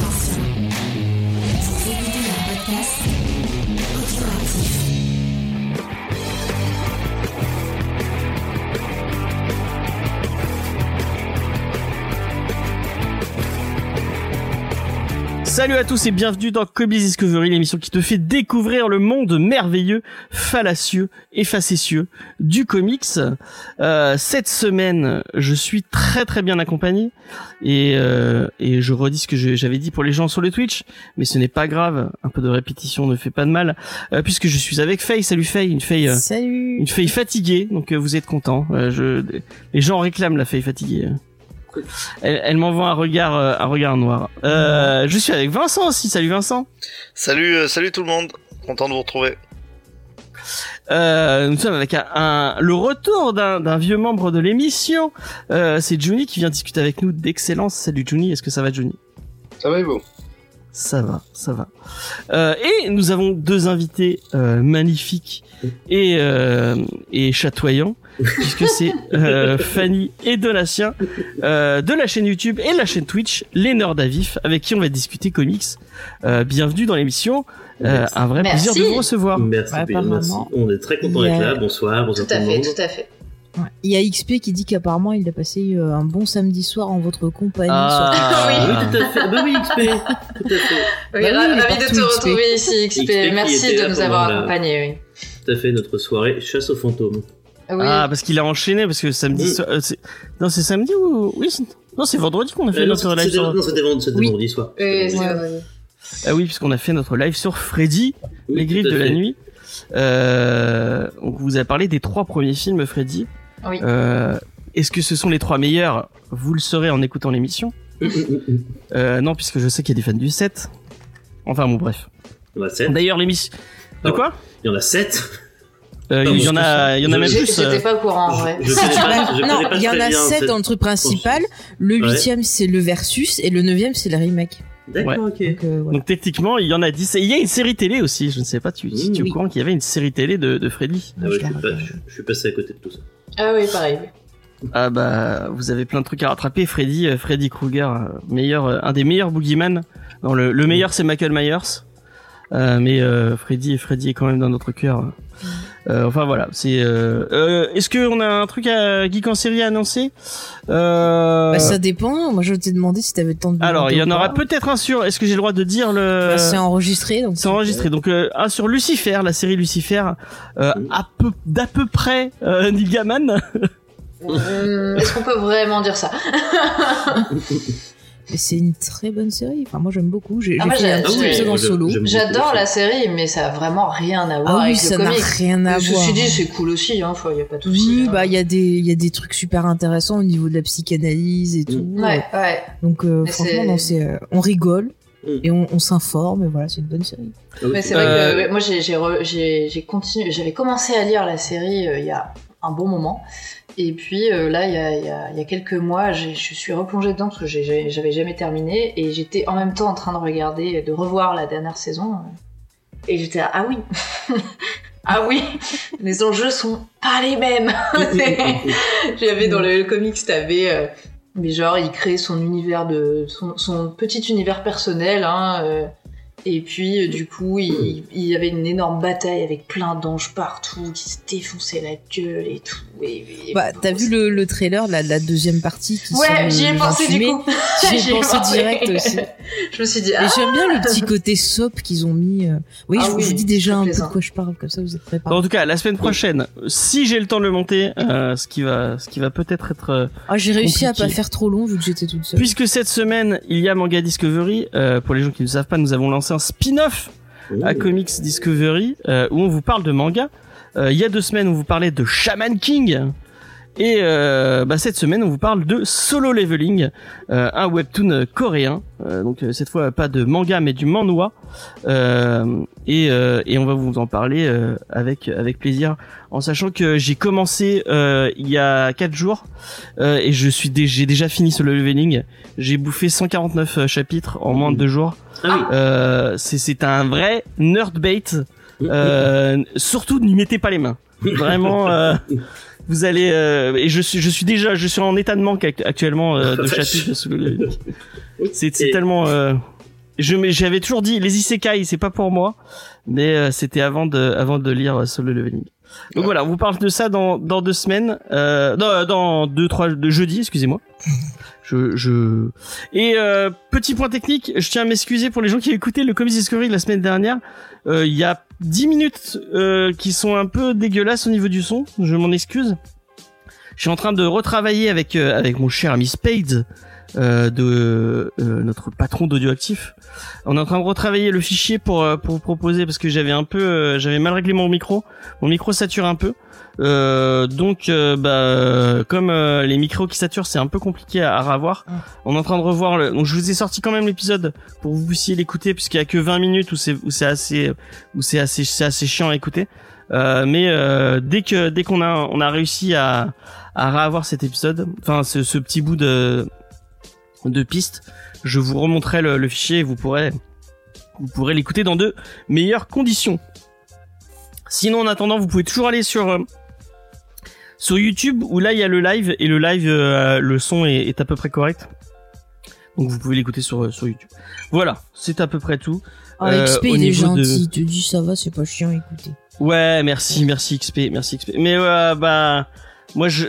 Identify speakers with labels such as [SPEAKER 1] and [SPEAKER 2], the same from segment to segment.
[SPEAKER 1] Vous écoutez un podcast
[SPEAKER 2] Salut à tous et bienvenue dans Comics Discovery, l'émission qui te fait découvrir le monde merveilleux, fallacieux et facétieux du comics. Euh, cette semaine, je suis très très bien accompagné et, euh, et je redis ce que j'avais dit pour les gens sur le Twitch, mais ce n'est pas grave, un peu de répétition ne fait pas de mal, euh, puisque je suis avec Faye. Salut Faye, une Faye, euh,
[SPEAKER 3] Salut.
[SPEAKER 2] une Faye fatiguée, donc vous êtes content. je, les gens réclament la Faye fatiguée. Elle, elle m'envoie un regard, euh, un regard noir. Euh, je suis avec Vincent aussi. Salut Vincent.
[SPEAKER 4] Salut, euh, salut tout le monde. Content de vous retrouver.
[SPEAKER 2] Euh, nous sommes avec un, un- le retour d'un d'un vieux membre de l'émission. Euh, c'est Juni qui vient discuter avec nous d'excellence. Salut Juni, est-ce que ça va Juni
[SPEAKER 4] Ça va et vous?
[SPEAKER 2] Ça va, ça va. Euh, et nous avons deux invités euh, magnifiques et, euh, et chatoyants, puisque c'est euh, Fanny et Donatien euh, de la chaîne YouTube et la chaîne Twitch, les Nerds à vif, avec qui on va discuter comics. Euh, bienvenue dans l'émission. Euh, un vrai
[SPEAKER 5] Merci.
[SPEAKER 2] plaisir de vous recevoir.
[SPEAKER 6] Merci,
[SPEAKER 3] Ouais,
[SPEAKER 6] merci. On est très content d'être là. Bonsoir, bonsoir
[SPEAKER 5] Tout à
[SPEAKER 6] tout le
[SPEAKER 5] fait,
[SPEAKER 6] monde.
[SPEAKER 5] tout à fait.
[SPEAKER 3] Ouais. Il y a XP qui dit qu'apparemment il a passé euh, un bon samedi soir en votre compagnie.
[SPEAKER 2] Ah.
[SPEAKER 6] Oui,
[SPEAKER 5] Oui.
[SPEAKER 6] tout à fait. Ah bah oui, XP. Tout à fait.
[SPEAKER 5] Oui,
[SPEAKER 3] Bah oui,
[SPEAKER 5] ravi de te
[SPEAKER 3] XP.
[SPEAKER 5] retrouver ici, XP. Merci de nous avoir
[SPEAKER 6] la-
[SPEAKER 5] accompagnés.
[SPEAKER 6] Tout à fait, notre soirée chasse aux fantômes.
[SPEAKER 5] Oui. oui.
[SPEAKER 2] Ah, parce qu'il a enchaîné, parce que samedi
[SPEAKER 6] Mm.
[SPEAKER 2] soir, euh, non, c'est samedi ou, oui, non, c'est vendredi qu'on a fait
[SPEAKER 6] Euh, non,
[SPEAKER 2] notre live sur,
[SPEAKER 6] non, c'était vendredi,
[SPEAKER 3] Oui.
[SPEAKER 6] soir.
[SPEAKER 5] Oui,
[SPEAKER 2] ah oui, puisqu'on a fait notre live sur Freddy,
[SPEAKER 6] Oui,
[SPEAKER 2] les griffes de la
[SPEAKER 6] fait.
[SPEAKER 2] nuit. Euh, donc vous avez parlé des trois premiers films Freddy.
[SPEAKER 5] Oui.
[SPEAKER 2] Euh, est-ce que ce sont les trois meilleurs? Vous le saurez en écoutant l'émission.
[SPEAKER 6] Hum, hum, hum.
[SPEAKER 2] Euh, non, puisque je sais qu'il y a des fans du 7. Enfin bon, bref.
[SPEAKER 6] Il y en a sept.
[SPEAKER 2] D'ailleurs, l'émission, de quoi?
[SPEAKER 6] Il y en a sept.
[SPEAKER 2] Euh,
[SPEAKER 6] Non,
[SPEAKER 2] il y en a, il y en a
[SPEAKER 6] je-
[SPEAKER 2] même plus.
[SPEAKER 5] J'étais pas au courant, en vrai.
[SPEAKER 6] Je connais pas, je
[SPEAKER 3] non, il y en a
[SPEAKER 6] bien
[SPEAKER 3] 7
[SPEAKER 6] cette-
[SPEAKER 3] dans le truc principal. Le
[SPEAKER 6] Ouais.
[SPEAKER 3] huitième c'est le versus et le neuvième c'est le remake.
[SPEAKER 6] D'accord, ok.
[SPEAKER 3] Donc, euh, voilà.
[SPEAKER 2] Donc techniquement, il y en a 10. Et il y a une série télé aussi. Je ne sais pas tu, si
[SPEAKER 6] Mmh,
[SPEAKER 2] tu es au courant qu'il y avait une série télé de, de Freddy.
[SPEAKER 6] Ah ouais,
[SPEAKER 3] Je
[SPEAKER 6] suis pas-
[SPEAKER 3] rappelle.
[SPEAKER 6] je- je suis passé à côté de tout ça.
[SPEAKER 5] Ah oui, pareil.
[SPEAKER 2] Ah bah vous avez plein de trucs à rattraper. Freddy, euh, Freddy Krueger, euh, meilleur, un des meilleurs boogeyman. Non, le, le meilleur c'est Michael Myers, Euh, mais euh, Freddy, Freddy est quand même dans notre cœur. Euh, enfin voilà, c'est. Euh, euh, Est-ce qu'on a un truc à Geek en série à annoncer? Euh...
[SPEAKER 3] Bah, ça dépend. Moi je t'ai demandé si t'avais le temps de.
[SPEAKER 2] Alors il y en aura peut-être un sur. Est-ce que j'ai le droit de dire le
[SPEAKER 3] Bah, c'est enregistré donc.
[SPEAKER 2] C'est enregistré. Donc euh, un sur Lucifer, la série Lucifer, euh, à peu d'à peu près euh, Neil Gaiman.
[SPEAKER 5] Est-ce qu'on peut vraiment dire ça?
[SPEAKER 3] c'est une très bonne série. Enfin moi j'aime beaucoup. J'ai
[SPEAKER 5] Ah,
[SPEAKER 3] fait un petit épisode en solo.
[SPEAKER 5] J'adore la série, mais ça a vraiment rien à voir
[SPEAKER 3] Ah oui,
[SPEAKER 5] avec
[SPEAKER 3] ça
[SPEAKER 5] le
[SPEAKER 3] n'a
[SPEAKER 5] comics.
[SPEAKER 3] rien à voir.
[SPEAKER 5] Ceci dit, c'est cool aussi, hein, faut- y a pas de souci.
[SPEAKER 3] Oui,
[SPEAKER 5] hein.
[SPEAKER 3] bah il y a des il y a des trucs super intéressants au niveau de la psychanalyse et tout.
[SPEAKER 5] Ouais, ouais.
[SPEAKER 3] Donc euh, franchement, non, euh, on rigole
[SPEAKER 6] Mm.
[SPEAKER 3] et on, on s'informe et voilà, c'est une bonne série.
[SPEAKER 6] Ah
[SPEAKER 5] Mais c'est vrai
[SPEAKER 2] Euh,
[SPEAKER 5] que ouais, moi j'ai continué, j'avais commencé à lire la série euh, il y a un bon moment. Et puis euh, là, il y a, quelques mois, je suis replongée dedans parce que j'avais jamais terminé et j'étais en même temps en train de regarder, de revoir la dernière saison. Et j'étais ah oui, ah oui, les enjeux sont pas les mêmes. J'avais dans le, le comics, t'avais, euh, mais genre, il crée son univers de, son petit univers personnel, hein, euh, et puis euh, du coup, il, il y avait une énorme bataille avec plein d'anges partout qui se défonçaient la gueule et tout. Et, et-
[SPEAKER 3] Bah, t'as vu le, le trailer de la, la deuxième partie qui
[SPEAKER 5] Ouais, j'y ai pensé
[SPEAKER 3] 28
[SPEAKER 5] du coup.
[SPEAKER 3] J'y ai pensé direct aussi.
[SPEAKER 5] Je me suis dit,
[SPEAKER 3] Et
[SPEAKER 5] ah,
[SPEAKER 3] j'aime bien le petit côté soap qu'ils ont mis. euh. Oui,
[SPEAKER 5] Ah
[SPEAKER 3] je vous dis déjà un peu de quoi je parle, comme ça vous êtes préparés.
[SPEAKER 2] En tout cas, la semaine prochaine, si j'ai le temps de le monter, euh, ce qui va, ce qui va peut-être être,
[SPEAKER 3] Ah, j'ai réussi à pas faire trop long vu que j'étais toute seule.
[SPEAKER 2] puisque cette semaine il y a Manga Discovery. euh, pour les gens qui ne savent pas, nous avons lancé un spin-off à. Comics Discovery euh, où on vous parle de manga. Euh, il y a deux semaines, on vous parlait de Shaman King. Et euh, bah, cette semaine, on vous parle de Solo Leveling, euh, un webtoon coréen. Euh, donc euh, cette fois, pas de manga, mais du manhwa. Euh, et, euh, et on va vous en parler euh, avec avec plaisir, en sachant que j'ai commencé euh, il y a quatre jours euh, et je suis dé- j'ai déjà fini Solo Leveling. J'ai bouffé 149 chapitres en moins de deux jours.
[SPEAKER 6] Ah oui.
[SPEAKER 2] Euh, c'est c'est un vrai nerd bait. Euh, surtout, n'y mettez pas les mains. Vraiment, euh, vous allez. euh, et je suis, je suis déjà, je suis en état de manque act- actuellement euh, de
[SPEAKER 6] Vache.
[SPEAKER 2] chapitres. parce que le- C'est tellement. euh, je mais j'avais toujours dit les isekai c'est pas pour moi, mais euh, c'était avant de avant de lire euh, Solo Leveling. Donc
[SPEAKER 4] Ouais.
[SPEAKER 2] voilà, on vous parle de ça dans dans deux semaines, euh, dans dans deux trois de jeudi, excusez-moi. Je je et euh, petit point technique, je tiens à m'excuser pour les gens qui ont écouté le Comics Discovery la semaine dernière. Euh, Il y a 10 minutes euh, qui sont un peu dégueulasses au niveau du son, je m'en excuse. Je suis en train de retravailler avec euh, avec mon cher ami Spades euh, de euh, notre patron d'audioactif. On est en train de retravailler le fichier pour euh, pour vous proposer parce que j'avais un peu euh, j'avais mal réglé mon micro. Mon micro sature un peu. Euh, donc euh, bah comme euh, les micros qui saturent c'est un peu compliqué à, à revoir.
[SPEAKER 3] Mm.
[SPEAKER 2] On est en train de revoir le donc je vous ai sorti quand même l'épisode pour que vous puissiez l'écouter puisqu'il y a que 20 minutes où c'est où c'est assez où c'est assez c'est assez chiant à écouter. Euh, mais euh, dès que dès qu'on a on a réussi à à revoir cet épisode, enfin ce, ce petit bout de de piste, je vous remontrerai le, le fichier et vous pourrez vous pourrez l'écouter dans de meilleures conditions. Sinon en attendant, vous pouvez toujours aller sur euh, sur YouTube où là il y a le live et le live euh, le son est, est à peu près correct. Donc vous pouvez l'écouter sur sur YouTube. Voilà, c'est à peu près tout.
[SPEAKER 3] Ah,
[SPEAKER 2] Euh,
[SPEAKER 3] XP, il est gentil, il te dit ça va, c'est pas chiant, écoutez.
[SPEAKER 2] Ouais, merci, merci XP, merci XP. Mais euh, bah moi je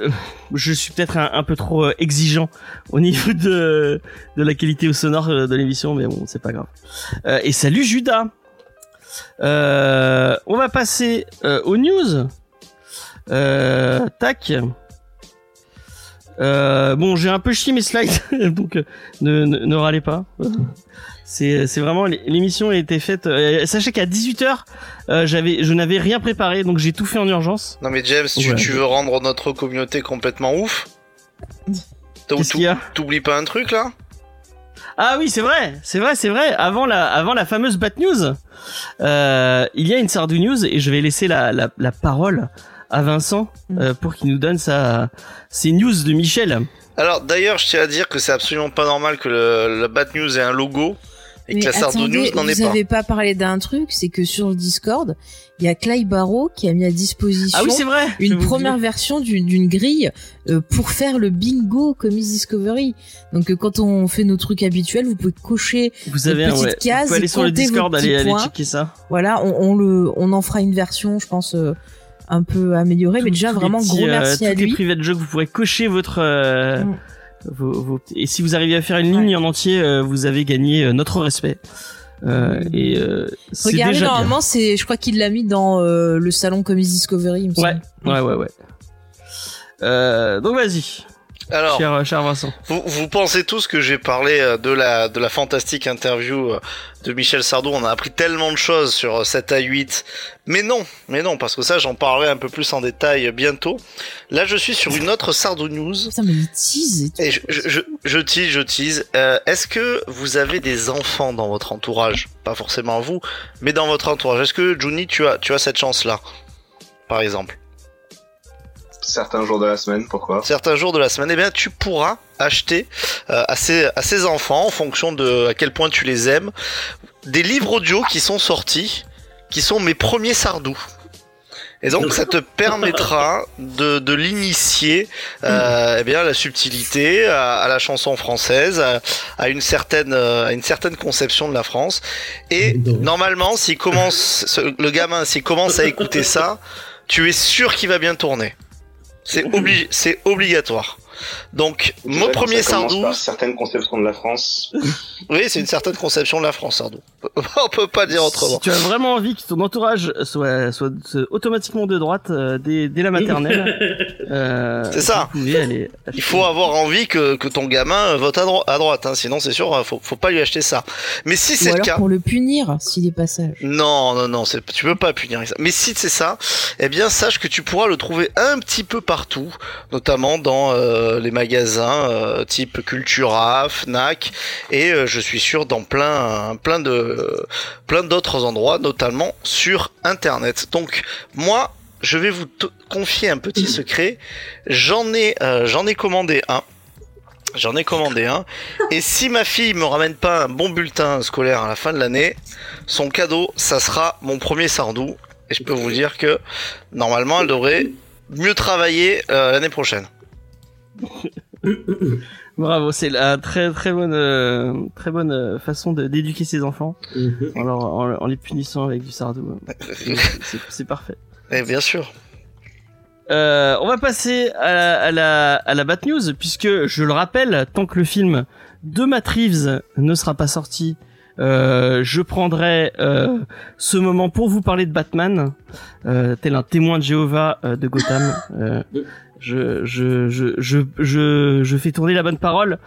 [SPEAKER 2] je suis peut-être un, peu trop euh, exigeant au niveau de de la qualité au sonore euh, de l'émission, mais bon, c'est pas grave. Euh, et salut Judas. On va passer aux news. Tac. Bon, j'ai un peu chié mes slides, donc ne, ne râlez pas. C'est c'est vraiment l'émission a été faite. euh, sachez qu'à 18h, euh, j'avais je n'avais rien préparé, donc j'ai tout fait en urgence.
[SPEAKER 4] Non mais James, tu,
[SPEAKER 2] Ouais.
[SPEAKER 4] tu veux rendre notre communauté complètement ouf? T'oublies pas un truc là?
[SPEAKER 2] Ah oui, c'est vrai, c'est vrai, c'est vrai. Avant la, avant la fameuse Bat News, euh, il y a une Sardou News et je vais laisser la, la, la parole à Vincent euh, pour qu'il nous donne sa, ses news de Michel.
[SPEAKER 4] Alors d'ailleurs, je tiens à dire que c'est absolument pas normal que le, le Bad News ait un logo et que la n'en
[SPEAKER 3] vous
[SPEAKER 4] pas.
[SPEAKER 3] avez pas parlé d'un truc, c'est que sur le Discord, il y a Clay Barrow qui a mis à disposition
[SPEAKER 2] Ah oui, c'est vrai. je
[SPEAKER 3] une
[SPEAKER 2] vous
[SPEAKER 3] première version d'une grille euh, pour faire le bingo Comics Discovery. Donc euh, quand on fait nos trucs habituels, vous pouvez cocher,
[SPEAKER 2] Vous avez un,
[SPEAKER 3] petite
[SPEAKER 2] ouais.
[SPEAKER 3] case,
[SPEAKER 2] Vous pouvez aller sur le Discord, aller, aller checker ça.
[SPEAKER 3] voilà, on, on le, on en fera une version, je pense, euh, un peu améliorée, mais
[SPEAKER 2] Tous-
[SPEAKER 3] déjà
[SPEAKER 2] tous
[SPEAKER 3] vraiment
[SPEAKER 2] petits,
[SPEAKER 3] gros
[SPEAKER 2] euh,
[SPEAKER 3] merci à
[SPEAKER 2] toutes les
[SPEAKER 3] lui.
[SPEAKER 2] private jokes, vous pourrez cocher votre. euh,
[SPEAKER 3] Mm.
[SPEAKER 2] Vos, vos- et si vous arrivez à faire une ligne en entier, euh, vous avez gagné euh, notre respect. Euh, et euh,
[SPEAKER 3] Regardez,
[SPEAKER 2] déjà
[SPEAKER 3] normalement, c'est, je crois qu'il l'a mis dans euh, le salon Comics Discovery. il me
[SPEAKER 2] Ouais, ouais, ouais, ouais. Euh, donc vas-y,
[SPEAKER 4] Alors,
[SPEAKER 2] cher, cher Vincent.
[SPEAKER 4] vous, vous pensez tous que j'ai parlé euh, de la, de la fantastique interview euh, de Michel Sardou. On a appris tellement de choses sur euh, 7 à 8. Mais non, mais non, parce que ça, j'en parlerai un peu plus en détail euh, bientôt. Là, je suis sur une autre Sardou News.
[SPEAKER 3] Putain, mais il tease et
[SPEAKER 4] je, je, je, je tease, je tease. Euh, Est-ce que vous avez des enfants dans votre entourage? Pas forcément vous, mais dans votre entourage. Est-ce que Juni, tu as, tu as cette chance-là, par exemple?
[SPEAKER 7] Certains jours de la semaine, pourquoi
[SPEAKER 4] Certains jours de la semaine, eh bien, tu pourras acheter euh, à, ces, à ces enfants, en fonction de à quel point tu les aimes, des livres audio qui sont sortis, qui sont mes premiers sardous. Et donc ça te permettra de, de l'initier euh, eh bien à la subtilité, à, à la chanson française, à, à une certaine euh, à une certaine conception de la France. Et normalement, s'il commence ce- le gamin, s'il commence à écouter ça, tu es sûr qu'il va bien tourner. C'est obli c'est obligatoire. Donc mon premier Sardou,
[SPEAKER 7] certaines conceptions de la France.
[SPEAKER 4] oui, c'est une certaine conception de la France, Sardou. On peut pas dire autrement.
[SPEAKER 2] Si tu as vraiment envie que ton entourage soit, soit, soit automatiquement de droite euh, dès, dès la maternelle, euh,
[SPEAKER 4] C'est ça.
[SPEAKER 2] Aller
[SPEAKER 4] Il faut avoir envie que, que ton gamin vote à, dro- à droite, hein, sinon c'est sûr, faut, faut pas lui acheter ça. Mais si c'est le
[SPEAKER 3] alors
[SPEAKER 4] cas,
[SPEAKER 3] pour le punir, s'il est pas sage.
[SPEAKER 4] non, non, non, c'est- tu peux pas punir avec ça. Mais si c'est ça, eh bien sache que tu pourras le trouver un petit peu partout, notamment dans euh, les magasins euh, type Cultura, Fnac, et euh, je suis sûr dans plein, plein de, plein d'autres endroits, notamment sur Internet. Donc moi, je vais vous confier un petit secret. J'en ai, euh, j'en ai commandé un. J'en ai commandé un. Et si ma fille me ramène pas un bon bulletin scolaire à la fin de l'année, son cadeau, ça sera mon premier sardou. Et je peux vous dire que normalement, elle devrait mieux travailler euh, l'année prochaine.
[SPEAKER 2] Bravo, c'est la très très bonne euh, très bonne euh, façon de- d'éduquer ses enfants
[SPEAKER 6] Mhm.
[SPEAKER 2] en, leur- en, en les punissant avec du sardou. C'est- C'est parfait.
[SPEAKER 4] Eh, bien sûr.
[SPEAKER 2] Euh, on va passer à la, à la, à la Bat News, puisque, je le rappelle, tant que le film de Matt Reeves ne sera pas sorti, euh, je prendrai euh, ce moment pour vous parler de Batman, euh, tel un témoin de Jéhovah euh, de Gotham. Je, je, je, je, je, je fais tourner la bonne parole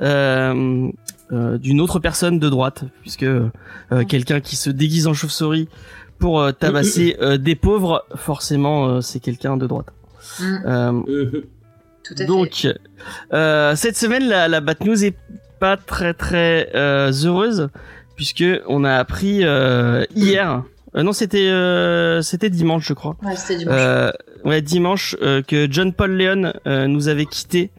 [SPEAKER 2] euh, euh, d'une autre personne de droite, puisque euh, quelqu'un qui se déguise en chauve-souris pour euh, tabasser euh, des pauvres, forcément, euh, c'est quelqu'un de droite.
[SPEAKER 5] Mm,
[SPEAKER 2] Euh,
[SPEAKER 6] Mhm.
[SPEAKER 5] tout à fait.
[SPEAKER 2] donc, euh, cette semaine, la, la Bat News est pas très très euh, heureuse puisque on a appris euh, hier. euh, non, c'était euh, c'était dimanche, je crois.
[SPEAKER 5] Ouais, c'était dimanche.
[SPEAKER 2] Ouais, dimanche euh, que John Paul Leon euh, nous avait quitté.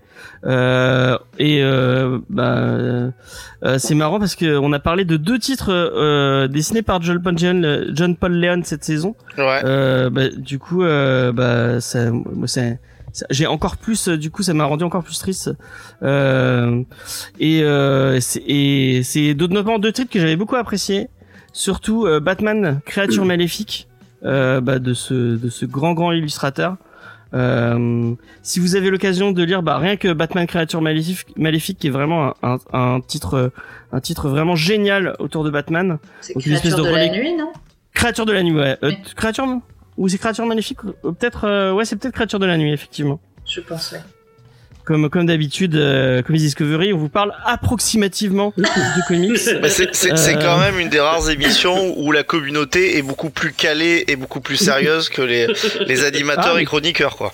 [SPEAKER 2] Euh, et euh, bah, euh, euh, c'est marrant parce que on a parlé de deux titres euh, dessinés par John Paul, John, John Paul Leon cette saison.
[SPEAKER 4] Ouais.
[SPEAKER 2] Euh, bah, du coup, euh, bah, ça, moi, c'est- j'ai encore plus, du coup, ça m'a rendu encore plus triste. Euh, et euh, c'est, notamment deux titres que j'avais beaucoup appréciés. Surtout Batman, créature maléfique, euh, bah, de ce de ce grand grand illustrateur. Euh, si vous avez l'occasion de lire, bah, rien que Batman créature maléfique, maléfique, qui est vraiment un, un, un titre un titre vraiment génial autour de Batman.
[SPEAKER 5] c'est
[SPEAKER 2] donc une espèce
[SPEAKER 5] créature
[SPEAKER 2] de
[SPEAKER 5] de, la
[SPEAKER 2] relique.
[SPEAKER 5] nuit, non?
[SPEAKER 2] Créature de la nuit, ouais. Euh,
[SPEAKER 5] Oui.
[SPEAKER 2] Créature ou c'est créature maléfique Peut-être, euh, ouais, c'est peut-être créature de la nuit, effectivement.
[SPEAKER 5] Je pense, ouais.
[SPEAKER 2] Comme comme d'habitude, euh, comme Discovery, on vous parle approximativement de comics.
[SPEAKER 4] C'est c'est- c'est
[SPEAKER 2] Euh.
[SPEAKER 4] quand même une des rares émissions où la communauté est beaucoup plus calée et beaucoup plus sérieuse que les, les animateurs
[SPEAKER 2] Ah,
[SPEAKER 4] et chroniqueurs, quoi.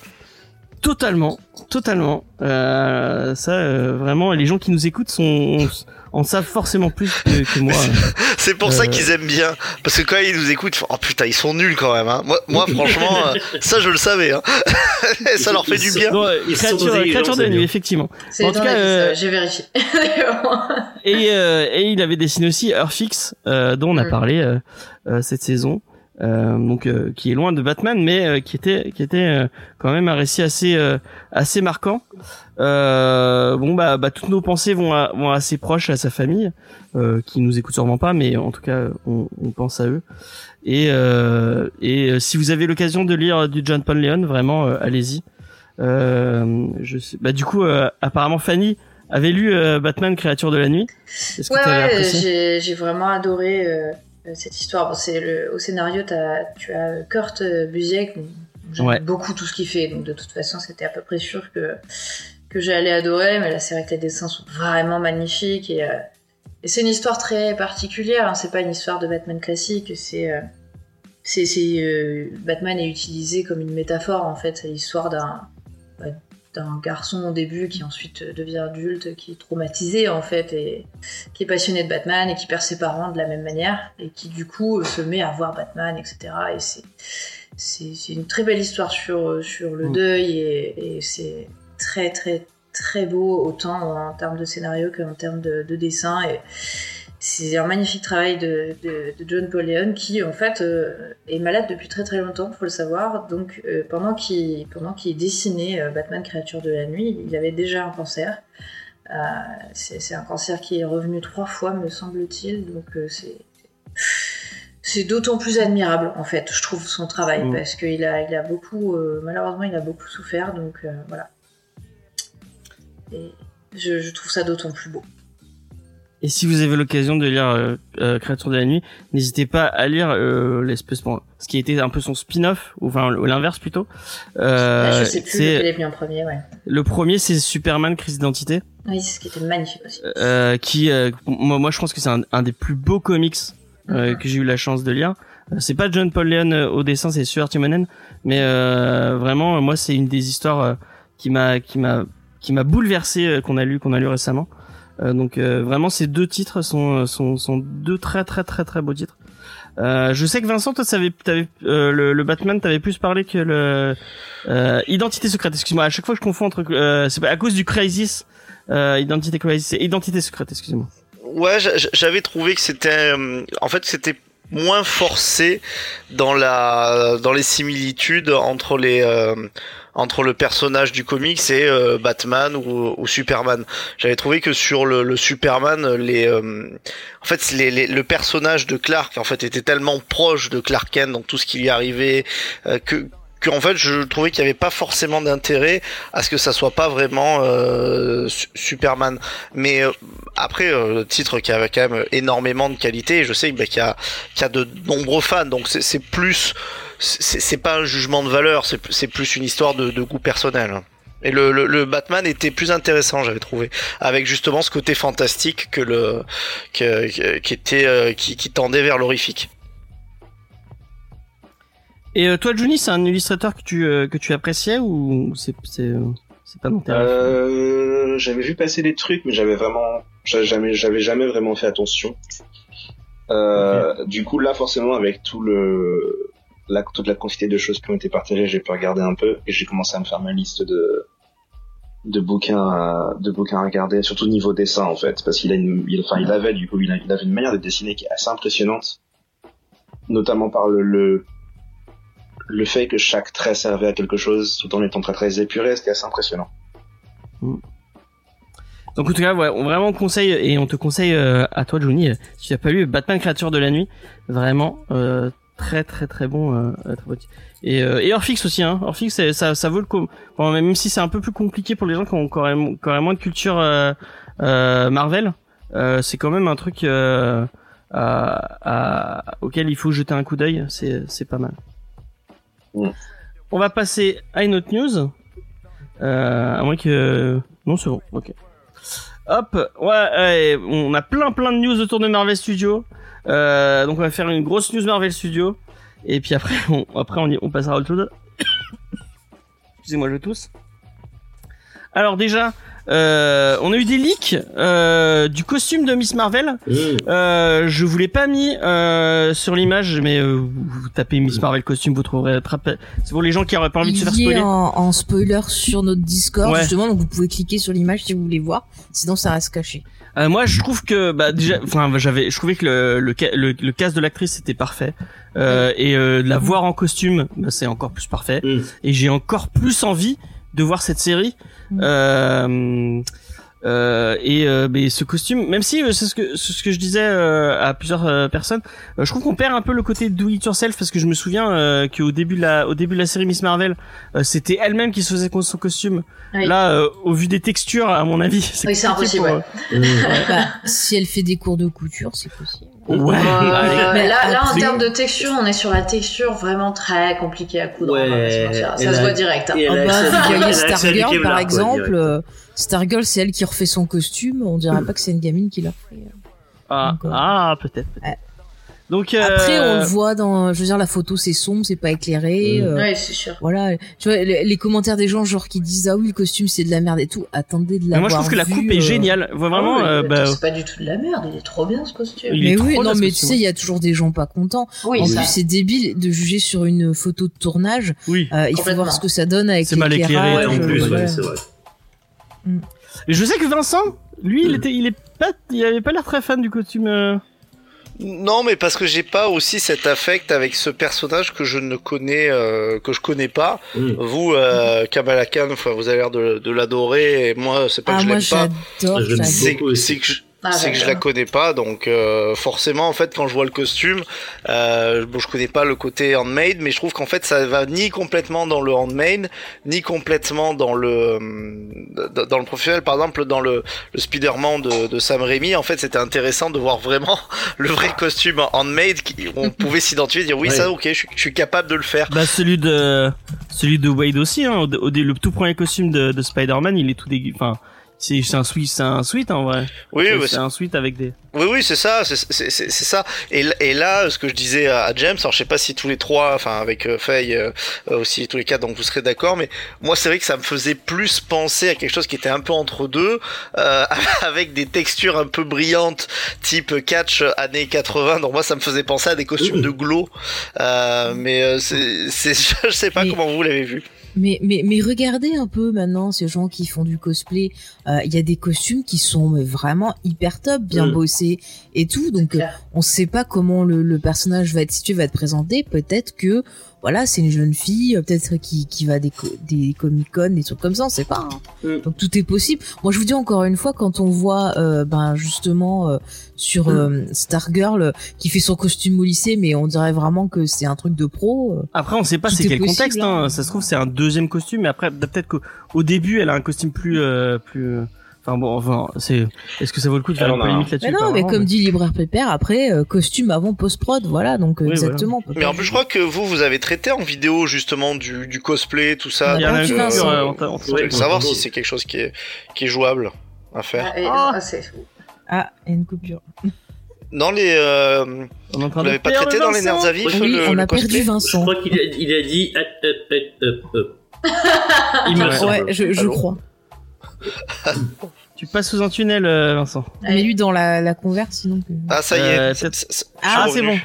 [SPEAKER 2] Totalement, totalement. Euh, ça, euh, vraiment, les gens qui nous écoutent sont en savent forcément plus que, que moi.
[SPEAKER 4] C'est pour ça
[SPEAKER 2] Euh.
[SPEAKER 4] qu'ils aiment bien. Parce que quand ils nous écoutent, oh putain, ils sont nuls quand même. Hein. Moi, moi, franchement, euh, ça je le savais. Hein. ça leur fait du bien.
[SPEAKER 2] Non,
[SPEAKER 6] Ils sont
[SPEAKER 2] créature,
[SPEAKER 6] intelligents,
[SPEAKER 2] créature de nuit, effectivement.
[SPEAKER 5] C'est
[SPEAKER 2] En tout cas, euh,
[SPEAKER 5] j'ai vérifié.
[SPEAKER 2] Et, euh, et il avait dessiné aussi Earthfix, euh, dont on a
[SPEAKER 5] Mm.
[SPEAKER 2] parlé cette saison. Euh, donc euh, qui est loin de Batman mais euh, qui était qui était euh, quand même un récit assez euh, assez marquant. Euh, bon bah, bah toutes nos pensées vont à, vont assez proches à sa famille euh, qui nous écoute sûrement pas mais en tout cas on, on pense à eux. Et euh, et euh, si vous avez l'occasion de lire du John Paul Leon vraiment euh, allez-y. Euh, je sais bah du coup euh, apparemment Fanny avait lu euh, Batman créature de la nuit. Que
[SPEAKER 5] Ouais, ouais, j'ai, j'ai vraiment adoré cette histoire. Bon, c'est le, au scénario, t'as, tu as Kurt euh, Busiek. bon, J'aime
[SPEAKER 2] Ouais.
[SPEAKER 5] beaucoup tout ce qu'il fait, donc de toute façon, c'était à peu près sûr que, que j'allais adorer. Mais là, c'est vrai que les dessins sont vraiment magnifiques et, euh, et c'est une histoire très particulière. hein. C'est pas une histoire de Batman classique. C'est, euh, c'est, euh, Batman est utilisé comme une métaphore en fait. C'est l'histoire d'un bah, d'un garçon au début qui ensuite devient adulte, qui est traumatisé en fait et qui est passionné de Batman et qui perd ses parents de la même manière et qui du coup se met à voir Batman, etc. Et c'est c'est c'est une très belle histoire sur sur le
[SPEAKER 2] Mm.
[SPEAKER 5] deuil et, et c'est très très très beau autant en termes de scénario qu'en termes de, de dessin et c'est un magnifique travail de, de, de John Paul Leon qui en fait euh, est malade depuis très très longtemps, faut le savoir. Donc euh, pendant qu'il dessinait euh, Batman créature de la nuit, il avait déjà un cancer. C'est un cancer qui est revenu trois fois, me semble-t-il. Donc c'est c'est d'autant plus admirable en fait, je trouve son travail
[SPEAKER 2] Mm.
[SPEAKER 5] parce qu'il a il a beaucoup malheureusement il a beaucoup souffert donc voilà. Et je, je trouve ça d'autant plus beau.
[SPEAKER 2] Et si vous avez l'occasion de lire euh, euh, Créature de la nuit, n'hésitez pas à lire euh, l'espèce bon, ce qui était un peu son spin-off, ou enfin l'inverse plutôt. Euh,
[SPEAKER 5] Là, je sais plus lequel est venu en premier, ouais.
[SPEAKER 2] le premier, c'est Superman crise d'identité,
[SPEAKER 5] Oui, c'est ce qui était magnifique aussi.
[SPEAKER 2] euh, qui euh, moi, moi je pense que c'est un, un des plus beaux comics euh,
[SPEAKER 5] Mhm.
[SPEAKER 2] que j'ai eu la chance de lire. C'est pas John Paul Leon au dessin, c'est Stuart Timonen, mais euh, vraiment moi c'est une des histoires qui m'a qui m'a qui m'a bouleversé qu'on a lu qu'on a lu récemment. Euh, donc euh, vraiment ces deux titres sont sont sont deux très très très très beaux titres. Euh, je sais que Vincent, toi, t'avais, t'avais, euh, le, le Batman, t'avais plus parlé que le euh, Identité secrète. Excuse-moi, à chaque fois je confonds entre, euh, c'est à cause du Crisis, euh, Identité Crisis, Identité secrète. Excusez-moi.
[SPEAKER 4] Ouais, j'a- j'avais trouvé que c'était, euh, en fait, c'était moins forcé dans la, dans les similitudes entre les, euh, entre le personnage du comics et euh, Batman ou, ou Superman. J'avais trouvé que sur le, le Superman, les, euh, en fait, les, les- le personnage de Clark en fait était tellement proche de Clark Kent dans tout ce qui lui arrivait euh, que que en fait je trouvais qu'il n'y avait pas forcément d'intérêt à ce que ça soit pas vraiment euh, Su- Superman mais euh, après euh, le titre qui avait quand même énormément de qualité je sais bah, qu'il y a qu'il y a de nombreux fans donc c'est plus c'est c'est pas un jugement de valeur c'est c'est plus une histoire de, de goût personnel. Et le, le, le Batman était plus intéressant j'avais trouvé avec justement ce côté fantastique que le que, que- qui était euh, qui, qui tendait vers l'horrifique.
[SPEAKER 2] Et euh, toi, Johnny, c'est un illustrateur que tu euh, que tu appréciais ou c'est c'est c'est pas rêves
[SPEAKER 7] Euh, j'avais vu passer des trucs, mais j'avais vraiment, j'avais jamais, j'avais jamais vraiment fait attention. Euh, Du coup, là, forcément, avec tout le, la, toute la quantité de choses qui ont été partagées, j'ai pu regarder un peu et j'ai commencé à me faire ma liste de, de bouquins, à, de bouquins à regarder, surtout niveau dessin en fait, parce qu'il a il, enfin, il avait il, avait une manière de dessiner qui est assez impressionnante, notamment par le, le fait que chaque trait servait à quelque chose tout en étant très très épuré, c'était assez impressionnant.
[SPEAKER 2] Donc en tout cas, ouais, on vraiment conseille et on te conseille euh, à toi, Johnny, euh, si tu n'as pas lu Batman Créature de la nuit, vraiment euh, très très très bon. Euh, euh, très titre. et euh, et Orphix aussi, hein. Orphix, ça ça vaut le coup. Bon, même si c'est un peu plus compliqué pour les gens qui ont quand même, quand même moins de culture euh, euh, Marvel, euh, c'est quand même un truc euh, à- à- auquel il faut jeter un coup d'œil. C'est c'est pas mal. On va passer à une autre news. Euh, à moins que non, c'est bon. Ok. Hop, ouais, ouais, on a plein plein de news autour de Marvel Studios. Euh, donc on va faire une grosse news Marvel Studios. Et puis après, on, après on, y- on passera à autre chose. Excusez-moi, je tousse. Alors déjà, euh, on a eu des leaks euh, du costume de Miss Marvel.
[SPEAKER 6] Mmh.
[SPEAKER 2] Euh, je vous l'ai pas mis euh, sur l'image, mais euh, vous, tapez Miss Marvel costume, vous trouverez. très- C'est pour les gens qui auraient pas envie de se faire
[SPEAKER 3] Il y est
[SPEAKER 2] spoiler.
[SPEAKER 3] en, en spoiler sur notre Discord
[SPEAKER 2] Ouais.
[SPEAKER 3] justement, donc vous pouvez cliquer sur l'image si vous voulez voir. Sinon, ça reste caché.
[SPEAKER 2] Euh, moi, je trouve que bah déjà, enfin, j'avais, je trouvais que le le, ca- le, le cast de l'actrice était parfait euh, et euh, de la voir en costume, bah, c'est encore plus parfait.
[SPEAKER 6] Mm.
[SPEAKER 2] Et j'ai encore plus envie de voir cette série.
[SPEAKER 3] Mm.
[SPEAKER 2] Euh, euh, et euh, mais ce costume, même si euh, c'est ce que c'est ce que je disais euh, à plusieurs euh, personnes, euh, je trouve qu'on perd un peu le côté do it yourself parce que je me souviens euh, qu'au début de la au début de la série Miss Marvel, euh, c'était elle-même qui se faisait son costume.
[SPEAKER 5] Oui.
[SPEAKER 2] Là, euh, au vu des textures, à mon avis, c'est
[SPEAKER 5] Oui, impossible,
[SPEAKER 2] pour,
[SPEAKER 5] ouais.
[SPEAKER 3] Bah, si elle fait des cours de couture, c'est possible.
[SPEAKER 2] Ouais.
[SPEAKER 5] Euh.
[SPEAKER 3] Mais
[SPEAKER 5] là, là, en termes de texture, on est sur la texture vraiment très compliquée à coudre.
[SPEAKER 6] Ouais, et
[SPEAKER 5] Ça se
[SPEAKER 6] la-
[SPEAKER 5] voit direct. hein.
[SPEAKER 3] Ah
[SPEAKER 6] a
[SPEAKER 3] bah, vous voyez Stargirl
[SPEAKER 6] Kevlar,
[SPEAKER 3] par exemple. euh, Stargirl, c'est elle qui refait son costume. On dirait pas que c'est une gamine qui l'a fait.
[SPEAKER 2] Ah,
[SPEAKER 3] Encore.
[SPEAKER 2] ah peut-être. peut-être.
[SPEAKER 3] Ouais.
[SPEAKER 2] Donc euh,
[SPEAKER 3] Après, on le voit dans. Je veux dire, la photo c'est sombre, c'est pas éclairé.
[SPEAKER 6] Mm.
[SPEAKER 3] euh,
[SPEAKER 5] Oui, c'est sûr.
[SPEAKER 3] Voilà. Tu vois, les, les commentaires des gens genre qui disent ah oui le costume c'est de la merde et tout. Attendez de
[SPEAKER 2] mais
[SPEAKER 3] l'avoir
[SPEAKER 2] moi je trouve que la
[SPEAKER 3] vu,
[SPEAKER 2] coupe est
[SPEAKER 3] euh,
[SPEAKER 2] géniale. Vraiment,
[SPEAKER 5] Ah oui,
[SPEAKER 2] euh,
[SPEAKER 5] mais
[SPEAKER 2] bah,
[SPEAKER 5] C'est pas du tout de la merde, il est trop bien ce costume.
[SPEAKER 2] Il
[SPEAKER 3] mais oui, non, mais tu sais, il y a toujours des gens pas contents.
[SPEAKER 5] Oui,
[SPEAKER 3] en
[SPEAKER 5] ça.
[SPEAKER 3] plus, c'est débile de juger sur une photo de tournage.
[SPEAKER 2] oui.
[SPEAKER 3] Euh, il faut voir ce que ça donne avec
[SPEAKER 2] C'est mal éclairé,
[SPEAKER 6] Ouais, en
[SPEAKER 2] euh,
[SPEAKER 6] plus, ouais, c'est vrai.
[SPEAKER 2] Et je sais que Vincent, lui, il était, il est pas, il avait pas l'air très fan du costume.
[SPEAKER 4] Non, mais parce que j'ai pas aussi cet affect avec ce personnage que je ne connais, euh, que je connais pas.
[SPEAKER 6] Mmh.
[SPEAKER 4] Vous, euh, Kamala Khan, enfin, vous avez l'air de, de l'adorer, et moi, c'est pas
[SPEAKER 3] Ah
[SPEAKER 4] que je l'aime pas. c'est que je,
[SPEAKER 5] Ah,
[SPEAKER 4] c'est que je la connais pas, donc euh, forcément, en fait, quand je vois le costume, euh, bon, je connais pas le côté handmade, mais je trouve qu'en fait, ça va ni complètement dans le handmade, ni complètement dans le hum, dans le professionnel. Par exemple, dans le, le Spider-Man de, de Sam Raimi, en fait, c'était intéressant de voir vraiment le vrai costume handmade. Qui, on pouvait s'identifier, dire oui,
[SPEAKER 6] Ouais.
[SPEAKER 4] ça, ok, je, suis- je suis capable de le faire.
[SPEAKER 2] Bah celui de, celui de Wade aussi. Hein, au, au- le tout premier costume de, de Spider-Man, il est tout dégueu. Enfin, c'est c'est un sweat, c'est un sweat en vrai.
[SPEAKER 4] Oui,
[SPEAKER 2] c'est c'est un sweat avec des.
[SPEAKER 4] Oui, oui, c'est ça, c'est ça. Et, là, ce que je disais à James, alors je sais pas si tous les trois, enfin avec euh, Faye euh, euh, aussi tous les quatre, donc vous serez d'accord, mais moi c'est vrai que ça me faisait plus penser à quelque chose qui était un peu entre deux, euh, avec des textures un peu brillantes, type catch années 80. Donc moi ça me faisait penser à des costumes de glow, euh, mais euh, c'est, je sais pas comment vous l'avez vu.
[SPEAKER 3] Mais, mais, mais regardez un peu maintenant ces gens qui font du cosplay. Euh, Il y a des costumes qui sont vraiment hyper top, bien
[SPEAKER 6] Mm.
[SPEAKER 3] bossés et tout. Donc euh, on sait pas comment le, le personnage va être situé, va être présenté. Peut-être que voilà, c'est une jeune fille, euh, peut-être qui, qui va à des, co- des Comic-Con, des trucs comme ça, on sait pas. hein.
[SPEAKER 6] Mm.
[SPEAKER 3] Donc tout est possible. Moi, je vous dis encore une fois, quand on voit, euh, ben justement, euh, sur euh, Stargirl, qui fait son costume au lycée, mais on dirait vraiment que c'est un truc de pro.
[SPEAKER 2] Après, on sait pas c'est
[SPEAKER 3] est
[SPEAKER 2] quel
[SPEAKER 3] possible,
[SPEAKER 2] contexte. Hein.
[SPEAKER 3] hein.
[SPEAKER 2] Ça se trouve, c'est un deuxième costume, mais après, peut-être qu'au au début, elle a un costume plus, euh, plus. Enfin bon, enfin, c'est. Est-ce que ça vaut le coup de faire
[SPEAKER 7] Elle
[SPEAKER 2] une polémique là-dessus
[SPEAKER 3] Mais non, mais comme dit Libraire Pépère, après, euh, costume avant post-prod, voilà, donc euh, exactement.
[SPEAKER 4] Mais en plus, je crois que vous, vous avez traité en vidéo justement du, du cosplay, tout ça.
[SPEAKER 2] Il y en a
[SPEAKER 3] Ah,
[SPEAKER 2] une euh,
[SPEAKER 4] savoir si c'est quelque chose qui est, qui est jouable à faire.
[SPEAKER 5] Ah, et-
[SPEAKER 2] Ah.
[SPEAKER 5] ah, c'est-
[SPEAKER 3] Ah, il y a une coupure.
[SPEAKER 4] Dans les, euh,
[SPEAKER 2] On
[SPEAKER 4] vous l'avez pas traité dans les
[SPEAKER 2] Vincent.
[SPEAKER 4] nerfs à vif
[SPEAKER 3] Oui,
[SPEAKER 4] le,
[SPEAKER 3] on a perdu
[SPEAKER 4] cosplay
[SPEAKER 6] Je
[SPEAKER 3] Vincent.
[SPEAKER 6] crois qu'il a, il a dit. Il me
[SPEAKER 2] Ouais.
[SPEAKER 6] semble.
[SPEAKER 3] Ouais, je, crois.
[SPEAKER 2] Tu passes sous un tunnel, euh, Vincent.
[SPEAKER 3] Mais lui dans la, la converse, sinon. que-
[SPEAKER 4] Ah, ça y
[SPEAKER 2] Euh,
[SPEAKER 4] est. c'est-
[SPEAKER 2] Ah, c'est bon.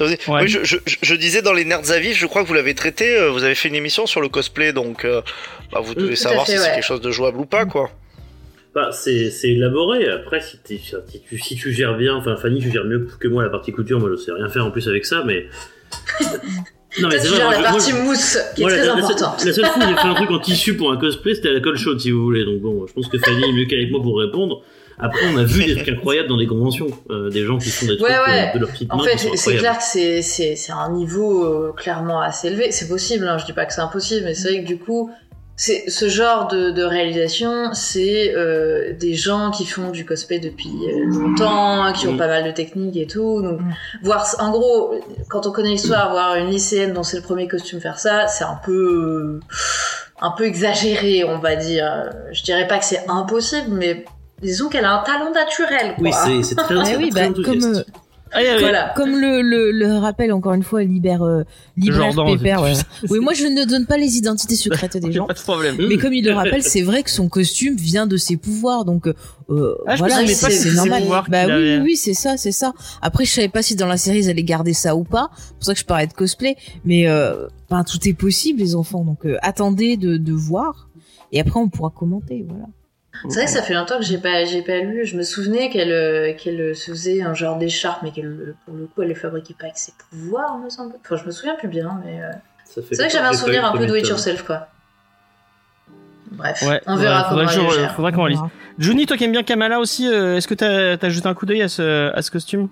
[SPEAKER 2] Ouais.
[SPEAKER 4] Oui, je, je, je- je disais dans les nerds à vif, je crois que vous l'avez traité, euh, vous avez fait une émission sur le cosplay, donc euh, bah, vous devez savoir
[SPEAKER 5] fait,
[SPEAKER 4] si c'est quelque chose de jouable ou pas, quoi.
[SPEAKER 6] Bah, c'est c'est élaboré. Après, si, si, tu, si tu gères bien, enfin, Fanny, tu gères mieux que moi la partie couture. Moi, je sais rien faire en plus avec ça, mais. non,
[SPEAKER 5] Toi, tu
[SPEAKER 6] vrai,
[SPEAKER 5] la partie
[SPEAKER 6] moi,
[SPEAKER 5] mousse, qui est
[SPEAKER 6] moi,
[SPEAKER 5] très
[SPEAKER 6] la, la seule,
[SPEAKER 5] importante.
[SPEAKER 6] la seule fois où j'ai fait un truc en tissu pour un cosplay, c'était à la colle chaude, si vous voulez. Donc bon, je pense que Fanny est mieux qu'avec moi pour répondre. Après, on a vu des trucs incroyables dans des conventions, euh, des gens qui font des trucs
[SPEAKER 5] Ouais, ouais.
[SPEAKER 6] euh, de leur petite
[SPEAKER 5] En
[SPEAKER 6] main
[SPEAKER 5] fait,
[SPEAKER 6] qui sont
[SPEAKER 5] c'est clair que c'est c'est c'est un niveau euh, clairement assez élevé. C'est possible, hein, je dis pas que c'est impossible, mais c'est vrai que du coup, c'est ce genre de, de réalisation, c'est euh, des gens qui font du cosplay depuis euh, longtemps, qui ont pas mal de techniques et tout. Donc,
[SPEAKER 3] Mm.
[SPEAKER 5] voir, en gros, quand on connaît l'histoire, voir une lycéenne dont c'est le premier costume faire ça, c'est un peu euh, un peu exagéré, on va dire. Je dirais pas que c'est impossible, mais disons qu'elle a un talent naturel. Quoi.
[SPEAKER 6] Oui, c'est c'est très,
[SPEAKER 3] Ah
[SPEAKER 6] très
[SPEAKER 3] bah, comme, euh,
[SPEAKER 2] Ah, il y avait-
[SPEAKER 5] Voilà.
[SPEAKER 3] comme le, le, le rappelle encore une fois Libraire, euh,
[SPEAKER 2] Jordan,
[SPEAKER 3] Pépère. ouais. Oui, moi je ne donne pas les identités secrètes des gens.
[SPEAKER 2] pas de problème.
[SPEAKER 3] Mais comme il le rappelle, c'est vrai que son costume vient de ses pouvoirs, donc euh,
[SPEAKER 2] Ah, je
[SPEAKER 3] voilà, c'est normal. Bah oui,
[SPEAKER 2] avait.
[SPEAKER 3] oui, oui, c'est ça, c'est ça. Après, je savais pas si dans la série ils allaient garder ça ou pas. C'est pour ça que je parlais de cosplay, mais euh, ben, tout est possible, les enfants. Donc euh, attendez de, de voir, et après on pourra commenter, voilà.
[SPEAKER 5] C'est vrai que ça fait longtemps que j'ai pas, j'ai pas lu. Je me souvenais qu'elle, euh, qu'elle se faisait un genre d'écharpe, mais qu'elle, pour le coup, elle les fabriquait pas avec ses pouvoirs, me semble. Enfin, je me souviens plus bien, mais euh, c'est vrai que j'avais un souvenir un peu
[SPEAKER 6] eu
[SPEAKER 5] do it yourself, quoi. Bref,
[SPEAKER 2] Ouais,
[SPEAKER 5] on verra
[SPEAKER 2] ouais, faudrait
[SPEAKER 5] comment
[SPEAKER 2] que je-
[SPEAKER 5] gère.
[SPEAKER 2] faudra qu'on réalise. Juni, toi qui aimes bien Kamala aussi, euh, est-ce que t'as as jeté un coup d'œil à ce, à ce costume?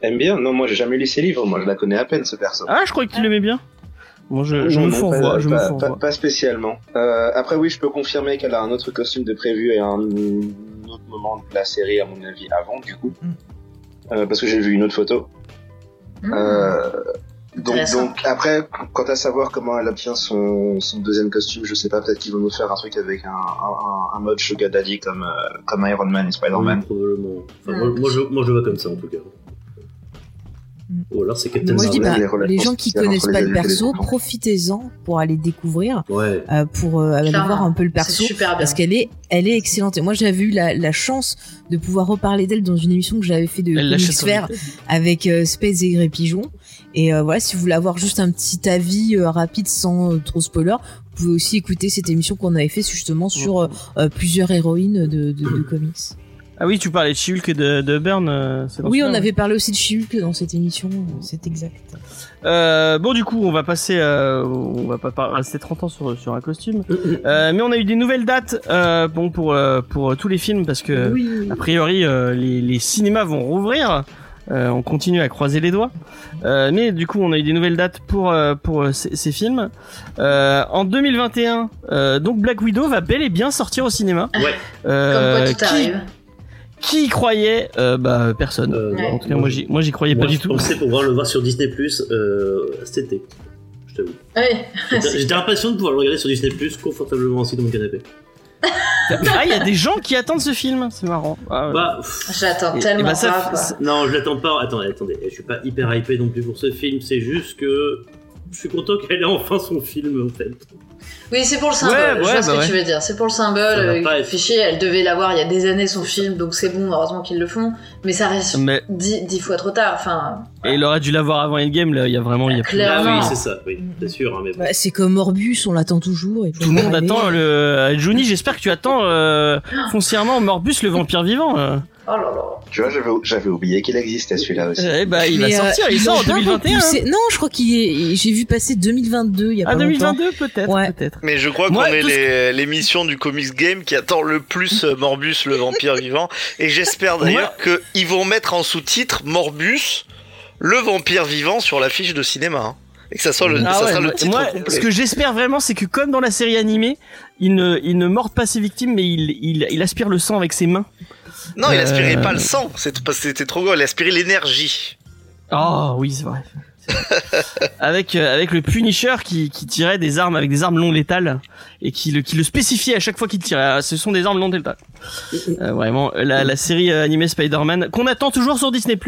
[SPEAKER 7] Aime bien? Non, moi j'ai jamais lu ses livres, moi je la connais à peine ce perso.
[SPEAKER 2] Ah, je croyais que tu l'aimais bien. Bon, je, je
[SPEAKER 7] Non,
[SPEAKER 2] me
[SPEAKER 7] non,
[SPEAKER 2] fourvoie,
[SPEAKER 7] pas,
[SPEAKER 2] je me
[SPEAKER 7] pas-
[SPEAKER 2] fourvoie.
[SPEAKER 7] pas- pas spécialement. Euh, après oui, je peux confirmer qu'elle a un autre costume de prévu et un autre moment de la série à mon avis avant du coup.
[SPEAKER 3] Mm.
[SPEAKER 7] Euh, parce que j'ai vu une autre photo.
[SPEAKER 5] Mmh.
[SPEAKER 7] Euh, donc, après, quant à savoir comment elle obtient son, son deuxième costume, je sais pas, peut-être qu'ils vont nous faire un truc avec un, un, un mode Sugar Daddy comme, euh, comme Iron Man et
[SPEAKER 6] Oui,
[SPEAKER 7] Spider-Man.
[SPEAKER 6] probablement. Enfin,
[SPEAKER 5] Mm.
[SPEAKER 6] moi, moi, je, moi, je vois comme ça en tout cas. Ou alors c'est
[SPEAKER 3] Mais
[SPEAKER 6] Captain
[SPEAKER 3] moi je dis, bah,
[SPEAKER 7] les
[SPEAKER 3] gens qui connaissent pas le perso, profitez-en pour aller découvrir,
[SPEAKER 6] Ouais.
[SPEAKER 3] euh, pour euh, aller voir un peu le perso.
[SPEAKER 5] super bien.
[SPEAKER 3] parce qu'elle est elle est excellente et moi j'avais eu la, la chance de pouvoir reparler d'elle dans une émission que j'avais fait de Fair avec euh, Space et Grey Pigeon et euh, voilà si vous voulez avoir juste un petit avis euh, rapide sans euh, trop spoiler vous pouvez aussi écouter cette émission qu'on avait fait justement sur plusieurs héroïnes de, de, de comics
[SPEAKER 2] Ah oui, tu parlais de She-Hulk et de, de Burn. euh,
[SPEAKER 3] oui on
[SPEAKER 2] ouais.
[SPEAKER 3] avait parlé aussi de She-Hulk dans cette émission euh, c'est exact
[SPEAKER 2] Euh, bon, du coup, on va passer. Euh, on va pas rester 30 ans sur, sur un costume. Euh, mais on a eu des nouvelles dates euh, bon, pour, euh, pour tous les films parce que.
[SPEAKER 3] oui
[SPEAKER 2] A priori, euh, les, les cinémas vont rouvrir. Euh, on continue à croiser les doigts. Euh, mais du coup, on a eu des nouvelles dates pour euh, pour euh, ces, ces films. Euh, en 2021, euh, donc Black Widow va bel et bien sortir au cinéma.
[SPEAKER 6] Ouais.
[SPEAKER 2] Euh,
[SPEAKER 5] Comme quoi tout
[SPEAKER 2] qui,
[SPEAKER 5] arrive.
[SPEAKER 2] Qui y croyait euh, Bah personne.
[SPEAKER 6] Euh,
[SPEAKER 5] Ouais.
[SPEAKER 2] En tout cas, moi j'y moi j'y croyais
[SPEAKER 6] moi,
[SPEAKER 2] pas du
[SPEAKER 6] je
[SPEAKER 2] tout.
[SPEAKER 6] pensais pouvoir le voir sur Disney Plus euh, cet été. Je t'avoue. J'étais j'étais impatient de pouvoir le regarder sur Disney Plus confortablement assis dans mon canapé.
[SPEAKER 2] ah, il y a des gens qui attendent ce film. C'est marrant. Ah, ouais.
[SPEAKER 6] Bah, pff,
[SPEAKER 5] j'attends tellement
[SPEAKER 2] bah, ça
[SPEAKER 5] pas,
[SPEAKER 2] fait-
[SPEAKER 5] quoi.
[SPEAKER 2] ça-
[SPEAKER 6] non, je l'attends pas. Attendez, attendez. Je suis pas hyper hypé non plus pour ce film. C'est juste que je suis content qu'elle ait enfin son film en fait.
[SPEAKER 5] Oui, c'est pour le symbole.
[SPEAKER 2] Ouais,
[SPEAKER 5] je
[SPEAKER 2] ouais,
[SPEAKER 5] vois ce
[SPEAKER 2] bah
[SPEAKER 5] que
[SPEAKER 2] ouais.
[SPEAKER 5] tu veux dire. C'est pour le symbole. Euh, Fichier, elle devait l'avoir il y a des années son film, donc c'est bon. Heureusement qu'ils le font. Mais ça reste
[SPEAKER 2] Mais
[SPEAKER 5] dix, dix fois trop tard. Enfin,
[SPEAKER 2] et il aurait dû l'avoir avant Endgame. Là, il y a vraiment, il y a plus-.
[SPEAKER 6] Ah oui, c'est ça, oui, c'est sûr. hein, mais bon.
[SPEAKER 3] Bah, c'est comme Morbus, on l'attend toujours. Et
[SPEAKER 2] Tout le monde attend le. euh, Juni, j'espère que tu attends euh, foncièrement Morbus le vampire vivant. euh.
[SPEAKER 5] oh là là.
[SPEAKER 7] Tu vois, j'avais, oublié qu'il existait celui-là aussi.
[SPEAKER 2] Eh bah, il
[SPEAKER 3] Mais,
[SPEAKER 2] va
[SPEAKER 3] euh,
[SPEAKER 2] sortir. Il sort en
[SPEAKER 3] l'ont pas
[SPEAKER 2] 2021.
[SPEAKER 3] repoussé. Non, je crois qu'il est. J'ai vu passer 2022 il y a
[SPEAKER 2] Ah,
[SPEAKER 3] pas longtemps.
[SPEAKER 2] 2022 peut-être,
[SPEAKER 3] Ouais.
[SPEAKER 2] peut-être.
[SPEAKER 4] Mais je crois qu'on est l'émission du Comics Game qui attend le plus Morbus le vampire vivant. Et j'espère d'ailleurs qu'ils vont mettre en sous-titre Morbus le vampire vivant sur l'affiche de cinéma. hein. Et que ça soit le,
[SPEAKER 2] Ah
[SPEAKER 4] ça
[SPEAKER 2] ouais,
[SPEAKER 4] sera le titre
[SPEAKER 2] moi,
[SPEAKER 4] complet.
[SPEAKER 2] ce que j'espère vraiment, c'est que comme dans la série animée, il ne, il ne morde pas ses victimes, mais il, il, il aspire le sang avec ses mains.
[SPEAKER 4] Non, il
[SPEAKER 2] Euh,
[SPEAKER 4] aspirait pas le sang, c'est parce que c'était trop gros, il aspirait l'énergie.
[SPEAKER 2] Oh oui, c'est vrai. Avec euh, avec le Punisher qui, qui tirait des armes avec des armes non létales et qui le qui le spécifiait à chaque fois qu'il tirait. Ah, Ce sont des armes non létales. Euh, vraiment, la, la série euh, animée Spider-Man qu'on attend toujours sur Disney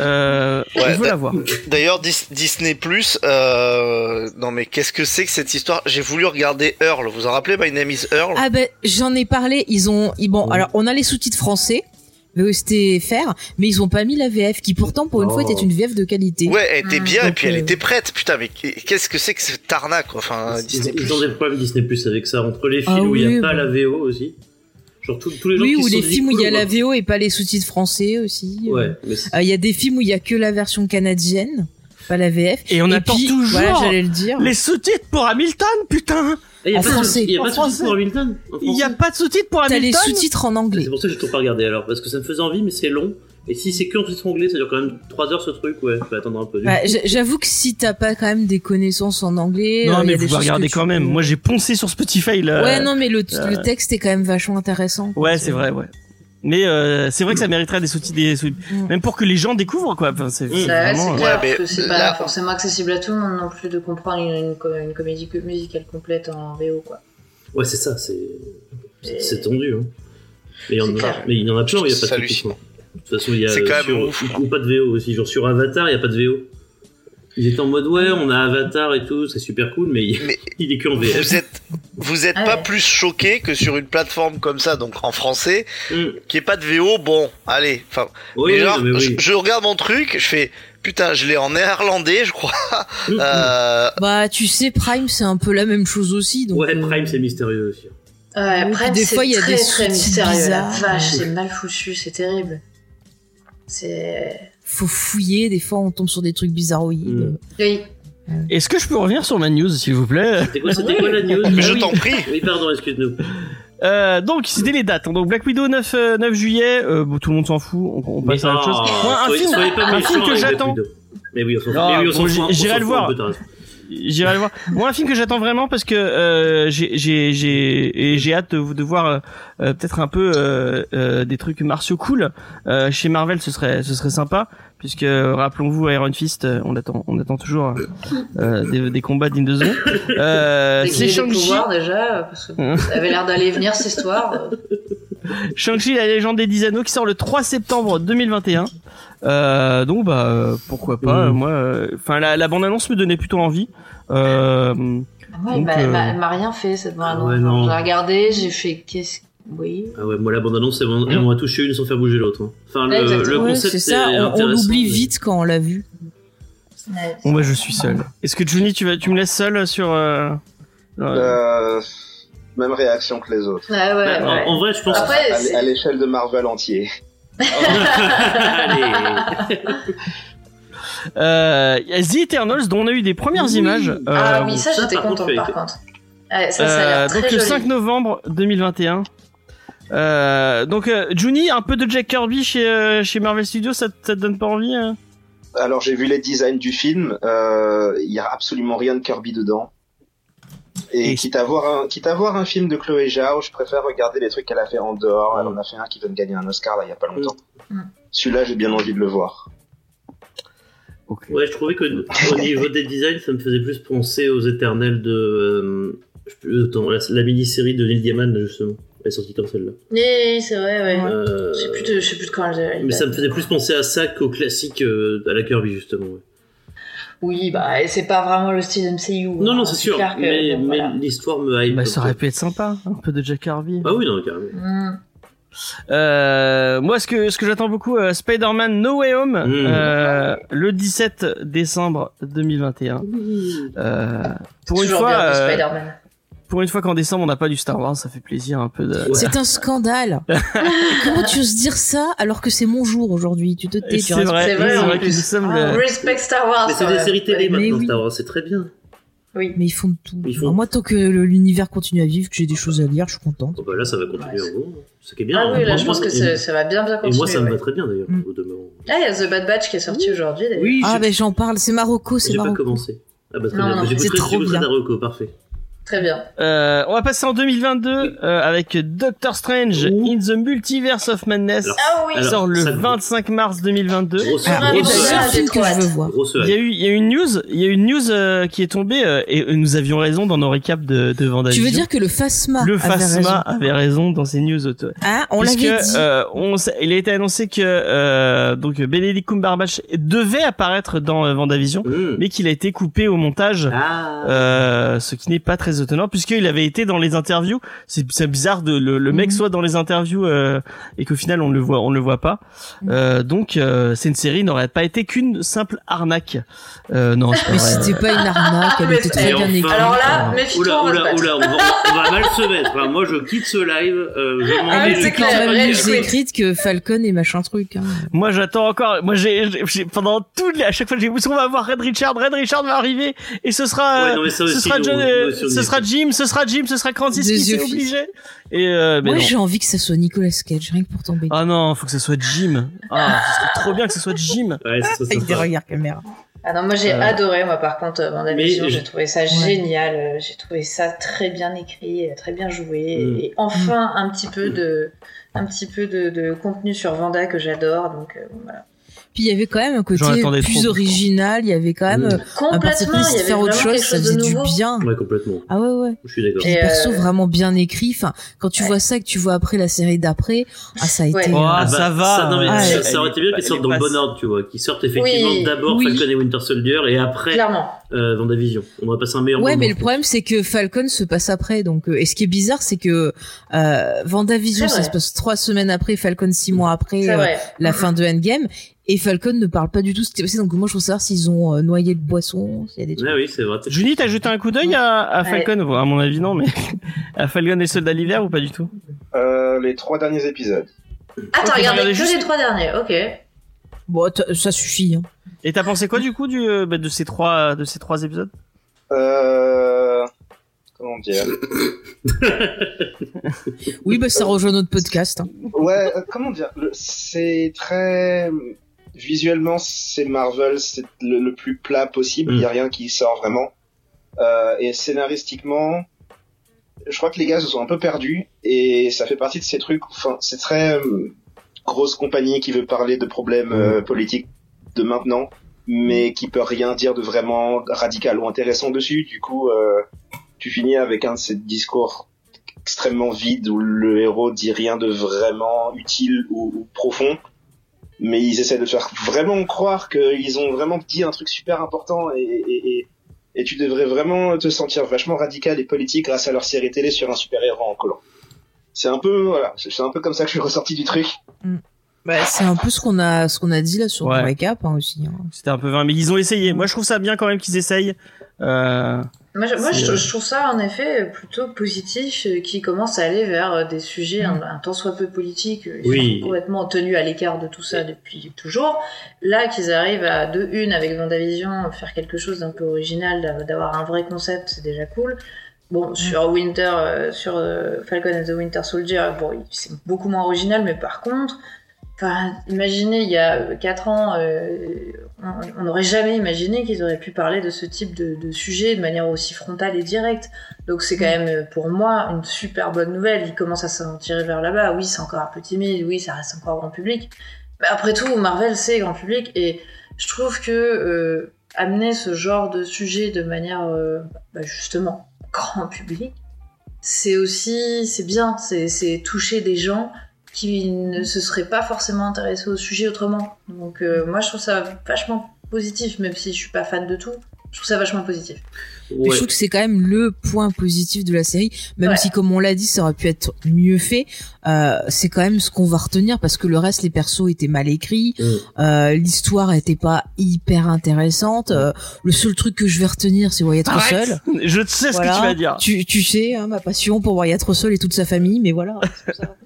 [SPEAKER 2] euh,
[SPEAKER 4] Ouais,
[SPEAKER 2] on veut la voir.
[SPEAKER 4] D'ailleurs, Dis- Disney Plus, euh... non mais qu'est-ce que c'est que cette histoire? J'ai voulu regarder Earl. Vous en rappelez My Name is Earl?
[SPEAKER 3] Ah ben j'en ai parlé. Ils ont. Ils, bon, alors on a les sous-titres français. VOST-FR, mais ils ont pas mis la VF qui pourtant pour une fois était une VF de qualité.
[SPEAKER 4] Ouais, elle était bien et puis elle
[SPEAKER 3] euh,
[SPEAKER 4] était prête. Putain, mais qu'est-ce que c'est que cette arnaque Enfin,
[SPEAKER 6] Ils,
[SPEAKER 4] Disney
[SPEAKER 6] ils ont des problèmes Disney Plus avec ça, entre les films
[SPEAKER 3] Ah
[SPEAKER 6] où il n'y
[SPEAKER 3] oui,
[SPEAKER 6] a pas la VO aussi. Genre tous tous les gens
[SPEAKER 3] Oui,
[SPEAKER 6] qui
[SPEAKER 3] ou les films où il y a la VO et pas les sous-titres français aussi.
[SPEAKER 6] Ouais, mais c'est-
[SPEAKER 3] Euh, Il y a des films où il y a que la version canadienne, pas la VF.
[SPEAKER 2] Et on attend
[SPEAKER 3] puis,
[SPEAKER 2] toujours
[SPEAKER 3] Voilà, j'allais le dire.
[SPEAKER 2] les sous-titres pour Hamilton, putain.
[SPEAKER 6] Eh, il y a pas de-
[SPEAKER 3] français.
[SPEAKER 6] Il y a
[SPEAKER 2] En
[SPEAKER 6] pas de sous-titres pour Hamilton
[SPEAKER 2] Il y a pas de sous-titres pour
[SPEAKER 3] T'as les
[SPEAKER 2] Hamilton.
[SPEAKER 3] sous-titres en anglais.
[SPEAKER 6] C'est pour ça que j'ai toujours pas regardé alors, parce que ça me faisait envie, mais c'est long. Et si c'est que en sous-titres anglais, ça dure quand même 3 heures ce truc, ouais, je vais attendre un peu.
[SPEAKER 3] Bah, J'avoue que si t'as pas quand même des connaissances en anglais, euh,
[SPEAKER 2] Non,
[SPEAKER 3] y
[SPEAKER 2] mais
[SPEAKER 3] a
[SPEAKER 2] vous pouvez regarder quand même.
[SPEAKER 3] peux-
[SPEAKER 2] Moi, j'ai poncé sur Spotify là.
[SPEAKER 3] Ouais, non, mais le,
[SPEAKER 2] euh,
[SPEAKER 3] le texte est quand même vachement intéressant.
[SPEAKER 2] Ouais, c'est vrai, ouais. Mais euh, c'est vrai que ça mériterait des sous-titres, des sous-
[SPEAKER 3] Mm.
[SPEAKER 2] même pour que les gens découvrent quoi. Enfin, c'est c'est vraiment. euh,
[SPEAKER 5] clair,
[SPEAKER 4] Ouais,
[SPEAKER 5] que c'est pas
[SPEAKER 4] là-
[SPEAKER 5] forcément accessible à tout le monde non plus de comprendre une, une, co- une comédie musicale complète en VO, quoi.
[SPEAKER 6] Ouais, c'est ça, c'est tendu. Hein. Mais il y en a,
[SPEAKER 5] clair.
[SPEAKER 6] mais il y en a plein où il y a pas de sous-titres. De toute façon, il y a sur, ou pas de VO aussi. Genre sur Avatar, il y a pas de VO. Ils étaient en mode ouais, on a Avatar et tout, c'est super cool, mais il,
[SPEAKER 4] Mais-
[SPEAKER 6] il est que en VF.
[SPEAKER 4] Vous êtes, vous êtes
[SPEAKER 5] Ah
[SPEAKER 4] pas plus choqué que sur une plateforme comme ça, donc en français,
[SPEAKER 6] Mm.
[SPEAKER 4] qui est pas de VO. Bon, allez. Enfin,
[SPEAKER 6] Oui,
[SPEAKER 4] mais
[SPEAKER 6] oui,
[SPEAKER 4] je, je regarde mon truc, je fais putain, je l'ai en néerlandais, je crois.
[SPEAKER 6] Mm,
[SPEAKER 4] Euh,
[SPEAKER 3] Bah, tu sais, Prime, c'est un peu la même chose aussi. Donc,
[SPEAKER 6] ouais,
[SPEAKER 3] euh,
[SPEAKER 6] Prime, c'est mystérieux aussi.
[SPEAKER 5] Ouais, Prime,
[SPEAKER 3] des
[SPEAKER 5] c'est
[SPEAKER 3] fois, il y a
[SPEAKER 5] très,
[SPEAKER 3] des
[SPEAKER 5] très mystérieux. La
[SPEAKER 3] bizarres.
[SPEAKER 5] vache, c'est mal foutu, c'est terrible. C'est.
[SPEAKER 3] Faut fouiller. Des fois, on tombe sur des trucs bizarroïdes.
[SPEAKER 5] Oui.
[SPEAKER 2] Est-ce que je peux revenir sur ma news, s'il vous plaît?
[SPEAKER 6] C'était quoi, la news?
[SPEAKER 4] Mais je
[SPEAKER 6] Ah
[SPEAKER 4] t'en prie.
[SPEAKER 6] Oui, pardon, excuse-nous.
[SPEAKER 2] euh, Donc, c'était les dates. Donc, Black Widow 9, euh, 9 juillet. Euh, bon, tout le monde s'en fout. On, on passe à autre chose. Moi, un
[SPEAKER 6] soyez-
[SPEAKER 2] film,
[SPEAKER 6] soyez pas
[SPEAKER 2] un film que j'attends.
[SPEAKER 6] Widow. Mais oui, on s'en fout.
[SPEAKER 2] Ah,
[SPEAKER 6] oui,
[SPEAKER 2] bon, j'irai le voir. J'irai le voir. Moi, un film que j'attends vraiment parce que euh, j'ai j'ai j'ai j'ai hâte de, de voir euh, euh, peut-être un peu euh, euh, des trucs martiaux cool euh, chez Marvel. Ce serait ce serait sympa puisque rappelons-vous Iron Fist, on attend on attend toujours euh, des, des combats dignes de. Euh,
[SPEAKER 5] qu'il
[SPEAKER 2] c'est Shang-Chi.
[SPEAKER 5] déjà, parce que ça avait l'air d'aller venir cette histoire.
[SPEAKER 2] Shang-Chi la légende des 10 anneaux qui sort le 3 septembre 2021. Euh, donc bah euh, pourquoi pas
[SPEAKER 6] Mhm.
[SPEAKER 2] moi euh, enfin la, la bande annonce me donnait plutôt envie. Euh,
[SPEAKER 5] Ouais,
[SPEAKER 2] Donc,
[SPEAKER 5] bah,
[SPEAKER 2] euh,
[SPEAKER 5] elle m'a- elle rien fait cette bande
[SPEAKER 6] Ouais, non.
[SPEAKER 5] J'ai regardé, j'ai fait qu'est-ce. Oui.
[SPEAKER 6] Ah ouais, moi la bande-annonce, c'est bon, et on a touché une sans faire bouger l'autre. hein. Enfin,
[SPEAKER 5] Ouais,
[SPEAKER 6] le, concept,
[SPEAKER 3] c'est ça. On, on l'oublie
[SPEAKER 6] mais-
[SPEAKER 3] vite quand on l'a vu.
[SPEAKER 5] Ouais.
[SPEAKER 2] Bon bah je suis seul. Est-ce que Juni tu vas tu me laisses seul sur euh... euh,
[SPEAKER 7] Euh, même réaction que les autres.
[SPEAKER 5] Ouais, ouais,
[SPEAKER 6] Bah, en-
[SPEAKER 5] ouais.
[SPEAKER 6] En, vrai, je pense.
[SPEAKER 5] Après,
[SPEAKER 7] À,
[SPEAKER 5] c'est-
[SPEAKER 7] à l'échelle de Marvel entier.
[SPEAKER 6] Allez.
[SPEAKER 2] euh, il y a The Eternals dont on a eu des premières
[SPEAKER 6] Oui.
[SPEAKER 2] images. euh,
[SPEAKER 5] Ah oui, ça,
[SPEAKER 6] ça,
[SPEAKER 5] j'étais
[SPEAKER 6] as
[SPEAKER 5] par contre. Ouais, ça, ça a
[SPEAKER 2] euh,
[SPEAKER 5] l'air très
[SPEAKER 2] donc le
[SPEAKER 5] joli.
[SPEAKER 2] 5 novembre 2021. Euh, donc euh, Juni, un peu de Jack Kirby chez euh, chez Marvel Studios, ça, te- ça te donne pas envie hein?
[SPEAKER 7] Alors j'ai vu les designs du film, euh, il y a absolument rien de Kirby dedans. Et
[SPEAKER 2] Et-
[SPEAKER 7] quitte à voir un, quitte à voir un film de Chloé Zhao, je préfère regarder les trucs qu'elle a fait en dehors. Elle en a fait un qui vient de gagner un Oscar là il y a pas longtemps.
[SPEAKER 5] Mm.
[SPEAKER 7] Celui-là j'ai bien envie de le voir.
[SPEAKER 6] Ouais, je trouvais que au niveau des designs, ça me faisait plus penser aux éternels de. Euh, je sais plus, attends, la, la mini-série de Neil Gaiman, justement. Elle est sortie comme celle-là.
[SPEAKER 5] Oui, c'est vrai, ouais.
[SPEAKER 6] Euh,
[SPEAKER 5] Je sais plus de, je sais plus de quand elle
[SPEAKER 6] mais ça me faisait plus penser à ça qu'au classique euh, à la Kirby, justement. ouais.
[SPEAKER 5] Oui, bah, c'est pas vraiment le style MCU.
[SPEAKER 6] Non, non,
[SPEAKER 5] hein,
[SPEAKER 6] c'est sûr.
[SPEAKER 5] que,
[SPEAKER 6] Mais,
[SPEAKER 5] bon,
[SPEAKER 6] mais
[SPEAKER 5] voilà.
[SPEAKER 6] l'histoire me hype.
[SPEAKER 2] Bah, ça aurait pu être sympa, un peu de Jack Harvey.
[SPEAKER 6] Ah oui, non, carrément.
[SPEAKER 5] Hmm.
[SPEAKER 2] Euh, moi, ce que ce que j'attends beaucoup, euh, Spider-Man No Way Home,
[SPEAKER 6] Mm.
[SPEAKER 2] euh, le 17 décembre 2021. Euh, pour une
[SPEAKER 5] Toujours
[SPEAKER 2] fois, pour une fois qu'en décembre on n'a pas du Star Wars, ça fait plaisir un peu de.
[SPEAKER 6] Ouais.
[SPEAKER 3] C'est un scandale. Comment tu oses dire ça alors que c'est mon jour aujourd'hui? Tu te tais,
[SPEAKER 2] C'est vrai,
[SPEAKER 5] C'est vrai,
[SPEAKER 2] c'est
[SPEAKER 5] en
[SPEAKER 2] vrai que nous sommes
[SPEAKER 5] Ah,
[SPEAKER 2] le-
[SPEAKER 5] Respect Star Wars.
[SPEAKER 6] Mais c'est des séries télé maintenant,
[SPEAKER 3] oui.
[SPEAKER 6] Star Wars, c'est très bien.
[SPEAKER 5] Oui.
[SPEAKER 3] Mais ils font de tout.
[SPEAKER 6] Ils font-
[SPEAKER 3] Alors moi, tant que l'univers continue à vivre, que j'ai des choses à lire, je suis contente.
[SPEAKER 6] Bon, bah là, ça va continuer en gros. Ce qui est bien.
[SPEAKER 5] Ah oui, là, je pense que
[SPEAKER 6] et-
[SPEAKER 5] ça, va bien, bien
[SPEAKER 6] Et
[SPEAKER 5] continuer.
[SPEAKER 6] moi, ça me
[SPEAKER 5] ouais.
[SPEAKER 6] va très bien d'ailleurs,
[SPEAKER 3] Mm.
[SPEAKER 5] Ah, il y a The Bad Batch qui est sorti aujourd'hui, d'ailleurs.
[SPEAKER 6] Oui,
[SPEAKER 3] Ah,
[SPEAKER 6] j'ai-
[SPEAKER 3] ben j'en parle, c'est Marocco, c'est
[SPEAKER 6] j'ai pas
[SPEAKER 3] Marocco.
[SPEAKER 6] commencé. Ah bah très
[SPEAKER 5] Non,
[SPEAKER 6] bien.
[SPEAKER 3] c'est trop bien.
[SPEAKER 6] ta reco, parfait.
[SPEAKER 5] Très bien.
[SPEAKER 2] Euh, on va passer en 2022 euh, avec Doctor Strange
[SPEAKER 6] Ouh.
[SPEAKER 2] in the Multiverse of Madness.
[SPEAKER 6] Alors,
[SPEAKER 5] Ah oui.
[SPEAKER 2] qui
[SPEAKER 6] alors,
[SPEAKER 2] sort le
[SPEAKER 6] ça-
[SPEAKER 2] 25 mars 2022.
[SPEAKER 6] Grosse,
[SPEAKER 3] Ah,
[SPEAKER 5] Ah,
[SPEAKER 3] et
[SPEAKER 5] oui,
[SPEAKER 3] ben,
[SPEAKER 6] grosse,
[SPEAKER 5] bah,
[SPEAKER 3] c'est
[SPEAKER 5] ça,
[SPEAKER 3] un film
[SPEAKER 5] j'ai
[SPEAKER 3] que
[SPEAKER 5] trop
[SPEAKER 3] je veux
[SPEAKER 5] hâte.
[SPEAKER 3] voir.
[SPEAKER 6] grosse
[SPEAKER 2] Il y a eu, il y a eu une news, il y a eu une news euh, qui est tombée euh, et euh, nous avions raison dans nos récaps de, de
[SPEAKER 3] Tu
[SPEAKER 2] Vendavision.
[SPEAKER 3] veux dire que le Phasma
[SPEAKER 2] le
[SPEAKER 3] avait raison.
[SPEAKER 2] Phasma avait raison dans ses news auto.
[SPEAKER 3] Ah, on l'avait dit.
[SPEAKER 2] euh, on il a été annoncé que euh, donc Benedict Cumberbatch devait apparaître dans euh, Vendavision,
[SPEAKER 6] Mm.
[SPEAKER 2] mais qu'il a été coupé au montage.
[SPEAKER 6] Ah.
[SPEAKER 2] Euh, ce qui n'est pas très étonnant puisqu'il avait été dans les interviews. C'est bizarre de le, le mec
[SPEAKER 3] Mhm.
[SPEAKER 2] soit dans les interviews euh, et qu'au final on le voit, on le voit pas.
[SPEAKER 3] Mhm.
[SPEAKER 2] Euh, donc euh, c'est une série n'aurait pas été qu'une simple arnaque. Euh, non,
[SPEAKER 3] Mais c'était pas une arnaque, elle était très bien
[SPEAKER 6] enfin-
[SPEAKER 3] écrite.
[SPEAKER 5] Alors là,
[SPEAKER 6] Oula,
[SPEAKER 5] on va se
[SPEAKER 6] oula, oula, on va, on va mal se mettre. Enfin, moi, je quitte ce live. Euh, je m'en
[SPEAKER 5] Ah, c'est
[SPEAKER 3] quand même mieux écrite que Falcon et machin truc. Hein.
[SPEAKER 2] Moi j'attends encore. Moi j'ai j'ai- pendant toutes les à chaque fois j'ai on va voir Red Richard, Red Richard va arriver et ce sera
[SPEAKER 6] Ouais, non, mais ça
[SPEAKER 2] ce sera John, ce sera
[SPEAKER 6] est.
[SPEAKER 2] Jim, ce sera Jim, ce sera Krasinski,
[SPEAKER 3] Des
[SPEAKER 2] c'est obligé. Et euh, mais
[SPEAKER 3] Moi, j'ai envie que ça soit Nicolas Cage, rien que pour tomber.
[SPEAKER 2] Ah non, faut que ce soit Jim. Ah, ce serait trop bien que ce soit Jim.
[SPEAKER 6] Ouais, ça, ça,
[SPEAKER 3] Avec des regards caméra.
[SPEAKER 5] Ah non, moi j'ai
[SPEAKER 2] Euh,
[SPEAKER 5] adoré, moi par contre, euh, Vendavision,
[SPEAKER 6] mais
[SPEAKER 5] j'ai trouvé ça génial, euh, j'ai trouvé ça très bien écrit, euh, très bien joué,
[SPEAKER 6] Mm.
[SPEAKER 5] et enfin un petit peu de, un petit peu de, de contenu sur Vanda que j'adore, donc euh, voilà.
[SPEAKER 3] Puis il y avait quand même un côté plus
[SPEAKER 2] trop.
[SPEAKER 3] original, il y avait quand même
[SPEAKER 6] Mm.
[SPEAKER 3] euh, un parti de faire autre chose, ça faisait du bien.
[SPEAKER 6] Ouais, complètement.
[SPEAKER 3] Ah ouais, ouais.
[SPEAKER 6] Je suis d'accord.
[SPEAKER 3] Puis les
[SPEAKER 5] Et,
[SPEAKER 3] persos
[SPEAKER 5] euh,
[SPEAKER 3] vraiment bien écrits. Enfin, quand tu
[SPEAKER 5] Ouais.
[SPEAKER 3] vois ça et que tu vois après la série d'après, ah, ça a
[SPEAKER 5] Ouais.
[SPEAKER 3] été.
[SPEAKER 2] Oh,
[SPEAKER 3] euh,
[SPEAKER 2] Ah, ça va,
[SPEAKER 6] Ça, non, mais
[SPEAKER 3] hein.
[SPEAKER 6] ça,
[SPEAKER 3] Ouais.
[SPEAKER 6] ça aurait été bien
[SPEAKER 2] Elle
[SPEAKER 6] qu'ils sortent dans le bon ordre, tu vois. Qu'ils sortent effectivement
[SPEAKER 5] Oui.
[SPEAKER 6] d'abord
[SPEAKER 3] Oui.
[SPEAKER 6] Falcon et Winter Soldier et après
[SPEAKER 5] Clairement.
[SPEAKER 6] euh, Vendavision. On aurait passé un meilleur
[SPEAKER 3] Ouais,
[SPEAKER 6] moment.
[SPEAKER 3] mais le problème c'est que Falcon se passe après. Donc, euh, et ce qui est bizarre, c'est que euh, Vendavision, ça se passe trois semaines après, Falcon six mois après euh, la fin de Endgame, et Falcon ne parle pas du tout ce qui s'est passé. Donc moi, je veux savoir s'ils ont euh, noyé le boisson, s'il y a des trucs.
[SPEAKER 6] Oui, c'est vrai.
[SPEAKER 2] Julie, t'as jeté un coup d'œil à. Falcon À mon avis, non, mais à Falcon et le Soldat d'hiver ou pas du tout?
[SPEAKER 7] Euh, les trois derniers épisodes.
[SPEAKER 5] Ah, t'as regardé
[SPEAKER 2] regardez
[SPEAKER 5] que
[SPEAKER 2] juste-
[SPEAKER 5] les trois derniers, ok.
[SPEAKER 3] Bon, t- ça suffit. Hein.
[SPEAKER 2] Et t'as pensé quoi du coup du, euh, bah, de ces trois de ces trois épisodes?
[SPEAKER 7] Euh... Comment dire?
[SPEAKER 3] Oui, bah ça rejoint notre podcast. Hein.
[SPEAKER 7] Ouais, euh, comment dire? C'est très... Visuellement, c'est Marvel, c'est le, le plus plat possible, il y a rien qui sort vraiment. Euh, et scénaristiquement, je crois que les gars se sont un peu perdus, et ça fait partie de ces trucs, enfin, c'est très euh, grosse compagnie qui veut parler de problèmes euh, politiques de maintenant, mais qui peut rien dire de vraiment radical ou intéressant dessus. Du coup, euh, tu finis avec un de ces discours extrêmement vide où le héros dit rien de vraiment utile ou, ou profond mais ils essaient de te faire vraiment croire qu'ils ont vraiment dit un truc super important et, et, et, et tu devrais vraiment te sentir vachement radical et politique grâce à leur série télé sur un super héros en collant. C'est un peu voilà, c'est un peu comme ça que je suis ressorti du truc.
[SPEAKER 3] Bah, c'est un peu ce qu'on a, ce qu'on a dit là sur
[SPEAKER 2] Ouais.
[SPEAKER 3] le récap hein, aussi. Hein.
[SPEAKER 2] C'était un peu vain, mais ils ont essayé. Moi, je trouve ça bien quand même qu'ils essayent. Euh,
[SPEAKER 5] Moi, je, moi,
[SPEAKER 2] C'est,
[SPEAKER 5] je,
[SPEAKER 2] euh,
[SPEAKER 5] je trouve ça en effet plutôt positif euh, qui commence à aller vers euh, des sujets un, un tant soit peu politiques, euh, ils
[SPEAKER 6] Oui.
[SPEAKER 5] sont complètement tenus à l'écart de tout ça depuis toujours. Là, qu'ils arrivent à de une avec Vendavision faire quelque chose d'un peu original, d'av- d'avoir un vrai concept, c'est déjà cool. Bon, sur Winter, euh, sur euh, Falcon and the Winter Soldier, bon, c'est beaucoup moins original, mais par contre, imaginez, il y a 4 ans, euh, on- on n'aurait jamais imaginé qu'ils auraient pu parler de ce type de, de sujet de manière aussi frontale et directe. Donc c'est quand même, euh, pour moi, une super bonne nouvelle. Ils commencent à s'en tirer vers là-bas. Oui, c'est encore un peu timide. Oui, ça reste encore grand public. Mais après tout, Marvel, c'est grand public. Et je trouve que euh, amener ce genre de sujet de manière, euh, bah, justement, grand public, c'est aussi, c'est bien. C'est toucher des gens qui ne se seraient pas forcément intéressés au sujet autrement. Donc euh, moi je trouve ça vachement positif, même si je suis pas fan de tout. Je trouve ça vachement positif.
[SPEAKER 3] Je trouve que c'est quand même le point positif de la série, même si comme on l'a dit, ça aurait pu être mieux fait. Euh, c'est quand même ce qu'on va retenir parce que le reste, les persos étaient mal écrits, euh, l'histoire était pas hyper intéressante. Euh, le seul truc que je vais retenir, c'est Wyatt
[SPEAKER 2] Arrête
[SPEAKER 3] Russell.
[SPEAKER 2] Je sais ce
[SPEAKER 3] Voilà.
[SPEAKER 2] que tu vas dire.
[SPEAKER 3] Tu, tu sais, hein, ma passion pour Wyatt Russell et toute sa famille, mais voilà.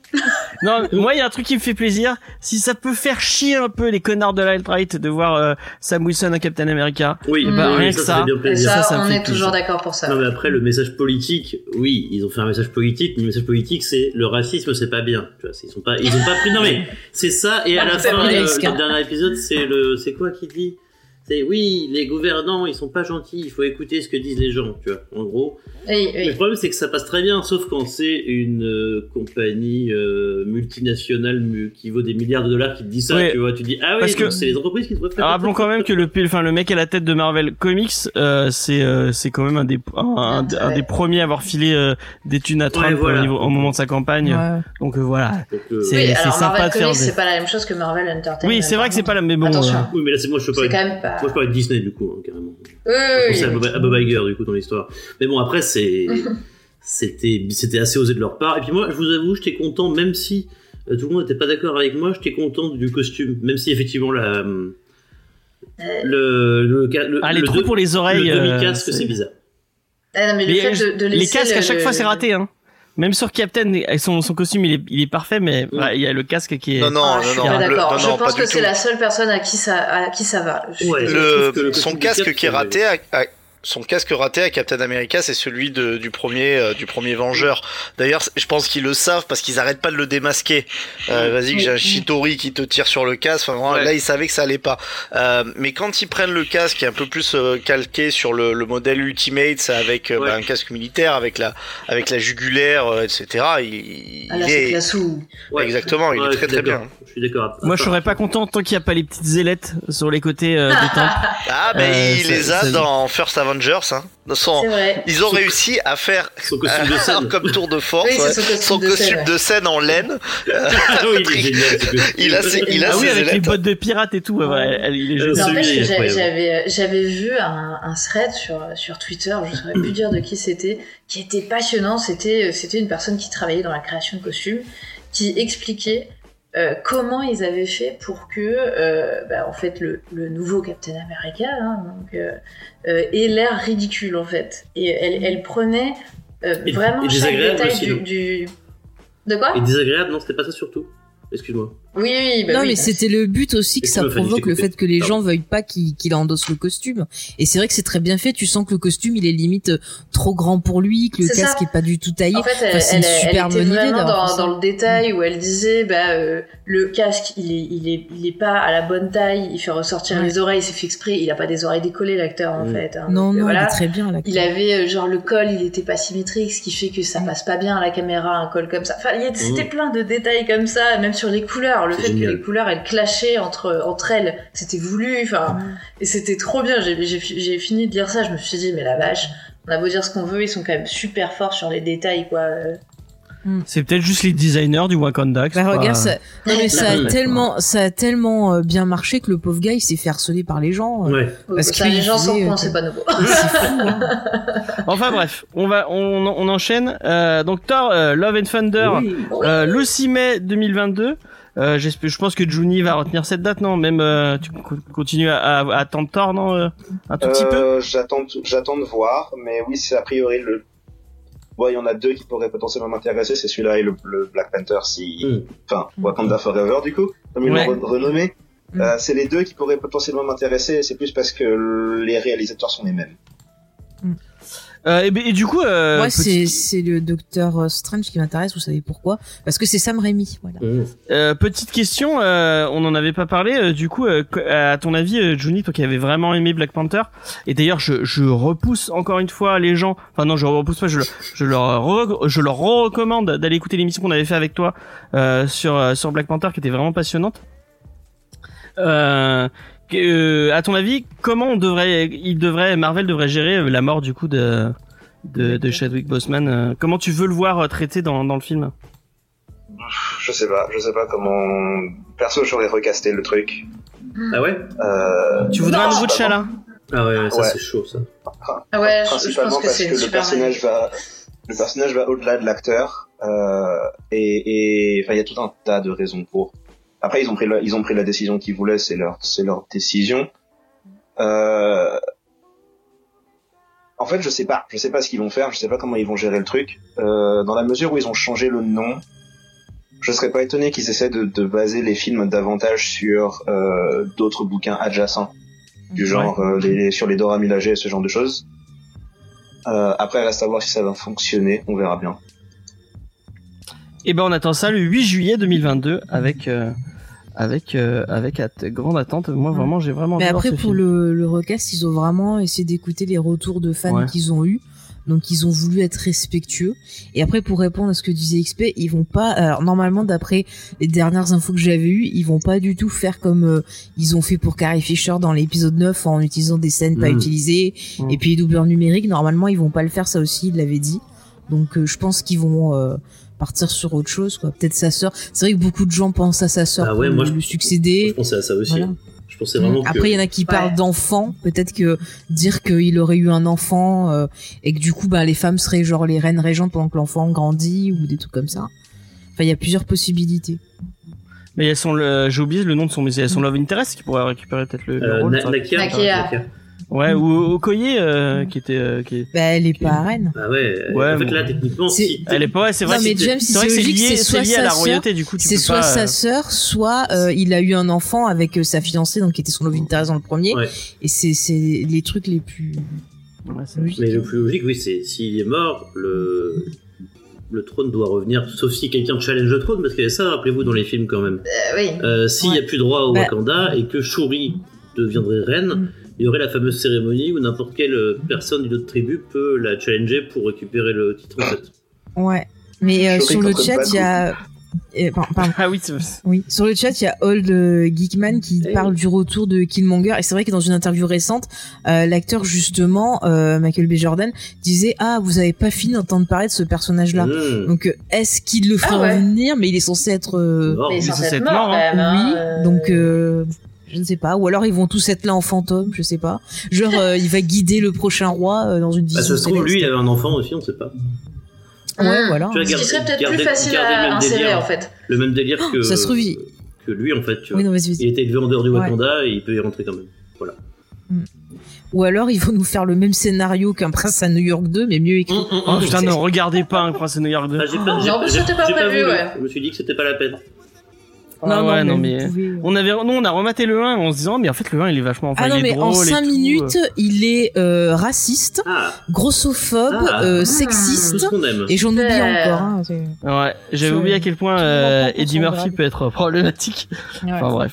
[SPEAKER 2] Non, moi il y a un truc qui me fait plaisir, si ça peut faire chier un peu les connards de l'alt-right de voir euh, Sam Wilson en Captain America.
[SPEAKER 6] Oui,
[SPEAKER 2] ben,
[SPEAKER 6] oui,
[SPEAKER 2] rien
[SPEAKER 6] ça,
[SPEAKER 2] que
[SPEAKER 6] ça
[SPEAKER 2] ça.
[SPEAKER 6] fait bien
[SPEAKER 5] Et
[SPEAKER 6] plaisir.
[SPEAKER 5] ça,
[SPEAKER 2] ça
[SPEAKER 5] on est toujours d'accord pour ça.
[SPEAKER 6] Non mais après le message politique, oui, ils ont fait un message politique, mais le message politique c'est le racisme c'est pas bien. Tu vois, ils sont pas, ils ont pas pris. Non mais c'est ça et à la fin, euh,
[SPEAKER 3] risques, hein.
[SPEAKER 6] le dernier épisode c'est le, c'est quoi qui dit? C'est oui, les gouvernants ils sont pas gentils, il faut écouter ce que disent les gens. Tu vois, en gros.
[SPEAKER 5] Oui,
[SPEAKER 6] Le problème c'est que ça passe très bien, sauf quand c'est une euh, compagnie euh, multinationale mu- qui vaut des milliards de dollars qui te dit ça.
[SPEAKER 2] Oui.
[SPEAKER 6] Tu vois, tu dis ah oui,
[SPEAKER 2] Parce que-
[SPEAKER 6] donc c'est les entreprises qui devraient faire.
[SPEAKER 2] Alors, rappelons quand même que le, enfin, le mec à la tête de Marvel Comics, euh, c'est euh, c'est quand même un des un, un- un
[SPEAKER 5] Ouais.
[SPEAKER 2] des premiers à avoir filé euh, des thunes à Trump
[SPEAKER 6] voilà.
[SPEAKER 2] au, niveau, au moment de sa campagne.
[SPEAKER 3] Ouais.
[SPEAKER 2] Donc euh, voilà.
[SPEAKER 6] Euh,
[SPEAKER 2] C'est-
[SPEAKER 5] Oui, alors
[SPEAKER 2] sympa
[SPEAKER 5] Marvel
[SPEAKER 2] de faire
[SPEAKER 5] Comics,
[SPEAKER 2] des-
[SPEAKER 5] c'est pas la même chose que Marvel Entertainment.
[SPEAKER 2] Oui, c'est vrai que c'est pas la mais bon.
[SPEAKER 5] Attention.
[SPEAKER 2] euh,
[SPEAKER 6] Oui, mais là c'est moi je peux pas.
[SPEAKER 5] C'est quand même pas.
[SPEAKER 6] Moi je parle de Disney du coup, hein, carrément.
[SPEAKER 5] Oui,
[SPEAKER 6] Je
[SPEAKER 5] oui, oui.
[SPEAKER 6] Bob, à Bob Iger du coup dans l'histoire. Mais bon après c'est c'était c'était assez osé de leur part. Et puis moi je vous avoue j'étais content même si euh, tout le monde n'était pas d'accord avec moi, j'étais content du costume même si effectivement la euh, le le le,
[SPEAKER 2] Ah, les
[SPEAKER 6] le
[SPEAKER 2] trous
[SPEAKER 6] deux-
[SPEAKER 2] pour les oreilles.
[SPEAKER 6] le
[SPEAKER 2] euh,
[SPEAKER 6] demi-casque
[SPEAKER 2] c'est-
[SPEAKER 6] c'est bizarre.
[SPEAKER 5] Ah, non, mais le
[SPEAKER 2] Les,
[SPEAKER 5] fait de, de
[SPEAKER 2] les
[SPEAKER 5] laisser
[SPEAKER 2] casques à
[SPEAKER 5] le-
[SPEAKER 2] chaque fois c'est raté hein. Même sur Captain, son, son costume il est, il est parfait, mais voilà, il y a le casque qui est.
[SPEAKER 4] Non, non,
[SPEAKER 5] Ah,
[SPEAKER 4] non,
[SPEAKER 5] je suis
[SPEAKER 4] non,
[SPEAKER 5] pas
[SPEAKER 4] le-
[SPEAKER 5] d'accord.
[SPEAKER 4] non,
[SPEAKER 5] Je
[SPEAKER 4] non,
[SPEAKER 5] pense
[SPEAKER 4] pas
[SPEAKER 5] que c'est la seule personne à qui ça, à qui ça va.
[SPEAKER 6] Ouais.
[SPEAKER 4] Le, son casque qui est raté à, à- son casque raté à Captain America, c'est celui de, du premier euh, du premier Vengeur. D'ailleurs, je pense qu'ils le savent parce qu'ils arrêtent pas de le démasquer. Euh, Vas-y, que j'ai un Shitori qui te tire sur le casque. Enfin, vraiment,
[SPEAKER 6] Ouais.
[SPEAKER 4] là, ils savaient que ça allait pas. Euh, mais quand ils prennent le casque, qui est un peu plus euh, calqué sur le, le modèle Ultimate, c'est avec euh,
[SPEAKER 6] Ouais.
[SPEAKER 4] bah, un casque militaire, avec la avec la jugulaire, euh, etc. Il,
[SPEAKER 5] Ah, là,
[SPEAKER 4] il est.
[SPEAKER 6] Ouais.
[SPEAKER 4] exactement, il est très très bien.
[SPEAKER 6] Je suis d'accord.
[SPEAKER 2] Moi, je serais pas content tant qu'il n'y a pas les petites ailettes sur les côtés euh, des tempes.
[SPEAKER 4] Ah, ben
[SPEAKER 2] Euh,
[SPEAKER 4] il les a dans First Avengers. Hein. Son-. Ils ont réussi à faire
[SPEAKER 6] Son costume de scène.
[SPEAKER 4] comme tour de force
[SPEAKER 5] Oui,
[SPEAKER 4] ouais,
[SPEAKER 5] son costume
[SPEAKER 4] son
[SPEAKER 5] de
[SPEAKER 4] costume
[SPEAKER 5] scène,
[SPEAKER 4] de scène en laine.
[SPEAKER 6] Ah oui, il est génial. ce costume.
[SPEAKER 4] Il a ses- il a
[SPEAKER 2] Ah oui, avec les bottes de pirate et tout. ouais, ouais, elle- il est
[SPEAKER 6] Euh,
[SPEAKER 5] j'avais vu un, un thread sur sur Twitter, je saurais plus dire de qui c'était, qui était passionnant. C'était c'était une personne qui travaillait dans la création de costumes, qui expliquait euh, comment ils avaient fait pour que euh, bah, en fait le, le nouveau Captain America hein, donc, euh, ait l'air ridicule en fait. Et elle, elle prenait
[SPEAKER 6] Et-
[SPEAKER 5] vraiment
[SPEAKER 6] et
[SPEAKER 5] chaque détail
[SPEAKER 6] aussi,
[SPEAKER 5] du,
[SPEAKER 6] non
[SPEAKER 5] du de quoi?
[SPEAKER 6] Et désagréable, non, c'était pas ça surtout. Excuse-moi.
[SPEAKER 5] Oui oui bah
[SPEAKER 3] non,
[SPEAKER 5] oui.
[SPEAKER 3] mais c'était le but aussi que ça provoque le fait que les gens veuillent pas qu'il qu'il endosse le costume. Et c'est vrai que c'est très bien fait. Tu sens que le costume, il est limite euh, trop grand pour lui, que le casque
[SPEAKER 5] ça.
[SPEAKER 3] est pas du tout taillé.
[SPEAKER 5] En fait, elle,
[SPEAKER 3] Enfin,
[SPEAKER 5] elle,
[SPEAKER 3] une
[SPEAKER 5] elle
[SPEAKER 3] super
[SPEAKER 5] était
[SPEAKER 3] bonne idée
[SPEAKER 5] vraiment
[SPEAKER 3] d'avoir
[SPEAKER 5] dans, dans le détail où elle disait bah euh, le casque il est il est il est pas à la bonne taille, il fait ressortir
[SPEAKER 3] Ouais.
[SPEAKER 5] les oreilles, c'est fait exprès, il a pas des oreilles décollées l'acteur en
[SPEAKER 6] Mm.
[SPEAKER 5] fait. hein.
[SPEAKER 3] Non,
[SPEAKER 5] Donc,
[SPEAKER 3] non,
[SPEAKER 5] voilà.
[SPEAKER 3] il est très bien.
[SPEAKER 5] Il avait euh, genre le col, il était pas symétrique, ce qui fait que ça
[SPEAKER 3] Mm.
[SPEAKER 5] passe pas bien à la caméra un col comme ça. Enfin, il y a- c'était
[SPEAKER 6] Mm.
[SPEAKER 5] plein de détails comme ça, même sur les couleurs, le
[SPEAKER 6] C'est
[SPEAKER 5] fait
[SPEAKER 6] génial.
[SPEAKER 5] que les couleurs elles clashaient entre entre elles, c'était voulu. Enfin,
[SPEAKER 3] Mm.
[SPEAKER 5] et c'était trop bien. J'ai j'ai fi- j'ai fini de lire ça, je me suis dit mais la vache, on a beau dire ce qu'on veut, ils sont quand même super forts sur les détails quoi. Euh,
[SPEAKER 2] C'est peut-être juste les designers du Wakanda.
[SPEAKER 3] Bah regarde, ça, non mais ça a tellement, ça a tellement euh, bien marché que le pauvre gars il s'est fait harceler par les gens. euh.
[SPEAKER 6] Ouais.
[SPEAKER 3] Parce
[SPEAKER 5] ça,
[SPEAKER 3] qu'il
[SPEAKER 5] les gens sont cons,
[SPEAKER 3] euh,
[SPEAKER 5] c'est pas nouveau.
[SPEAKER 3] C'est fou. Hein.
[SPEAKER 2] Enfin bref, on va, on, on enchaîne. Euh, donc Thor, euh, Love and Thunder, euh, le 6 mai 2022. Euh, j'espère, je pense que Juni va retenir cette date, non? Même euh, tu co- continues à, à, à attendre Thor, non? Euh, Un tout petit peu?
[SPEAKER 7] Euh, J'attends, j'attends de voir, mais oui, c'est a priori le. Bon, il y en a deux qui pourraient potentiellement m'intéresser, c'est celui-là et le, le Black Panther, si,
[SPEAKER 6] Mm.
[SPEAKER 7] enfin, Wakanda Forever du coup, comme ils
[SPEAKER 2] Ouais.
[SPEAKER 7] l'ont re- renommé.
[SPEAKER 3] Mm.
[SPEAKER 7] Euh, c'est les deux qui pourraient potentiellement m'intéresser, et c'est plus parce que les réalisateurs sont les mêmes.
[SPEAKER 2] Euh, et, et du coup, euh,
[SPEAKER 3] Moi
[SPEAKER 2] petit-
[SPEAKER 3] c'est c'est le Docteur Strange qui m'intéresse. Vous savez pourquoi Parce que c'est Sam Raimi. Voilà.
[SPEAKER 6] Mm.
[SPEAKER 2] Euh, petite question, euh, on n'en avait pas parlé. euh, du coup, euh, à ton avis, euh, Johnny, toi qui avais vraiment aimé Black Panther, et d'ailleurs, je, je repousse encore une fois les gens. Enfin non, je repousse pas. Je, je leur re- je leur recommande d'aller écouter l'émission qu'on avait fait avec toi euh, sur euh, sur Black Panther, qui était vraiment passionnante. Euh, euh, à ton avis, comment on devrait, il devrait, Marvel devrait gérer euh, la mort du coup de de, de Chadwick Boseman euh, Comment tu veux le voir euh, traité dans dans le film?
[SPEAKER 7] Je sais pas, je sais pas comment. Perso, j'aurais recasté le truc.
[SPEAKER 6] Ah ouais?
[SPEAKER 7] Euh,
[SPEAKER 2] Tu voudrais un nouveau T'Challa?
[SPEAKER 6] Ah ouais, ça
[SPEAKER 7] Ouais.
[SPEAKER 6] c'est chaud ça.
[SPEAKER 5] Ah ouais, je,
[SPEAKER 7] principalement
[SPEAKER 5] pense que
[SPEAKER 7] parce que le personnage va le personnage va au-delà de l'acteur euh, et et enfin il y a tout un tas de raisons pour après ils ont pris la, ils ont pris la décision qu'ils voulaient c'est leur c'est leur décision euh, en fait je sais pas je sais pas ce qu'ils vont faire je sais pas comment ils vont gérer le truc euh, dans la mesure où ils ont changé le nom je serais pas étonné qu'ils essaient de, de baser les films davantage sur euh, d'autres bouquins adjacents du genre euh, les, sur les Dora Milaje et ce genre de choses. Euh, après, reste à voir si ça va fonctionner, on verra bien.
[SPEAKER 2] Et ben on attend ça le 8 juillet 2022 avec euh, avec euh, avec at- grande attente. Moi vraiment j'ai vraiment.
[SPEAKER 3] Mais après,
[SPEAKER 2] ce
[SPEAKER 3] pour
[SPEAKER 2] film.
[SPEAKER 3] le, le recast, ils ont vraiment essayé d'écouter les retours de fans
[SPEAKER 2] Ouais.
[SPEAKER 3] qu'ils ont eu. Donc, ils ont voulu être respectueux. Et après, pour répondre à ce que disait XP, ils vont pas. Alors, normalement, d'après les dernières infos que j'avais eues, ils vont pas du tout faire comme euh, ils ont fait pour Carrie Fisher dans l'épisode 9 en utilisant des scènes pas
[SPEAKER 2] Mm.
[SPEAKER 3] utilisées.
[SPEAKER 2] Mm.
[SPEAKER 3] Et puis, les doubleurs numériques, normalement, ils vont pas le faire. Ça aussi, ils l'avaient dit. Donc, euh, je pense qu'ils vont. euh, partir sur autre chose quoi peut-être sa sœur c'est vrai que beaucoup de gens pensent à sa sœur
[SPEAKER 6] Ah
[SPEAKER 3] pour
[SPEAKER 6] moi,
[SPEAKER 3] lui
[SPEAKER 6] je-
[SPEAKER 3] succéder
[SPEAKER 6] Je pensais à ça aussi.
[SPEAKER 3] Voilà.
[SPEAKER 6] Je pensais vraiment que.
[SPEAKER 3] après, il y en a qui parlent
[SPEAKER 5] Ouais.
[SPEAKER 3] d'enfants. Peut-être que dire qu'il aurait eu un enfant euh, et que du coup, bah, les femmes seraient genre les reines régentes pendant que l'enfant grandit ou des trucs comme ça. Enfin, il y a plusieurs possibilités.
[SPEAKER 2] Mais elles sont le j'ai oublié le nom de son mais elles sont Love Interest qui pourrait récupérer peut-être le, le
[SPEAKER 6] Euh,
[SPEAKER 2] rôle.
[SPEAKER 6] Nakia.
[SPEAKER 5] Nakia.
[SPEAKER 6] Nakia.
[SPEAKER 2] Ouais ou Okoye euh, qui était euh, qui
[SPEAKER 3] Bah, elle est pas reine.
[SPEAKER 6] Ah ouais.
[SPEAKER 2] Ouais,
[SPEAKER 6] en fait là techniquement si
[SPEAKER 2] Elle est pas ouais c'est vrai.
[SPEAKER 3] Non, mais
[SPEAKER 2] c'est-
[SPEAKER 3] James,
[SPEAKER 2] c'est vrai que
[SPEAKER 3] c'est
[SPEAKER 2] c'est
[SPEAKER 3] logique,
[SPEAKER 2] lié
[SPEAKER 3] soit
[SPEAKER 2] lié à la
[SPEAKER 3] sa sœur,
[SPEAKER 2] royauté du coup tu
[SPEAKER 3] C'est soit
[SPEAKER 2] pas.
[SPEAKER 3] sa
[SPEAKER 2] euh,
[SPEAKER 3] sœur, soit euh, il a eu un enfant avec euh, sa fiancée, donc qui était son love interest dans le premier.
[SPEAKER 6] Ouais.
[SPEAKER 3] Et c'est c'est les trucs les plus
[SPEAKER 2] ouais.
[SPEAKER 6] Mais le plus logique, oui, c'est s'il est mort, le le trône doit revenir, sauf si quelqu'un challenge le trône, parce qu'il y a ça, rappelez-vous, dans les films quand même.
[SPEAKER 5] Euh, oui.
[SPEAKER 6] Euh, S'il n'y a plus droit au
[SPEAKER 3] Bah.
[SPEAKER 6] Wakanda et que Shuri deviendrait reine,
[SPEAKER 3] Mm.
[SPEAKER 6] Il y aurait la fameuse cérémonie où n'importe quelle euh, personne d'une autre tribu peut la challenger pour récupérer le titre en fait.
[SPEAKER 3] Ouais. Mais euh, sur le chat, il y a. euh, pardon.
[SPEAKER 2] Ah oui c'est-
[SPEAKER 3] Oui, sur le chat, il y a Old euh, Geekman qui
[SPEAKER 6] Eh
[SPEAKER 3] parle du retour de Killmonger. Et c'est vrai que dans une interview récente, euh, l'acteur justement, euh, Michael B. Jordan, disait Ah, vous avez pas fini d'entendre parler de ce personnage-là.
[SPEAKER 6] Mmh.
[SPEAKER 3] Donc, est-ce qu'il le fera
[SPEAKER 5] Ah ouais.
[SPEAKER 3] revenir Mais il est censé être. euh.
[SPEAKER 5] Mais il est censé être
[SPEAKER 2] mort, hein.
[SPEAKER 5] hein,
[SPEAKER 3] oui,
[SPEAKER 5] euh,
[SPEAKER 3] donc. Je ne sais pas. Ou alors ils vont tous être là en fantôme, je sais pas. Genre, euh, il va guider le prochain roi euh, dans une
[SPEAKER 6] Bah,
[SPEAKER 3] vision
[SPEAKER 6] ça se trouve, lui, il avait un enfant aussi, on sait pas.
[SPEAKER 3] Ouais,
[SPEAKER 5] Mm.
[SPEAKER 3] voilà.
[SPEAKER 5] Ce qui serait peut-être plus facile à
[SPEAKER 6] même
[SPEAKER 5] insérer
[SPEAKER 6] délire.
[SPEAKER 5] en fait.
[SPEAKER 6] Le même délire que,
[SPEAKER 3] Oh, ça se trouve, il-
[SPEAKER 6] que lui en fait. Tu vois.
[SPEAKER 3] Oui, non.
[SPEAKER 6] Il était élevé en dehors du
[SPEAKER 3] Ouais.
[SPEAKER 6] Wakanda et il peut y rentrer quand même. Voilà.
[SPEAKER 3] Ou alors ils vont nous faire le même scénario qu'un prince à New York 2, mais mieux écrit.
[SPEAKER 2] Oh putain ne regardez pas un Prince de New York 2.
[SPEAKER 6] Ah, j'ai pas,
[SPEAKER 5] Non, c'était pas ouais.
[SPEAKER 6] Je me suis dit que c'était pas la peine.
[SPEAKER 2] Ah ouais, non, mais-
[SPEAKER 3] pouvez-
[SPEAKER 2] On avait, nous, on a rematé le 1 en se disant, mais en fait, le 1, il est vachement, enfin,
[SPEAKER 3] Ah non,
[SPEAKER 2] il est
[SPEAKER 3] mais en
[SPEAKER 2] drôle et
[SPEAKER 3] 5
[SPEAKER 2] tout,
[SPEAKER 3] minutes, il est euh, raciste,
[SPEAKER 6] Ah,
[SPEAKER 3] grossophobe,
[SPEAKER 6] Ah.
[SPEAKER 3] euh, sexiste, et j'en oublie encore. Hein,
[SPEAKER 2] euh, Ouais, j'avais oublié à quel point euh, Eddie Murphy peut être problématique.
[SPEAKER 3] Ouais.
[SPEAKER 2] Enfin bref.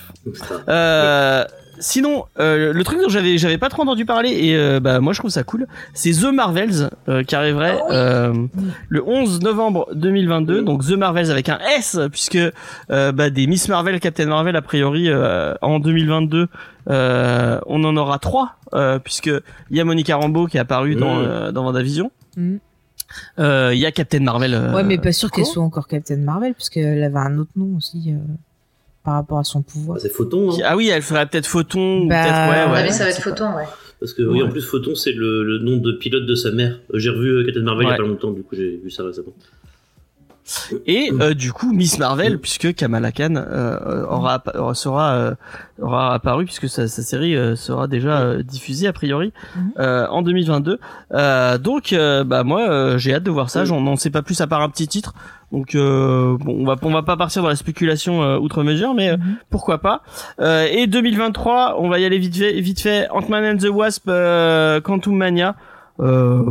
[SPEAKER 2] Euh, sinon, euh, le truc dont j'avais j'avais pas trop entendu parler et euh, bah moi je trouve ça cool, c'est The Marvels euh, qui arriverait
[SPEAKER 5] Ah
[SPEAKER 2] euh, le 11 novembre 2022.
[SPEAKER 6] Mm.
[SPEAKER 2] Donc The Marvels avec un S puisque euh, bah, des Miss Marvel, Captain Marvel a priori euh, en 2022 euh, on en aura trois euh, puisque il y a Monica Rambeau qui est apparue dans dans WandaVision.
[SPEAKER 3] Mm.
[SPEAKER 2] Euh, Il y a Captain Marvel. euh,
[SPEAKER 3] Ouais, mais pas sûr qu'elle soit encore Captain Marvel, parce qu'elle avait un autre nom aussi euh, par rapport à son pouvoir.
[SPEAKER 6] Ah, c'est Photon, hein.
[SPEAKER 2] Ah oui, elle ferait peut-être Photon ou
[SPEAKER 3] Bah,
[SPEAKER 2] peut-être ouais
[SPEAKER 5] Ah
[SPEAKER 2] ouais.
[SPEAKER 5] oui, ça va être photon, ouais.
[SPEAKER 6] Parce que oui,
[SPEAKER 2] Ouais.
[SPEAKER 6] en plus Photon c'est le, le nom de pilote de sa mère. Euh, J'ai revu euh, Captain Marvel il y
[SPEAKER 2] Ouais.
[SPEAKER 6] a pas longtemps, du coup j'ai vu ça récemment.
[SPEAKER 2] Et euh, du coup Miss Marvel puisque Kamala Khan euh, aura aura- sera euh, aura apparu puisque sa, sa série euh, sera déjà euh, diffusée a priori
[SPEAKER 3] Mhm.
[SPEAKER 2] euh, en 2022. Euh, donc euh, bah moi euh, j'ai hâte de voir ça. J'en n'en sais pas plus à part un petit titre. Donc euh, bon on va on va pas partir dans la spéculation euh, outre mesure mais euh,
[SPEAKER 3] Mhm.
[SPEAKER 2] pourquoi pas. Euh, et 2023 on va y aller vite fait vite fait Ant-Man and the Wasp euh, Quantum Mania. Euh,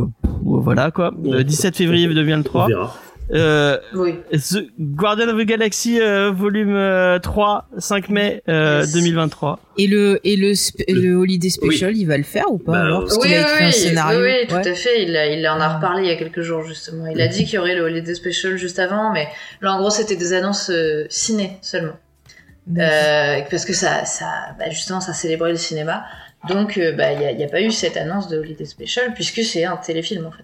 [SPEAKER 2] voilà quoi. Le 17 février
[SPEAKER 6] On
[SPEAKER 2] 2023.
[SPEAKER 6] verra.
[SPEAKER 2] Euh,
[SPEAKER 5] Oui.
[SPEAKER 2] The Guardian of the Galaxy euh, volume euh, 3 5 mai euh,
[SPEAKER 5] Yes.
[SPEAKER 2] 2023.
[SPEAKER 3] Et le et le sp- le Holiday Special, il va le faire ou pas
[SPEAKER 6] Bah,
[SPEAKER 3] alors Parce
[SPEAKER 5] Oui,
[SPEAKER 3] qu'il a écrit
[SPEAKER 5] oui,
[SPEAKER 3] un scénario.
[SPEAKER 5] oui, oui, tout
[SPEAKER 3] ouais.
[SPEAKER 5] à fait. Il, a- il en a reparlé il y a quelques jours justement. Il a dit qu'il y aurait le Holiday Special juste avant, mais là en gros c'était des annonces euh, ciné seulement, euh, parce que ça, ça, bah, justement, ça célébrait le cinéma. Donc euh, bah il y a, il y a pas eu cette annonce de Holiday Special puisque c'est un téléfilm en fait.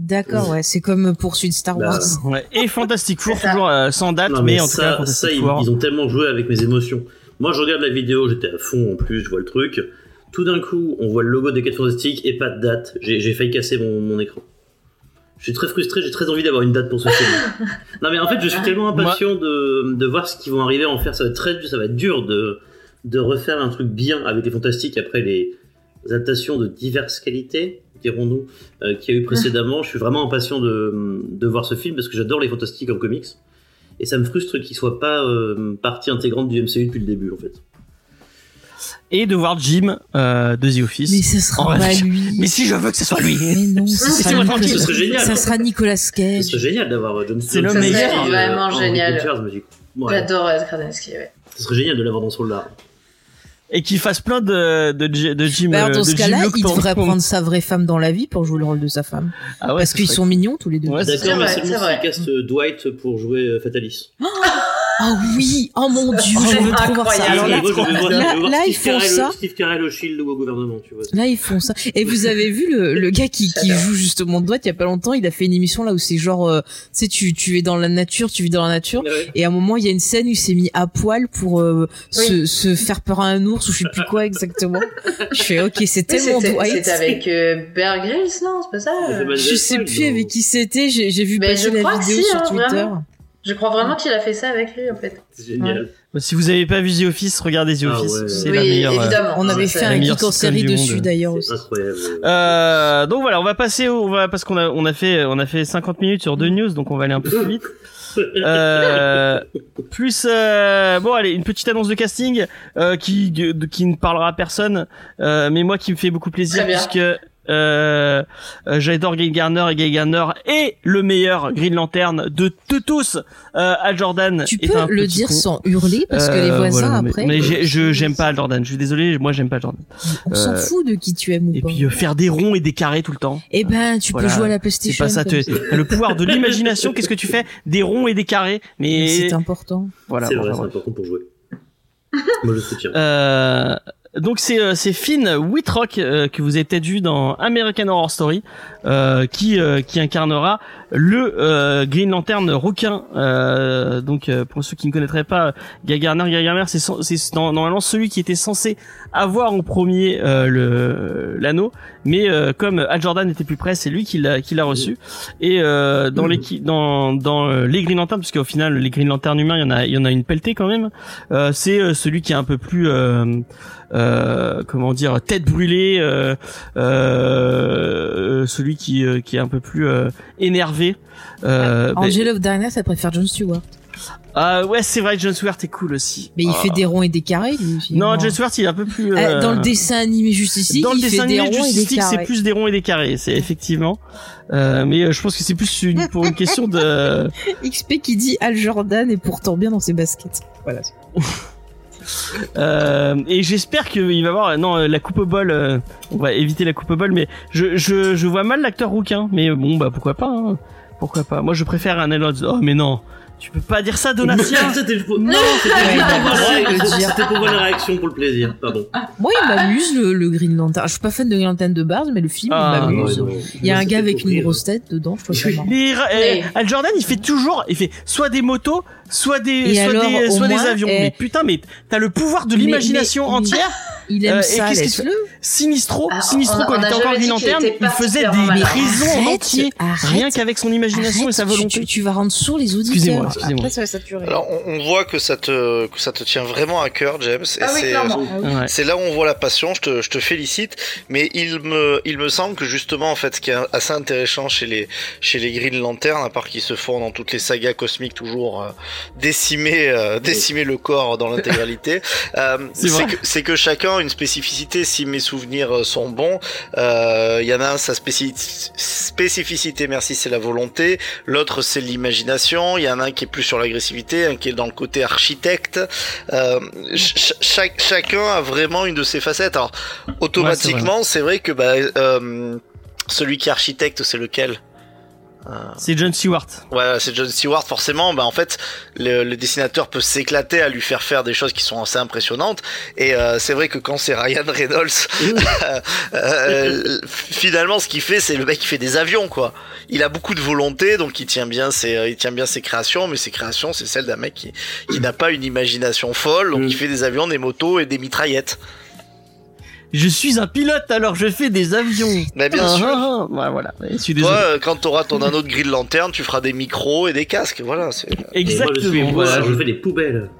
[SPEAKER 3] D'accord, ouais, c'est comme poursuite Star
[SPEAKER 6] Bah,
[SPEAKER 3] Wars.
[SPEAKER 2] Ouais. Et Fantastic Four toujours euh, sans date
[SPEAKER 6] Non,
[SPEAKER 2] mais,
[SPEAKER 6] mais
[SPEAKER 2] en tout
[SPEAKER 6] ça,
[SPEAKER 2] cas
[SPEAKER 6] ça
[SPEAKER 2] Fantastic
[SPEAKER 6] ils,
[SPEAKER 2] Four.
[SPEAKER 6] ils ont tellement joué avec mes émotions. Moi, je regarde la vidéo, j'étais à fond en plus, je vois le truc. Tout d'un coup, on voit le logo des 4 Fantastiques et pas de date. J'ai failli casser mon, mon écran. Je suis très frustré, j'ai très envie d'avoir une date pour ce film. non mais en fait, je suis tellement impatient de, de voir ce qu'ils vont arriver à en faire. Ça va être très, ça va être dur de, de refaire un truc bien avec les Fantastiques après les adaptations de diverses qualités, dirons-nous, euh, qu'il y a eu précédemment. Je suis vraiment impatient de, de voir ce film parce que j'adore les Fantastiques en comics. Et ça me frustre qu'ils soient pas euh, partie intégrante du MCU depuis le début en fait.
[SPEAKER 2] Et de voir Jim euh, de The Office.
[SPEAKER 3] Mais ce sera
[SPEAKER 2] En
[SPEAKER 3] pas
[SPEAKER 2] vrai,
[SPEAKER 3] lui.
[SPEAKER 2] Mais si je veux que ce soit lui.
[SPEAKER 3] Mais non, ce
[SPEAKER 2] C'est
[SPEAKER 3] sera,
[SPEAKER 2] vraiment
[SPEAKER 3] Nicolas...
[SPEAKER 6] ce serait génial.
[SPEAKER 3] ça sera Nicolas
[SPEAKER 6] Ce
[SPEAKER 3] Cage.
[SPEAKER 6] serait génial d'avoir euh, John
[SPEAKER 2] C'est le meilleur.
[SPEAKER 6] Krasinski,
[SPEAKER 5] Vraiment
[SPEAKER 6] Henry
[SPEAKER 5] génial. J'adore Ed Krasinski, ouais.
[SPEAKER 6] Ce serait génial de l'avoir dans ce rôle-là.
[SPEAKER 2] Et qu'il fasse plein de, de, de Jim.
[SPEAKER 3] Bah,
[SPEAKER 2] euh,
[SPEAKER 3] dans
[SPEAKER 2] de
[SPEAKER 3] ce cas-là, il
[SPEAKER 2] pour-
[SPEAKER 3] devrait
[SPEAKER 2] pour-
[SPEAKER 3] prendre sa vraie femme dans la vie pour jouer le rôle de sa femme.
[SPEAKER 2] Ah ouais,
[SPEAKER 3] Parce
[SPEAKER 2] ce
[SPEAKER 3] qu'ils sont mignons tous les deux.
[SPEAKER 2] Ouais, c'est
[SPEAKER 6] D'accord, mais
[SPEAKER 5] c'est vrai.
[SPEAKER 6] caste euh, Dwight pour jouer euh, Fatalis.
[SPEAKER 3] Ah oui, oh mon dieu,
[SPEAKER 5] Oh,
[SPEAKER 3] je veux trop voir ça. Alors là, ils font ça.
[SPEAKER 6] Steve Carell au Shield ou au gouvernement, tu vois.
[SPEAKER 3] Là, ils font ça. Et vous avez vu le, le gars qui, qui joue justement Dwight il y a pas longtemps, il a fait une émission là où c'est genre, euh, tu sais, tu, tu es dans la nature, tu vis dans la nature.
[SPEAKER 6] Ouais.
[SPEAKER 3] Et à un moment, il y a une scène où il s'est mis à poil pour euh, se, se faire peur à un ours ou je sais plus quoi exactement. Je fais, ok, c'est tellement
[SPEAKER 5] C'était
[SPEAKER 3] Dwight.
[SPEAKER 5] c'était avec euh, Bear Grylls, non C'est pas ça?
[SPEAKER 3] Je sais plus avec qui c'était, j'ai j'ai vu passer la vidéo
[SPEAKER 5] si,
[SPEAKER 3] sur
[SPEAKER 5] hein,
[SPEAKER 3] Twitter.
[SPEAKER 5] vraiment. Je crois vraiment qu'il a fait ça avec lui, en fait.
[SPEAKER 6] C'est génial.
[SPEAKER 2] Si vous avez pas vu The Office, regardez The
[SPEAKER 6] Ah
[SPEAKER 2] Office.
[SPEAKER 6] ouais.
[SPEAKER 2] C'est
[SPEAKER 5] oui,
[SPEAKER 2] la meilleure. euh,
[SPEAKER 5] évidemment.
[SPEAKER 3] On avait fait un geek en série dessus d'ailleurs aussi.
[SPEAKER 6] C'est incroyable.
[SPEAKER 2] Euh, donc voilà, on va passer au, on va, parce qu'on a, on a fait, on a fait 50 minutes sur deux news, donc on va aller un peu plus vite. Euh, plus, euh, bon allez, une petite annonce de casting euh, qui, de- qui ne parlera à personne, euh, mais moi qui me fait beaucoup plaisir puisque euh, euh, j'adore Guy Garner et Guy Garner est le meilleur Green Lantern de, de tous. Euh, Al Jordan
[SPEAKER 3] Tu peux le dire
[SPEAKER 2] con.
[SPEAKER 3] sans hurler parce que les
[SPEAKER 2] Euh,
[SPEAKER 3] voisins
[SPEAKER 2] voilà, mais-
[SPEAKER 3] après.
[SPEAKER 2] Mais, j'ai- je j'aime pas Al Jordan. Je suis désolé, moi j'aime pas Al Jordan.
[SPEAKER 3] On s'en
[SPEAKER 2] euh,
[SPEAKER 3] fout de qui tu aimes ou
[SPEAKER 2] Et
[SPEAKER 3] pas.
[SPEAKER 2] puis euh, faire des ronds et des carrés tout le temps.
[SPEAKER 3] Eh ben, tu
[SPEAKER 2] Voilà.
[SPEAKER 3] peux jouer à la
[SPEAKER 2] C'est
[SPEAKER 3] PlayStation.
[SPEAKER 2] pas ça.
[SPEAKER 3] comme
[SPEAKER 2] tu- t'as le pouvoir de l'imagination. Qu'est-ce que tu fais? Des ronds et des carrés.
[SPEAKER 3] Mais
[SPEAKER 2] Mais
[SPEAKER 3] c'est important.
[SPEAKER 2] voilà.
[SPEAKER 6] c'est
[SPEAKER 2] bon,
[SPEAKER 6] vrai, c'est important pour jouer. Moi, je soutiens.
[SPEAKER 2] Donc c'est euh, c'est Finn Whitrock euh, que vous avez peut-être vu dans American Horror Story, euh, qui euh, qui incarnera le euh, Green Lantern requin. Euh, donc euh, pour ceux qui ne connaîtraient pas, Guy Garner, Guy Garner, c'est c'est normalement celui qui était censé avoir en premier euh, le l'anneau, mais euh, comme Al Jordan était plus près, c'est lui qui l'a qui l'a reçu. Et euh, dans les dans dans les Green Lanterns, parce qu'au final les Green Lanterns humains, il y en a il y en a une pelletée quand même. Euh, c'est euh, celui qui est un peu plus euh, euh, comment dire tête brûlée, euh, euh, celui qui euh, qui est un peu plus euh, énervé. Euh, mais-
[SPEAKER 3] Angel of Darkness, elle préfère John Stewart.
[SPEAKER 2] ah ouais, c'est vrai, John Stewart est cool aussi.
[SPEAKER 3] Mais il
[SPEAKER 2] Ah.
[SPEAKER 3] fait des ronds et des carrés, lui aussi.
[SPEAKER 2] Non. John Stewart, il est un peu plus.
[SPEAKER 3] Euh,
[SPEAKER 2] euh,
[SPEAKER 3] Dans le dessin animé Justice
[SPEAKER 2] dans le dessin
[SPEAKER 3] fait
[SPEAKER 2] animé
[SPEAKER 3] des
[SPEAKER 2] Justice c'est plus des ronds et des carrés, c'est effectivement. Euh, mais euh, je pense que c'est plus une, pour une question de.
[SPEAKER 3] XP qui dit Al Jordan est pourtant bien dans ses baskets. Voilà.
[SPEAKER 2] Euh, et j'espère qu'il va avoir non euh, la coupe au bol. euh, on va éviter la coupe au bol, mais je vois mal l'acteur rouquin. Mais bon bah pourquoi pas. hein. Pourquoi pas. Moi je préfère un Elrond. Oh mais non, tu peux pas dire ça Donatien.
[SPEAKER 6] C'était pour...
[SPEAKER 2] non,
[SPEAKER 6] c'était
[SPEAKER 3] Ouais,
[SPEAKER 6] pour. C'était pour voir la réaction pour le plaisir. Pardon.
[SPEAKER 3] Moi, il m'amuse le, le Green Lantern. Je suis pas fan de Green Lantern de base, mais le film
[SPEAKER 2] Ah,
[SPEAKER 3] il m'amuse.
[SPEAKER 6] non, non.
[SPEAKER 3] Il y a un gars avec une
[SPEAKER 6] rire.
[SPEAKER 3] grosse tête dedans, je trouve ça marrant.
[SPEAKER 2] Mais. Al Jordan, il fait toujours, il fait soit des motos, soit des, soit
[SPEAKER 3] alors,
[SPEAKER 2] des, soit des avions.
[SPEAKER 3] eh,
[SPEAKER 2] Mais putain, mais t'as le pouvoir de l'imagination
[SPEAKER 3] mais-
[SPEAKER 2] entière.
[SPEAKER 3] Il aime
[SPEAKER 2] Euh, et
[SPEAKER 3] ça,
[SPEAKER 2] qu'est-ce qu'il
[SPEAKER 3] laisse-le.
[SPEAKER 2] Sinistro,
[SPEAKER 5] Ah,
[SPEAKER 2] Sinistro
[SPEAKER 5] on
[SPEAKER 2] quand
[SPEAKER 5] on
[SPEAKER 2] il
[SPEAKER 5] a
[SPEAKER 2] était encore
[SPEAKER 5] jamais
[SPEAKER 2] Green
[SPEAKER 5] dit qu'il
[SPEAKER 2] Lantern,
[SPEAKER 5] était
[SPEAKER 2] il faisait des prisons en
[SPEAKER 3] Arrête,
[SPEAKER 2] entier,
[SPEAKER 3] arrête.
[SPEAKER 2] rien qu'avec son imagination et sa
[SPEAKER 3] Arrête, tu-
[SPEAKER 2] volonté.
[SPEAKER 3] Tu, tu vas rendre sourd les auditeurs.
[SPEAKER 2] Excusez-moi, excusez-moi.
[SPEAKER 3] Après, ça va saturer.
[SPEAKER 4] Alors on, on voit que ça te que ça te tient vraiment à cœur, James. Et
[SPEAKER 5] Ah oui,
[SPEAKER 4] c'est
[SPEAKER 5] clairement.
[SPEAKER 2] Ouais.
[SPEAKER 4] c'est là où on voit la passion. Je te je te félicite. Mais il me il me semble que justement en fait ce qui est assez intéressant chez les chez les Green Lantern, à part qu'ils se font dans toutes les sagas cosmiques toujours euh, décimer euh, décimer le corps dans l'intégralité, euh,
[SPEAKER 2] C'est
[SPEAKER 4] que c'est que chacun une spécificité. Si mes souvenirs euh, sont bons, euh, il y en a un sa spécifi- spécificité, merci, c'est la volonté. L'autre c'est l'imagination. Il y en a un qui est plus sur l'agressivité, un qui est dans le côté architecte. Euh, ch- chacun a vraiment une de ses facettes. Alors automatiquement, c'est vrai que bah, euh, celui qui est architecte, c'est lequel?
[SPEAKER 2] C'est John Stewart.
[SPEAKER 4] Ouais, c'est John Stewart forcément. Bah en fait, le, le dessinateur peut s'éclater à lui faire faire des choses qui sont assez impressionnantes. Et euh, c'est vrai que quand c'est Ryan Reynolds, euh, finalement, ce qu'il fait, c'est le mec qui fait des avions, quoi. Il a beaucoup de volonté, donc il tient bien ses, il tient bien ses créations, mais ses créations, c'est celle d'un mec qui, qui n'a pas une imagination folle, donc
[SPEAKER 6] Mm.
[SPEAKER 4] il fait des avions, des motos et des mitraillettes.
[SPEAKER 2] Je suis un pilote, alors je fais des avions.
[SPEAKER 4] Mais bien
[SPEAKER 2] Ah,
[SPEAKER 4] sûr.
[SPEAKER 2] ah, ah. Ouais, voilà. Je suis désolé.
[SPEAKER 4] quand t'auras ton anneau de grille de lanterne, tu feras des micros et des casques. Voilà, c'est.
[SPEAKER 6] Moi,
[SPEAKER 2] Exactement.
[SPEAKER 6] je suis
[SPEAKER 2] voilà.
[SPEAKER 6] je fais des poubelles.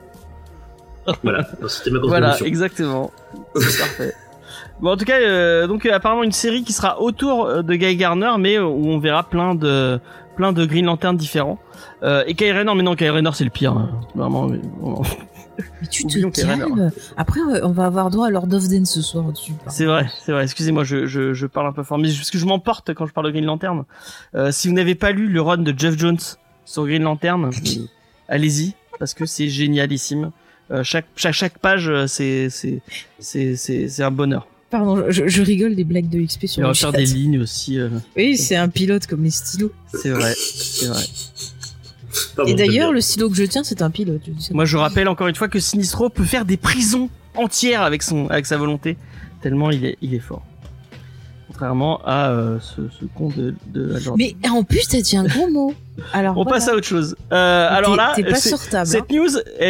[SPEAKER 6] voilà, c'était ma
[SPEAKER 2] Voilà, exactement. C'est parfait. Bon, en tout cas, euh, donc euh, apparemment une série qui sera autour euh, de Guy Garner, mais euh, où on verra plein de plein de Green Lantern différents. Euh, et Kyle Rayner, mais non, Kyle Rayner c'est le pire, hein. vraiment. mais- vraiment.
[SPEAKER 3] Mais tu te calmes. Après, on va avoir droit à Lord of Dance ce soir dessus.
[SPEAKER 2] C'est vrai, c'est vrai. Excusez-moi, je, je, je parle un peu fort, mais parce que je m'emporte quand je parle de Green Lantern. Euh, si vous n'avez pas lu le run de Jeff Jones sur Green Lantern, allez-y parce que c'est génialissime. Euh, chaque, chaque chaque page, c'est c'est c'est c'est un bonheur.
[SPEAKER 3] Pardon, je, je rigole des blagues de XP
[SPEAKER 2] Il
[SPEAKER 3] sur
[SPEAKER 2] va
[SPEAKER 3] le
[SPEAKER 2] faire
[SPEAKER 3] chat.
[SPEAKER 2] des lignes aussi. euh,
[SPEAKER 3] Oui, c'est un pilote comme les stylos.
[SPEAKER 2] c'est vrai, c'est vrai.
[SPEAKER 6] Pardon,
[SPEAKER 3] Et d'ailleurs, le stylo que je tiens, c'est un pilote. je
[SPEAKER 2] Moi, je rappelle encore une fois que Sinistro peut faire des prisons entières avec son avec sa volonté, tellement il est il est fort. Contrairement à euh, ce, ce con de de.
[SPEAKER 3] Mais en plus, t'as dit un gros mot. Alors,
[SPEAKER 2] On
[SPEAKER 3] voilà.
[SPEAKER 2] passe à autre chose. Euh, alors là,
[SPEAKER 3] sortable. hein.
[SPEAKER 2] Cette news,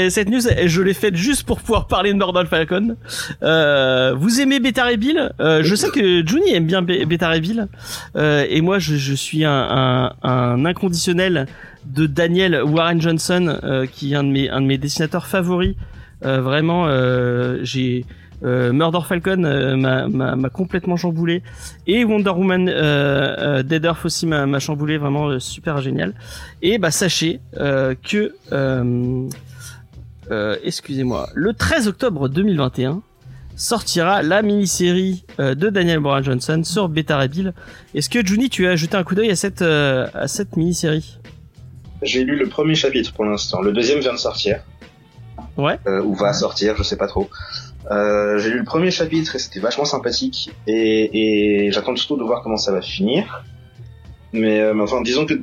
[SPEAKER 2] cette news, je l'ai faite juste pour pouvoir parler de Mordor Falcon. Euh, vous aimez Beta Ray Bill? Je sais que Juni aime bien Be- Beta Ray Bill. Et moi, je, je suis un, un, un inconditionnel de Daniel Warren Johnson, qui est un de mes, un de mes dessinateurs favoris. Vraiment, j'ai Murder Falcon euh, m'a- complètement chamboulé et Wonder Woman euh, euh, Dead Earth aussi m'a chamboulé vraiment euh, super génial et bah sachez euh, que euh, euh, excusez-moi le 13 octobre 2021 sortira la mini-série euh, de Daniel Warren Johnson sur Beta Ray Bill. Est-ce que Juni tu as jeté un coup d'œil à cette euh, à cette mini-série?
[SPEAKER 7] J'ai lu le premier chapitre pour l'instant. Le deuxième vient de sortir.
[SPEAKER 2] Ouais.
[SPEAKER 7] Euh, ou va sortir, je sais pas trop. Euh, j'ai lu le premier chapitre et c'était vachement sympathique. Et, et j'attends surtout de voir comment ça va finir. Mais, euh, mais enfin, disons que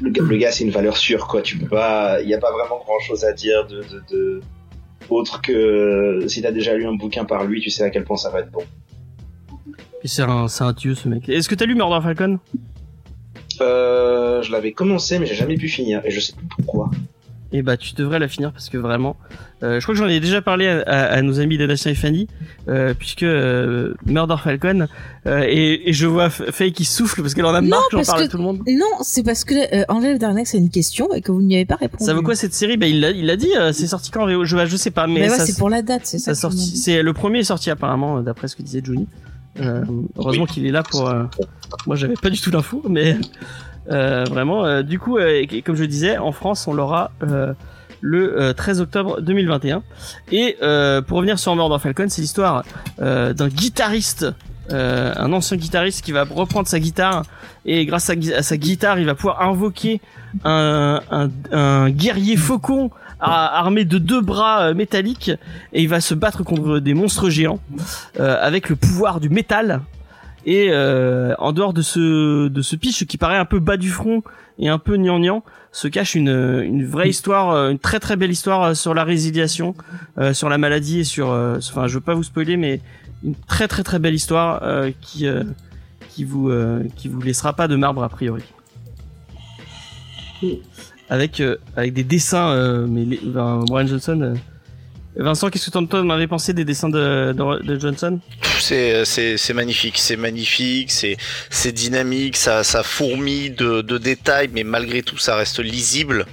[SPEAKER 7] le gars, le gars, c'est une valeur sûre, quoi. Tu peux pas, il y a pas vraiment grand chose à dire de, de, de... autre que si t'as déjà lu un bouquin par lui, tu sais à quel point ça va être bon.
[SPEAKER 2] C'est un c'est un dieu ce mec. Est-ce que t'as lu Murder Falcon?
[SPEAKER 7] Euh, je l'avais commencé, mais j'ai jamais pu finir et je sais plus pourquoi.
[SPEAKER 2] Et bah tu devrais la finir parce que vraiment, euh, je crois que j'en ai déjà parlé à, à- à nos amis d'Adassin et Fanny, euh, puisque euh, Murder Falcon euh, et, et je vois Faye qui souffle parce qu'elle en a
[SPEAKER 3] Non,
[SPEAKER 2] marre que j'en parle à tout le monde.
[SPEAKER 3] Non, c'est parce que euh, Angèle Darnex a une question et que vous n'y avez pas répondu.
[SPEAKER 2] Ça vaut quoi cette série? Bah il l'a il l'a dit, euh, c'est sorti quand? En VO je, je sais pas, mais,
[SPEAKER 3] Mais ouais,
[SPEAKER 2] ça,
[SPEAKER 3] c'est pour la date, c'est
[SPEAKER 2] ça
[SPEAKER 3] ça. je
[SPEAKER 2] sorti, c'est le premier est sorti apparemment euh, d'après ce que disait Johnny. Euh, heureusement qu'il est là pour. euh, moi j'avais pas du tout l'info, mais vraiment. euh, du coup, euh, comme je disais, en France on l'aura euh, le euh, 13 octobre 2021. Et euh, pour revenir sur Murder Falcon, c'est l'histoire euh, d'un guitariste. euh, un ancien guitariste qui va reprendre sa guitare et grâce à, sa guitare il va pouvoir invoquer un, guerrier faucon armé de deux bras euh, métalliques et il va se battre contre des monstres géants euh, avec le pouvoir du métal. Et euh, en dehors de ce de ce pitch qui paraît un peu bas du front et un peu gnangnan, se cache une une vraie histoire, euh, une très très belle histoire euh, sur la résiliation, euh, sur la maladie et sur. euh, Enfin, je veux pas vous spoiler, mais une très très très belle histoire euh, qui euh, qui vous euh, qui vous laissera pas de marbre a priori. Avec euh, avec des dessins, euh, mais les, ben, Brian Johnson. Euh, Vincent, qu'est-ce que t'en t'en avais pensé des dessins de, de, de Johnson?
[SPEAKER 4] C'est c'est c'est magnifique, c'est magnifique, c'est c'est dynamique, ça ça fourmille de de détails, mais malgré tout ça reste lisible.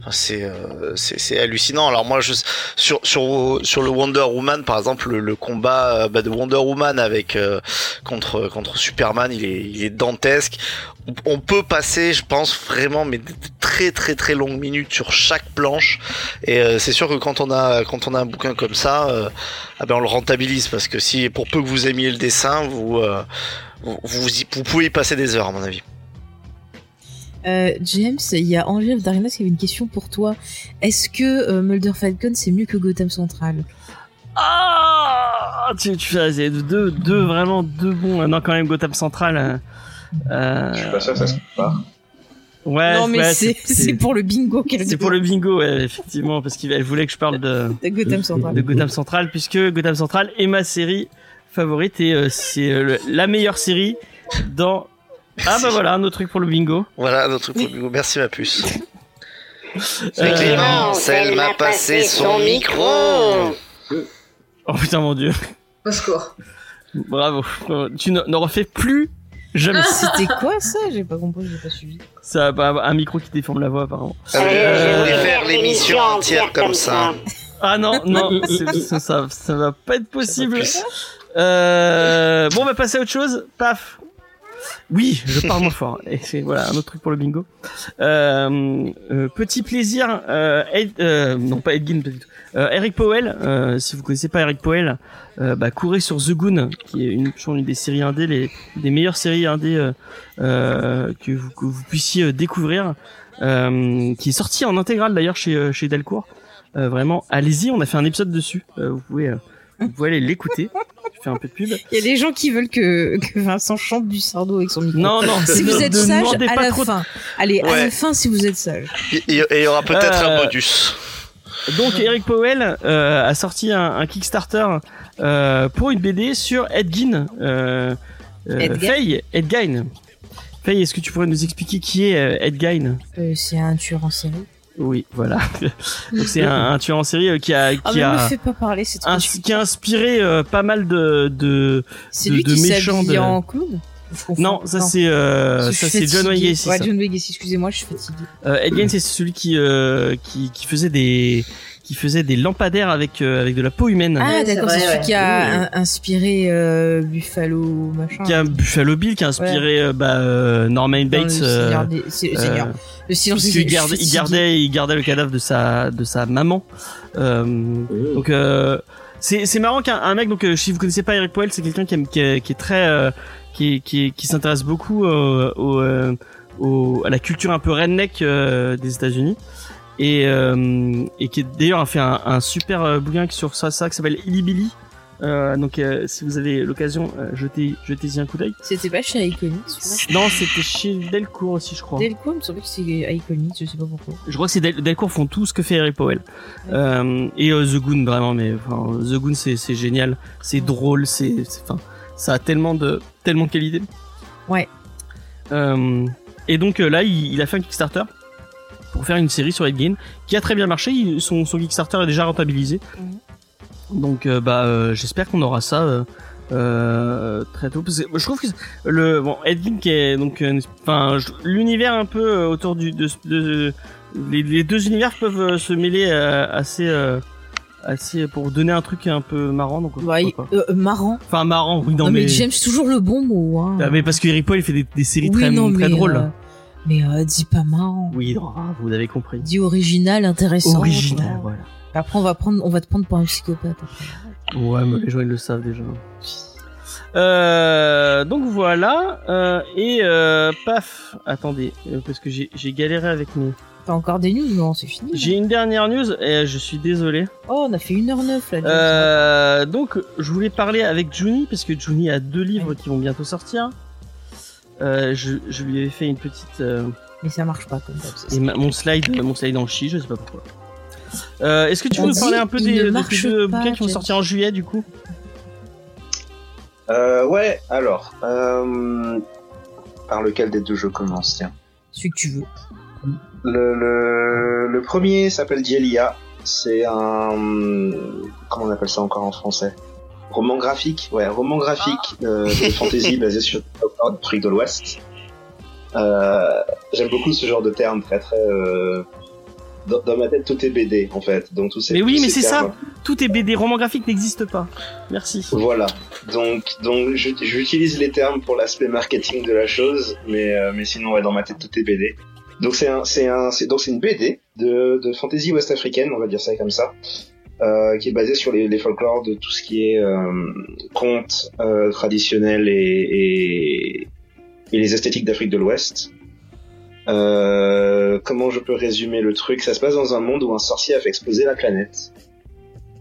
[SPEAKER 4] Enfin, c'est euh, c'est hallucinant. Alors moi je sur sur sur le Wonder Woman par exemple le, le combat euh, bah, de Wonder Woman avec euh, contre contre Superman, il est il est dantesque. On- peut passer, je pense vraiment, mais de très très très longues minutes sur chaque planche. Et euh, c'est sûr que quand on a quand on a un bouquin comme ça, euh, ah ben on le rentabilise parce que si pour peu que vous aimiez le dessin, vous euh, vous, y- vous pouvez y passer des heures à mon avis.
[SPEAKER 3] Euh, James, il y a Angèle Darnex qui avait une question pour toi. Est-ce que euh, Mulder Falcon c'est mieux que Gotham Central?
[SPEAKER 2] Ah tu, tu fais deux, deux vraiment deux bons. Non quand même Gotham Central. euh, Euh,
[SPEAKER 7] Je suis pas sûr que ça se part.
[SPEAKER 2] ouais,
[SPEAKER 3] non, mais
[SPEAKER 2] ouais,
[SPEAKER 3] c'est pour le bingo qu'elle
[SPEAKER 2] c'est pour le bingo, ouais, effectivement, parce qu'elle voulait que je parle de,
[SPEAKER 3] de Gotham Central.
[SPEAKER 2] de Gotham Central, puisque Gotham Central est ma série favorite et euh, c'est euh, la meilleure série dans. Ah bah voilà, un autre truc pour le bingo.
[SPEAKER 4] Voilà, notre truc pour le bingo. Merci ma puce.
[SPEAKER 2] Euh,
[SPEAKER 4] Clémence, elle m'a passé son micro.
[SPEAKER 2] Oh putain mon dieu,
[SPEAKER 5] Au secours.
[SPEAKER 2] bravo. Euh, Tu ne, ne refais plus jamais.
[SPEAKER 3] C'était quoi ça? J'ai pas compris, j'ai pas suivi.
[SPEAKER 2] Ça, bah, un micro qui déforme la voix apparemment.
[SPEAKER 4] Ah, mais je voulais faire l'émission entière comme ça.
[SPEAKER 2] Ah non, non, ça, ça va pas être possible. Euh, bon, on va passer à autre chose. Paf. Oui, je parle moins fort. Et c'est voilà un autre truc pour le bingo. Euh, euh, petit plaisir. Euh, Ed- euh, non pas du tout. Euh, Eric Powell. Si vous connaissez pas Eric Powell, bah, courez sur The Goon, qui est une, des séries indé, des meilleures séries indé que vous que vous puissiez découvrir. Qui est sorti en intégrale d'ailleurs chez Delcourt. Vraiment, allez-y, on a fait un épisode dessus. Vous pouvez, vous pouvez aller l'écouter. Je fais un peu de pub.
[SPEAKER 3] Il y a des gens qui veulent que, que Vincent chante du sardo avec son micro.
[SPEAKER 2] Non, non.
[SPEAKER 3] Si vous êtes sage, à
[SPEAKER 2] pas
[SPEAKER 3] la fin. Allez, à la fin si vous êtes sage.
[SPEAKER 4] Et il y aura peut-être
[SPEAKER 2] Euh,
[SPEAKER 4] un bonus.
[SPEAKER 2] Donc Eric Powell euh, a sorti un, un Kickstarter euh, pour une BD sur Ed Gein. Euh, euh, Faye, Ed Gein. Faye, est-ce que tu pourrais nous expliquer qui est euh, Ed Gein?
[SPEAKER 3] Euh, c'est un tueur en série.
[SPEAKER 2] Oui, voilà. Donc c'est un, un tueur en série euh, qui a
[SPEAKER 3] Ah,
[SPEAKER 2] qui
[SPEAKER 3] mais me
[SPEAKER 2] a
[SPEAKER 3] fais pas parler, c'est trop
[SPEAKER 2] ins-
[SPEAKER 3] chiant.
[SPEAKER 2] qui a inspiré euh, pas mal de de
[SPEAKER 3] C'est
[SPEAKER 2] de-
[SPEAKER 3] lui
[SPEAKER 2] de
[SPEAKER 3] qui
[SPEAKER 2] méchants de-
[SPEAKER 3] en clown
[SPEAKER 2] non, ça c'est euh, ça c'est John. Wayne Gacy.
[SPEAKER 3] Ouais. John Wayne Gacy, excusez-moi, je suis fatiguée.
[SPEAKER 2] Euh, Ed Gein, c'est celui qui, euh, qui qui faisait des qui faisait des lampadaires avec euh, avec de la peau humaine.
[SPEAKER 3] Ah, d'accord, c'est celui
[SPEAKER 5] ouais.
[SPEAKER 3] qui a in- inspiré euh, Buffalo, machin.
[SPEAKER 2] qui a Buffalo Bill qui a inspiré euh, bah, euh, Norman Bates euh,
[SPEAKER 3] le Seigneur. Le silence
[SPEAKER 2] gardait, il gardait il gardait le cadavre de sa de sa maman donc euh, c'est c'est marrant qu'un un mec donc euh, si vous connaissez pas Eric Powell c'est quelqu'un qui, est, qui est très euh, qui qui, qui s'intéresse beaucoup euh, au, euh, au- à la culture un peu redneck euh, des États-Unis et et, et qui d'ailleurs a fait un, un super euh, bouquin sur ça ça qui s'appelle Illy Billy euh, donc euh, si vous avez l'occasion euh, jetez jetez-y un coup d'œil.
[SPEAKER 3] C'était pas chez celui-là
[SPEAKER 2] non c'était chez Delcourt aussi je crois.
[SPEAKER 3] Delcourt, il me semblait que c'était Iconic, je sais pas pourquoi.
[SPEAKER 2] je crois que c'est Del- Delcourt font tout ce que fait Eric Powell. Euh, et euh, The Goon vraiment mais enfin, The Goon c'est c'est génial. C'est drôle c'est c'est- enfin ça a tellement de tellement de qualité.
[SPEAKER 3] Ouais.
[SPEAKER 2] euh, et donc euh, là il, il a fait un Kickstarter pour faire une série sur Gein qui a très bien marché il- son, son Kickstarter est déjà rentabilisé donc euh, bah euh, j'espère qu'on aura ça euh, très tôt parce que je trouve que le bon qui est donc enfin l'univers un peu autour du de, de- les, les deux univers peuvent se mêler assez assez pour donner un truc un peu marrant donc
[SPEAKER 3] Ouais, euh, marrant.
[SPEAKER 2] enfin marrant oui non,
[SPEAKER 3] Non, mais,
[SPEAKER 2] mais,
[SPEAKER 3] j'aime toujours le bon mot. Hein.
[SPEAKER 2] Ah, mais parce que Eric Paul il fait des, des séries
[SPEAKER 3] oui,
[SPEAKER 2] très
[SPEAKER 3] non,
[SPEAKER 2] très
[SPEAKER 3] mais,
[SPEAKER 2] drôles
[SPEAKER 3] euh, mais euh, dis pas marrant.
[SPEAKER 2] oui vous avez compris
[SPEAKER 3] Dis original, intéressant.
[SPEAKER 2] original voilà
[SPEAKER 3] Après, on va prendre, on va te prendre pour un psychopathe. après.
[SPEAKER 2] Ouais, mais les gens ils le savent déjà. Euh, donc voilà, euh, et paf, attendez, parce que j'ai galéré avec mes...
[SPEAKER 3] T'as encore des news? Non, c'est fini.
[SPEAKER 2] J'ai une dernière news, et je suis désolé.
[SPEAKER 3] Oh, on a fait 1h09 là.
[SPEAKER 2] Euh, donc je voulais parler avec Juni, parce que Juni a deux livres qui vont bientôt sortir. Euh, je, je lui avais fait une petite... euh,
[SPEAKER 3] Mais ça marche pas comme ça.
[SPEAKER 2] et ma- mon slide, mon slide en chie, je sais pas pourquoi. Euh, Est-ce que tu veux nous parler un peu des, des-
[SPEAKER 3] marche
[SPEAKER 2] des deux
[SPEAKER 3] pas,
[SPEAKER 2] bouquins qui vont sortir en juillet du coup?
[SPEAKER 7] Euh, ouais, alors, euh, par lequel des deux je commence, tiens.
[SPEAKER 3] Celui que tu veux.
[SPEAKER 7] Le, le, le premier s'appelle Dielia. C'est un... Comment on appelle ça encore en français? Roman graphique Ouais, roman graphique euh, de fantasy basé sur l'Afrique de l'Ouest. Euh, J'aime beaucoup ce genre de terme très très... Euh... Dans, dans ma tête, tout est BD, en fait. Donc, tous ces,
[SPEAKER 2] Mais oui, mais
[SPEAKER 7] ces
[SPEAKER 2] c'est ça. Tout est BD, roman graphique n'existe pas. Merci.
[SPEAKER 7] Voilà. Donc, donc j'utilise les termes pour l'aspect marketing de la chose, mais, euh, mais sinon, ouais, dans ma tête, tout est BD. Donc, c'est un, c'est un, c'est, donc c'est une BD de, de fantasy ouest-africaine, on va dire ça comme ça, euh, qui est basée sur les, les folklores de tout ce qui est euh, contes euh, traditionnels et, et, et les esthétiques d'Afrique de l'Ouest. Euh, comment je peux résumer le truc? Ça se passe dans un monde où un sorcier a fait exploser la planète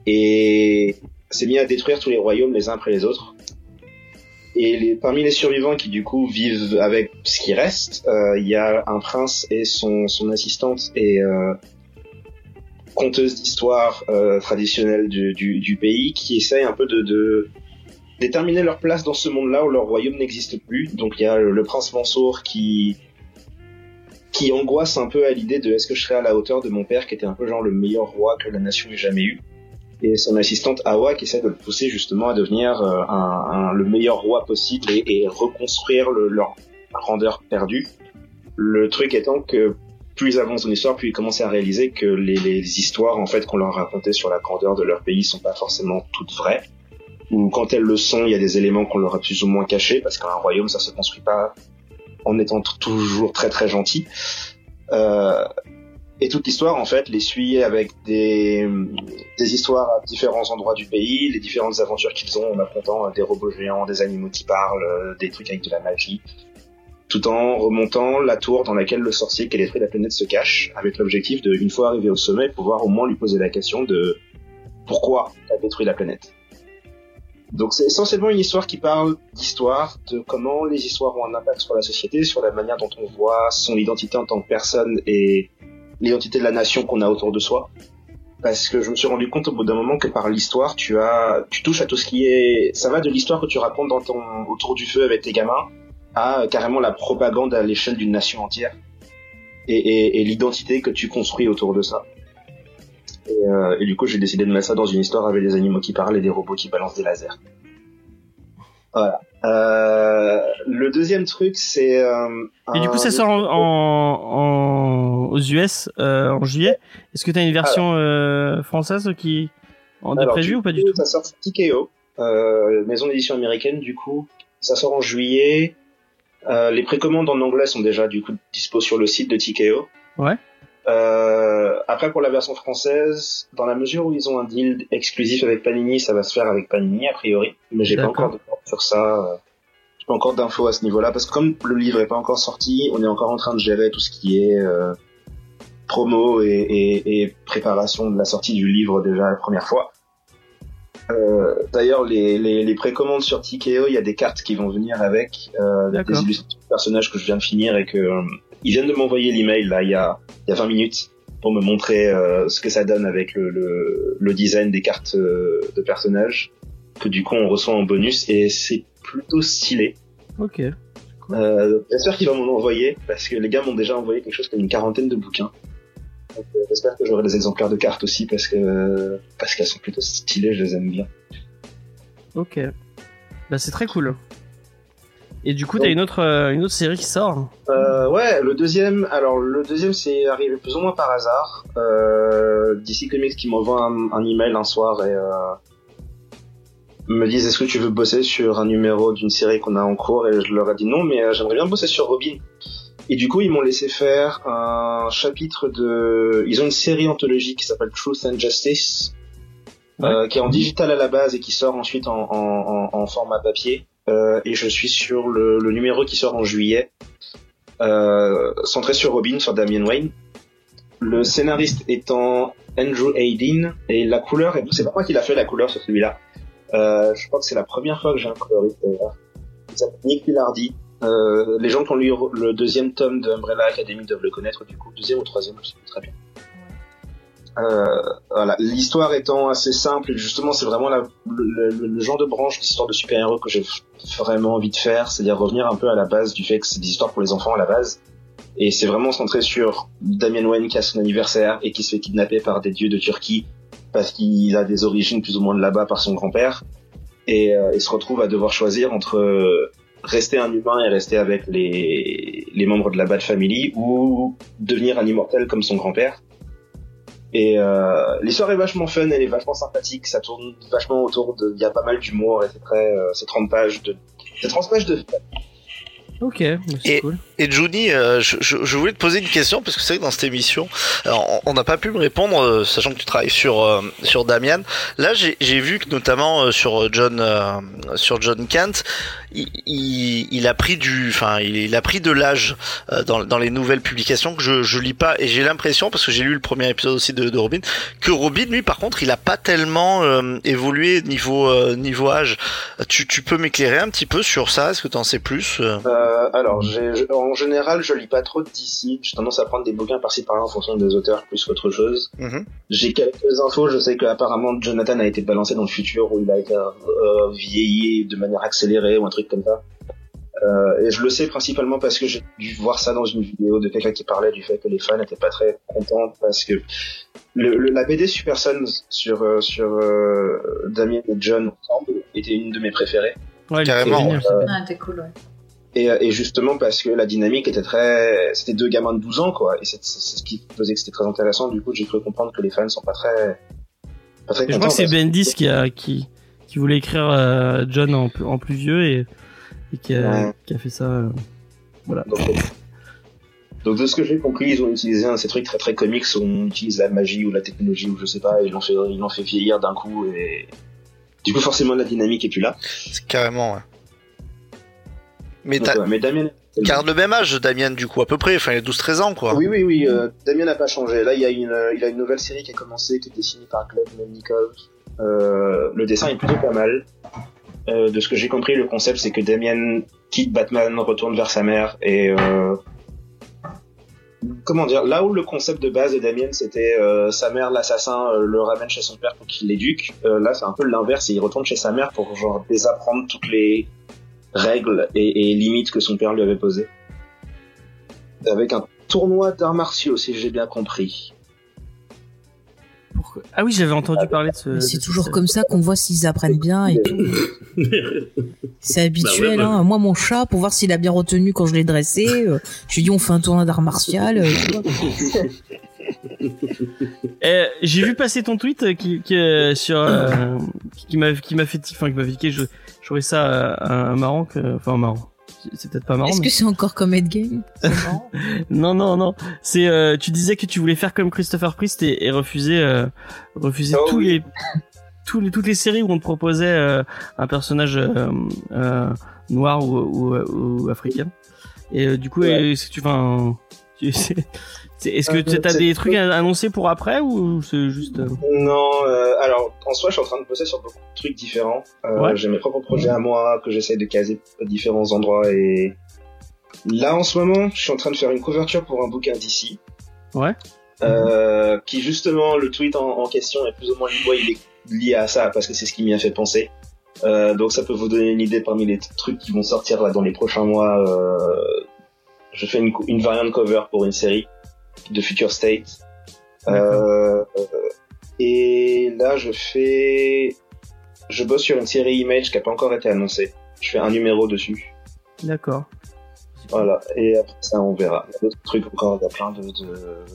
[SPEAKER 7] et s'est mis à détruire tous les royaumes les uns après les autres. et les, parmi les survivants qui du coup vivent avec ce qui reste, euh, il y a un prince et son, son assistante et conteuse d'histoire euh, traditionnelle du, pays qui essayent un peu de, déterminer leur place dans ce monde-là où leur royaume n'existe plus. Donc il y a le, prince Mansour qui qui angoisse un peu à l'idée de est-ce que je serai à la hauteur de mon père qui était un peu genre le meilleur roi que la nation ait jamais eu et son assistante Awa qui essaie de le pousser justement à devenir euh, le meilleur roi possible et, reconstruire le, leur grandeur perdue. Le truc étant que plus ils avancent dans l'histoire, plus ils commencent à réaliser que les, histoires en fait qu'on leur racontait sur la grandeur de leur pays sont pas forcément toutes vraies. Ou quand elles le sont, il y a des éléments qu'on leur a plus ou moins cachés parce qu'un royaume ça se construit pas en étant toujours très très gentil. Euh, et toute l'histoire, en fait, les suit avec des, des histoires à différents endroits du pays, les différentes aventures qu'ils ont en affrontant des robots géants, des animaux qui parlent, euh, des trucs avec de la magie, tout en remontant la tour dans laquelle le sorcier qui a détruit la planète se cache, avec l'objectif de, une fois arrivé au sommet, pouvoir au moins lui poser la question de pourquoi tu as détruit la planète. Donc c'est essentiellement une histoire qui parle d'histoire, de comment les histoires ont un impact sur la société, sur la manière dont on voit son identité en tant que personne et l'identité de la nation qu'on a autour de soi. Parce que je me suis rendu compte au bout d'un moment que par l'histoire, tu as, tu touches à tout ce qui est, ça va de l'histoire que tu racontes dans ton, autour du feu avec tes gamins, à carrément la propagande à l'échelle d'une nation entière. Et, et, et l'identité que tu construis autour de ça. Et, euh, et du coup, j'ai décidé de mettre ça dans une histoire avec des animaux qui parlent et des robots qui balancent des lasers. Voilà. Euh, le deuxième truc, c'est. Euh,
[SPEAKER 2] Et du coup, ça sort en, en- en- aux US en juillet. Est-ce que tu as une version française qui en de prévu ou pas du tout?
[SPEAKER 7] Ça sort TKO, euh, maison d'édition américaine, du coup. Ça sort en juillet. Euh, les précommandes en anglais sont déjà du coup dispo sur le site de TKO.
[SPEAKER 2] Ouais.
[SPEAKER 7] Euh, après pour la version française, dans la mesure où ils ont un deal exclusif avec Panini, ça va se faire avec Panini a priori, mais j'ai pas encore de sur ça. euh, J'ai pas encore d'infos à ce niveau-là parce que comme le livre est pas encore sorti, on est encore en train de gérer tout ce qui est euh, promo et, et, et préparation de la sortie du livre déjà la première fois. Euh, D'ailleurs, les, les, les précommandes sur TKO, il y a des cartes qui vont venir avec euh, des illustrations de personnages que je viens de finir et que euh, ils viennent de m'envoyer l'email là il y a il y a 20 minutes pour me montrer euh, ce que ça donne avec le, le, le design des cartes euh, de personnages que du coup on reçoit en bonus et c'est plutôt stylé.
[SPEAKER 2] Ok.
[SPEAKER 7] Euh, J'espère qu'ils vont m'en envoyer parce que les gars m'ont déjà envoyé quelque chose comme une quarantaine de bouquins. Donc, euh, J'espère que j'aurai des exemplaires de cartes aussi parce que parce qu'elles sont plutôt stylées, je les aime bien.
[SPEAKER 2] Ok. Bah c'est très cool. Et du coup, t'as une autre euh, une autre série qui sort.
[SPEAKER 7] Euh, ouais, le deuxième, alors le deuxième c'est arrivé plus ou moins par hasard. Euh, DC Comics qui m'envoie un, un email un soir et me disent est-ce que tu veux bosser sur un numéro d'une série qu'on a en cours? Et je leur ai dit non mais j'aimerais bien bosser sur Robin. Et du coup ils m'ont laissé faire un chapitre de, ils ont une série anthologique qui s'appelle Truth and Justice. euh, qui est en digital à la base et qui sort ensuite en, en, en, format papier. Euh, et je suis sur le, le numéro qui sort en juillet, euh, centré sur Robin, sur Damien Wayne. Le scénariste étant Andrew Aydin, et la couleur, et c'est pas moi qui l'a fait la couleur sur celui-là. Euh, je crois que c'est la première fois que j'ai un coloriste d'ailleurs. Il s'appelle Nick Pilardi. Euh, les gens qui ont lu le deuxième tome de Umbrella Academy doivent le connaître du coup, deuxième ou troisième, je plus très bien. Euh, voilà, l'histoire étant assez simple, justement c'est vraiment le- le genre de branche d'histoire de super-héros que j'ai vraiment envie de faire, c'est-à-dire revenir un peu à la base du fait que c'est des histoires pour les enfants à la base. Et c'est vraiment centré sur Damien Wayne qui a son anniversaire et qui se fait kidnapper par des dieux de Turquie parce qu'il a des origines plus ou moins de là-bas par son grand-père. Et euh, il se retrouve à devoir choisir entre euh, rester un humain et rester avec les, les membres de la Bat Family ou devenir un immortel comme son grand-père. Et euh, l'histoire est vachement fun, elle est vachement sympathique, ça tourne vachement autour de, il y a pas mal d'humour et c'est très, euh, c'est 30 pages de, c'est 30 pages de,
[SPEAKER 2] Ok, bah, c'est cool.
[SPEAKER 4] Et Juni, euh, je, je, je voulais te poser une question parce que c'est vrai que dans cette émission, alors, on n'a pas pu me répondre, euh, sachant que tu travailles sur euh, sur Damian. Là, j'ai vu que notamment euh, sur John euh, sur John Kent, il, il, il a pris du, enfin, il, a pris de l'âge euh, dans dans les nouvelles publications que je je lis pas et j'ai l'impression parce que j'ai lu le premier épisode aussi de, de Robin que Robin lui par contre il a pas tellement euh, évolué niveau euh, niveau âge. Tu tu peux m'éclairer un petit peu sur ça? Est-ce que tu en sais plus euh?
[SPEAKER 7] Euh, alors, j'ai, en général, je lis pas trop d'ici. J'ai tendance à prendre des bouquins par-ci par-là en fonction des auteurs plus qu'autre chose.
[SPEAKER 4] Mhm.
[SPEAKER 7] J'ai quelques infos. Je sais qu'apparemment Jonathan a été balancé dans le futur où il a été euh, vieilli de manière accélérée ou un truc comme ça. Euh, et je le sais principalement parce que j'ai dû voir ça dans une vidéo de quelqu'un qui parlait du fait que les fans n'étaient pas très contents parce que le, le- la BD Super Sons sur euh, sur euh, Damien et John ensemble était une de mes préférées.
[SPEAKER 2] Ouais,
[SPEAKER 4] Carrément,
[SPEAKER 2] ça.
[SPEAKER 5] Ah, cool, ouais.
[SPEAKER 7] Et, euh, et justement parce que la dynamique était très, c'était deux gamins de 12 ans quoi, et c'est c'est ce qui faisait que c'était très intéressant. Du coup, j'ai cru comprendre que les fans sont pas très, pas très
[SPEAKER 2] Et je
[SPEAKER 7] contents.
[SPEAKER 2] crois que c'est Bendis qui a qui qui voulait écrire euh, John en, plus- en plus vieux et, et qui, a,
[SPEAKER 7] Ouais.
[SPEAKER 2] qui a fait ça. euh, voilà.
[SPEAKER 7] Donc, donc de ce que j'ai compris, ils ont utilisé un de ces trucs très très comiques où on utilise la magie ou la technologie ou je sais pas, et ils l'ont fait, ils l'ont fait vieillir d'un coup et du coup forcément la dynamique est plus là.
[SPEAKER 4] C'est carrément, ouais. Mais
[SPEAKER 7] Donc, ouais, mais Damien,
[SPEAKER 4] garde le même âge, Damien, du coup, à peu près. Enfin, il a 12-13 ans, quoi.
[SPEAKER 7] Oui, oui, oui. Euh, Damien n'a pas changé. Là, il y a une, euh, il a une nouvelle série qui a commencé, qui est dessinée par Gleb Melnikov. Euh, le dessin est plutôt pas mal. Euh, de ce que j'ai compris, le concept, c'est que Damien quitte Batman, retourne vers sa mère et comment dire Là où le concept de base de Damien, c'était sa mère, l'assassin, le ramène chez son père pour qu'il l'éduque. là, c'est un peu l'inverse. et Il retourne chez sa mère pour genre désapprendre toutes les règles et, et limites que son père lui avait posées. Avec un tournoi d'arts martiaux, si j'ai bien compris.
[SPEAKER 2] Pourquoi? Ah oui, j'avais entendu parler de ce.
[SPEAKER 3] C'est
[SPEAKER 2] ce-
[SPEAKER 3] toujours comme ça qu'on voit s'ils apprennent bien et tout. C'est habituel.
[SPEAKER 6] Bah ouais, bah.
[SPEAKER 3] Hein. Moi, mon chat, pour voir s'il a bien retenu quand je l'ai dressé, euh, je lui dit on fait un tournoi d'art martial. euh.
[SPEAKER 2] Eh, j'ai vu passer ton tweet euh, qui, qui euh, sur euh, qui m'a qui m'a fait enfin qui m'a fait je trouvais ça euh, un- marrant que enfin marrant c'est peut-être pas marrant
[SPEAKER 3] Est-ce
[SPEAKER 2] mais-
[SPEAKER 3] que c'est encore comme Endgame
[SPEAKER 2] non non non c'est euh, tu disais que tu voulais faire comme Christopher Priest et, et refuser euh, refuser
[SPEAKER 7] Oh
[SPEAKER 2] tous
[SPEAKER 7] oui.
[SPEAKER 2] les tous les toutes les séries où on te proposait euh, un personnage euh, euh, noir ou, ou, ou africain et euh, du coup
[SPEAKER 7] Ouais.
[SPEAKER 2] est-ce que tu enfin est-ce que
[SPEAKER 7] Euh,
[SPEAKER 2] tu as des trucs à annoncer pour après ou c'est juste euh,
[SPEAKER 7] Non, euh, alors en soi, je suis en train de bosser sur beaucoup de trucs différents. Euh,
[SPEAKER 2] Ouais.
[SPEAKER 7] J'ai mes propres projets à moi que j'essaye de caser à différents endroits et là en ce moment, je suis en train de faire une couverture pour un bouquin d'ici.
[SPEAKER 2] Ouais.
[SPEAKER 7] Euh, qui justement le tweet en, en question est plus ou moins ouais, il est lié à ça parce que c'est ce qui m'y a fait penser. Donc ça peut vous donner une idée parmi les trucs qui vont sortir là dans les prochains mois. Je fais une variante cover pour une série de Future State. Euh, et là, je fais, je bosse sur une série Image qui a pas encore été annoncée. Je fais un numéro dessus.
[SPEAKER 2] d'accord
[SPEAKER 7] Voilà. Et après ça, on verra. Il y a d'autres trucs encore. Il y a plein de, de,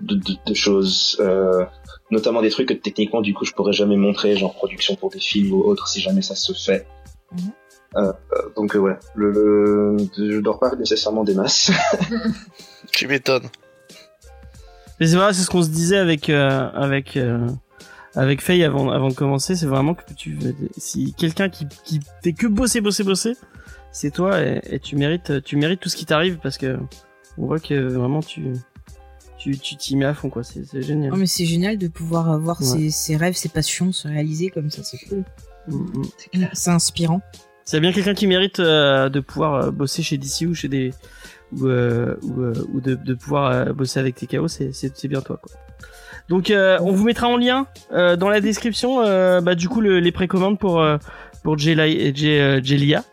[SPEAKER 7] de, de- de choses, euh, notamment des trucs que techniquement, du coup, je pourrais jamais montrer, genre production pour des films ou autre, si jamais ça se fait.
[SPEAKER 3] Mhm.
[SPEAKER 7] Euh, euh, donc euh, ouais, le, le, je dors pas nécessairement des masses.
[SPEAKER 4] Tu m'étonnes.
[SPEAKER 2] Mais c'est vrai, c'est ce qu'on se disait avec euh, avec euh, avec Faye avant avant de commencer, c'est vraiment que tu si quelqu'un qui qui fait que bosser bosser bosser, c'est toi et, et tu mérites tu mérites tout ce qui t'arrive parce que on voit que vraiment tu tu tu t'y mets à fond quoi, c'est génial.
[SPEAKER 3] Non, mais c'est génial de pouvoir
[SPEAKER 2] Ouais.
[SPEAKER 3] ses, ses rêves, ses passions se réaliser comme ça, c'est cool.
[SPEAKER 2] Mm, mm.
[SPEAKER 3] C'est inspirant.
[SPEAKER 2] C'est bien quelqu'un qui mérite euh, de pouvoir euh, bosser chez DC ou chez des ou euh, ou, euh, ou de, de pouvoir euh, bosser avec TKO, c'est c'est c'est bien toi quoi. Donc euh, on vous mettra en lien euh, dans la description euh, bah du coup le- les précommandes pour pour J- euh, Jelia.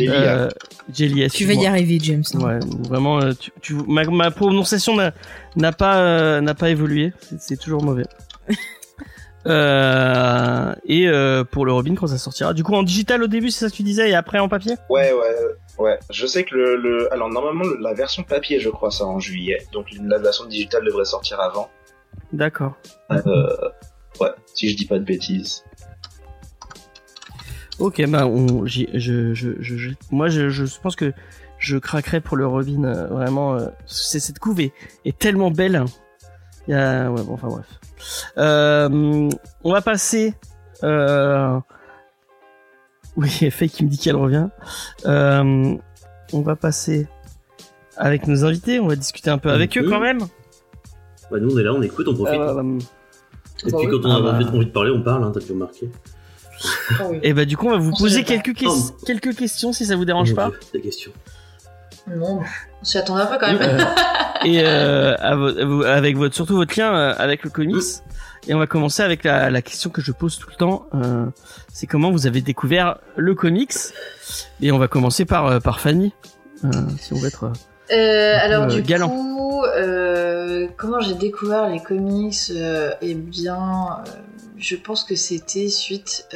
[SPEAKER 2] Euh, Jelia,
[SPEAKER 3] Tu vas y arriver, James. hein.
[SPEAKER 2] Ouais, vraiment tu, tu ma, ma prononciation n'a n'a pas euh, n'a pas évolué, c'est- c'est toujours mauvais. Euh, et euh, pour le Robin quand ça sortira. Du coup en digital au début c'est ça que tu disais et après en papier?
[SPEAKER 7] Ouais, ouais, ouais. Je sais que le, le... alors normalement le- la version papier, je crois, sort en juillet. Donc la version digitale devrait sortir avant.
[SPEAKER 2] D'accord.
[SPEAKER 7] Euh... Ouais, si je dis pas de bêtises.
[SPEAKER 2] Ok, bah on, je, je, je, moi je, je pense que je craquerais pour le Robin. euh, vraiment, euh, c'est cette couve est, est tellement belle. Il y a, ouais, bon, enfin bref. Euh, on va passer. Euh... Oui, Faye qui me dit qu'elle revient. Euh, on va passer avec nos invités. On va discuter un peu avec eux quand même.
[SPEAKER 6] Bah, nous, on est là, on écoute, on profite.
[SPEAKER 2] Euh,
[SPEAKER 6] Et
[SPEAKER 5] Bah
[SPEAKER 6] puis,
[SPEAKER 5] oui.
[SPEAKER 6] quand on a
[SPEAKER 2] Ah bah.
[SPEAKER 6] envie de parler, on parle, hein, t'as dû remarquer.
[SPEAKER 5] Ah oui.
[SPEAKER 2] et bah du coup, on va vous poser quelques, ques- quelques questions si ça vous dérange
[SPEAKER 6] Mon
[SPEAKER 2] pas.
[SPEAKER 6] Dieu, Des questions.
[SPEAKER 5] Non, on s'y attendait un peu quand même.
[SPEAKER 2] Euh, et euh, avec votre surtout votre lien euh, avec le comics. Et on va commencer avec la, la question que je pose tout le temps. euh, c'est comment vous avez découvert le comics? Et on va commencer par par Fanny. Euh, si on veut être. euh,
[SPEAKER 5] alors du
[SPEAKER 2] galant.
[SPEAKER 5] coup, comment j'ai découvert les comics Eh bien, je pense que c'était suite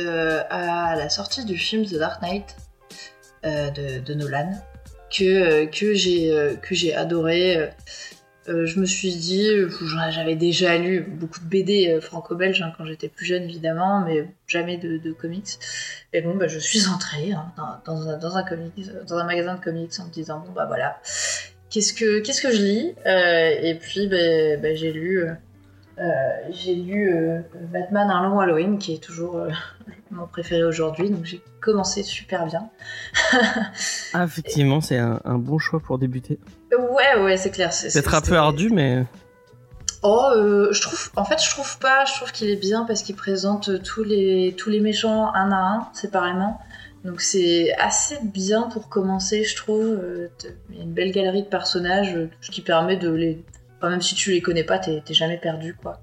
[SPEAKER 5] à la sortie du film The Dark Knight de, de Nolan que euh, euh, que j'ai adoré. Euh, je me suis dit, j'avais déjà lu beaucoup de BD franco-belges hein, quand j'étais plus jeune évidemment, mais jamais de, comics. Et bon, bah, je suis entrée hein, dans, un, dans, un magasin de comics en me disant, bon bah voilà, qu'est-ce que que je lis? Et puis bah, bah, j'ai lu j'ai lu euh, Batman un long Halloween qui est toujours euh, mon préféré aujourd'hui, donc j'ai commencé super bien.
[SPEAKER 2] Ah, effectivement, c'est un, un bon choix pour débuter.
[SPEAKER 5] Ouais ouais c'est clair. C'est
[SPEAKER 2] Peut-être un peu ardu, mais
[SPEAKER 5] Oh, euh, je trouve. En fait, je trouve pas. Je trouve qu'il est bien parce qu'il présente tous les tous les méchants un à un séparément. Donc c'est assez bien pour commencer, je trouve. Euh, Il y a une belle galerie de personnages, euh, ce qui permet de les. Enfin, même si tu les connais pas, t'es jamais perdu, quoi.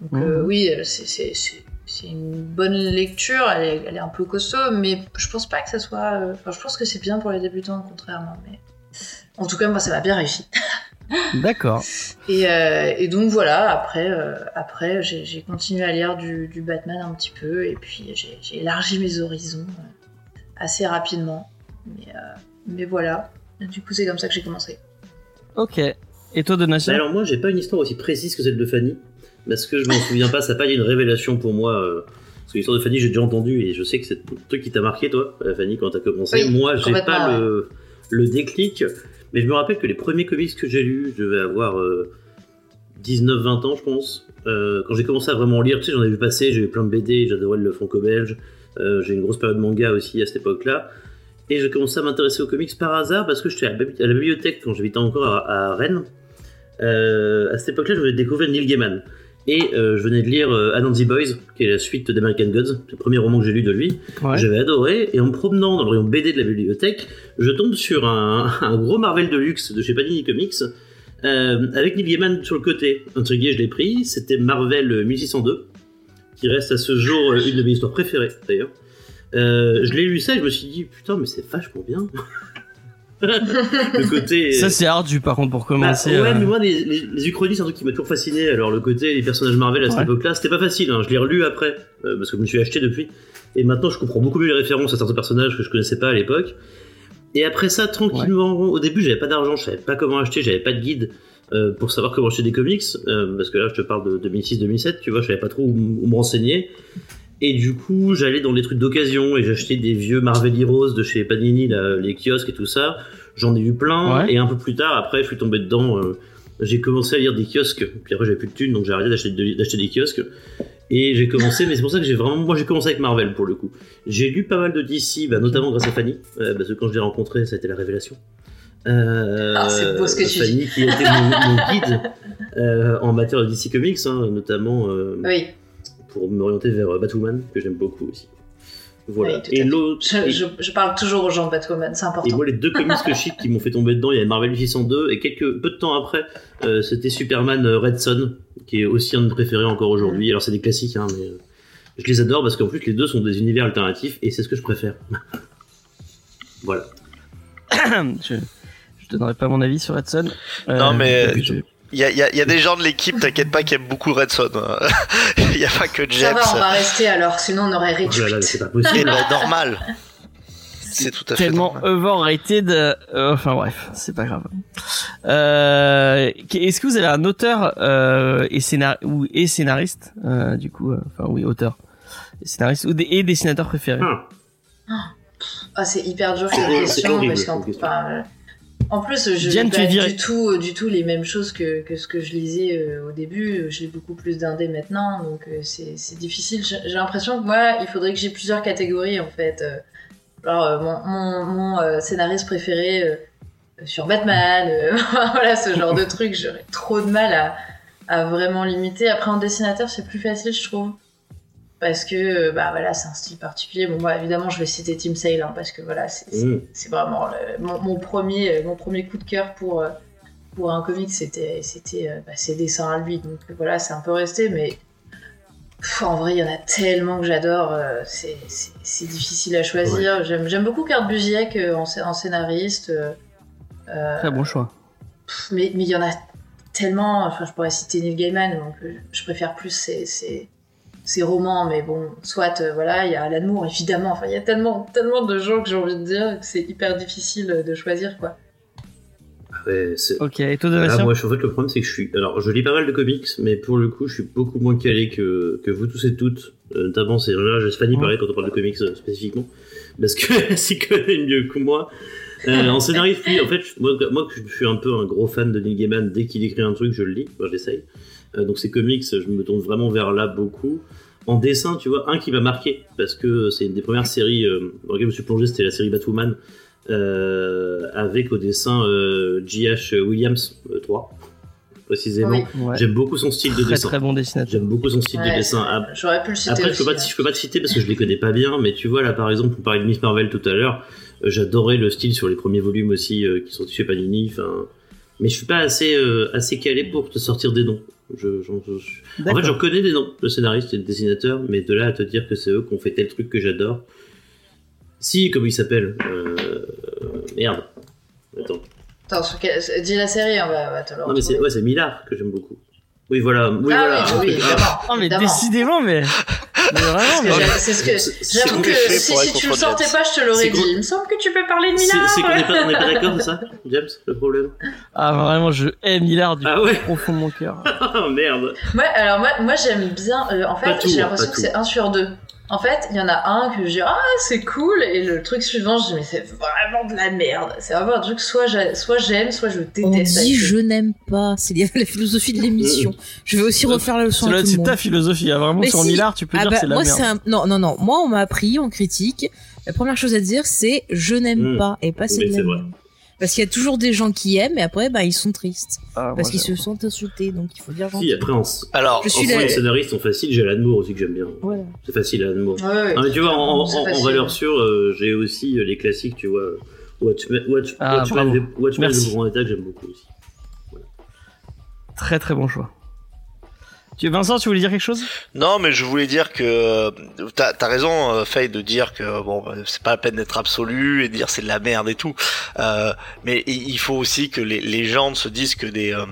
[SPEAKER 5] Donc euh,
[SPEAKER 2] Mhm.
[SPEAKER 5] oui, c'est une bonne lecture. Elle est, elle est un peu costaud, mais je pense pas que ça soit. euh, Enfin, je pense que c'est bien pour les débutants, contrairement. Mais en tout cas, moi, ça m'a bien réussi.
[SPEAKER 2] d'accord.
[SPEAKER 5] Et, euh, et donc voilà, après, euh, après j'ai continué à lire du, du Batman un petit peu, et puis j'ai élargi mes horizons euh, assez rapidement. Mais, mais voilà, du coup c'est comme ça que j'ai commencé.
[SPEAKER 2] Ok. Et toi, Donatien
[SPEAKER 6] Alors moi, j'ai pas une histoire aussi précise que celle de Fanny, parce que je m'en souviens pas, ça n'a pas été une révélation pour moi. euh, parce que l'histoire de Fanny, j'ai déjà entendu, et je sais que c'est un truc qui t'a marqué, toi, euh, Fanny, quand t'as commencé.
[SPEAKER 5] Oui,
[SPEAKER 6] moi, j'ai pas le, le déclic, mais je me rappelle que les premiers comics que j'ai lus, je devais avoir 19-20 ans, je pense. Euh, quand j'ai commencé à vraiment lire, tu sais, j'en ai vu passer, j'ai eu plein de BD, j'adorais le franco-belge, euh, j'ai eu une grosse période manga aussi à cette époque-là. Et j'ai commencé à m'intéresser aux comics par hasard parce que j'étais à la bibli- à la bibliothèque quand j'habitais encore à, à Rennes. Euh, à cette époque-là, je venais de découvrir Neil Gaiman. Et euh, je venais de lire euh, Anansi Boys, qui est la suite d'American Gods, le premier roman que j'ai lu de lui.
[SPEAKER 2] Ouais.
[SPEAKER 6] J'avais adoré, et en me promenant dans le rayon BD de la bibliothèque, je tombe sur un, un gros Marvel de luxe de chez Panini Comics, euh, avec Neil Gaiman sur le côté. Intrigué, je l'ai pris, c'était Marvel 1602, qui reste à ce jour une de mes histoires préférées d'ailleurs. Je l'ai lu ça et je me suis dit, putain, mais c'est vachement bien. le côté.
[SPEAKER 2] Ça, c'est ardu par contre pour
[SPEAKER 6] Bah,
[SPEAKER 2] commencer.
[SPEAKER 6] ouais,
[SPEAKER 2] euh,
[SPEAKER 6] mais moi, les, les, les Uchronies, c'est un truc qui m'a toujours fasciné. Alors, le côté des personnages Marvel à cette
[SPEAKER 2] Ouais.
[SPEAKER 6] époque-là, c'était pas facile. hein. Je l'ai relu après, euh, parce que je me suis acheté depuis. Et maintenant, je comprends beaucoup mieux les références à certains personnages que je connaissais pas à l'époque. Et après ça, tranquillement, au début, j'avais pas d'argent, je savais pas comment acheter, j'avais pas de guide euh, pour savoir comment acheter des comics. euh, parce que là, je te parle de 2006-2007, tu vois, je savais pas trop où me renseigner. Et du coup, j'allais dans les trucs d'occasion et j'achetais des vieux Marvel Heroes de chez Panini, là, les kiosques et tout ça. J'en ai eu plein.
[SPEAKER 2] Ouais.
[SPEAKER 6] Et un peu plus tard, après, je suis tombé dedans. euh, j'ai commencé à lire des kiosques. Puis après, j'avais plus de thunes, donc j'ai arrêté d'acheter de- d'acheter des kiosques. Et j'ai commencé, mais c'est pour ça que j'ai vraiment. Moi, j'ai commencé avec Marvel pour le coup. J'ai lu pas mal de DC, bah, notamment grâce à Fanny, euh, parce que quand je l'ai rencontrée, ça a été la révélation. Euh,
[SPEAKER 5] Ah, c'est beau ce que tu
[SPEAKER 6] Fanny, qui a été mon, mon guide euh, en matière de DC Comics, hein, notamment euh,
[SPEAKER 5] Oui,
[SPEAKER 6] pour m'orienter vers euh, Batwoman, que j'aime beaucoup aussi. Voilà.
[SPEAKER 5] Oui,
[SPEAKER 6] et l'autre.
[SPEAKER 5] je,
[SPEAKER 6] et-
[SPEAKER 5] je, je parle toujours aux gens de Batwoman, c'est
[SPEAKER 6] et
[SPEAKER 5] important.
[SPEAKER 6] moi, les deux comics que je cite qui m'ont fait tomber dedans, il y avait Marvel 602 et quelques peu de temps après, euh, c'était Superman euh, Red Son, qui est aussi un de mes préférés encore aujourd'hui. Alors, c'est des classiques, hein, mais euh, je les adore parce qu'en plus, les deux sont des univers alternatifs et c'est ce que je préfère. voilà.
[SPEAKER 2] je, je donnerai pas mon avis sur Edson. Euh,
[SPEAKER 4] Non, mais-
[SPEAKER 2] et je-
[SPEAKER 4] Il y a, il y a- il y a des gens de l'équipe, t'inquiète pas, qui aiment beaucoup Redson. Il y a pas que
[SPEAKER 5] Ça
[SPEAKER 4] James.
[SPEAKER 5] va, on va rester alors, sinon on aurait
[SPEAKER 6] Oh là,
[SPEAKER 5] réduit.
[SPEAKER 6] c'est pas
[SPEAKER 4] Et
[SPEAKER 6] possible.
[SPEAKER 4] ben, normal. C'est tout à fait
[SPEAKER 2] tellement overrated. euh, enfin bref, c'est pas grave. Euh, Est-ce que vous avez un auteur euh, et, scénar ou, et scénariste, euh, du coup, euh, enfin oui, auteur, et scénariste ou des, et dessinateur préféré?
[SPEAKER 6] Ah,
[SPEAKER 5] Ah, c'est hyper dur
[SPEAKER 6] C'est
[SPEAKER 5] cette question parce qu'en euh, En plus, je
[SPEAKER 2] Diane,
[SPEAKER 5] pas
[SPEAKER 2] virée.
[SPEAKER 5] du tout, du tout les mêmes choses que, que ce que je lisais euh, au début. Je lis beaucoup plus d'indés maintenant, donc euh, c'est difficile. J'ai l'impression que moi, il faudrait que j'ai plusieurs catégories en fait. Euh, Alors, euh, mon, mon, mon, euh, scénariste préféré euh, sur Batman, euh, voilà ce genre de truc, j'aurais trop de mal à, à vraiment limiter. Après, en dessinateur, c'est plus facile, je trouve. Parce que, euh, bah voilà, c'est un style particulier. Bon, moi, évidemment, je vais citer Tim Sale, hein, parce que voilà, c'est c'est-
[SPEAKER 6] Mm.
[SPEAKER 5] c'est vraiment le- mon, mon premier, euh, mon premier coup de cœur pour, euh, pour un comic, c'était c'était bah, ses dessins à lui. Donc voilà, c'est un peu resté, mais pff, en vrai, il y en a tellement que j'adore. euh, c'est c'est- c'est difficile à choisir. J'aime J'aime beaucoup Kurt Busiek euh, en, scé- en scénariste. euh,
[SPEAKER 2] Très bon choix.
[SPEAKER 5] pff, mais mais il y en a tellement. Enfin, je pourrais citer Neil Gaiman, donc je préfère plus ses, ses, romans, mais bon, soit euh, voilà, il y a Alan Moore évidemment. Enfin, il y a tellement, tellement de gens que j'ai envie de dire que c'est hyper difficile de choisir quoi.
[SPEAKER 6] Ouais, c'est-
[SPEAKER 2] Ok, et toi,
[SPEAKER 6] Ah,
[SPEAKER 2] Donatien
[SPEAKER 6] moi, je- en fait, le problème, c'est que je suis. Alors, je lis pas mal de comics, mais pour le coup, je suis beaucoup moins calé que, que vous tous et toutes. Euh, notamment, c'est là, je Fanny parler quand on parle de comics euh, spécifiquement. Parce que s'y connaît mieux que moi. Euh, en scénariste, oui, en fait, moi, moi, je suis un peu un gros fan de Neil Gaiman. Dès qu'il écrit un truc, je le lis. Moi, j'essaye. Euh, donc, ces comics, je me tourne vraiment vers là beaucoup. En dessin, tu vois, un qui m'a marqué, parce que c'est une des premières séries euh, dans lesquelles je me suis plongé, c'était la série Batwoman, euh, avec au dessin euh, J.H. Williams euh, 3, précisément.
[SPEAKER 5] Oui.
[SPEAKER 2] Ouais.
[SPEAKER 6] J'aime beaucoup son style de
[SPEAKER 2] Très
[SPEAKER 6] dessin.
[SPEAKER 2] très bon dessinateur.
[SPEAKER 6] J'aime beaucoup son style de dessin.
[SPEAKER 5] c'est-
[SPEAKER 6] Ap-
[SPEAKER 5] J'aurais pu le citer
[SPEAKER 6] Après, je peux, pas, je peux pas te citer parce que je les connais pas bien, mais tu vois, là, par exemple, on parlait de Miss Marvel tout à l'heure. euh, J'adorais le style sur les premiers volumes aussi euh, qui sont chez Panini. Enfin, mais je suis pas assez, euh, assez calé pour te sortir des noms. Je, j'en- je- je- En fait, j'en connais des noms, le scénariste et le dessinateur, mais de là à te dire que c'est eux qui ont fait tel truc que j'adore. Si, comment il s'appelle euh, Merde. Attends.
[SPEAKER 5] Attends, sur quel- dis la série, on va, on va te le
[SPEAKER 6] Non, mais c'est ouais, c'est Millard que j'aime beaucoup. Oui, voilà. Oui,
[SPEAKER 5] ah
[SPEAKER 6] voilà.
[SPEAKER 5] oui.
[SPEAKER 2] Oh, mais décidément, mais. vraiment,
[SPEAKER 5] C'est ce que j'avoue que si, si tu le
[SPEAKER 4] James.
[SPEAKER 5] pas, je te l'aurais dit. Il me semble que tu peux parler de Millard.
[SPEAKER 6] c'est qu'on n'est pas, pas d'accord, c'est ça, James, le problème
[SPEAKER 2] Ah, vraiment, je aime Millard du
[SPEAKER 6] Ah ouais
[SPEAKER 2] profond de mon cœur.
[SPEAKER 6] Ah merde
[SPEAKER 5] Ouais, alors moi, moi j'aime bien. euh, en fait, j'ai l'impression que c'est un sur deux. En fait, il y en a un que je dis ah c'est cool et le truc suivant je dis mais c'est vraiment de la merde. C'est vraiment un truc soit j'ai- soit j'aime soit je déteste.
[SPEAKER 3] On dit je n'aime pas. C'est la la philosophie de l'émission. Je vais aussi refaire la leçon à
[SPEAKER 2] Cela,
[SPEAKER 3] tout le
[SPEAKER 2] c'est
[SPEAKER 3] monde.
[SPEAKER 2] ta philosophie. hein. Vraiment,
[SPEAKER 3] Mais
[SPEAKER 2] sur
[SPEAKER 3] si.
[SPEAKER 2] Millard, tu peux
[SPEAKER 3] Ah
[SPEAKER 2] dire
[SPEAKER 3] bah,
[SPEAKER 2] c'est la
[SPEAKER 3] moi
[SPEAKER 2] merde.
[SPEAKER 3] c'est un non non non moi on m'a appris en critique la première chose à dire c'est je n'aime pas et pas c'est de
[SPEAKER 6] c'est
[SPEAKER 3] la
[SPEAKER 6] vrai.
[SPEAKER 3] Parce qu'il y a toujours des gens qui aiment et après bah ils sont tristes
[SPEAKER 2] Ah,
[SPEAKER 3] parce qu'ils se sentent insultés donc il faut dire
[SPEAKER 6] Si, après, en,
[SPEAKER 4] Alors,
[SPEAKER 3] Je suis
[SPEAKER 6] les scénaristes sont faciles, j'ai Alan Moore aussi que j'aime bien.
[SPEAKER 3] voilà
[SPEAKER 6] C'est facile, Alan Moore.
[SPEAKER 5] Ouais, ouais.
[SPEAKER 6] Non, mais tu vois, en, valeur sûre, euh, j'ai aussi euh, les classiques, tu vois. Watchmen, Watch,
[SPEAKER 2] Ah,
[SPEAKER 6] Watchmen, Watchmen
[SPEAKER 2] Merci.
[SPEAKER 6] de Grand État que j'aime beaucoup aussi.
[SPEAKER 2] Très très bon choix. Vincent, tu voulais dire quelque chose?
[SPEAKER 4] Non, mais je voulais dire que euh, t'as as raison, euh, Faye, de dire que bon, bah, c'est pas la peine d'être absolu et de dire c'est de la merde et tout. Euh, mais il il faut aussi que les, les gens se disent que des euh,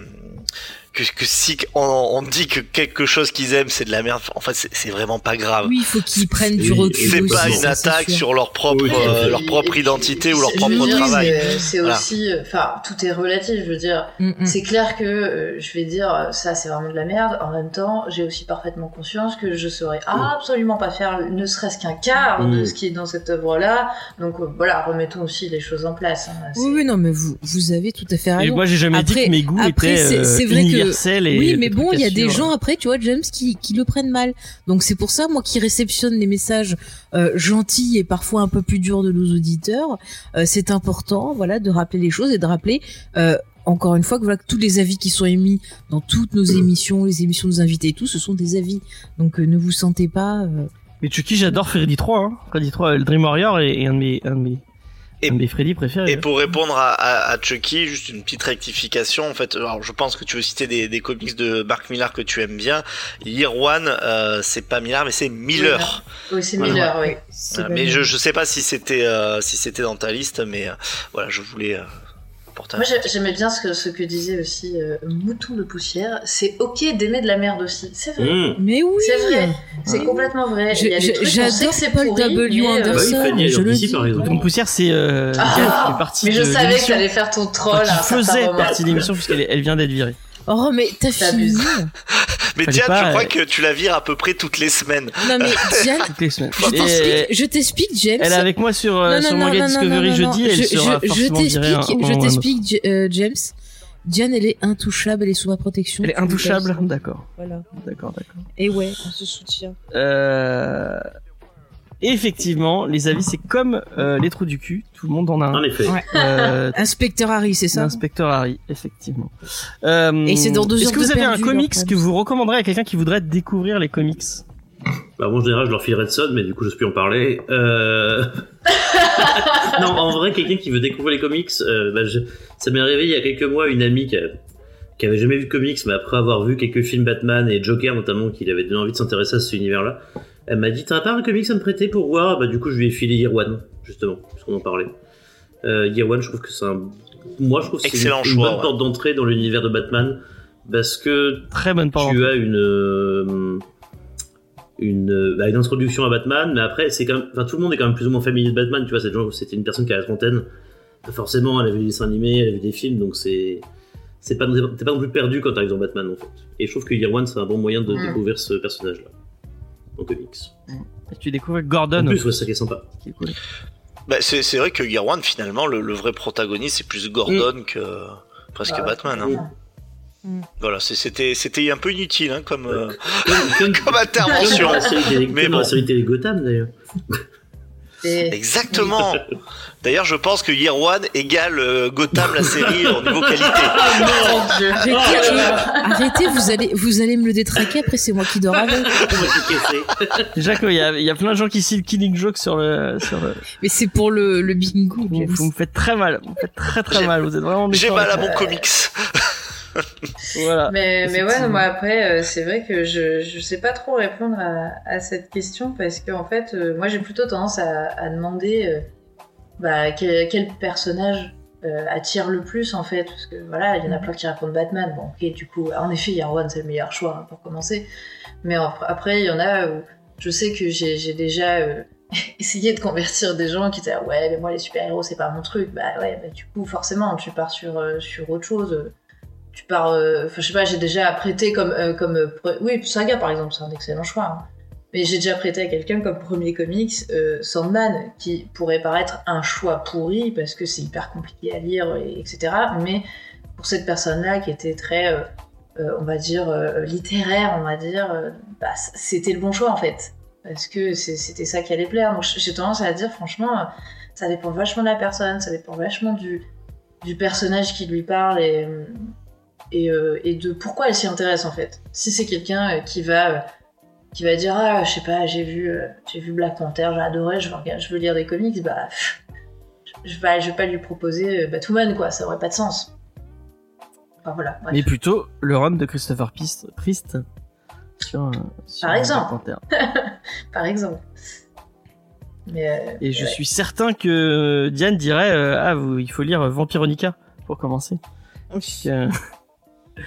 [SPEAKER 4] que, que si on, on dit que quelque chose qu'ils aiment c'est de la merde, en fait c'est vraiment pas grave.
[SPEAKER 3] oui il faut qu'ils prennent du recul
[SPEAKER 4] C'est pas une attaque sur leur propre
[SPEAKER 6] Oui,
[SPEAKER 4] euh,
[SPEAKER 5] Et
[SPEAKER 4] leur propre
[SPEAKER 5] et
[SPEAKER 4] identité ou leur propre
[SPEAKER 5] dire,
[SPEAKER 4] travail.
[SPEAKER 5] c'est-
[SPEAKER 4] Voilà.
[SPEAKER 5] aussi, enfin, tout est relatif. Je veux dire,
[SPEAKER 3] Mm, mm.
[SPEAKER 5] c'est clair que euh, je vais dire ça, c'est vraiment de la merde. En même temps, j'ai aussi parfaitement conscience que je saurais absolument pas faire ne serait-ce qu'un quart de ce qui est dans cette œuvre-là. Donc euh, voilà, remettons aussi les choses en place. hein.
[SPEAKER 3] Oui oui non mais vous vous avez tout à fait
[SPEAKER 2] Et
[SPEAKER 3] raison
[SPEAKER 2] moi, j'ai jamais dit
[SPEAKER 3] Après-
[SPEAKER 2] que mes goûts
[SPEAKER 3] après,
[SPEAKER 2] étaient
[SPEAKER 3] c'est-
[SPEAKER 2] euh,
[SPEAKER 3] c'est vrai que-
[SPEAKER 2] et
[SPEAKER 3] oui, mais bon, il y a des gens après, tu vois, James, qui, qui le prennent mal. Donc c'est pour ça, moi, qui réceptionne les messages euh, gentils et parfois un peu plus durs de nos auditeurs, euh, c'est important, voilà, de rappeler les choses et de rappeler. Euh, encore une fois que voilà que tous les avis qui sont émis dans toutes nos émissions, les émissions de nos invités et tout, ce sont des avis. Donc euh, ne vous sentez pas. euh,
[SPEAKER 2] Mais Chucky, j'adore Freddy 3. Hein. Freddy 3, le Dream Warrior est, est un de mes, un de mes,
[SPEAKER 4] Et-
[SPEAKER 2] Freddy préférés.
[SPEAKER 4] Et pour répondre à, à, à Chucky, juste une petite rectification. En fait, alors je pense que tu veux citer des, des comics de Mark Millar que tu aimes bien. Year One, euh, c'est pas Millar, mais c'est Miller.
[SPEAKER 5] Oui, c'est
[SPEAKER 4] Voilà.
[SPEAKER 5] Miller, oui.
[SPEAKER 4] Voilà.
[SPEAKER 3] pas
[SPEAKER 4] mais je je sais pas si c'était euh, si c'était dans ta liste, mais euh, voilà, je voulais
[SPEAKER 5] Moi, j'aimais bien ce que, ce que disait aussi euh, Mouton de Poussière. C'est ok d'aimer de la merde aussi. C'est vrai.
[SPEAKER 6] Mmh.
[SPEAKER 3] Mais oui.
[SPEAKER 5] C'est vrai. C'est
[SPEAKER 3] Oui.
[SPEAKER 5] complètement vrai.
[SPEAKER 3] J'adore
[SPEAKER 5] que c'est
[SPEAKER 3] Paul
[SPEAKER 5] pourri,
[SPEAKER 3] W.
[SPEAKER 5] euh,
[SPEAKER 3] Anderson.
[SPEAKER 6] Bah
[SPEAKER 3] je le dis.
[SPEAKER 6] par exemple.
[SPEAKER 2] Ton poussière, c'est euh,
[SPEAKER 5] Ah, Mais je
[SPEAKER 2] de
[SPEAKER 5] savais que t'allais faire ton troll
[SPEAKER 2] Enfin,
[SPEAKER 5] à un
[SPEAKER 2] qui faisait partie de l'émission puisqu'elle elle vient d'être virée.
[SPEAKER 3] Oh, mais t'as fini.
[SPEAKER 4] Mais Diane,
[SPEAKER 2] pas,
[SPEAKER 4] je crois
[SPEAKER 2] euh,
[SPEAKER 4] que tu la vires à peu près toutes les semaines.
[SPEAKER 3] Non mais Diane,
[SPEAKER 2] toutes les semaines.
[SPEAKER 3] je t'explique, James.
[SPEAKER 2] elle est avec moi sur, euh,
[SPEAKER 3] Non,
[SPEAKER 2] sur
[SPEAKER 3] non,
[SPEAKER 2] Manga
[SPEAKER 3] non, non,
[SPEAKER 2] Discovery jeudi,
[SPEAKER 3] non.
[SPEAKER 2] elle
[SPEAKER 3] je,
[SPEAKER 2] sera
[SPEAKER 3] je, t'explique, euh, James. Diane, elle est intouchable, elle est sous ma protection.
[SPEAKER 2] Elle est intouchable, d'accord,
[SPEAKER 3] Voilà.
[SPEAKER 2] d'accord, d'accord.
[SPEAKER 3] Et ouais, on se soutient.
[SPEAKER 2] Euh... et Effectivement, les avis, c'est comme euh, les trous du cul, tout le monde en a un.
[SPEAKER 6] En effet.
[SPEAKER 3] Ouais.
[SPEAKER 2] Euh,
[SPEAKER 3] Inspecteur Harry, c'est ça
[SPEAKER 2] L'inspecteur Harry, effectivement. Euh,
[SPEAKER 3] Et c'est dans deux
[SPEAKER 2] Est-ce que
[SPEAKER 3] de
[SPEAKER 2] vous avez un comics que vous recommanderez à quelqu'un qui voudrait découvrir les comics
[SPEAKER 6] Bah, moi, en général, je leur file Redson, mais du coup, je peux en parler. Euh... non, en vrai, quelqu'un qui veut découvrir les comics, euh, bah, je- ça m'est arrivé il y a quelques mois, une amie qui, a- qui avait jamais vu de comics, mais après avoir vu quelques films Batman et Joker notamment, qui lui avait donné envie de s'intéresser à cet univers-là, elle m'a dit T'as pas un comics à me prêter pour voir Bah, du coup, je lui ai filé Year One, justement, puisqu'on en parlait. Euh, Year One, je trouve que c'est un. Moi, je trouve que c'est une, une bonne
[SPEAKER 4] ouais.
[SPEAKER 6] porte d'entrée dans l'univers de Batman, parce que
[SPEAKER 2] Très bonne parole.
[SPEAKER 6] tu as une euh, une, euh, bah, une introduction à Batman, mais après c'est quand même, enfin tout le monde est quand même plus ou moins familier de Batman, tu vois, c'était une personne qui a la trentaine, forcément elle avait vu des dessins animés, elle avait vu des films, donc c'est c'est pas t'es pas non plus perdu quand t'arrives dans Batman en fait. Et je trouve que Year One c'est un bon moyen de
[SPEAKER 5] Mm.
[SPEAKER 6] découvrir ce personnage-là en comics.
[SPEAKER 2] Et tu découvres
[SPEAKER 6] En
[SPEAKER 2] Gordon.
[SPEAKER 6] plus, ouais, c'est ça qui est sympa.
[SPEAKER 2] qui est cool.
[SPEAKER 4] Bah, c'est c'est vrai que Gear One, finalement, le, le vrai protagoniste, c'est plus Gordon que presque
[SPEAKER 5] Bah,
[SPEAKER 4] Batman. Hein.
[SPEAKER 5] franchement.
[SPEAKER 4] Voilà, c'est- c'était c'était un peu inutile hein, comme, euh,
[SPEAKER 6] Comme, comme,
[SPEAKER 4] comme
[SPEAKER 6] comme
[SPEAKER 4] intervention.
[SPEAKER 6] dans la série télé,
[SPEAKER 4] Mais
[SPEAKER 6] dans la
[SPEAKER 4] bon.
[SPEAKER 6] série télé Gotham d'ailleurs.
[SPEAKER 4] Exactement. D'ailleurs, je pense que Year One égale euh, Gotham la série au niveau qualité.
[SPEAKER 5] Mon Dieu.
[SPEAKER 3] Arrêtez,
[SPEAKER 6] Oh
[SPEAKER 3] euh, arrêtez, vous allez, vous allez me le détraquer après, c'est moi qui dors avec.
[SPEAKER 2] Déjà qu'il y a, il y a plein de gens qui citent Killing Joke sur le, sur le,
[SPEAKER 3] Mais c'est pour le, le bingo,
[SPEAKER 2] vous, me faites très mal, vous me faites très très
[SPEAKER 4] J'ai-
[SPEAKER 2] mal, vous êtes vraiment
[SPEAKER 4] J'ai mal à mon comics.
[SPEAKER 2] Voilà.
[SPEAKER 5] Mais, mais ouais, moi après, euh, c'est vrai que je, je sais pas trop répondre à, à cette question parce que en fait, euh, moi j'ai plutôt tendance à, à demander euh, bah, quel, quel personnage euh, attire le plus en fait. Parce que voilà, il y en a plein qui répondent Batman. Bon, ok, du coup, en effet, Year One c'est le meilleur choix hein, pour commencer. Mais en- après, il y en a où je sais que j'ai déjà euh, essayé de convertir des gens qui disaient ouais, mais moi les super-héros c'est pas mon truc. Bah ouais, bah, du coup, forcément, tu pars sur, euh, sur autre chose tu pars euh, enfin je sais pas j'ai déjà prêté comme euh, comme euh, oui Saga par exemple c'est un excellent choix hein. mais j'ai déjà prêté à quelqu'un comme premier comics Sandman qui pourrait paraître un choix pourri parce que c'est hyper compliqué à lire et, etc mais pour cette personne là qui était très on va dire littéraire on va dire bah, c'était le bon choix en fait. Parce que c'était ça qui allait plaire. Donc j'ai tendance à dire franchement ça dépend vachement de la personne ça dépend vachement du du personnage qui lui parle et et, euh, et de pourquoi elle s'y intéresse en fait. Si c'est quelqu'un euh, qui va euh, qui va dire ah je sais pas j'ai vu j'ai vu Black Panther j'ai adoré je veux je veux lire des comics bah pff, je vais pas je vais pas lui proposer Batwoman quoi ça aurait pas de sens. Enfin voilà. bref.
[SPEAKER 2] Mais plutôt le run de Christopher Priest, Priest sur, sur
[SPEAKER 5] Par exemple.
[SPEAKER 2] Black Panther.
[SPEAKER 5] Par exemple. Mais euh,
[SPEAKER 2] Et je
[SPEAKER 5] ouais.
[SPEAKER 2] suis certain que Diane dirait euh, ah vous, il faut lire Vampironica pour commencer. Que,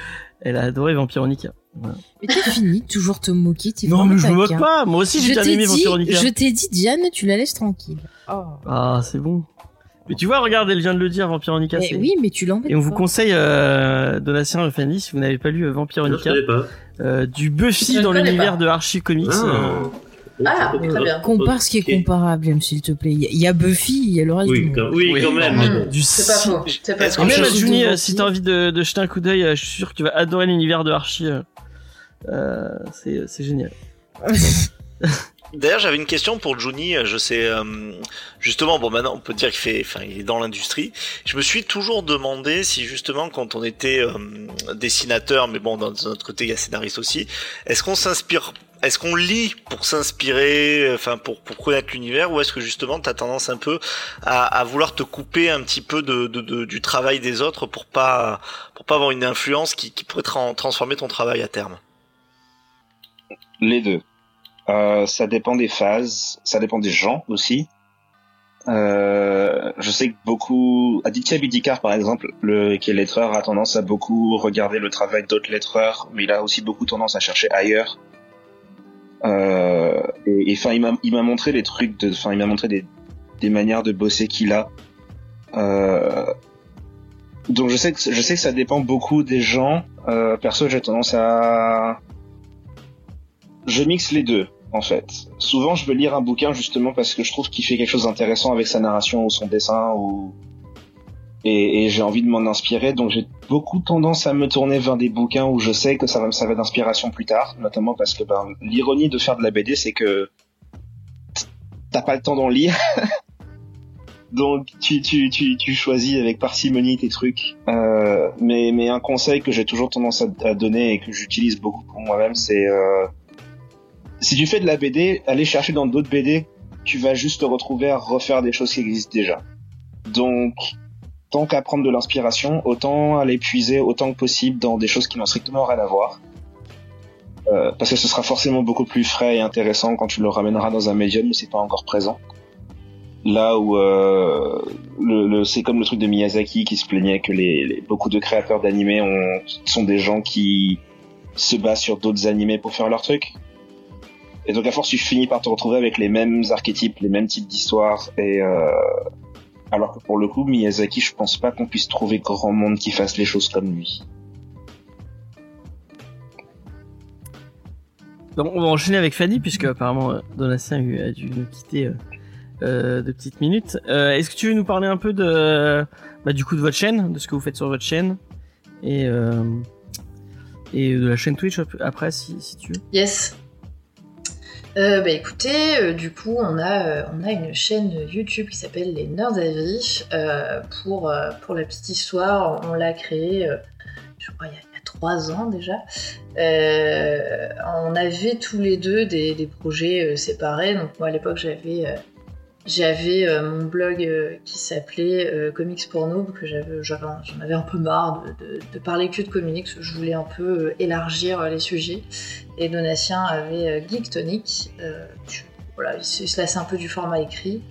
[SPEAKER 2] elle a adoré Vampironica.
[SPEAKER 3] Mais t'as fini de toujours te moquer, t'es
[SPEAKER 2] Non mais je me moque pas, moi aussi j'ai
[SPEAKER 3] Je
[SPEAKER 2] bien aimé Vampironica.
[SPEAKER 3] je t'ai dit, Diane, tu la laisses tranquille.
[SPEAKER 2] Ah c'est bon. Mais tu vois regarde elle vient de le dire Vampironica.
[SPEAKER 3] Mais
[SPEAKER 2] c'est-
[SPEAKER 3] oui, mais tu l'embêtes
[SPEAKER 2] Et on vous conseille euh, Donatien Fanny si vous n'avez pas lu euh, Vampironica,
[SPEAKER 6] pas.
[SPEAKER 2] euh, du Buffy dans l'univers de Archie Comics. euh,
[SPEAKER 6] Ah,
[SPEAKER 5] Ah, très bien.
[SPEAKER 3] Compare ce qui est comparable, James, s'il te plaît. Il y a- il y a Buffy, il y a le reste du
[SPEAKER 6] Oui,
[SPEAKER 3] monde.
[SPEAKER 6] quand, oui,
[SPEAKER 2] Oui.
[SPEAKER 6] quand même.
[SPEAKER 2] Du
[SPEAKER 5] C'est pas faux. C'est pas
[SPEAKER 4] Est-ce
[SPEAKER 5] faux.
[SPEAKER 2] Même Juni, euh, si t'as envie de, de jeter un coup d'œil, euh, je suis sûr que tu vas adorer l'univers de Archie. euh, euh, c'est c'est génial.
[SPEAKER 4] D'ailleurs, j'avais une question pour Johnny. Je sais, euh, justement, bon, maintenant, on peut dire qu'il fait, enfin, il est dans l'industrie. Je me suis toujours demandé si, justement, quand on était euh, dessinateur, mais bon, d'un autre côté, il y a scénariste aussi, est-ce qu'on s'inspire, est-ce qu'on lit pour s'inspirer, enfin, pour, connaître l'univers, ou est-ce que, justement, t'as tendance un peu à, vouloir te couper un petit peu du travail des autres pour pas, pas avoir une influence qui, pourrait tran- transformer ton travail à terme?
[SPEAKER 7] Les deux. Euh, ça dépend des phases, ça dépend des gens aussi. Euh, je sais que beaucoup, Aditya Bidikar par exemple, le, qui est lettreur, a tendance à beaucoup regarder le travail d'autres lettreurs, mais il a aussi beaucoup tendance à chercher ailleurs. Euh, et enfin, il m'a, montré des trucs de, enfin, il m'a montré des, des manières de bosser qu'il a. Euh, donc je sais que je sais que ça dépend beaucoup des gens. Euh, perso, j'ai tendance à je mixe les deux en fait. Souvent, je veux lire un bouquin justement parce que je trouve qu'il fait quelque chose d'intéressant avec sa narration ou son dessin ou et, et j'ai envie de m'en inspirer. Donc j'ai beaucoup tendance à me tourner vers des bouquins où je sais que ça va me servir d'inspiration plus tard, notamment parce que ben, l'ironie de faire de la BD, c'est que t'as pas le temps d'en lire. Donc tu, tu, tu, tu choisis avec parcimonie tes trucs. Euh, mais, mais un conseil que j'ai toujours tendance à, donner et que j'utilise beaucoup pour moi-même, c'est euh, si tu fais de la BD, aller chercher dans d'autres BD, tu vas juste te retrouver à refaire des choses qui existent déjà. Donc tant qu'à prendre de l'inspiration, autant aller puiser autant que possible dans des choses qui n'ont strictement rien à voir. Euh, parce que ce sera forcément beaucoup plus frais et intéressant quand tu le ramèneras dans un médium où c'est pas encore présent. Là où euh, le, le- c'est comme le truc de Miyazaki qui se plaignait que les, les- beaucoup de créateurs d'animés ont- sont des gens qui se basent sur d'autres animés pour faire leur truc. Et donc à force tu finis par te retrouver avec les mêmes archétypes, les mêmes types d'histoires et euh, alors que pour le coup Miyazaki je pense pas qu'on puisse trouver grand monde qui fasse les choses comme lui.
[SPEAKER 2] Donc, on va enchaîner avec Fanny, puisque apparemment euh, Donatien a dû nous quitter euh, euh, de petites minutes. Euh, Est-ce que tu veux nous parler un peu de, bah, du coup de votre chaîne, de ce que vous faites sur votre chaîne et euh, et de la chaîne Twitch après, si, si tu veux?
[SPEAKER 5] Yes. Euh, bah écoutez, euh, du coup, on a, euh, on a une chaîne YouTube qui s'appelle Les Nerds à Vie. Pour, pour la petite histoire, on l'a créée, je crois, il y, a, trois ans déjà. On avait tous les deux des, des projets séparés. Donc, moi, à l'époque, j'avais. J'avais euh, mon blog euh, qui s'appelait euh, Comics pour Noob, que j'en avais un peu marre de, de- de parler que de comics, je voulais un peu euh, élargir euh, les sujets. Et Donatien avait euh, Geek Tonic, voilà, il se il se lassait un peu du format écrit.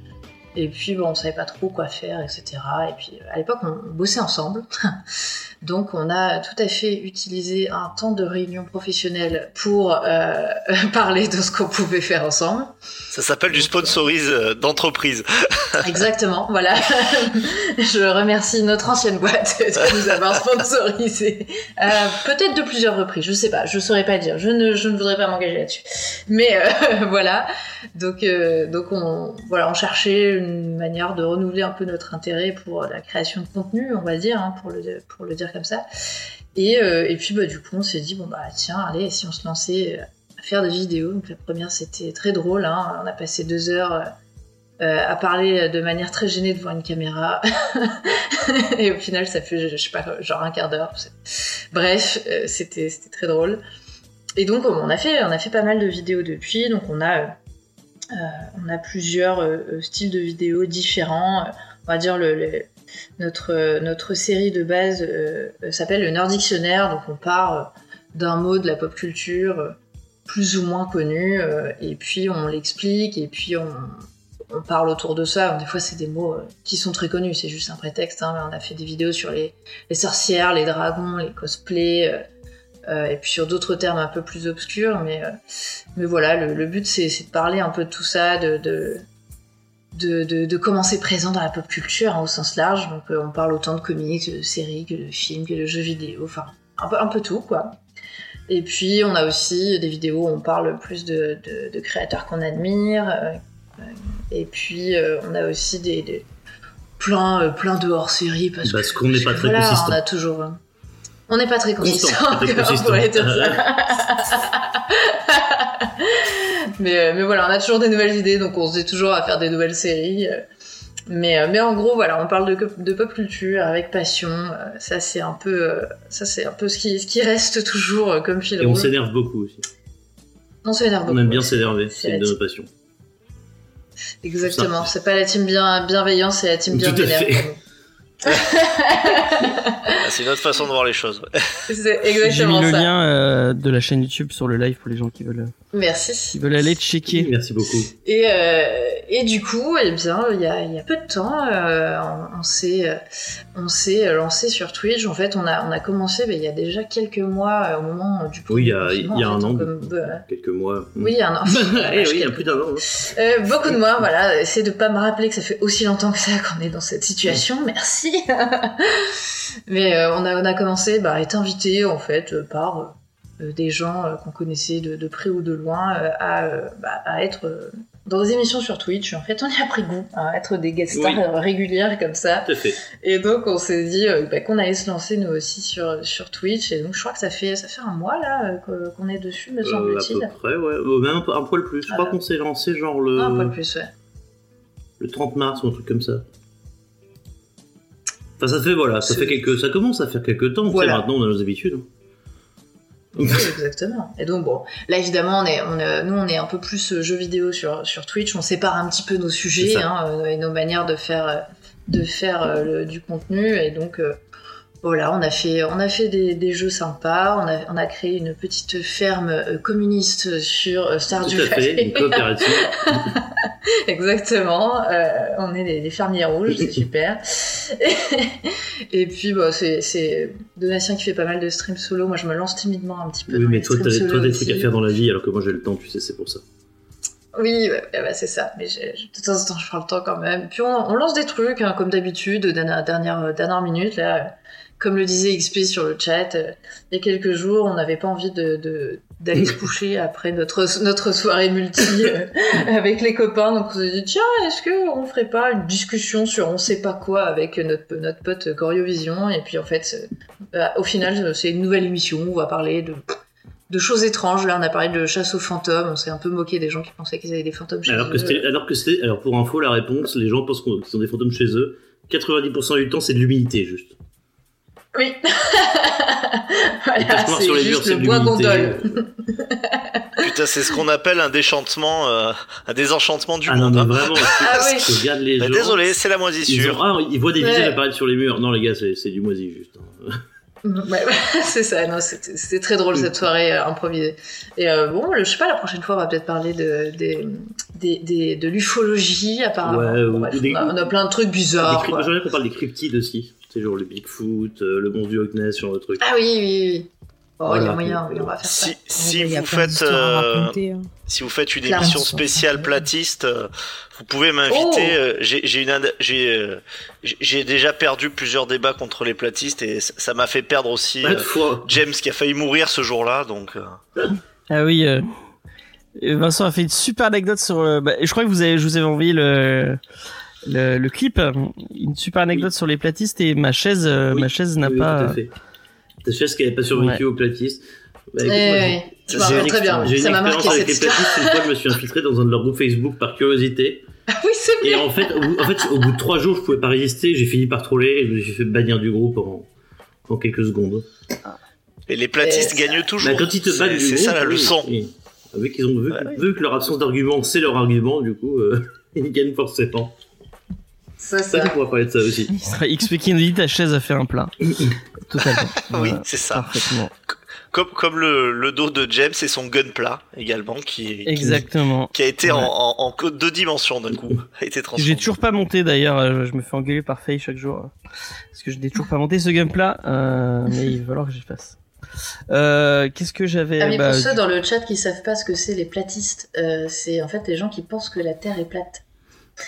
[SPEAKER 5] Et puis bon, on savait pas trop quoi faire, etc. Et puis à l'époque, on bossait ensemble. Donc on a tout à fait utilisé un temps de réunion professionnelle pour euh, parler de ce qu'on pouvait faire ensemble.
[SPEAKER 4] Ça s'appelle du sponsorise euh, d'entreprise.
[SPEAKER 5] Exactement, voilà. Je remercie notre ancienne boîte de nous avoir sponsorisé. Euh, Peut-être de plusieurs reprises, je sais pas, je saurais pas dire. Je ne, je ne voudrais pas m'engager là-dessus. Mais euh, voilà. Donc, donc on, voilà, on cherchait une manière de renouveler un peu notre intérêt pour la création de contenu, on va dire, hein, pour le, pour le dire comme ça. Et, euh, et puis bah du coup, on s'est dit bon bah tiens, allez, si on se lançait euh, à faire des vidéos. Donc la première, c'était très drôle. Hein. On a passé deux heures. euh, à parler de manière très gênée devant une caméra. et au final, ça fait, je sais pas, genre un quart d'heure. Bref, euh, c'était très drôle. Et donc, on a fait, on a fait pas mal de vidéos depuis. Donc, on a, on a plusieurs styles de vidéos différents. On va dire le- notre notre série de base euh, s'appelle le Nerd Dictionnaire. Donc, on part euh, d'un mot de la pop culture euh, plus ou moins connu, euh, et puis on l'explique, et puis on, parle autour de ça. Des fois, c'est des mots euh, qui sont très connus, c'est juste un prétexte. Hein, on a fait des vidéos sur les, sorcières, les dragons, les cosplays, euh, euh, et puis sur d'autres termes un peu plus obscurs. Mais, euh, mais voilà, le, but, c'est de parler un peu de tout ça, de, de, de, de comment c'est présent dans la pop culture hein, au sens large. Donc, euh, on parle autant de comics, que de séries, que de films, que de jeux vidéo, enfin, un peu, un peu tout, quoi. Et puis, on a aussi des vidéos où on parle plus de, de, de créateurs qu'on admire. euh, et puis, euh, on a aussi des, des- plein, plein de hors-série parce,
[SPEAKER 6] Parce
[SPEAKER 5] que-
[SPEAKER 6] qu'on n'est pas très
[SPEAKER 5] voilà,
[SPEAKER 6] consistant.
[SPEAKER 5] On a toujours. On n'est pas très consistant.
[SPEAKER 6] très
[SPEAKER 5] on
[SPEAKER 6] consistant.
[SPEAKER 5] pourrait dire ça. mais, euh, mais voilà, on a toujours des nouvelles idées, donc on se dit toujours à faire des nouvelles séries. euh. Mais, euh, mais en gros, voilà, on parle de, pop culture avec passion. Ça, c'est un peu, ça, c'est un peu ce qui, ce qui reste toujours comme fil
[SPEAKER 6] Et on s'énerve beaucoup aussi.
[SPEAKER 5] On s'énerve
[SPEAKER 6] On
[SPEAKER 5] beaucoup.
[SPEAKER 6] aime bien s'énerver,
[SPEAKER 5] C'est
[SPEAKER 6] une de nos passions.
[SPEAKER 5] Exactement, c'est pas la team bien, bienveillance, c'est la team bien vénère.
[SPEAKER 4] C'est une autre façon de voir les choses.
[SPEAKER 5] C'est
[SPEAKER 2] J'ai mis
[SPEAKER 5] exactement
[SPEAKER 2] le
[SPEAKER 5] ça.
[SPEAKER 2] lien euh, de la chaîne YouTube sur le live pour les gens qui veulent,
[SPEAKER 5] Merci.
[SPEAKER 2] qui veulent aller checker.
[SPEAKER 6] Merci beaucoup.
[SPEAKER 5] Et, euh, et du coup, eh bien, il y a, il y a peu de temps, euh, on, on s'est, euh, on s'est lancé sur Twitch. En fait, on a, on a commencé, mais il y a déjà quelques mois, euh, au moment du
[SPEAKER 6] Oui, il y a- il y a un an,
[SPEAKER 5] comme- euh,
[SPEAKER 6] Quelques mois.
[SPEAKER 5] oui, il y a un an.
[SPEAKER 6] Eh oui, il y a plus d'un an. hein.
[SPEAKER 5] Euh, beaucoup de mois, voilà. Essayez de pas me rappeler que ça fait aussi longtemps que ça qu'on est dans cette situation. Merci. Mais euh, on, a, on a commencé bah, à être invité en fait euh, par euh, des gens qu'on connaissait de, de près ou de loin à, bah, à être dans des émissions sur Twitch. En fait, on y a pris goût à être des guest stars
[SPEAKER 6] Oui.
[SPEAKER 5] régulières comme ça.
[SPEAKER 6] Tout à fait.
[SPEAKER 5] Et donc on s'est dit bah, qu'on allait se lancer nous aussi sur, sur Twitch. Et donc je crois que ça fait, ça fait un mois là qu'on est dessus, me
[SPEAKER 6] Euh, à
[SPEAKER 5] semble-t-il.
[SPEAKER 6] peu près, ouais. Même un, un poil plus. Je crois qu'on s'est lancé genre le,
[SPEAKER 5] Non, un poil plus, ouais.
[SPEAKER 6] le 30 mars ou un truc comme ça. Enfin, ça fait, voilà, ça fait quelques, ça commence à faire quelques temps.
[SPEAKER 5] Voilà.
[SPEAKER 6] Maintenant, on a nos habitudes.
[SPEAKER 5] Oui, exactement. Et donc bon, là évidemment, on est, on est- nous on est un peu plus euh, jeux vidéo sur sur Twitch. On sépare un petit peu nos sujets hein, euh, et nos manières de faire euh, de faire euh, le- du contenu. Et donc euh, voilà, on a fait on a fait des, des jeux sympas. On a on a créé une petite ferme euh, communiste sur euh, Stardew
[SPEAKER 6] Tout à fait,
[SPEAKER 5] Valley.
[SPEAKER 6] une coopérative.
[SPEAKER 5] Exactement. Euh, on est des, des fermiers rouges, c'est super. Et puis, bon, c'est, Donatien qui fait pas mal de streams solo. Moi, je me lance timidement un petit peu.
[SPEAKER 6] oui,
[SPEAKER 5] dans
[SPEAKER 6] mais toi, t'as des trucs à faire dans la vie, alors que moi, j'ai le temps, tu sais, c'est pour ça.
[SPEAKER 5] Oui, bah, c'est ça. Mais de temps en temps, je prends le temps quand même. Puis on, on lance des trucs, hein, comme d'habitude, dernière, dernière, dernière minute. Là, comme le disait XP sur le chat, euh, il y a quelques jours, on n'avait pas envie de, d'aller se coucher après notre, notre soirée multi euh, avec les copains. Donc on s'est dit, tiens, est-ce que on ferait pas une discussion sur on sait pas quoi avec notre, notre pote Goriovision? Et puis en fait, euh, bah, au final, c'est une nouvelle émission. On va parler de de choses étranges. Là, on a parlé de chasse aux fantômes. On s'est un peu moqué des gens qui pensaient qu'ils avaient des fantômes chez
[SPEAKER 6] Alors
[SPEAKER 5] eux.
[SPEAKER 6] alors que c'était, alors pour info, la réponse, les gens pensent qu'on- qu'ils ont des fantômes chez eux. 90% du temps, c'est de l'humidité, juste.
[SPEAKER 5] Oui. Voilà, c'est
[SPEAKER 6] les murs,
[SPEAKER 5] juste
[SPEAKER 6] c'est
[SPEAKER 5] le bois gondole.
[SPEAKER 4] Putain, c'est ce qu'on appelle un déchantement, euh, un désenchantement du
[SPEAKER 6] Ah non,
[SPEAKER 4] monde.
[SPEAKER 6] mais
[SPEAKER 4] hein.
[SPEAKER 6] vraiment,
[SPEAKER 5] Ah oui.
[SPEAKER 6] tu regardes les
[SPEAKER 4] Bah,
[SPEAKER 6] gens.
[SPEAKER 4] désolé, c'est la
[SPEAKER 6] Ils,
[SPEAKER 4] moisissure.
[SPEAKER 6] ont- ah, ils voient des
[SPEAKER 5] Ouais.
[SPEAKER 6] visages apparaître sur les murs. Non, les gars, c'est, du moisi, juste.
[SPEAKER 5] Ouais, c'est ça. Non, c'était très drôle cette soirée euh, improvisée. Et euh, bon, je sais pas, la prochaine fois, on va peut-être parler de, des, des, des- de l'ufologie, apparemment.
[SPEAKER 6] Ouais,
[SPEAKER 5] Bon,
[SPEAKER 6] ou
[SPEAKER 5] bref,
[SPEAKER 6] des-
[SPEAKER 5] on, a, on a plein de trucs bizarres.
[SPEAKER 6] J'aimerais qu'on parle des cryptides aussi. C'est genre le Bigfoot, euh, le du Loch Ness, sur le truc.
[SPEAKER 5] Ah oui, oui, oui. Oh, il y a moyen, oui, on va faire ça.
[SPEAKER 4] Si, vous faites, euh,
[SPEAKER 3] raconter, hein.
[SPEAKER 4] si vous faites une émission spéciale platiste, euh, vous pouvez m'inviter.
[SPEAKER 5] Oh.
[SPEAKER 4] J'ai déjà perdu plusieurs débats contre les platistes et ça m'a fait perdre aussi euh. James qui a failli mourir ce jour-là. Donc,
[SPEAKER 2] Ah oui, euh, Vincent a fait une super anecdote sur. bah, je crois que vous avez, je vous avais envoyé le le, le clip, euh, une super anecdote sur les platistes et ma chaise, euh,
[SPEAKER 6] Oui.
[SPEAKER 2] ma chaise n'a
[SPEAKER 6] Oui,
[SPEAKER 2] pas.
[SPEAKER 6] Tout à fait. Ta chaise qui n'avait pas survécu aux platistes. Bah, écoute,
[SPEAKER 5] Eh,
[SPEAKER 6] moi, une
[SPEAKER 5] très bien.
[SPEAKER 6] J'ai une expérience
[SPEAKER 5] marqué
[SPEAKER 6] avec les platistes. Une fois, je me suis infiltré dans un de leurs groupes Facebook par curiosité.
[SPEAKER 5] Ah oui, c'est
[SPEAKER 6] Et
[SPEAKER 5] vrai.
[SPEAKER 6] en fait, au bout, en fait, au bout de trois jours, je pouvais pas résister. J'ai fini par troller et je me suis fait bannir du groupe en, en quelques secondes.
[SPEAKER 4] et les platistes
[SPEAKER 5] Et
[SPEAKER 4] gagnent toujours.
[SPEAKER 6] Bah, quand ils te du
[SPEAKER 4] C'est ça la leçon.
[SPEAKER 6] oui. Vu qu'ils ont vu,
[SPEAKER 4] Ouais.
[SPEAKER 6] vu que leur absence d'argument, c'est leur argument, du coup, euh, ils gagnent forcément.
[SPEAKER 5] C'est
[SPEAKER 6] Ça,
[SPEAKER 5] ça.
[SPEAKER 6] on pourra parler de ça aussi.
[SPEAKER 2] Il sera XP qui nous dit ta chaise a fait un plat. Totalement.
[SPEAKER 4] Oui,
[SPEAKER 2] Voilà,
[SPEAKER 4] c'est ça.
[SPEAKER 2] Parfaitement.
[SPEAKER 4] Comme, comme le, le dos de James et son gun plat également qui,
[SPEAKER 2] Exactement.
[SPEAKER 4] qui a été
[SPEAKER 2] Ouais.
[SPEAKER 4] en, en, en code deux dimensions d'un coup. A été transformé.
[SPEAKER 2] J'ai toujours pas monté d'ailleurs, euh, je me fais engueuler par Faye chaque jour. euh, Parce que je n'ai toujours pas monté ce gameplay, euh, mais il va falloir que j'y fasse. Euh, Qu'est-ce que j'avais
[SPEAKER 5] Ah, mais
[SPEAKER 2] bah,
[SPEAKER 5] pour ceux dans le chat qui savent pas ce que c'est les platistes, euh, c'est en fait des gens qui pensent que la Terre est plate.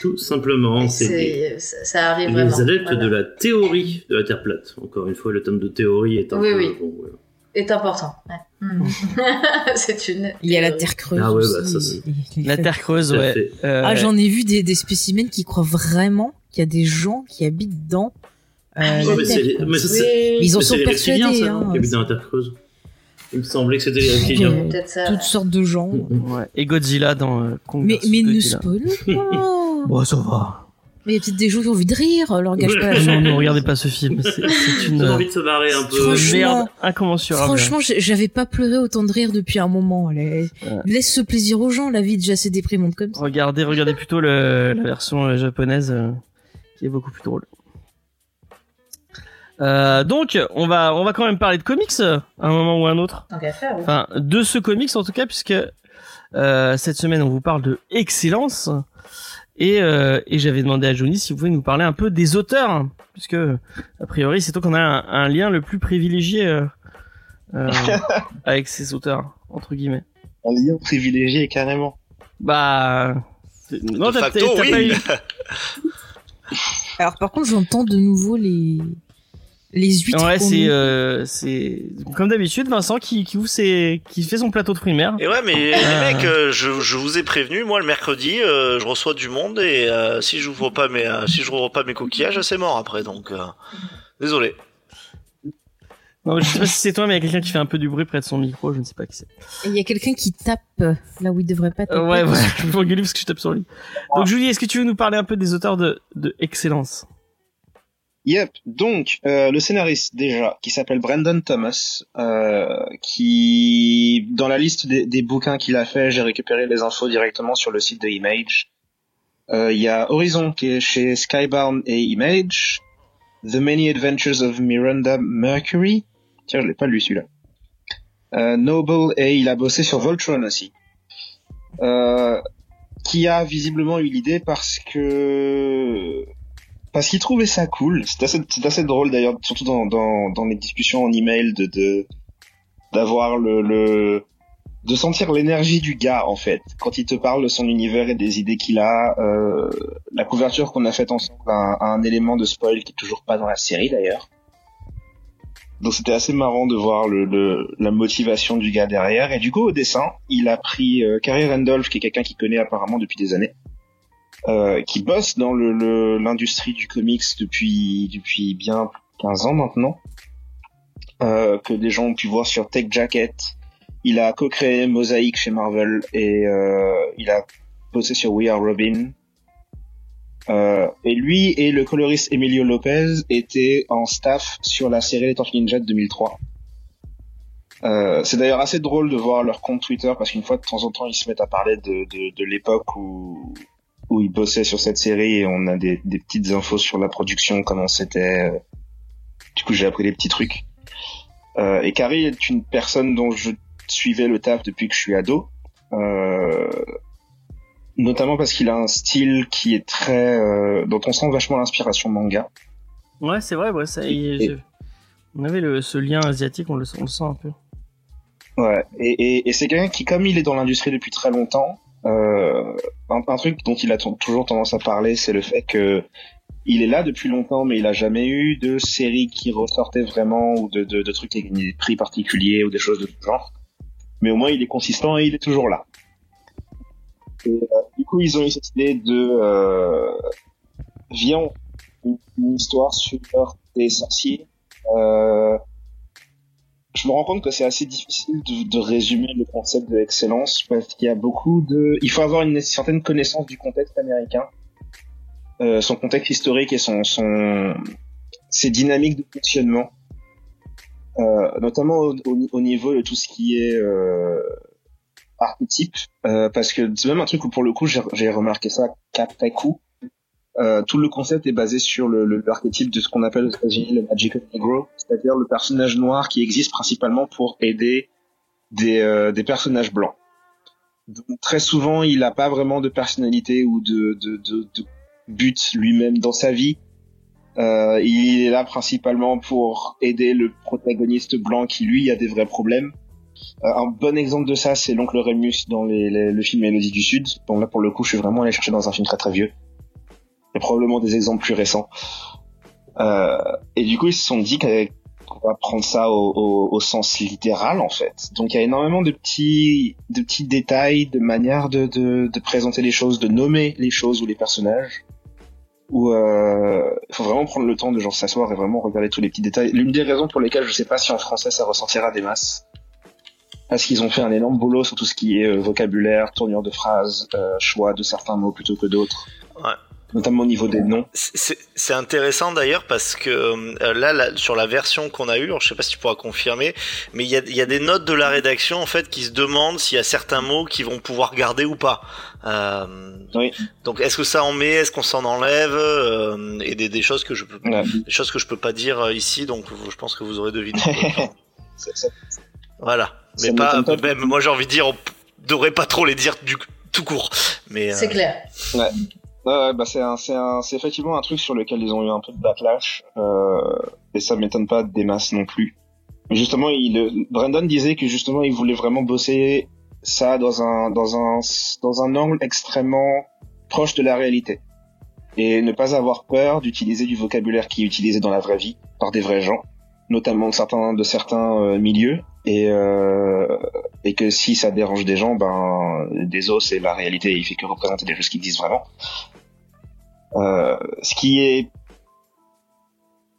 [SPEAKER 6] Tout simplement, c'est
[SPEAKER 5] ça, ça arrive
[SPEAKER 6] les
[SPEAKER 5] vraiment.
[SPEAKER 6] adeptes
[SPEAKER 5] Voilà.
[SPEAKER 6] de la théorie de la Terre plate. Encore une fois, le terme de théorie est un
[SPEAKER 5] Oui,
[SPEAKER 6] peu...
[SPEAKER 5] oui.
[SPEAKER 6] bon, voilà.
[SPEAKER 5] Est important. ouais. Hmm. c'est une.
[SPEAKER 3] Il y a la. Terre creuse.
[SPEAKER 6] Ah ouais, bah,
[SPEAKER 3] aussi,
[SPEAKER 6] ça, c'est-
[SPEAKER 3] et- et-
[SPEAKER 2] La Terre creuse, ouais. Euh,
[SPEAKER 3] Ah, j'en ai vu des, des spécimens qui croient vraiment qu'il y a des gens qui habitent dans euh,
[SPEAKER 5] Ah,
[SPEAKER 6] mais mais ça,
[SPEAKER 5] Oui,
[SPEAKER 3] Ils en sont persuadés,
[SPEAKER 6] ça,
[SPEAKER 3] hein.
[SPEAKER 6] qui habitent dans la Terre creuse. Il me semblait que c'était les reptiliens.
[SPEAKER 3] Toutes sortes de gens.
[SPEAKER 2] ouais. Et Godzilla dans euh,
[SPEAKER 3] Mais, mais ne spoil pas.
[SPEAKER 2] Bon, ça va.
[SPEAKER 3] Mais il y a peut-être des gens qui ont envie de rire, leur gâche pas la
[SPEAKER 2] non, ne regardez pas ce film. C'est une
[SPEAKER 6] J'ai envie de se barrer un peu.
[SPEAKER 3] Franchement,
[SPEAKER 2] merde incommensurable.
[SPEAKER 3] Franchement, j'avais pas pleuré autant de rire depuis un moment. Laisse ce plaisir aux gens, la vie est déjà assez déprimante comme ça.
[SPEAKER 2] Regardez, regardez plutôt le, la version euh, japonaise euh, qui est beaucoup plus drôle. Euh, donc, on va, on va quand même parler de comics à un moment ou à un autre.
[SPEAKER 5] Tant qu'à faire, oui.
[SPEAKER 2] Enfin, de ce comics en tout cas, puisque euh, cette semaine on vous parle de excellence. Et, euh, et j'avais demandé à Johnny si vous pouvez nous parler un peu des auteurs, hein, puisque a priori c'est toi qu'on a un, un lien le plus privilégié euh, euh, avec ces auteurs entre guillemets.
[SPEAKER 7] Un lien privilégié, carrément.
[SPEAKER 2] Bah non,
[SPEAKER 4] De
[SPEAKER 2] t'as
[SPEAKER 4] facto, oui.
[SPEAKER 2] pas eu.
[SPEAKER 3] Alors par contre, j'entends de nouveau les Les huîtres.
[SPEAKER 2] Ouais, c'est euh, c'est comme d'habitude Vincent qui qui ouvre ses qui fait son plateau de mer.
[SPEAKER 4] Et ouais, mais les
[SPEAKER 2] Ah.
[SPEAKER 4] mecs, euh, je, je vous ai prévenu, moi le mercredi, euh, je reçois du monde et euh, si j'ouvre pas mes euh, si je rouvre pas mes coquillages, c'est mort après. Donc euh, désolé.
[SPEAKER 2] Non, je sais pas si c'est toi mais il y a quelqu'un qui fait un peu du bruit près de son micro, je ne sais pas qui c'est.
[SPEAKER 3] Et il y a quelqu'un qui tape euh, là où il devrait pas taper.
[SPEAKER 2] Euh, ouais, ouais, je vais engueuler parce que je tape sur lui. Donc Julie, est-ce que tu veux nous parler un peu des auteurs de de excellence?
[SPEAKER 7] Yep. Donc, euh, le scénariste déjà, qui s'appelle Brandon Thomas, euh, qui dans la liste des, des bouquins qu'il a fait, j'ai récupéré les infos directement sur le site de Image. Euh, Il y a Horizon qui est chez Skybound et Image, The Many Adventures of Miranda Mercury. Tiens, je l'ai pas lu celui-là. Euh, Noble et il a bossé sur Voltron aussi. Euh, qui a visiblement eu l'idée parce que parce qu'il trouvait ça cool. C'est assez, assez drôle d'ailleurs, surtout dans, dans, dans les discussions en email, de, d'avoir le, le de sentir l'énergie du gars en fait quand il te parle de son univers et des idées qu'il a. Euh, la couverture qu'on a faite ensemble a un, a un élément de spoil qui est toujours pas dans la série d'ailleurs. Donc c'était assez marrant de voir le, le, la motivation du gars derrière. Et du coup au dessin, il a pris euh, Carrie Randolph, qui est quelqu'un qu'il connaît apparemment depuis des années euh, qui bosse dans le- l'industrie du comics depuis depuis bien 15 ans maintenant, euh, que des gens ont pu voir sur Tech Jacket. Il a co-créé Mosaic chez Marvel et euh, il a bossé sur We Are Robin. Euh, et lui et le coloriste Emilio Lopez étaient en staff sur la série Les Tortues Ninja de 2003. Euh, c'est d'ailleurs assez drôle de voir leur compte Twitter parce qu'une fois de temps en temps ils se mettent à parler de, de, de l'époque où où il bossait sur cette série et on a des, des petites infos sur la production, comment c'était. euh. Du coup, j'ai appris des petits trucs. Euh, et Carrie est une personne dont je suivais le taf depuis que je suis ado. Euh, notamment parce qu'il a un style qui est très... euh, dont on sent vachement l'inspiration manga.
[SPEAKER 2] Ouais, c'est vrai, ouais, ça.
[SPEAKER 7] Et-
[SPEAKER 2] je- On avait le, ce lien asiatique, on le, on le sent un peu.
[SPEAKER 7] Ouais, et, et, et c'est quelqu'un qui, comme il est dans l'industrie depuis très longtemps, euh, un, un truc dont il a toujours tendance à parler, c'est le fait que il est là depuis longtemps, mais il a jamais eu de série qui ressortait vraiment ou de, de, de trucs avec des prix particuliers ou des choses de ce genre. Mais au moins, il est consistant et il est toujours là. Et euh, du coup, ils ont eu cette idée de euh, viens, une histoire sur des sorciers. Euh, je me rends compte que c'est assez difficile de, de résumer le concept de l'excellence parce qu'il y a beaucoup de, il faut avoir une certaine connaissance du contexte américain, euh, son contexte historique et son, son, ses dynamiques de fonctionnement, euh, notamment au, au- au niveau de tout ce qui est euh, archétype, euh, parce que c'est même un truc où pour le coup j'ai remarqué ça qu'après coup. Euh, tout le concept est basé sur le, le- l'archétype de ce qu'on appelle aux États-Unis le Magical Negro, c'est-à-dire le personnage noir qui existe principalement pour aider des, euh, des personnages blancs. Donc, très souvent, il n'a pas vraiment de personnalité ou de, de, de, de but lui-même dans sa vie. Euh, il est là principalement pour aider le protagoniste blanc qui lui a des vrais problèmes. Euh, un bon exemple de ça, c'est l'oncle Remus dans les, les- le film Mélodie du Sud. Bon là pour le coup, je suis vraiment allé chercher dans un film très très vieux. A probablement des exemples plus récents. Euh, et du coup, ils se sont dit qu'on va prendre ça au, au, au sens littéral en fait. Donc il y a énormément de petits, de petits détails, de manières de, de, de présenter les choses, de nommer les choses ou les personnages. Où euh, il faut vraiment prendre le temps de genre s'asseoir et vraiment regarder tous les petits détails. L'une des raisons pour lesquelles je sais pas si en français ça ressentira des masses, parce qu'ils ont fait un énorme boulot sur tout ce qui est euh, vocabulaire, tournure de phrases, euh, choix de certains mots plutôt que d'autres.
[SPEAKER 4] Ouais.
[SPEAKER 7] Notamment au niveau des noms.
[SPEAKER 4] C'est c'est intéressant d'ailleurs parce que euh, là, là, sur la version qu'on a eue, alors je sais pas si tu pourras confirmer, mais il y a, il y a des notes de la rédaction en fait qui se demandent s'il y a certains mots qui vont pouvoir garder ou pas. Euh,
[SPEAKER 7] Oui.
[SPEAKER 4] Donc est-ce que ça en met, est-ce qu'on s'en enlève? Euh, et des, des choses que je peux,
[SPEAKER 7] Ouais.
[SPEAKER 4] des choses que je peux pas dire euh, ici, donc je pense que vous aurez deviné. Voilà.
[SPEAKER 7] Ça
[SPEAKER 4] Mais pas, même moi j'ai envie de dire, on devrait pas trop les dire du tout court. Mais euh,
[SPEAKER 5] C'est clair.
[SPEAKER 7] Ouais, bah c'est effectivement un truc sur lequel ils ont eu un peu de backlash, euh, et ça m'étonne pas des masses non plus. Justement, il, Brandon disait que justement, il voulait vraiment bosser ça dans un, dans un, dans un angle extrêmement proche de la réalité. et ne pas avoir peur d'utiliser du vocabulaire qui est utilisé dans la vraie vie par des vrais gens, notamment de certains de certains euh, milieux, et euh, et que si ça dérange des gens, ben des os c'est la réalité, il fait que représenter des choses qui existent vraiment. Euh, ce qui est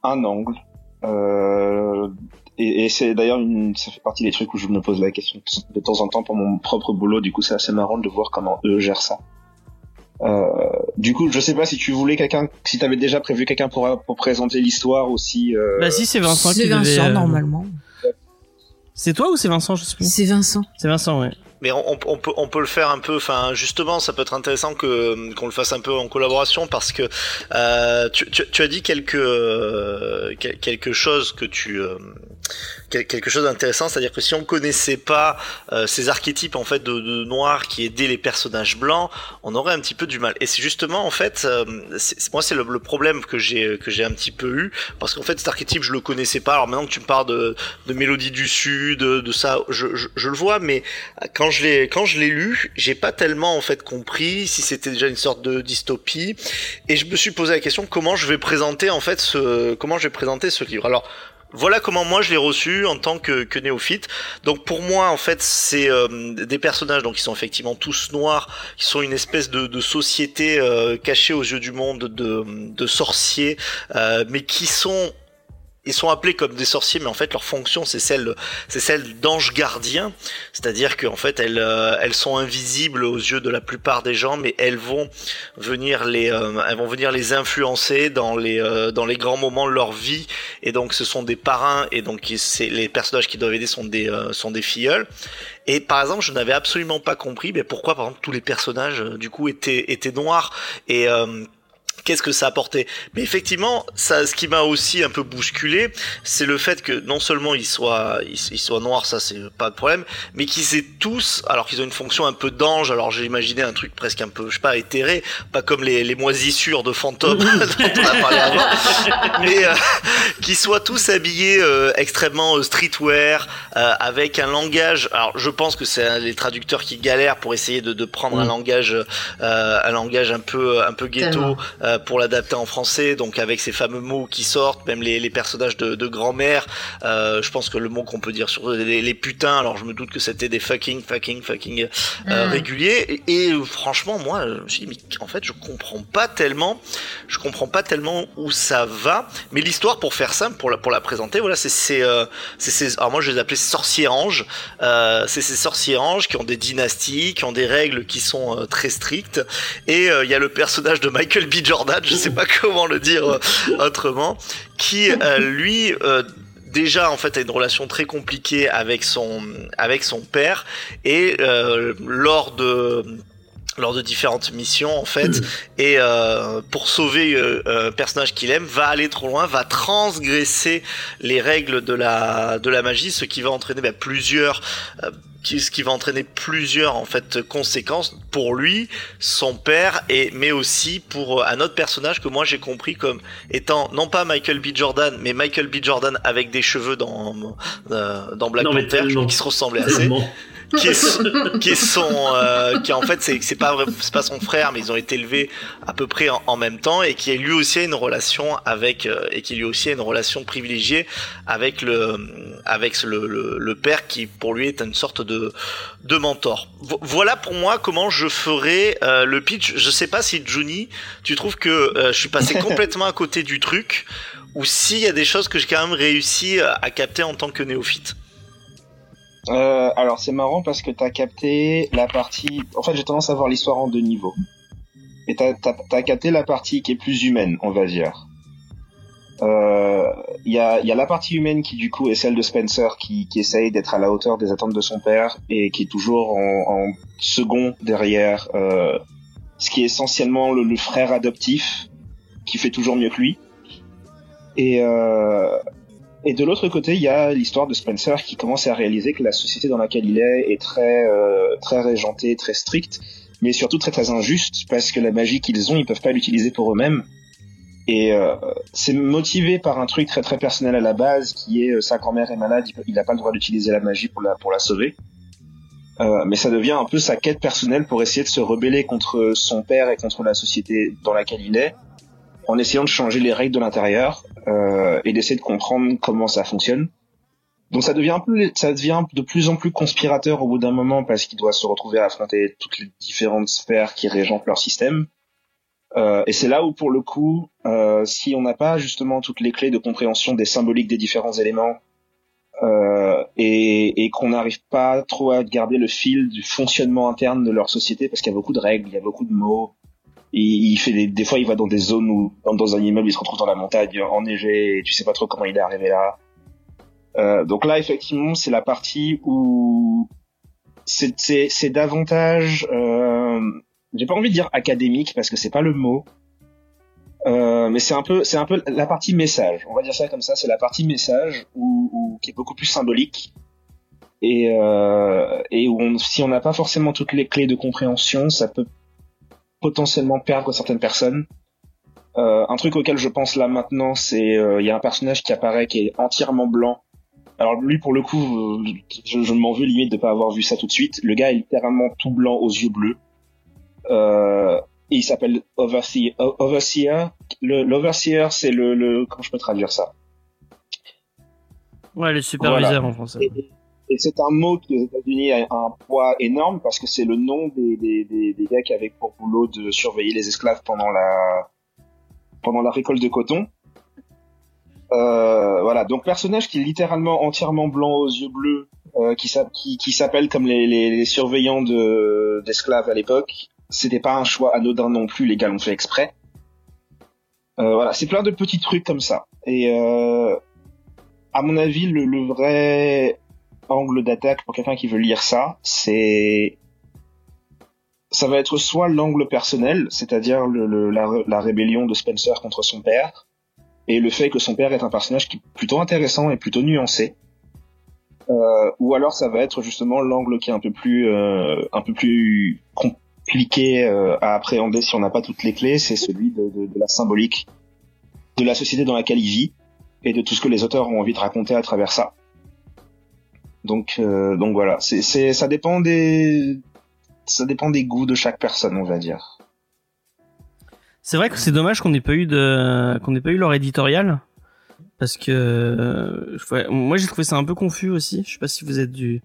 [SPEAKER 7] un angle. Euh, et, et c'est d'ailleurs une, ça fait partie des trucs où je me pose la question de temps en temps pour mon propre boulot. Du coup, c'est assez marrant de voir comment eux gèrent ça. Euh, du coup, je sais pas si tu voulais quelqu'un, si t'avais déjà prévu quelqu'un pour, pour présenter l'histoire aussi. Euh...
[SPEAKER 2] Bah si, c'est Vincent qui
[SPEAKER 3] C'est
[SPEAKER 2] devait,
[SPEAKER 3] Vincent
[SPEAKER 2] euh,
[SPEAKER 3] normalement.
[SPEAKER 2] C'est toi ou c'est Vincent, je sais plus.
[SPEAKER 3] C'est Vincent.
[SPEAKER 2] C'est Vincent, ouais.
[SPEAKER 4] Mais on, peut, on peut le faire un peu. Enfin, justement, ça peut être intéressant que qu'on le fasse un peu en collaboration parce que euh, tu, as dit quelque euh, quel- quelque chose que tu euh, quelque chose d'intéressant, c'est-à-dire que si on connaissait pas euh, ces archétypes en fait de, de noir qui aidaient les personnages blancs, on aurait un petit peu du mal. Et c'est justement en fait, euh, moi c'est le, le problème que j'ai que j'ai un petit peu eu parce qu'en fait cet archétype je le connaissais pas. Alors maintenant que tu me parles de de Mélodie du Sud, de, de ça, je, je, je le vois, mais quand je l'ai quand je l'ai lu, j'ai pas tellement en fait compris si c'était déjà une sorte de dystopie et je me suis posé la question comment je vais présenter en fait ce comment je vais présenter ce livre? Alors voilà comment moi je l'ai reçu en tant que, que néophyte. Donc pour moi en fait c'est euh, des personnages donc qui sont effectivement tous noirs, qui sont une espèce de, société euh, cachée aux yeux du monde de, de sorciers, euh, mais qui sont ils sont appelés comme des sorciers, mais en fait leur fonction c'est celle, c'est celle d'anges gardiens, c'est-à-dire qu'en fait elles, euh, elles sont invisibles aux yeux de la plupart des gens, mais elles vont venir les, euh, elles vont venir les influencer dans les, euh, dans les grands moments de leur vie, et donc ce sont des parrains, et donc c'est les personnages qui doivent aider sont des, euh, sont des filleuls. Et par exemple, je n'avais absolument pas compris, mais pourquoi par exemple tous les personnages du coup étaient, étaient noirs. Et qu'est-ce que ça apportait Mais effectivement, ça, ce qui m'a aussi un peu bousculé, c'est le fait que non seulement ils soient, ils, ils soient noirs, ça c'est pas de problème, mais qu'ils aient tous, alors qu'ils ont une fonction un peu d'ange. Alors j'ai imaginé un truc presque un peu, je sais pas, éthéré, pas comme les, les moisissures de fantômes dont on a parlé avant, mais euh, qu'ils soient tous habillés euh, extrêmement euh, streetwear, avec un langage. Alors je pense que c'est les traducteurs qui galèrent pour essayer de, de prendre un langage, euh, un langage un peu, un peu ghetto
[SPEAKER 5] Tellement.
[SPEAKER 4] Euh, pour l'adapter en français, donc avec ces fameux mots qui sortent, même les, les personnages de, de grand-mère. euh, je pense que le mot qu'on peut dire sur les, les putains, alors je me doute que c'était des fucking, fucking, fucking euh,
[SPEAKER 5] Mm.
[SPEAKER 4] réguliers. Et, et, franchement, moi, je me suis dit, mais en fait, je comprends pas tellement, je comprends pas tellement où ça va. Mais l'histoire, pour faire simple, pour la, pour la présenter, voilà, c'est c'est euh, c'est ces, alors moi je les appelais sorciers anges. Euh, c'est ces sorciers anges qui ont des dynasties, qui ont des règles qui sont euh, très strictes. Et euh, il y a le personnage de Michael B. Jordan, je sais pas comment le dire euh, autrement, qui euh, lui euh, déjà en fait a une relation très compliquée avec son avec son père et euh, lors de lors de différentes missions en fait et euh, pour sauver euh, un personnage qu'il aime va aller trop loin va transgresser les règles de la de la magie ce qui va entraîner bah, plusieurs qui- ce qui va entraîner plusieurs en fait conséquences pour lui, son père et mais aussi pour euh, un autre personnage que moi j'ai compris comme étant non pas Michael B. Jordan mais Michael B. Jordan avec des cheveux dans euh, dans Black
[SPEAKER 6] Non,
[SPEAKER 4] Panther qu'il se ressemblait assez. Qui est, qui son, euh, qui en fait c'est c'est pas c'est pas son frère, mais ils ont été élevés à peu près en, même temps et qui lui aussi a une relation avec euh, et qui lui aussi a une relation privilégiée avec le avec le, le, le père qui pour lui est une sorte de de mentor. Vo- voilà pour moi comment je ferai euh, le pitch. Je sais pas si Juni, tu trouves que euh, je suis passé complètement à côté du truc ou s'il y a des choses que j'ai quand même réussi à à capter en tant que néophyte.
[SPEAKER 7] Euh, alors c'est marrant parce que t'as capté la partie. En fait, j'ai tendance à voir l'histoire en deux niveaux. Et t'as t'as capté la partie qui est plus humaine, on va dire. Euh, Il y a y a la partie humaine qui du coup est celle de Spencer qui qui essaye d'être à la hauteur des attentes de son père et qui est toujours en, en second derrière euh, ce qui est essentiellement le, le frère adoptif qui fait toujours mieux que lui. Et euh, et de l'autre côté, il y a l'histoire de Spencer qui commence à réaliser que la société dans laquelle il est est très euh, très régentée, très stricte, mais surtout très très injuste parce que la magie qu'ils ont, ils peuvent pas l'utiliser pour eux-mêmes. Et euh, c'est motivé par un truc très très personnel à la base qui est euh, sa grand-mère est malade, il peut- il a pas le droit d'utiliser la magie pour la pour la sauver. Euh, mais ça devient un peu sa quête personnelle pour essayer de se rebeller contre son père et contre la société dans laquelle il est, en essayant de changer les règles de l'intérieur euh, et d'essayer de comprendre comment ça fonctionne. Donc ça devient un peu, ça devient de plus en plus conspirateur au bout d'un moment parce qu'il doit se retrouver à affronter toutes les différentes sphères qui régentent leur système. Euh, et c'est là où, pour le coup, euh, si on n'a pas justement toutes les clés de compréhension des symboliques des différents éléments euh, et, et qu'on n'arrive pas trop à garder le fil du fonctionnement interne de leur société, parce qu'il y a beaucoup de règles, il y a beaucoup de mots. Il, il fait des, des fois, il va dans des zones où, dans un immeuble, il se retrouve dans la montagne enneigée et tu sais pas trop comment il est arrivé là. Euh, donc là, effectivement, c'est la partie où c'est davantage euh, j'ai pas envie de dire académique parce que c'est pas le mot, euh, mais c'est un peu, c'est un peu la partie message. On va dire ça comme ça. C'est la partie message où, qui est beaucoup plus symbolique et euh, et où on, si on n'a pas forcément toutes les clés de compréhension, ça peut potentiellement perdre certaines personnes. Euh, un truc auquel je pense là maintenant, c'est euh, il y a un personnage qui apparaît qui est entièrement blanc. Alors lui pour le coup, euh, je, je m'en veux limite de pas avoir vu ça tout de suite. Le gars est littéralement tout blanc aux yeux bleus. Euh, il s'appelle Overseer. Overseer. L'Overseer, c'est le, le, comment je peux traduire ça?
[SPEAKER 2] Ouais, le superviseur
[SPEAKER 7] Voilà.
[SPEAKER 2] en français.
[SPEAKER 7] Et, et c'est un mot qui aux États-Unis a un poids énorme parce que c'est le nom des, des, des, des gars qui avaient pour boulot de surveiller les esclaves pendant la, pendant la récolte de coton. Euh, voilà, donc personnage qui est littéralement entièrement blanc aux yeux bleus, euh, qui, s'a- qui, qui s'appelle comme les, les, les surveillants de, d'esclaves à l'époque. C'était pas un choix anodin non plus, les gars l'ont fait exprès. Euh, voilà, c'est plein de petits trucs comme ça. Et euh, à mon avis, le, le vrai angle d'attaque pour quelqu'un qui veut lire ça, c'est ça va être soit l'angle personnel, c'est-à-dire la, rébellion de Spencer contre son père, et le fait que son père est un personnage qui est plutôt intéressant et plutôt nuancé. Euh, ou alors ça va être justement l'angle qui est un peu plus euh, un peu plus compliqué euh, à appréhender si on n'a pas toutes les clés, c'est celui de la symbolique de la société dans laquelle il vit et de tout ce que les auteurs ont envie de raconter à travers ça. Donc euh, donc voilà, c'est ça dépend des ça dépend des goûts de chaque personne, on va dire.
[SPEAKER 2] C'est vrai que c'est dommage qu'on n'ait pas eu de, qu'on n'ait pas eu leur éditorial. Parce que, euh, moi j'ai trouvé ça un peu confus aussi. Je sais pas si vous êtes du,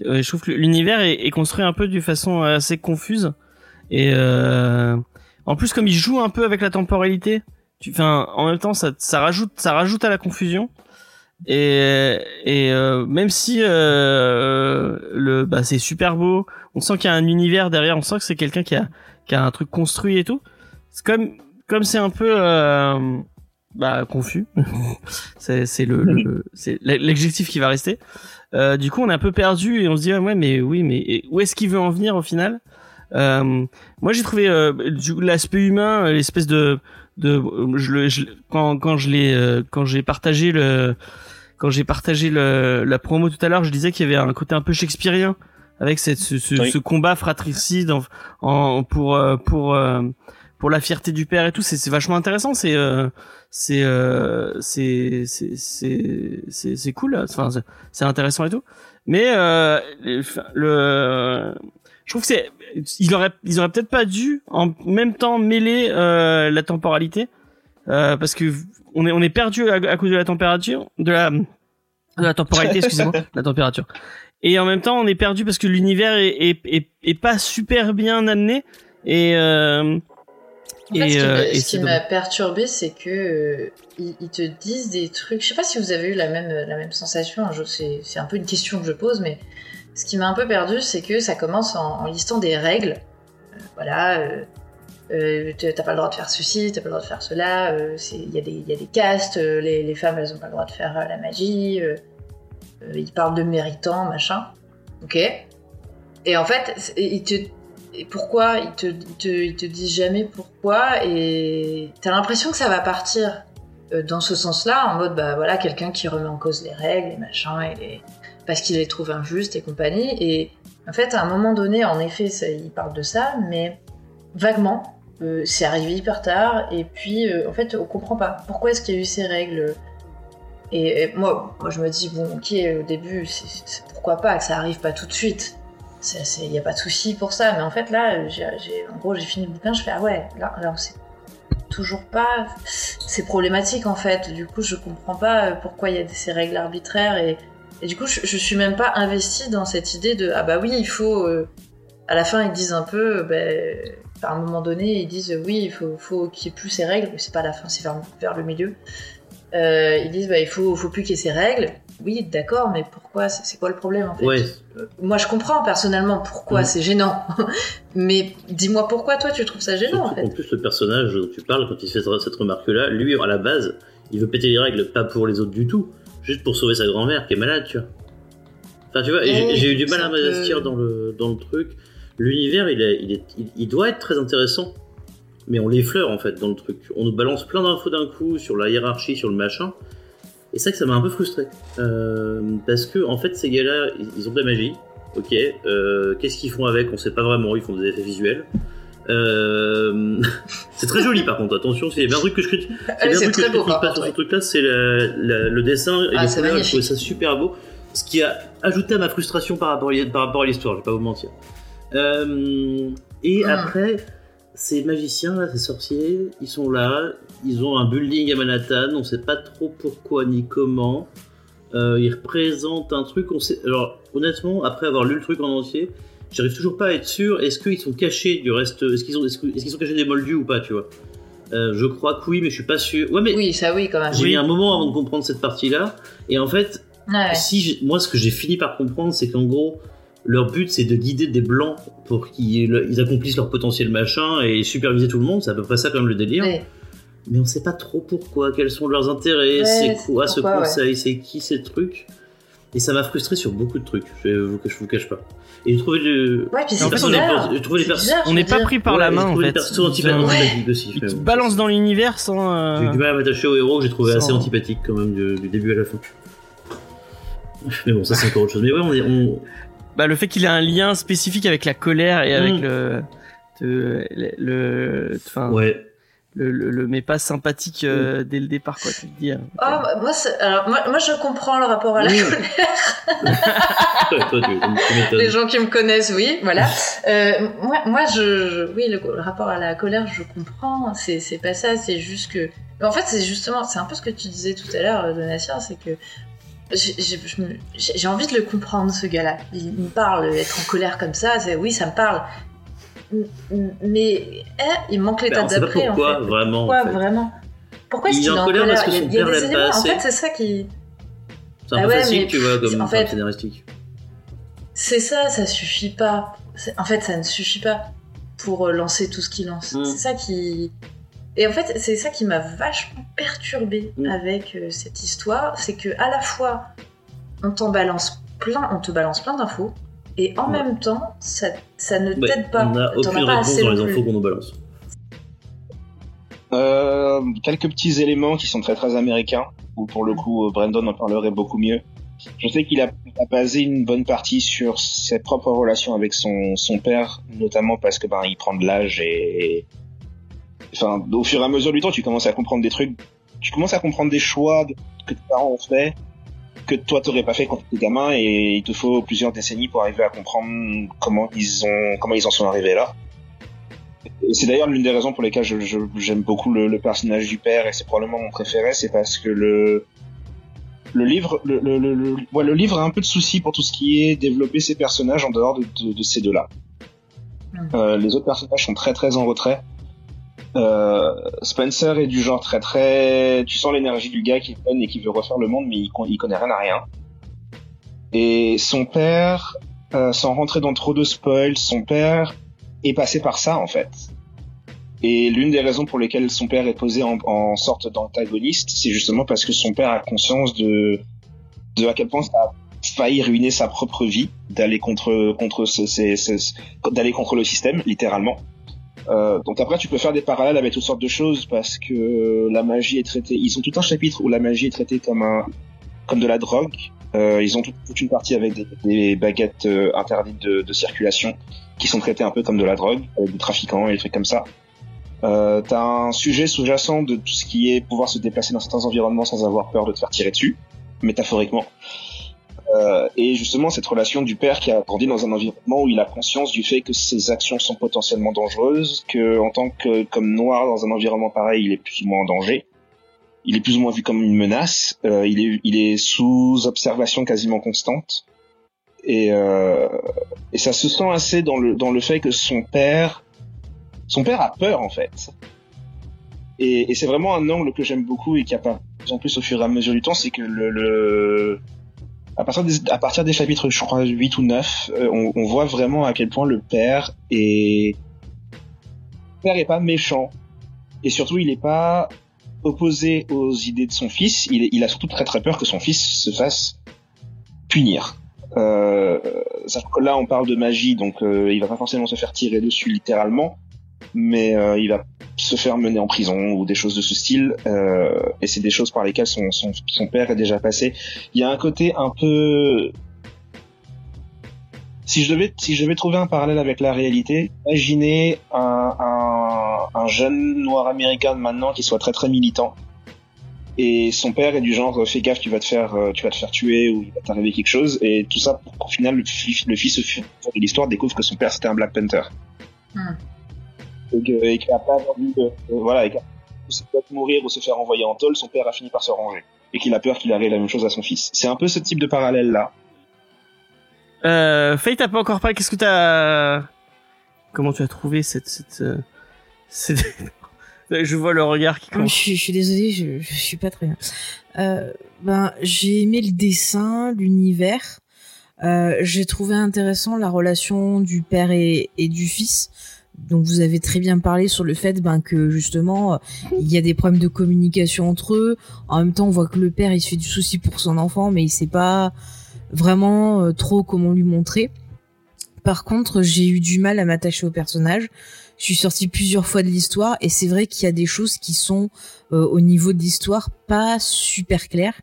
[SPEAKER 2] euh, je trouve que l'univers est, construit un peu de façon assez confuse. Et, euh, en plus comme il joue un peu avec la temporalité, tu, en même temps ça, ça rajoute, ça rajoute à la confusion. Et, et euh, même si euh, le, bah, c'est super beau, on sent qu'il y a un univers derrière, on sent que c'est quelqu'un qui a, qui a un truc construit et tout. C'est comme, comme c'est un peu, euh, bah, confus. c'est, c'est le, le- c'est l'adjectif qui va rester. Euh, du coup, on est un peu perdu et on se dit, ouais, mais oui, mais où est-ce qu'il veut en venir au final? Euh, Moi, j'ai trouvé euh, l'aspect humain, l'espèce de, de, je le, je- quand, quand je l'ai, euh, quand j'ai partagé le, quand j'ai partagé le, la promo tout à l'heure, je disais qu'il y avait un côté un peu shakespearien avec cette, ce, ce,
[SPEAKER 7] Oui.
[SPEAKER 2] ce combat fratricide en, en- pour, euh, pour, euh, pour la fierté du père et tout. C'est, vachement intéressant. C'est, euh, c'est, euh, c'est, c'est, c'est, c'est, c'est cool. Enfin, c'est- intéressant et tout. Mais euh, le, le- je trouve que c'est, ils auraient, ils auraient peut-être pas dû en même temps mêler euh, la temporalité, euh, parce que on est, on est perdu à, à cause de la température, de la, de la temporalité, excusez-moi, la température. Et en même temps, on est perdu parce que l'univers est, est, est, est pas super bien amené. Et euh,
[SPEAKER 5] En fait, ce qui,
[SPEAKER 2] euh,
[SPEAKER 5] m'a-
[SPEAKER 2] et
[SPEAKER 5] ce qui m'a perturbé, c'est que euh, ils, ils te disent des trucs. Je sais pas si vous avez eu la même la même sensation. hein, je- C'est c'est un peu une question que je pose, mais ce qui m'a un peu perdu, c'est que ça commence en, en listant des règles. Euh, voilà, euh, t'as pas le droit de faire ceci, t'as pas le droit de faire cela. euh, Il y, a des- castes. euh, les, femmes, elles ont pas le droit de faire euh, la magie. ils parlent de méritants, machin. Ok. Et en fait, ils te pourquoi ils te, disent jamais pourquoi et t'as l'impression que ça va partir dans ce sens-là en mode bah voilà quelqu'un qui remet en cause les règles les machins et les... parce qu'il les trouve injustes et compagnie et en fait à un moment donné en effet ça, il parle de ça mais vaguement euh, c'est arrivé hyper tard et puis euh, en fait on comprend pas pourquoi est-ce qu'il y a eu ces règles? Et, moi moi je me dis bon ok au début c'est- pourquoi pas? Que ça arrive pas tout de suite il n'y a pas de souci pour ça. Mais en fait, là, j'ai- en gros, j'ai fini le bouquin, je fais ah ouais, là, là sait toujours pas. C'est problématique en fait. Du coup, je comprends pas euh, pourquoi il y a ces règles arbitraires et, et du coup, je, je suis même pas investie dans cette idée de ah bah oui, il faut. euh, à la fin, ils disent un peu, ben, à un moment donné, ils disent euh, oui, il faut, faut qu'il n'y ait plus ces règles. Mais c'est pas la fin, c'est vers, vers le milieu. Euh, ils disent bah il faut, faut plus qu'il y ait ces règles. Oui, d'accord, mais pourquoi C'est quoi le problème en fait
[SPEAKER 6] Ouais,
[SPEAKER 5] Moi, je comprends personnellement pourquoi
[SPEAKER 6] Mhm.
[SPEAKER 5] c'est gênant. mais dis-moi pourquoi toi tu trouves ça gênant en fait.
[SPEAKER 6] qu'en plus, le personnage dont tu parles, quand il fait cette remarque-là, lui, à la base, il veut péter les règles, pas pour les autres du tout, juste pour sauver sa grand-mère qui est malade, tu vois. Enfin, tu vois, et j'ai- eu du mal à
[SPEAKER 5] peu-
[SPEAKER 6] m'investir dans le, dans le truc. L'univers, il, est- il, est- il, il doit être très intéressant, mais on l'effleure, en fait, dans le truc. On nous balance plein d'infos d'un coup sur la hiérarchie, sur le machin. Et c'est ça que ça m'a un peu frustré. Euh, parce que, en fait, ces gars-là, ils, ont de la magie. Ok, euh, qu'est-ce qu'ils font avec On sait pas vraiment, ils font des effets visuels. Euh, c'est très joli par contre, attention, a bien un truc que je critique,
[SPEAKER 5] Ouais,
[SPEAKER 6] bien un
[SPEAKER 5] c'est
[SPEAKER 6] truc que
[SPEAKER 5] très
[SPEAKER 6] je
[SPEAKER 5] beau
[SPEAKER 6] critique
[SPEAKER 5] par
[SPEAKER 6] pas
[SPEAKER 5] contre.
[SPEAKER 6] sur ce
[SPEAKER 5] ouais.
[SPEAKER 6] truc-là, c'est la- la- le dessin et
[SPEAKER 5] Ah,
[SPEAKER 6] les
[SPEAKER 5] c'est
[SPEAKER 6] couleurs, je trouvais ça super beau. Ce qui a ajouté à ma frustration par rapport à, par rapport à l'histoire, je vais pas vous mentir. Euh, et
[SPEAKER 5] Mm.
[SPEAKER 6] après, ces magiciens, là, ces sorciers, ils sont là, ils ont un building à Manhattan, on sait pas trop pourquoi ni comment. Euh, ils représentent un truc, on sait. Alors, honnêtement, après avoir lu le truc en entier, j'arrive toujours pas à être sûr. Est-ce qu'ils sont cachés du reste Est-ce qu'ils ont, sont cachés des moldus ou pas, tu vois Euh, Je crois que oui, mais je suis pas sûr. Ouais, mais
[SPEAKER 5] Oui, ça oui quand même.
[SPEAKER 6] j'ai
[SPEAKER 2] Oui.
[SPEAKER 6] mis un moment avant de comprendre cette partie-là. Et en fait,
[SPEAKER 5] Ouais.
[SPEAKER 6] si moi, ce que j'ai fini par comprendre, c'est qu'en gros, leur but, c'est de guider des blancs pour qu'ils ils accomplissent leur potentiel machin et superviser tout le monde. C'est à peu près ça, comme le délire.
[SPEAKER 5] Ouais.
[SPEAKER 6] Mais on sait pas trop pourquoi, quels sont leurs intérêts,
[SPEAKER 5] Ouais,
[SPEAKER 6] c'est quoi ce
[SPEAKER 5] ouais.
[SPEAKER 6] conseil, c'est qui ces trucs. Et ça m'a frustré sur beaucoup de trucs, je vous, je vous cache pas. Et j'ai trouvé le.
[SPEAKER 5] Ouais, puis
[SPEAKER 2] En
[SPEAKER 5] c'est
[SPEAKER 2] fait, on est
[SPEAKER 5] bizarre.
[SPEAKER 6] trouvé les persos-
[SPEAKER 5] je
[SPEAKER 2] On n'est pas pris par
[SPEAKER 6] Ouais,
[SPEAKER 2] la main en
[SPEAKER 6] trouvé les
[SPEAKER 2] fait.
[SPEAKER 6] persos antipathiques aussi.
[SPEAKER 2] ils te balancent dans l'univers sans. euh,
[SPEAKER 6] J'ai du mal à m'attacher au héros que j'ai trouvé
[SPEAKER 2] Sans-
[SPEAKER 6] assez antipathique quand même du, du début à la fin. Mais bon, ça c'est encore autre chose. Mais ouais, on est. On...
[SPEAKER 2] Bah, le fait qu'il ait un lien spécifique avec la colère et avec
[SPEAKER 6] Mm.
[SPEAKER 2] le. de- le. le- Enfin,
[SPEAKER 6] Ouais.
[SPEAKER 2] le, le, le- mais pas sympathique euh, dès le départ, quoi, tu te dis. euh,
[SPEAKER 5] Oh, bah, moi, alors, moi, moi, je comprends le rapport à la
[SPEAKER 6] Oui.
[SPEAKER 5] colère.
[SPEAKER 6] Toi, tu.
[SPEAKER 5] Les gens qui me connaissent, oui, voilà. Euh, moi, moi je, je- oui, le, le rapport à la colère, je comprends. C'est, c'est pas ça. C'est juste que, en fait, c'est justement, c'est un peu ce que tu disais tout à l'heure, euh, Donatien, c'est que j'ai, envie de le comprendre, ce gars-là. Il me parle, être en colère comme ça, oui, ça me parle. Mais eh, il manque
[SPEAKER 6] Ben, sait pas
[SPEAKER 5] d'après, en
[SPEAKER 6] pourquoi,
[SPEAKER 5] fait.
[SPEAKER 6] vraiment.
[SPEAKER 5] Pourquoi
[SPEAKER 6] en fait.
[SPEAKER 5] vraiment? Pourquoi est-ce
[SPEAKER 6] Il est
[SPEAKER 5] qu'il est
[SPEAKER 6] en
[SPEAKER 5] en
[SPEAKER 6] colère parce que son père l'aime pas.
[SPEAKER 5] En fait, c'est ça qui.
[SPEAKER 6] C'est un
[SPEAKER 5] Ah
[SPEAKER 6] peu
[SPEAKER 5] ouais,
[SPEAKER 6] facile,
[SPEAKER 5] mais
[SPEAKER 6] tu vois, comme
[SPEAKER 5] en
[SPEAKER 6] en
[SPEAKER 5] fait-
[SPEAKER 6] scénaristique.
[SPEAKER 5] C'est ça, ça suffit pas. En fait, ça ne suffit pas pour euh, lancer tout ce qu'il lance.
[SPEAKER 6] Mm.
[SPEAKER 5] C'est ça qui. Et en fait, c'est ça qui m'a vachement perturbée
[SPEAKER 6] Mm.
[SPEAKER 5] avec euh, cette histoire, c'est que à la fois on t'en balance plein, on te balance plein d'infos, et en
[SPEAKER 6] Ouais.
[SPEAKER 5] même temps, ça, ça ne
[SPEAKER 6] Ouais,
[SPEAKER 5] t'aide pas.
[SPEAKER 6] on n'a
[SPEAKER 5] as
[SPEAKER 6] aucune
[SPEAKER 5] pas
[SPEAKER 6] réponse
[SPEAKER 5] assez
[SPEAKER 6] dans les
[SPEAKER 5] plus.
[SPEAKER 6] infos qu'on nous balance.
[SPEAKER 7] Euh, quelques petits éléments qui sont très très américains, où pour le coup euh, Brandon en parlerait beaucoup mieux. Je sais qu'il a, a basé une bonne partie sur ses propres relations avec son, son père, notamment parce que ben il prend de l'âge et enfin au fur et à mesure du temps tu commences à comprendre des trucs, tu commences à comprendre des choix que tes parents ont fait que toi t'aurais pas fait quand t'étais gamin et il te faut plusieurs décennies pour arriver à comprendre comment ils ont comment ils en sont arrivés là. Et c'est d'ailleurs l'une des raisons pour lesquelles je, je- j'aime beaucoup le, le personnage du père et c'est probablement mon préféré, c'est parce que le le livre le, le, le, le- ouais, le livre a un peu de souci pour tout ce qui est développer ses personnages en dehors de, de, de ces deux-là.
[SPEAKER 5] Mm.
[SPEAKER 7] Euh, les autres personnages sont très très en retrait. Euh, Spencer est du genre très très, tu sens l'énergie du gars qui est et qui veut refaire le monde mais il, con- il connaît rien à rien. Et son père, euh, sans rentrer dans trop de spoils, son père est passé par ça en fait. Et l'une des raisons pour lesquelles son père est posé en, sorte d'antagoniste, c'est justement parce que son père a conscience de, de à quel point ça a failli ruiner sa propre vie, d'aller contre contre d'aller contre le système, littéralement. Euh, donc après, tu peux faire des parallèles avec toutes sortes de choses parce que la magie est traitée. Ils ont tout un chapitre où la magie est traitée comme un comme de la drogue. Euh, ils ont toute, une partie avec des, des baguettes euh, interdites de, de circulation qui sont traitées un peu comme de la drogue, avec des trafiquants et des trucs comme ça. Euh, T'as un sujet sous-jacent de tout ce qui est pouvoir se déplacer dans certains environnements sans avoir peur de te faire tirer dessus, métaphoriquement. Euh, et justement, cette relation du père qui a grandi dans un environnement où il a conscience du fait que ses actions sont potentiellement dangereuses, que en tant que comme noir dans un environnement pareil, il est plus ou moins en danger. Il est plus ou moins vu comme une menace. Euh, il est il est sous observation quasiment constante. Et euh, et ça se sent assez dans le dans le fait que son père son père a peur en fait. Et, c'est vraiment un angle que j'aime beaucoup et qui apparaît en plus au fur et à mesure du temps, c'est que le à partir des, à partir des chapitres, je crois 8 ou 9, euh, on, on voit vraiment à quel point le père est le père est pas méchant et surtout il est pas opposé aux idées de son fils. Il, il a surtout très très peur que son fils se fasse punir. Euh, que là on parle de magie, donc euh, il va pas forcément se faire tirer dessus littéralement, mais euh, il va se faire mener en prison ou des choses de ce style. euh, et c'est des choses par lesquelles son, son, père est déjà passé. Il y a un côté un peu si je devais si je devais trouver un parallèle avec la réalité, imaginez un, un, un jeune noir américain maintenant qui soit très très militant et son père est du genre fais gaffe tu vas te faire euh, tu vas te faire tuer ou il va t'arriver quelque chose et tout ça pour qu'au final le fils le fils de l'histoire découvre que son père c'était un Black Panther
[SPEAKER 5] Hmm.
[SPEAKER 7] Et qu'il a pas envie de euh, voilà et peut-être mourir ou se faire envoyer en tôle son père a fini par se ranger et qu'il a peur qu'il arrive la même chose à son fils c'est un peu ce type de parallèle là
[SPEAKER 2] Euh, Faye, t'as pas encore parlé. Qu'est-ce que t'as Comment tu as trouvé cette cette, euh, cette... Je vois le regard qui
[SPEAKER 3] Je
[SPEAKER 2] commence.
[SPEAKER 3] suis, je suis désolée, je, je suis pas très bien. Euh, ben, j'ai aimé le dessin, l'univers. Euh, j'ai trouvé intéressant la relation du père et, et du fils. Donc vous avez très bien parlé sur le fait ben, que justement euh, il y a des problèmes de communication entre eux. En même temps, on voit que le père il se fait du souci pour son enfant, mais il sait pas vraiment euh, trop comment lui montrer. Par contre, j'ai eu du mal à m'attacher au personnage. Je suis sortie plusieurs fois de l'histoire et c'est vrai qu'il y a des choses qui sont euh, au niveau de l'histoire pas super claires.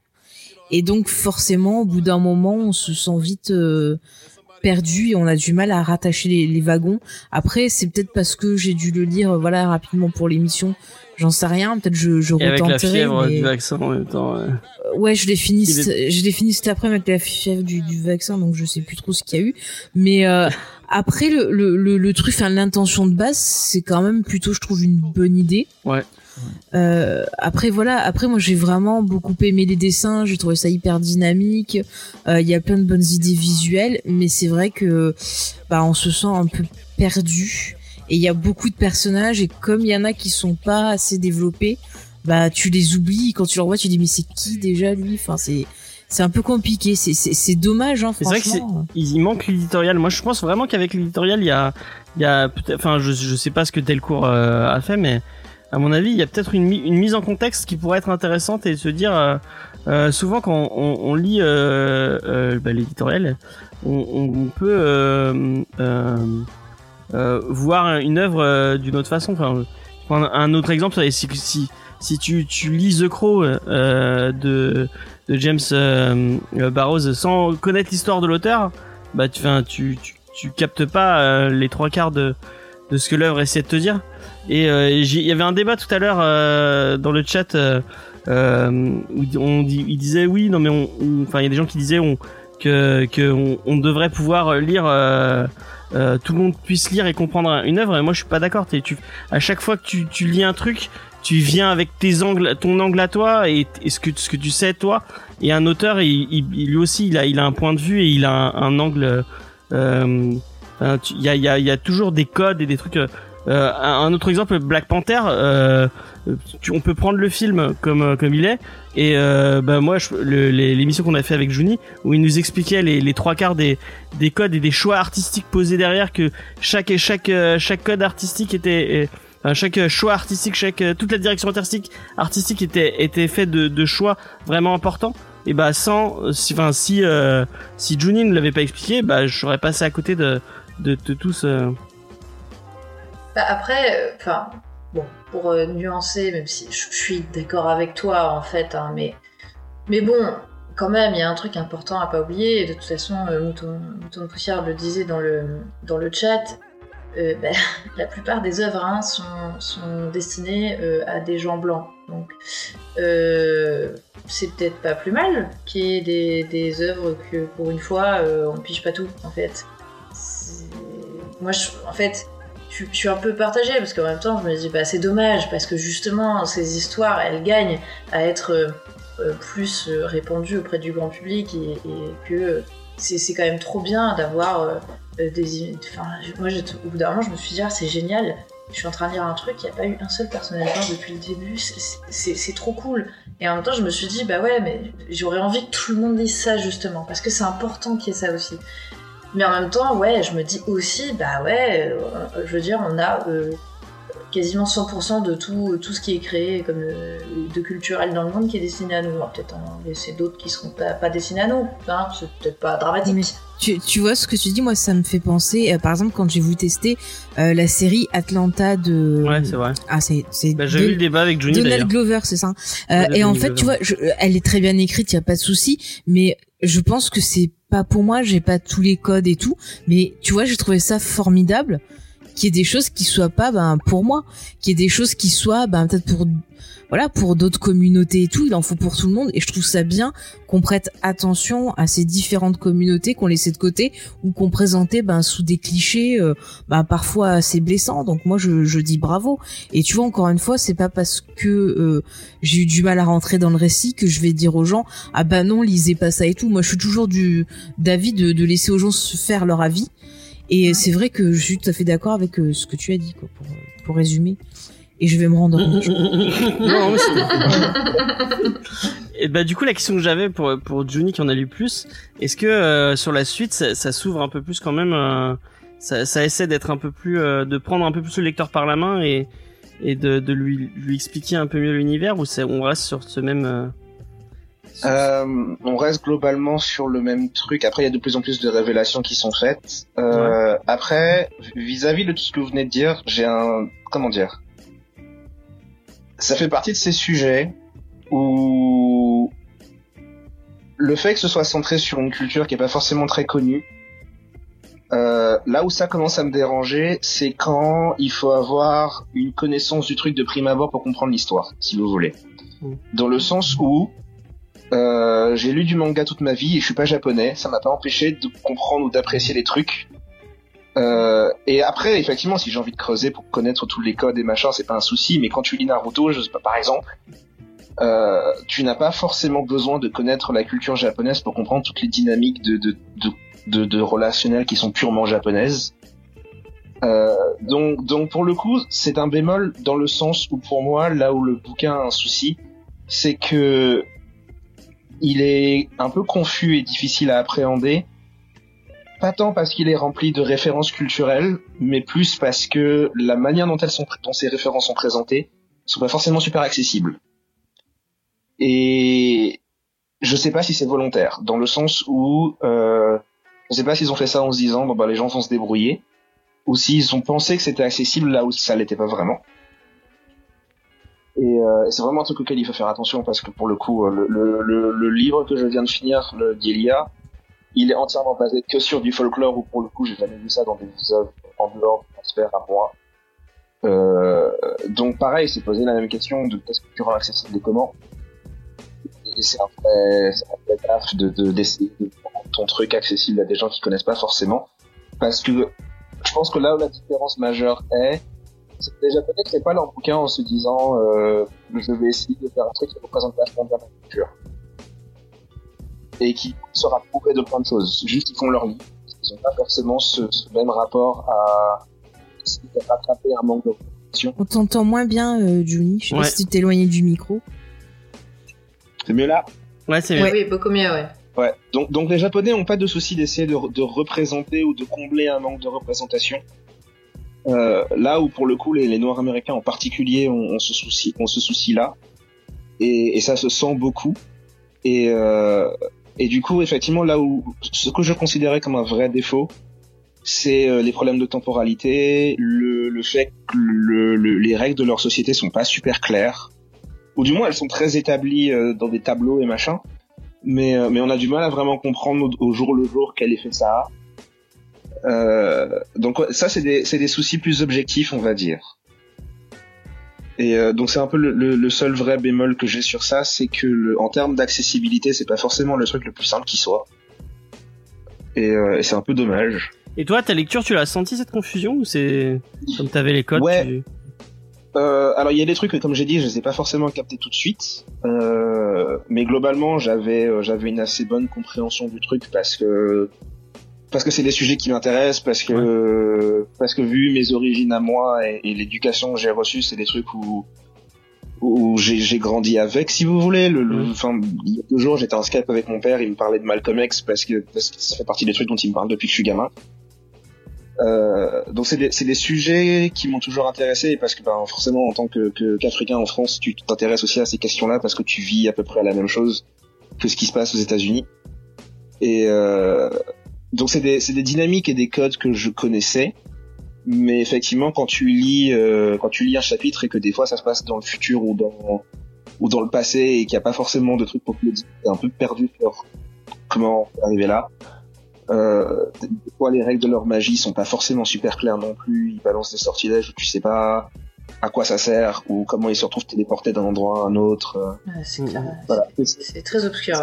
[SPEAKER 3] Et donc forcément, au bout d'un moment, on se sent vite perdu et on a du mal à rattacher les, les wagons. Après, c'est peut-être parce que j'ai dû le lire, voilà, rapidement pour l'émission. J'en sais rien. Peut-être je, je
[SPEAKER 2] Et avec la fièvre
[SPEAKER 3] mais-
[SPEAKER 2] du vaccin en même temps. ouais.
[SPEAKER 3] euh, Ouais, je l'ai fini,
[SPEAKER 2] est-
[SPEAKER 3] je l'ai fini cet après avec la fièvre du, du vaccin, donc je sais plus trop ce qu'il y a eu. Mais euh, après, le, le, le, le truc, l'intention de base, c'est quand même plutôt, je trouve, une bonne idée.
[SPEAKER 2] Ouais.
[SPEAKER 3] Euh, après voilà, après moi j'ai vraiment beaucoup aimé les dessins, j'ai trouvé ça hyper dynamique. Euh, Il y a plein de bonnes idées visuelles, mais c'est vrai que bah on se sent un peu perdu. Et il y a beaucoup de personnages et comme il y en a qui sont pas assez développés, bah tu les oublies. Quand tu les revois tu dis mais c'est qui déjà lui? Enfin c'est c'est un peu compliqué. C'est dommage hein
[SPEAKER 2] C'est vrai que
[SPEAKER 3] franchement.
[SPEAKER 2] Il il manque l'éditorial. Moi, je pense vraiment qu'avec l'éditorial, il y a, il y a peut-être, enfin, je, je sais pas ce que Delcourt euh, a fait, mais à mon avis, il y a peut-être une, mi- une mise en contexte qui pourrait être intéressante et se dire, euh, euh, souvent quand on, lit euh, euh, bah, l'éditorial, on, on, peut voir une œuvre d'une autre façon. Enfin, un, autre exemple, si, tu, lis The Crow de James Barrows sans connaître l'histoire de l'auteur, bah tu, captes pas les trois quarts de, de ce que l'œuvre essaie de te dire. Et euh, il y avait un débat tout à l'heure euh, dans le chat euh, où on dit, il disait oui, non mais on, enfin il y a des gens qui disaient on, que, que on, on devrait pouvoir lire. Euh, tout le monde puisse lire et comprendre une œuvre et moi je suis pas d'accord tu à chaque fois que tu, tu lis un truc tu viens avec tes angles ton angle à toi et, ce que ce que tu sais toi et un auteur il, il- lui aussi il a il a un point de vue et il a un, un angle il y a y a y a toujours des codes et des trucs euh, euh, un autre exemple Black Panther euh, tu- on peut prendre le film comme euh, comme il est et euh, bah moi l'émission qu'on a fait avec Juni où il nous expliquait les, les trois quarts des des codes et des choix artistiques posés derrière que chaque chaque euh, chaque code artistique était Enfin, chaque choix artistique, chaque toute la direction artistique artistique était était fait de, de choix vraiment importants. Et bah sans, si, enfin si euh, si Junie ne l'avait pas expliqué, bah j'aurais passé à côté de de, de tout ce.
[SPEAKER 5] Bah, après, euh, enfin, bon, pour euh, nuancer, même si je suis d'accord avec toi en fait, hein, mais, mais bon, quand même, il y a un truc important à pas oublier. Et de toute façon, euh, Mouton, Mouton de Poussière le disait dans le, dans le chat. bah, la plupart des œuvres hein, sont, sont destinées à des gens blancs. Donc, c'est peut-être pas plus mal qu'il y ait des, des œuvres que pour une fois on pige pas tout en fait. Moi en fait je, suis un peu partagée parce qu'en même temps je me dis bah c'est dommage parce que justement ces histoires elles gagnent à être euh, euh, plus euh, répandues auprès du grand public et, que c'est quand même trop bien d'avoir des enfin moi au bout d'un moment je me suis dit ah, c'est génial je suis en train de lire un truc, il n'y a pas eu un seul personnage depuis le début, c'est trop cool. Et en même temps, je me suis dit, bah ouais, mais j'aurais envie que tout le monde dise ça justement, parce que c'est important qu'il y ait ça aussi. Mais en même temps, ouais, je me dis aussi, bah ouais, euh, je veux dire, on a euh, quasiment 100% de tout, tout ce qui est créé comme euh, de culturel dans le monde qui est destiné à nous. On va peut-être en laisser d'autres qui seront pas, pas destinés à nous, hein, c'est peut-être pas dramatique.
[SPEAKER 3] Mais tu, tu vois ce que tu dis, moi ça me fait penser, euh, par exemple quand j'ai voulu tester euh, la série Atlanta de...
[SPEAKER 2] Ouais, c'est vrai.
[SPEAKER 3] Ah c'est c'est
[SPEAKER 2] Bah, j'ai
[SPEAKER 3] de-
[SPEAKER 2] vu le débat avec Johnny
[SPEAKER 3] Donald. Glover, c'est ça. Euh,
[SPEAKER 2] Ouais,
[SPEAKER 3] et en fait, tu vois, je, elle est très bien écrite, il y a pas de souci, mais je pense que c'est pas pour moi, j'ai pas tous les codes et tout, mais tu vois, j'ai trouvé ça formidable qu'il y ait des choses qui soient pas ben pour moi, qu'il y ait des choses qui soient ben peut-être pour voilà, pour d'autres communautés et tout, il en faut pour tout le monde et je trouve ça bien qu'on prête attention à ces différentes communautés qu'on laissait de côté ou qu'on présentait ben sous des clichés euh, ben parfois assez blessants. Donc moi je, je dis bravo. Et tu vois encore une fois, c'est pas parce que euh, j'ai eu du mal à rentrer dans le récit que je vais dire aux gens ah bah non lisez pas ça et tout. Moi je suis toujours du d'avis de, de laisser aux gens se faire leur avis. Et c'est vrai que je suis tout à fait d'accord avec euh, ce que tu as dit quoi, pour, pour résumer. Et je vais me rendre compte.
[SPEAKER 2] non, mais c'était- Et bah du coup la question que j'avais pour pour Johnny qui en a lu plus, est-ce que euh, sur la suite ça, ça s'ouvre un peu plus quand même, euh, ça, ça essaie d'être un peu plus, euh, de prendre un peu plus le lecteur par la main et et de, de lui lui expliquer un peu mieux l'univers ou c'est on reste sur ce même. Euh,
[SPEAKER 7] on reste globalement sur le même truc. Après, il y a de plus en plus de révélations qui sont faites. Euh, Après, vis-à-vis de tout ce que vous venez de dire, j'ai un... Comment dire? Ça fait partie de ces sujets où le fait que ce soit centré sur une culture qui est pas forcément très connue, euh, là où ça commence à me déranger, c'est quand il faut avoir une connaissance du truc de prime abord pour comprendre l'histoire, si vous voulez.
[SPEAKER 2] Mm.
[SPEAKER 7] Dans le sens où euh, j'ai lu du manga toute ma vie et je suis pas japonais, ça m'a pas empêché de comprendre ou d'apprécier les trucs. Euh, et après, effectivement, si j'ai envie de creuser pour connaître tous les codes et machin, c'est pas un souci. Mais quand tu lis Naruto, je sais pas, par exemple, euh, tu n'as pas forcément besoin de connaître la culture japonaise pour comprendre toutes les dynamiques de de de, de, de qui sont purement japonaises. Euh, donc, donc pour le coup, c'est un bémol dans le sens où pour moi, là où le bouquin a un souci, c'est que il est un peu confus et difficile à appréhender. Pas tant parce qu'il est rempli de références culturelles, mais plus parce que la manière dont ces références sont présentées, sont pas forcément super accessibles. Et je sais pas si c'est volontaire, dans le sens où euh, je sais pas s'ils ont fait ça en se disant bon bah les gens vont se débrouiller, ou s'ils ont pensé que c'était accessible là où ça l'était pas vraiment. Et, euh, c'est vraiment un truc auquel il faut faire attention parce que pour le coup, euh, le, le, le, le livre que je viens de finir, le d'Elia, il est entièrement basé que sur du folklore où pour le coup j'ai jamais vu ça dans des œuvres en dehors du transfert à moi. Euh, donc pareil, c'est poser la même question de qu'est-ce que tu rends accessible et comment? Et c'est un vrai, un taf de, de, d'essayer de rendre ton truc accessible à des gens qui connaissent pas forcément. Parce que je pense que là où la différence majeure est, les japonais créent pas leur bouquin en se disant euh, je vais essayer de faire un truc qui représente vachement bien ma culture. Et qui sera prouvé de plein de choses. Juste ils font leur livre. Ils ont pas forcément ce, ce même rapport à essayer de rattraper un manque de représentation.
[SPEAKER 3] On t'entend moins bien, euh, Juni. Je sais
[SPEAKER 2] Ouais.
[SPEAKER 3] pas si tu t'es éloigné du micro.
[SPEAKER 7] C'est mieux là?
[SPEAKER 2] Ouais, c'est
[SPEAKER 5] Oui, beaucoup mieux, ouais.
[SPEAKER 7] Ouais. Donc, donc les Japonais ont pas de souci d'essayer de, de représenter ou de combler un manque de représentation. Euh, là où pour le coup les, les Noirs américains en particulier ont, ont ce souci, ont ce souci là, et, et ça se sent beaucoup. Et, euh, et du coup effectivement là où ce que je considérais comme un vrai défaut, c'est euh, les problèmes de temporalité, le, le fait que le, le- les règles de leur société sont pas super claires, ou du moins elles sont très établies euh, dans des tableaux et machin mais euh, mais on a du mal à vraiment comprendre au, au jour le jour quel effet ça a. Euh, donc ça c'est des c'est des soucis plus objectifs on va dire. Et euh, donc c'est un peu le, le- le seul vrai bémol que j'ai sur ça, c'est que le, en termes d'accessibilité, c'est pas forcément le truc le plus simple qui soit. Et, euh, et c'est un peu dommage.
[SPEAKER 2] Et toi, ta lecture, tu l'as senti cette confusion ou c'est comme t'avais les codes
[SPEAKER 7] Ouais.
[SPEAKER 2] tu-
[SPEAKER 7] Euh, alors il y a des trucs que comme j'ai dit, je les ai pas forcément captés tout de suite, euh, mais globalement j'avais euh, j'avais une assez bonne compréhension du truc parce que parce que c'est des sujets qui m'intéressent, parce que parce que vu mes origines à moi et, et l'éducation que j'ai reçue, c'est des trucs où où j'ai j'ai grandi avec, si vous voulez. Le, le- enfin, il y a deux jours, j'étais en Skype avec mon père, il me parlait de Malcolm X parce que parce que ça fait partie des trucs dont il me parle depuis que je suis gamin. Euh, donc c'est des, c'est des sujets qui m'ont toujours intéressé parce que ben, forcément en tant que que- qu'Africain en France tu t'intéresses aussi à ces questions-là parce que tu vis à peu près la même chose que ce qui se passe aux États-Unis et euh, donc c'est des c'est des dynamiques et des codes que je connaissais mais effectivement quand tu lis euh, quand tu lis un chapitre et que des fois ça se passe dans le futur ou dans ou dans le passé et qu'il n'y a pas forcément de trucs pour te le dire t'es un peu perdu sur comment arriver là euh, des fois, les règles de leur magie sont pas forcément super claires non plus. Ils balancent des sortilèges où tu sais pas à quoi ça sert ou comment ils se retrouvent téléportés d'un endroit à un autre.
[SPEAKER 5] Ouais, c'est clair.
[SPEAKER 7] Voilà.
[SPEAKER 5] Très obscur.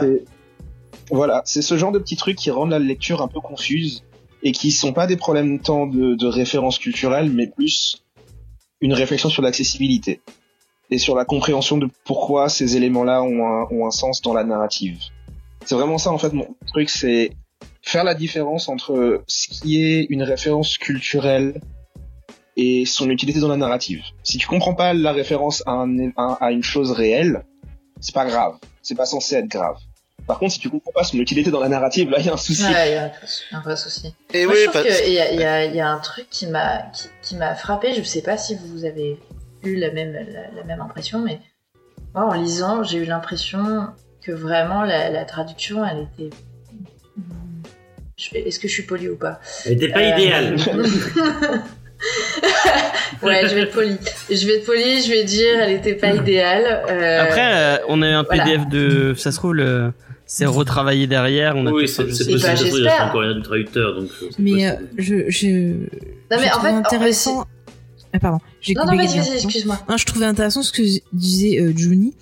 [SPEAKER 7] Voilà, c'est ce genre de petits trucs qui rendent la lecture un peu confuse et qui sont pas des problèmes tant de, de référence culturelle, mais plus une réflexion sur l'accessibilité et sur la compréhension de pourquoi ces éléments-là ont un, sens dans la narrative. C'est vraiment ça en fait mon truc, c'est faire la différence entre ce qui est une référence culturelle et son utilité dans la narrative. Si tu comprends pas la référence à, à une chose réelle, c'est pas grave. C'est pas censé être grave. Par contre, si tu comprends pas son utilité dans la narrative, là, il y a un souci.
[SPEAKER 5] Ouais, il y a un- vrai souci.
[SPEAKER 4] Et
[SPEAKER 5] Moi,
[SPEAKER 4] oui,
[SPEAKER 5] je trouve
[SPEAKER 4] parce-
[SPEAKER 5] qu'il y a, il y, a, il y a un truc qui m'a qui, qui m'a frappé. Je sais pas si vous avez eu la même la, la même impression, mais moi, en lisant, j'ai eu l'impression que vraiment la, la traduction, elle était. Je- Est-ce que je suis polie ou pas?
[SPEAKER 6] Elle était pas
[SPEAKER 5] Euh,
[SPEAKER 6] idéale.
[SPEAKER 5] Ouais, je vais être polie. Je vais être polie. Je vais dire, elle était pas idéale. Euh,
[SPEAKER 2] Après, euh, on a eu un
[SPEAKER 5] voilà.
[SPEAKER 2] PDF de, ça se trouve le, c'est retravaillé derrière. On a
[SPEAKER 6] Oui, c'est possible.
[SPEAKER 5] bah,
[SPEAKER 6] ça se trouve, il
[SPEAKER 5] j'espère.
[SPEAKER 6] reste encore rien du traducteur, donc. euh,
[SPEAKER 3] Mais euh, je, je,
[SPEAKER 5] Non, mais
[SPEAKER 3] je
[SPEAKER 5] en fait,
[SPEAKER 3] intéressant. Ah, pardon,
[SPEAKER 5] Non,
[SPEAKER 3] coupé
[SPEAKER 5] non, vas-y, vas-y, excuse-moi.
[SPEAKER 3] Non, je trouvais intéressant ce que disait euh, Juni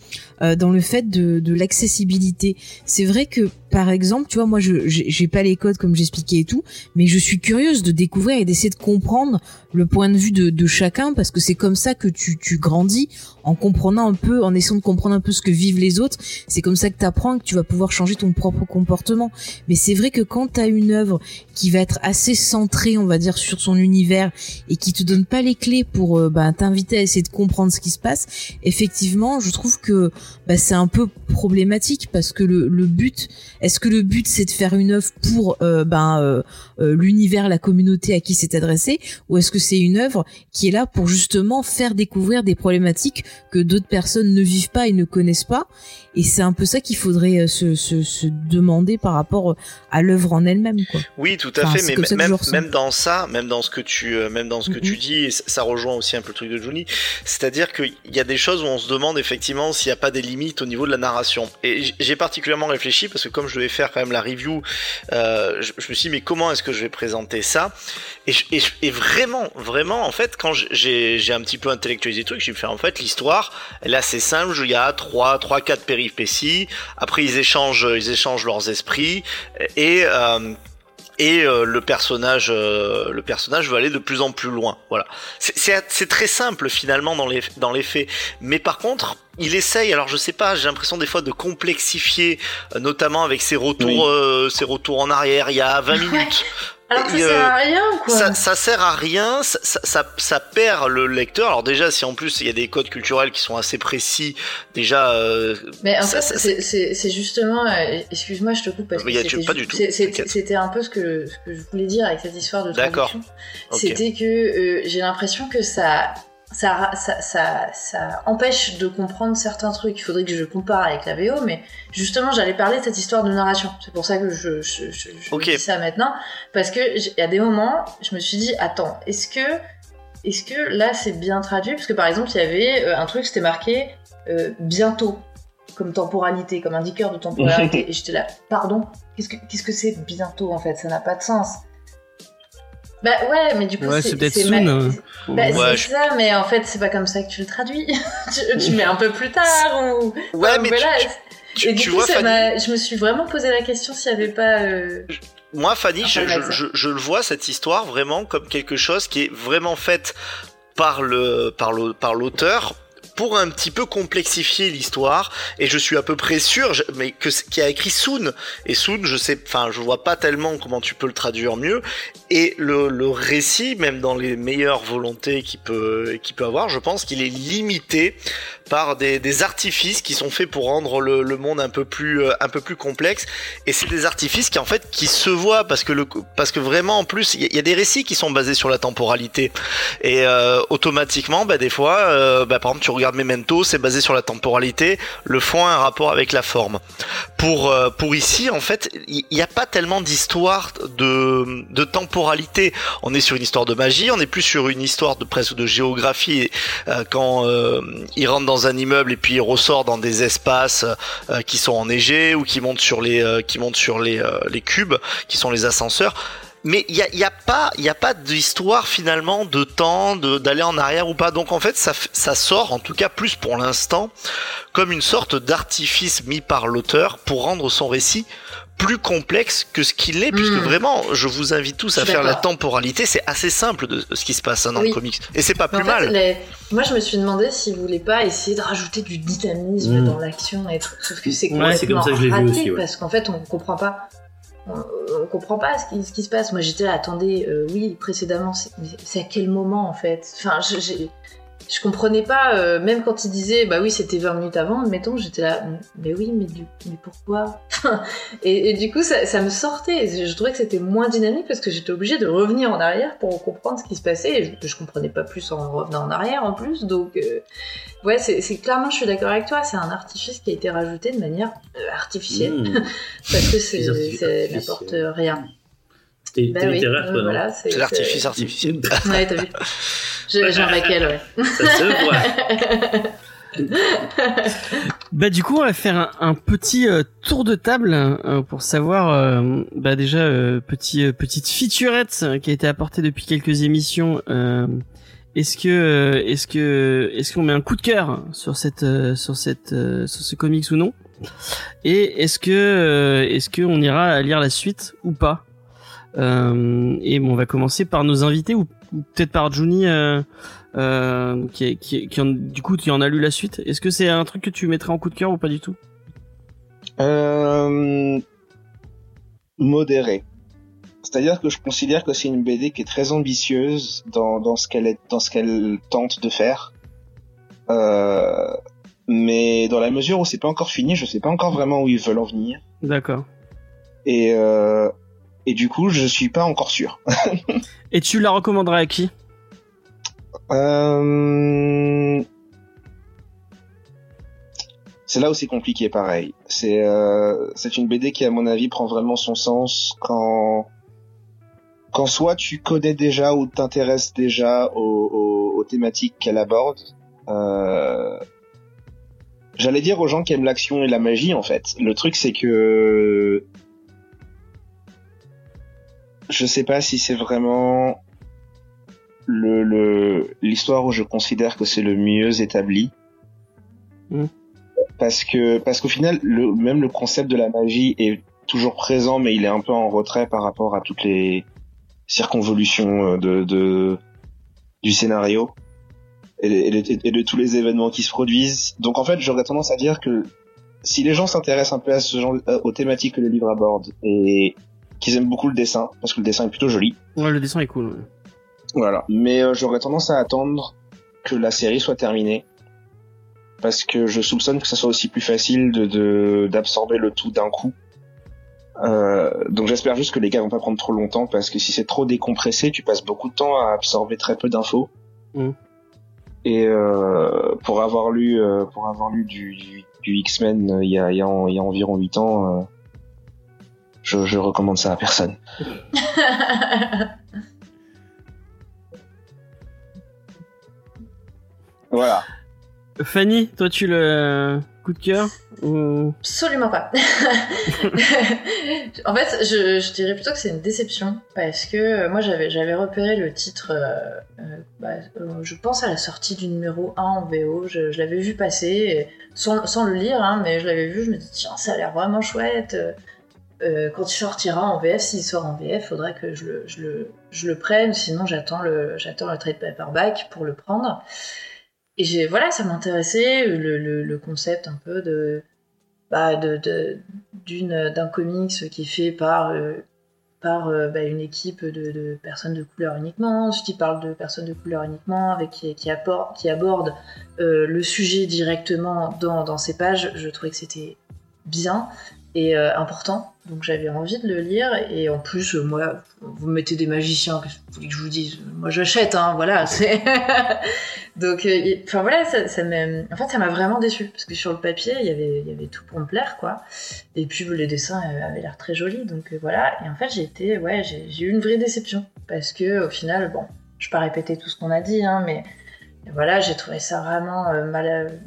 [SPEAKER 3] euh, dans le fait de, de l'accessibilité. C'est vrai que, par exemple, tu vois, moi, je j'ai j'ai pas les codes comme j'expliquais et tout, mais je suis curieuse de découvrir et d'essayer de comprendre le point de vue de, de chacun parce que c'est comme ça que tu, tu grandis en comprenant un peu, en essayant de comprendre un peu ce que vivent les autres. C'est comme ça que t'apprends et que tu vas pouvoir changer ton propre comportement. Mais c'est vrai que quand t'as une œuvre qui va être assez centrée, on va dire, sur son univers et qui te donne pas les clés pour euh, bah, t'inviter à essayer de comprendre ce qui se passe, effectivement, je trouve que bah, c'est un peu problématique parce que le, but, est-ce que le but c'est de faire une œuvre pour euh, ben euh, euh, l'univers, la communauté à qui c'est adressé, ou est-ce que c'est une œuvre qui est là pour justement faire découvrir des problématiques que d'autres personnes ne vivent pas et ne connaissent pas? Et c'est un peu ça qu'il faudrait euh, se, se, se demander par rapport euh, à l'œuvre en elle-même.
[SPEAKER 4] Oui, tout à
[SPEAKER 3] Enfin,
[SPEAKER 4] fait, mais même, dans ça, même dans ce que tu, euh, même dans ce que tu
[SPEAKER 3] Mhm.
[SPEAKER 4] dis, et ça rejoint aussi un peu le truc de Juni, c'est-à-dire qu'il y a des choses où on se demande effectivement s'il n'y a pas des limites au niveau de la narration. Et j'ai particulièrement réfléchi parce que comme je devais faire quand même la review, euh, je, je me suis dit mais comment est-ce que je vais présenter ça? Et, je- et, je- et vraiment, vraiment, en fait, quand j'ai j'ai un petit peu intellectualisé le truc, j'ai fait en fait l'histoire, elle est assez simple, il y a trois, trois, quatre péripéties. Après ils échangent, ils échangent leurs esprits. Et euh, et euh, le personnage euh, le personnage veut aller de plus en plus loin. Voilà. C'est très simple finalement dans les dans les faits. Mais par contre il essaye alors je sais pas j'ai l'impression des fois de complexifier euh, notamment avec ses retours
[SPEAKER 7] Oui.
[SPEAKER 4] ses retours en arrière. Il y a 20 minutes
[SPEAKER 5] Alors que ça sert
[SPEAKER 4] euh,
[SPEAKER 5] à rien, quoi.
[SPEAKER 4] ça, ça sert à rien, ça, ça, ça, perd le lecteur. Alors déjà, si en plus il y a des codes culturels qui sont assez précis, déjà, euh,
[SPEAKER 5] Mais en
[SPEAKER 4] Ça,
[SPEAKER 5] fait, c'est- justement. euh, Excuse-moi, je te coupe parce que
[SPEAKER 4] y a-
[SPEAKER 5] c'était
[SPEAKER 4] pas du tout.
[SPEAKER 5] C'était un peu ce que, ce que je voulais dire avec cette histoire de
[SPEAKER 4] D'accord.
[SPEAKER 5] traduction.
[SPEAKER 4] ok.
[SPEAKER 5] C'était que euh, j'ai l'impression que ça, ça, ça, ça, ça empêche de comprendre certains trucs. Il faudrait que je compare avec la VO, mais justement, j'allais parler de cette histoire de narration. C'est pour ça que je, je, je, je
[SPEAKER 4] Ok.
[SPEAKER 5] dis ça maintenant, parce que y a des moments, je me suis dit, attends, est-ce que, est-ce que là c'est bien traduit? Parce que par exemple, il y avait euh, un truc, c'était marqué euh, bientôt comme temporalité, comme indicateur de temporalité. Et j'étais là, pardon, qu'est-ce que qu'est-ce que c'est bientôt en fait? Ça n'a pas de sens. Bah ouais, mais du coup,
[SPEAKER 2] Ouais,
[SPEAKER 5] c'est
[SPEAKER 2] peut-être
[SPEAKER 5] ma-
[SPEAKER 2] soon, euh.
[SPEAKER 5] Bah,
[SPEAKER 4] Ouais,
[SPEAKER 5] c'est ça, mais en fait, c'est pas comme ça que tu le traduis. tu, tu mets un peu plus tard ou.
[SPEAKER 4] Ouais,
[SPEAKER 5] Enfin,
[SPEAKER 4] mais
[SPEAKER 5] voilà.
[SPEAKER 4] tu,
[SPEAKER 5] Et du
[SPEAKER 4] tu
[SPEAKER 5] coup,
[SPEAKER 4] vois,
[SPEAKER 5] ça
[SPEAKER 4] Fanny,
[SPEAKER 5] m'a- je me suis vraiment posé la question s'il y avait pas. euh,
[SPEAKER 4] moi, Fanny,
[SPEAKER 5] Enfin,
[SPEAKER 4] je, je, je, je le vois cette histoire vraiment comme quelque chose qui est vraiment faite par le par le par l'auteur pour un petit peu complexifier l'histoire et je suis à peu près sûr mais qui a écrit Soon et Soon je sais enfin je vois pas tellement comment tu peux le traduire mieux et le, récit même dans les meilleures volontés qu'il qu'il peut avoir je pense qu'il est limité par des, des artifices qui sont faits pour rendre le, le monde un peu plus euh, un peu plus complexe. Et c'est des artifices qui en fait qui se voient parce que le parce que vraiment en plus il y, a- des récits qui sont basés sur la temporalité. Et euh, automatiquement bah des fois euh, bah, par exemple tu regardes Memento c'est basé sur la temporalité. Le fond a un rapport avec la forme. Pour euh, pour ici en fait il n'y a pas tellement d'histoire de de temporalité. On est sur une histoire de magie on est plus sur une histoire de presque de géographie. Euh, quand euh, il rentre dans un immeuble et puis il ressort dans des espaces euh, qui sont enneigés ou qui montent sur les euh, qui montent sur les euh, les cubes qui sont les ascenseurs. Mais il y a, y a pas a pas d'histoire finalement de temps d'aller en arrière ou pas. Donc en fait ça ça sort en tout cas plus pour l'instant comme une sorte d'artifice mis par l'auteur pour rendre son récit plus complexe que ce qu'il est, puisque
[SPEAKER 5] Mm.
[SPEAKER 4] vraiment, je vous invite tous à faire la temporalité, c'est assez simple de ce qui se passe hein, dans
[SPEAKER 5] Oui.
[SPEAKER 4] le comics. Et c'est pas
[SPEAKER 5] Mais
[SPEAKER 4] plus
[SPEAKER 5] en fait,
[SPEAKER 4] mal.
[SPEAKER 5] les- Moi, je me suis demandé s'ils voulaient pas essayer de rajouter du dynamisme
[SPEAKER 6] Mm.
[SPEAKER 5] dans l'action et. Sauf que c'est
[SPEAKER 2] Ouais,
[SPEAKER 5] complètement
[SPEAKER 6] c'est comme ça que je l'ai vu
[SPEAKER 5] raté
[SPEAKER 6] aussi, ouais.
[SPEAKER 5] parce qu'en fait, on comprend pas. On, on comprend pas ce qui, ce qui se passe. Moi, j'étais là, attendez, euh, oui, précédemment, c'est à quel moment en fait? Enfin, je, comprenais pas, euh, même quand il disait, bah oui, c'était 20 minutes avant, mettons, j'étais là, mais oui, mais, du, mais pourquoi et, et du coup, ça, ça me sortait. Je, je trouvais que c'était moins dynamique parce que j'étais obligée de revenir en arrière pour comprendre ce qui se passait. Et je, je comprenais pas plus en revenant en arrière en plus. Donc, euh, ouais, c'est clairement, je suis d'accord avec toi, c'est un artifice qui a été rajouté de manière euh, artificielle
[SPEAKER 6] Mmh.
[SPEAKER 5] parce que ça n'apporte rien.
[SPEAKER 6] T'es
[SPEAKER 5] Bah
[SPEAKER 6] t'es
[SPEAKER 5] oui,
[SPEAKER 6] littéraire, toi, non
[SPEAKER 5] voilà, c'est
[SPEAKER 4] C'est l'artifice artificiel.
[SPEAKER 5] Ouais, t'as vu. J'ai j'ai un ouais.
[SPEAKER 6] Ça se voit.
[SPEAKER 2] Bah du coup on va faire un, un petit euh, tour de table euh, pour savoir euh, bah déjà euh, petit euh, petite featurette euh, qui a été apportée depuis quelques émissions. euh, est-ce que euh, est-ce que est-ce qu'on met un coup de cœur sur cette euh, sur cette euh, sur ce comics ou non? Et est-ce que euh, est-ce que on ira lire la suite ou pas? Euh, Et bon on va commencer par nos invités ou, ou peut-être par Juni. Euh, euh, qui, qui, qui en- du coup tu en as lu la suite. Est-ce que c'est un truc que tu mettrais en coup de cœur ou pas du tout?
[SPEAKER 7] Modéré. C'est-à-dire que je considère que c'est une BD qui est très ambitieuse dans, dans ce qu'elle dans ce qu'elle tente de faire. Mais dans la mesure où c'est pas encore fini, je sais pas encore vraiment où ils veulent en venir.
[SPEAKER 2] D'accord.
[SPEAKER 7] Et, euh, et du coup, je suis pas encore sûr.
[SPEAKER 2] Et tu la recommanderais à qui?
[SPEAKER 7] Euh... C'est là où c'est compliqué, pareil. C'est euh, c'est une BD qui, à mon avis, prend vraiment son sens quand quand soit tu connais déjà ou t'intéresses déjà aux, aux, aux thématiques qu'elle aborde. Euh... J'allais dire aux gens qui aiment l'action et la magie, en fait. Le truc, c'est que je sais pas si c'est vraiment le le- l'histoire où je considère que c'est le mieux établi.
[SPEAKER 2] Mm.
[SPEAKER 7] Parce que parce qu'au final, le, même le concept de la magie est toujours présent, mais il est un peu en retrait par rapport à toutes les circonvolutions euh, de, de du scénario et de, et de- et de tous les événements qui se produisent. Donc en fait, j'aurais tendance à dire que si les gens s'intéressent un peu à ce genre euh, aux thématiques que le livre aborde et qu'ils aiment beaucoup le dessin, parce que le dessin est plutôt joli,
[SPEAKER 2] Ouais, le dessin est cool. ouais.
[SPEAKER 7] voilà. Mais euh, j'aurais tendance à attendre que la série soit terminée. Parce que je soupçonne que ça soit aussi plus facile de de- d'absorber le tout d'un coup. Euh, donc j'espère juste que les gars vont pas prendre trop longtemps parce que si c'est trop décompressé, tu passes beaucoup de temps à absorber très peu d'infos.
[SPEAKER 2] Mm.
[SPEAKER 7] Et euh, pour avoir lu euh, pour avoir lu du, du, du X-Men euh, il y a, il y, a, y a environ 8 ans, euh, je, je recommande ça à personne. Voilà.
[SPEAKER 2] Fanny, toi tu le coup de cœur ou...
[SPEAKER 5] Absolument pas. en fait, je, je dirais plutôt que c'est une déception parce que euh, moi j'avais j'avais repéré le titre. euh, euh, bah, euh, je pense à la sortie du numéro 1 en VO. Je, je l'avais vu passer et sans, sans le lire, hein, mais je l'avais vu. Je me dis tiens, ça a l'air vraiment chouette. Euh, quand il sortira en VF, s'il sort en VF, faudrait que je le, prenne. Sinon, j'attends le trade paperback pour le prendre. Et voilà, ça m'intéressait le, concept un peu bah, d'un comics qui est fait par euh, euh, bah, une équipe de, personnes de couleur uniquement, il parle de personnes de couleur uniquement, avec qui, qui, qui aborde le sujet directement dans, dans ses pages. Je trouvais que c'était bien euh, important, donc j'avais envie de le lire. Et en plus, euh, moi, vous mettez des magiciens, qu'est-ce que vous voulez que je vous dise? Moi j'achète, hein, voilà. donc, euh, enfin voilà, ça, ça en fait, ça m'a vraiment déçu parce que sur le papier, il y avait, il y avait tout pour me plaire, quoi. Et puis les dessins euh, avaient l'air très jolis, donc voilà. Et en fait, j'ai été, ouais, j'ai eu une vraie déception parce que au final, bon, je vais pas répéter tout ce qu'on a dit, hein, mais voilà, j'ai trouvé ça vraiment mal-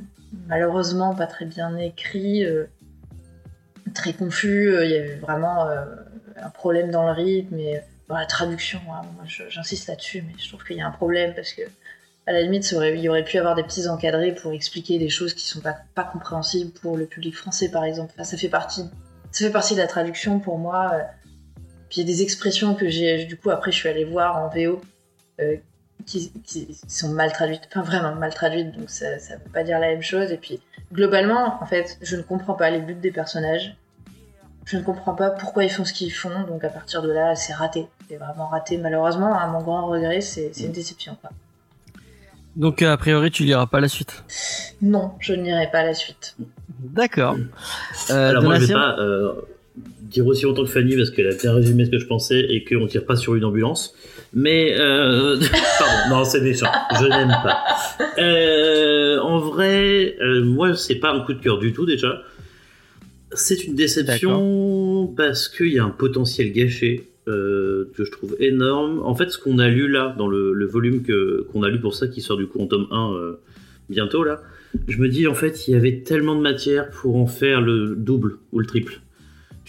[SPEAKER 5] malheureusement pas très bien écrit, très confus. euh, Il y avait vraiment euh, un problème dans le rythme et dans la traduction. hein, moi, j'insiste là-dessus, mais je trouve qu'il y a un problème parce que à la limite, il y aurait pu avoir des petits encadrés pour expliquer des choses qui sont pas, compréhensibles pour le public français, par exemple. Ça fait partie, ça fait partie de la traduction pour moi. euh. Puis il y a des expressions que j'ai, du coup, après, je suis allée voir en VO qui, qui sont mal traduites, enfin vraiment mal traduites, donc ça, ça veut pas dire la même chose. Et puis, globalement, en fait, je ne comprends pas les buts des personnages. Je ne comprends pas pourquoi ils font ce qu'ils font, donc à partir de là, c'est raté. C'est vraiment raté, malheureusement. À mon grand regret, c'est c'est une déception. Quoi.
[SPEAKER 2] Donc euh, a priori tu liras pas la suite.
[SPEAKER 5] Non, je n'irai pas la suite.
[SPEAKER 2] D'accord. Euh,
[SPEAKER 6] Alors moi je vais pas euh, dire aussi longtemps que Fanny parce qu'elle a bien résumé ce que je pensais et qu'on tire pas sur une ambulance. Mais euh... pardon, non c'est méchant, je n'aime pas. Euh, en vrai, euh, moi c'est pas un coup de cœur du tout déjà. C'est une déception parce qu'il y a un potentiel gâché euh, que je trouve énorme. En fait, ce qu'on a lu là dans le, le volume que qu'on a lu pour ça qui sort du coup en tome 1 euh, bientôt là, je me dis en fait il y avait tellement de matière pour en faire le double ou le triple.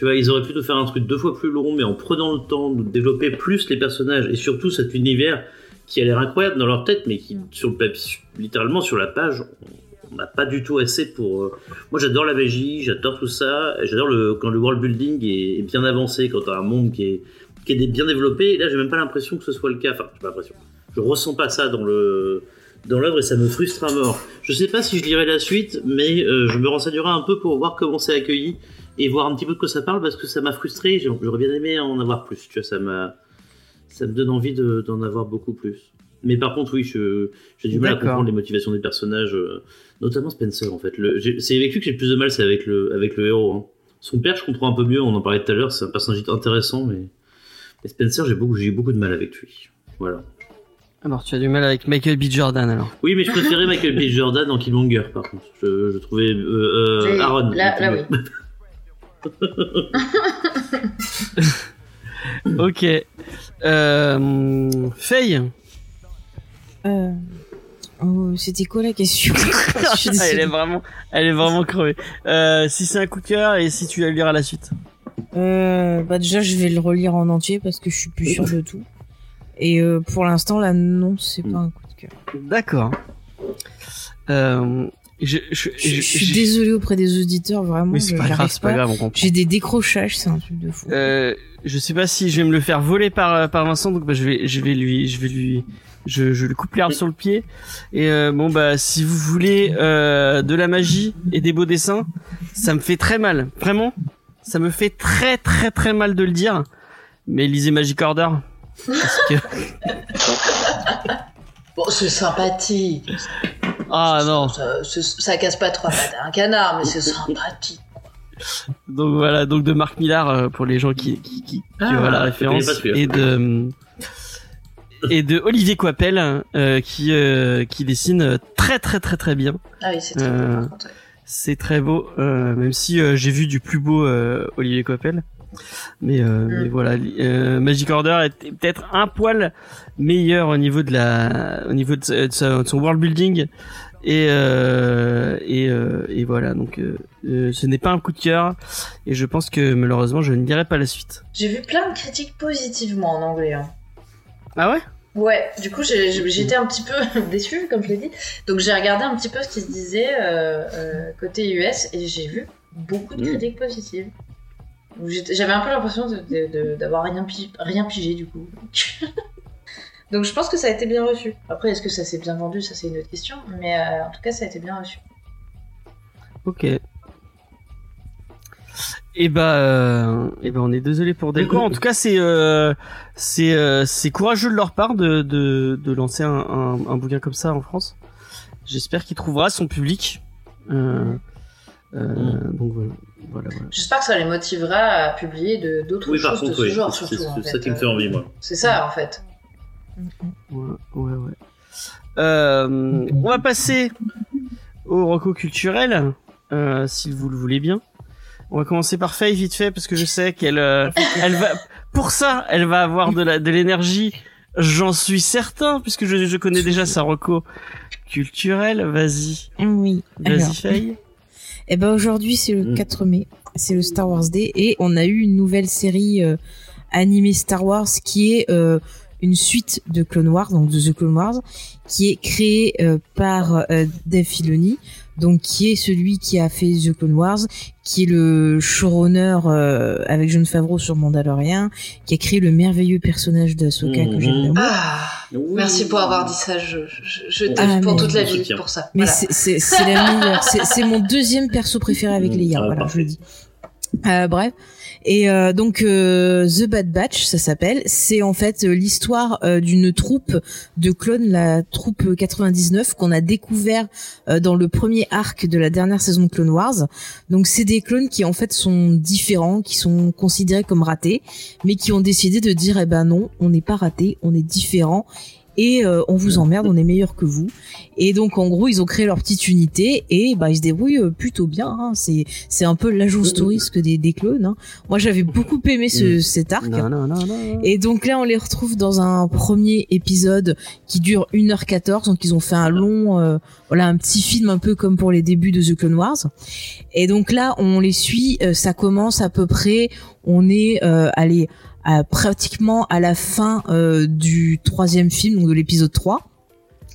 [SPEAKER 6] Tu vois, ils auraient pu nous faire un truc deux fois plus long, mais en prenant le temps de développer plus les personnages et surtout cet univers qui a l'air incroyable dans leur tête, mais qui sur le papier, littéralement sur la page, on n'a pas du tout assez pour. euh, Moi, j'adore la magie, j'adore tout ça, j'adore quand le world building est, est bien avancé, quand t'as un monde qui est qui est bien développé. Et là, j'ai même pas l'impression que ce soit le cas. Enfin, j'ai pas l'impression. Je ressens pas ça dans le dans l'œuvre et ça me frustre à mort. Je sais pas si je lirai la suite, mais euh, je me renseignerai un peu pour voir comment c'est accueilli et voir un petit peu de quoi ça parle parce que ça m'a frustré. J'aurais bien aimé en avoir plus. Tu vois, ça m'a, ça me donne envie de- d'en avoir beaucoup plus. Mais par contre, oui, je- j'ai du mal à comprendre les motivations des personnages, euh, notamment Spencer en fait. Le- j'ai- C'est avec lui que j'ai le plus de mal, c'est avec le, avec le héros. hein. Son père, je comprends un peu mieux. On en parlait tout à l'heure. C'est un personnage intéressant, mais, mais Spencer, j'ai beaucoup, j'ai eu beaucoup de mal avec lui. Voilà.
[SPEAKER 2] Alors tu as du mal avec Michael B. Jordan alors.
[SPEAKER 6] Oui, mais je préférais Michael B. Jordan en Killmonger, par contre. Je, je trouvais euh, euh, Aaron.
[SPEAKER 5] là-
[SPEAKER 6] mieux.
[SPEAKER 2] Ok. Euh, Faye.
[SPEAKER 3] Euh, oh, C'était quoi la question
[SPEAKER 2] elle est vraiment, elle est vraiment crevée. Euh, si c'est un coup de cœur et si tu la liras la suite.
[SPEAKER 3] Euh, bah déjà, je vais le relire en entier parce que je suis plus sûre de tout. Et euh, pour l'instant, là, non, c'est pas un coup de cœur.
[SPEAKER 2] D'accord. Euh, je, je,
[SPEAKER 3] Je, je suis désolée auprès des auditeurs, vraiment.
[SPEAKER 2] Mais c'est pas grave, c'est pas grave, on comprend.
[SPEAKER 3] J'ai des décrochages, c'est un truc de fou.
[SPEAKER 2] Euh, je sais pas si je vais me le faire voler par par Vincent, donc bah, je vais je vais lui je vais lui je, je lui coupe l'herbe sur le pied. Et euh, bon bah si vous voulez euh, de la magie et des beaux dessins, ça me fait très mal, vraiment. Ça me fait très très très mal de le dire. Mais lisez Magic Order. Parce que
[SPEAKER 5] Bon, c'est sympathique.
[SPEAKER 2] Ah non.
[SPEAKER 5] Ça, ça, ça casse pas trois pattes à un canard, mais c'est sympathique.
[SPEAKER 2] Donc voilà, donc de Marc Millar euh, pour les gens qui qui, qui, qui
[SPEAKER 6] Ah,
[SPEAKER 2] voient la référence et de et de Olivier Coipel euh, qui euh, qui dessine très très très très bien.
[SPEAKER 5] Ah oui, c'est très
[SPEAKER 2] Euh,
[SPEAKER 5] beau.
[SPEAKER 2] C'est très beau, même si euh, j'ai vu du plus beau euh, Olivier Coipel. Mais, euh, mais voilà, euh, Magic Order est peut-être un poil meilleur au niveau de la, au niveau de, son world building Et euh, et, et voilà donc ce n'est pas un coup de cœur et je pense que malheureusement je ne dirai pas la suite.
[SPEAKER 5] J'ai vu plein de critiques positivement en anglais. hein.
[SPEAKER 2] Ah ouais?
[SPEAKER 5] Ouais, du coup j'étais un petit peu déçue, comme je l'ai dit. Donc j'ai regardé un petit peu ce qui se disait côté US et j'ai vu beaucoup de
[SPEAKER 6] Mm.
[SPEAKER 5] critiques positives. J'avais un peu l'impression d'avoir rien, pi- rien pigé du coup. Donc je pense que ça a été bien reçu. Après, est-ce que ça s'est bien vendu? Ça c'est une autre question. Mais euh, en tout cas, ça a été bien reçu.
[SPEAKER 2] Ok. Et bah, euh, et ben on est désolé pour Delcourt. En tout cas, c'est euh, c'est euh, c'est courageux de leur part de de, de lancer un, un, un bouquin comme ça en France. J'espère qu'il trouvera son public. Euh, euh, Donc voilà, voilà, voilà.
[SPEAKER 5] J'espère que ça les motivera à publier de- d'autres
[SPEAKER 6] Oui, par
[SPEAKER 5] choses de
[SPEAKER 6] contre,
[SPEAKER 5] ce
[SPEAKER 6] oui.
[SPEAKER 5] genre
[SPEAKER 6] C'est
[SPEAKER 5] en
[SPEAKER 6] ça qui me fait envie, moi.
[SPEAKER 5] C'est ça en fait.
[SPEAKER 2] Ouais, ouais, ouais. Euh, on va passer au reco culturel, euh, si vous le voulez bien. On va commencer par Faye vite fait parce que je sais qu'elle, euh, elle va, pour ça, elle va avoir de la, de l'énergie. J'en suis certain puisque je, je connais déjà sa reco culturelle. Vas-y,
[SPEAKER 3] Oui.
[SPEAKER 2] vas-y Faye.
[SPEAKER 3] Eh ben aujourd'hui c'est le
[SPEAKER 6] Mm.
[SPEAKER 3] 4 mai, c'est le Star Wars Day et on a eu une nouvelle série euh, animée Star Wars qui est euh, une suite de Clone Wars, donc de The Clone Wars, qui est créée euh, par Dave Filoni, donc qui est celui qui a fait The Clone Wars, qui est le showrunner euh, avec John Favreau sur Mandalorian, qui a créé le merveilleux personnage d'Ahsoka que j'aime
[SPEAKER 6] Mhm.
[SPEAKER 3] d'amour.
[SPEAKER 5] Ah, merci pour avoir dit ça. Je, je, je t'aime
[SPEAKER 3] Ah,
[SPEAKER 5] pour
[SPEAKER 3] mais-
[SPEAKER 5] toute la vie pour ça.
[SPEAKER 3] Mais
[SPEAKER 5] Voilà.
[SPEAKER 3] c'est- mon deuxième perso préféré avec
[SPEAKER 6] Mmh,
[SPEAKER 3] Leia.
[SPEAKER 6] ah,
[SPEAKER 3] voilà,
[SPEAKER 6] parfait.
[SPEAKER 3] je le dis. Euh, bref. Et euh, donc euh, The Bad Batch, ça s'appelle. C'est en fait euh, l'histoire euh, d'une troupe de clones, la troupe 99 qu'on a découvert euh, dans le premier arc de la dernière saison de Clone Wars. Donc c'est des clones qui en fait sont différents, qui sont considérés comme ratés, mais qui ont décidé de dire eh ben non, on n'est pas ratés, on est différents et euh, on vous emmerde, on est meilleur que vous. Et donc en gros ils ont créé leur petite unité et bah ils se débrouillent euh, plutôt bien. hein. C'est c'est un peu l'agence touriste des, des clones. hein. Moi j'avais beaucoup aimé ce, cet arc.
[SPEAKER 2] Non, non, non, non.
[SPEAKER 3] Et donc là, on les retrouve dans un premier épisode qui dure 1h14. Donc ils ont fait un long, euh, voilà, un petit film un peu comme pour les débuts de The Clone Wars. Et donc là, on les suit. euh, ça commence à peu près, on est, euh, allez, à- pratiquement à la fin euh, du troisième film, donc de l'épisode 3.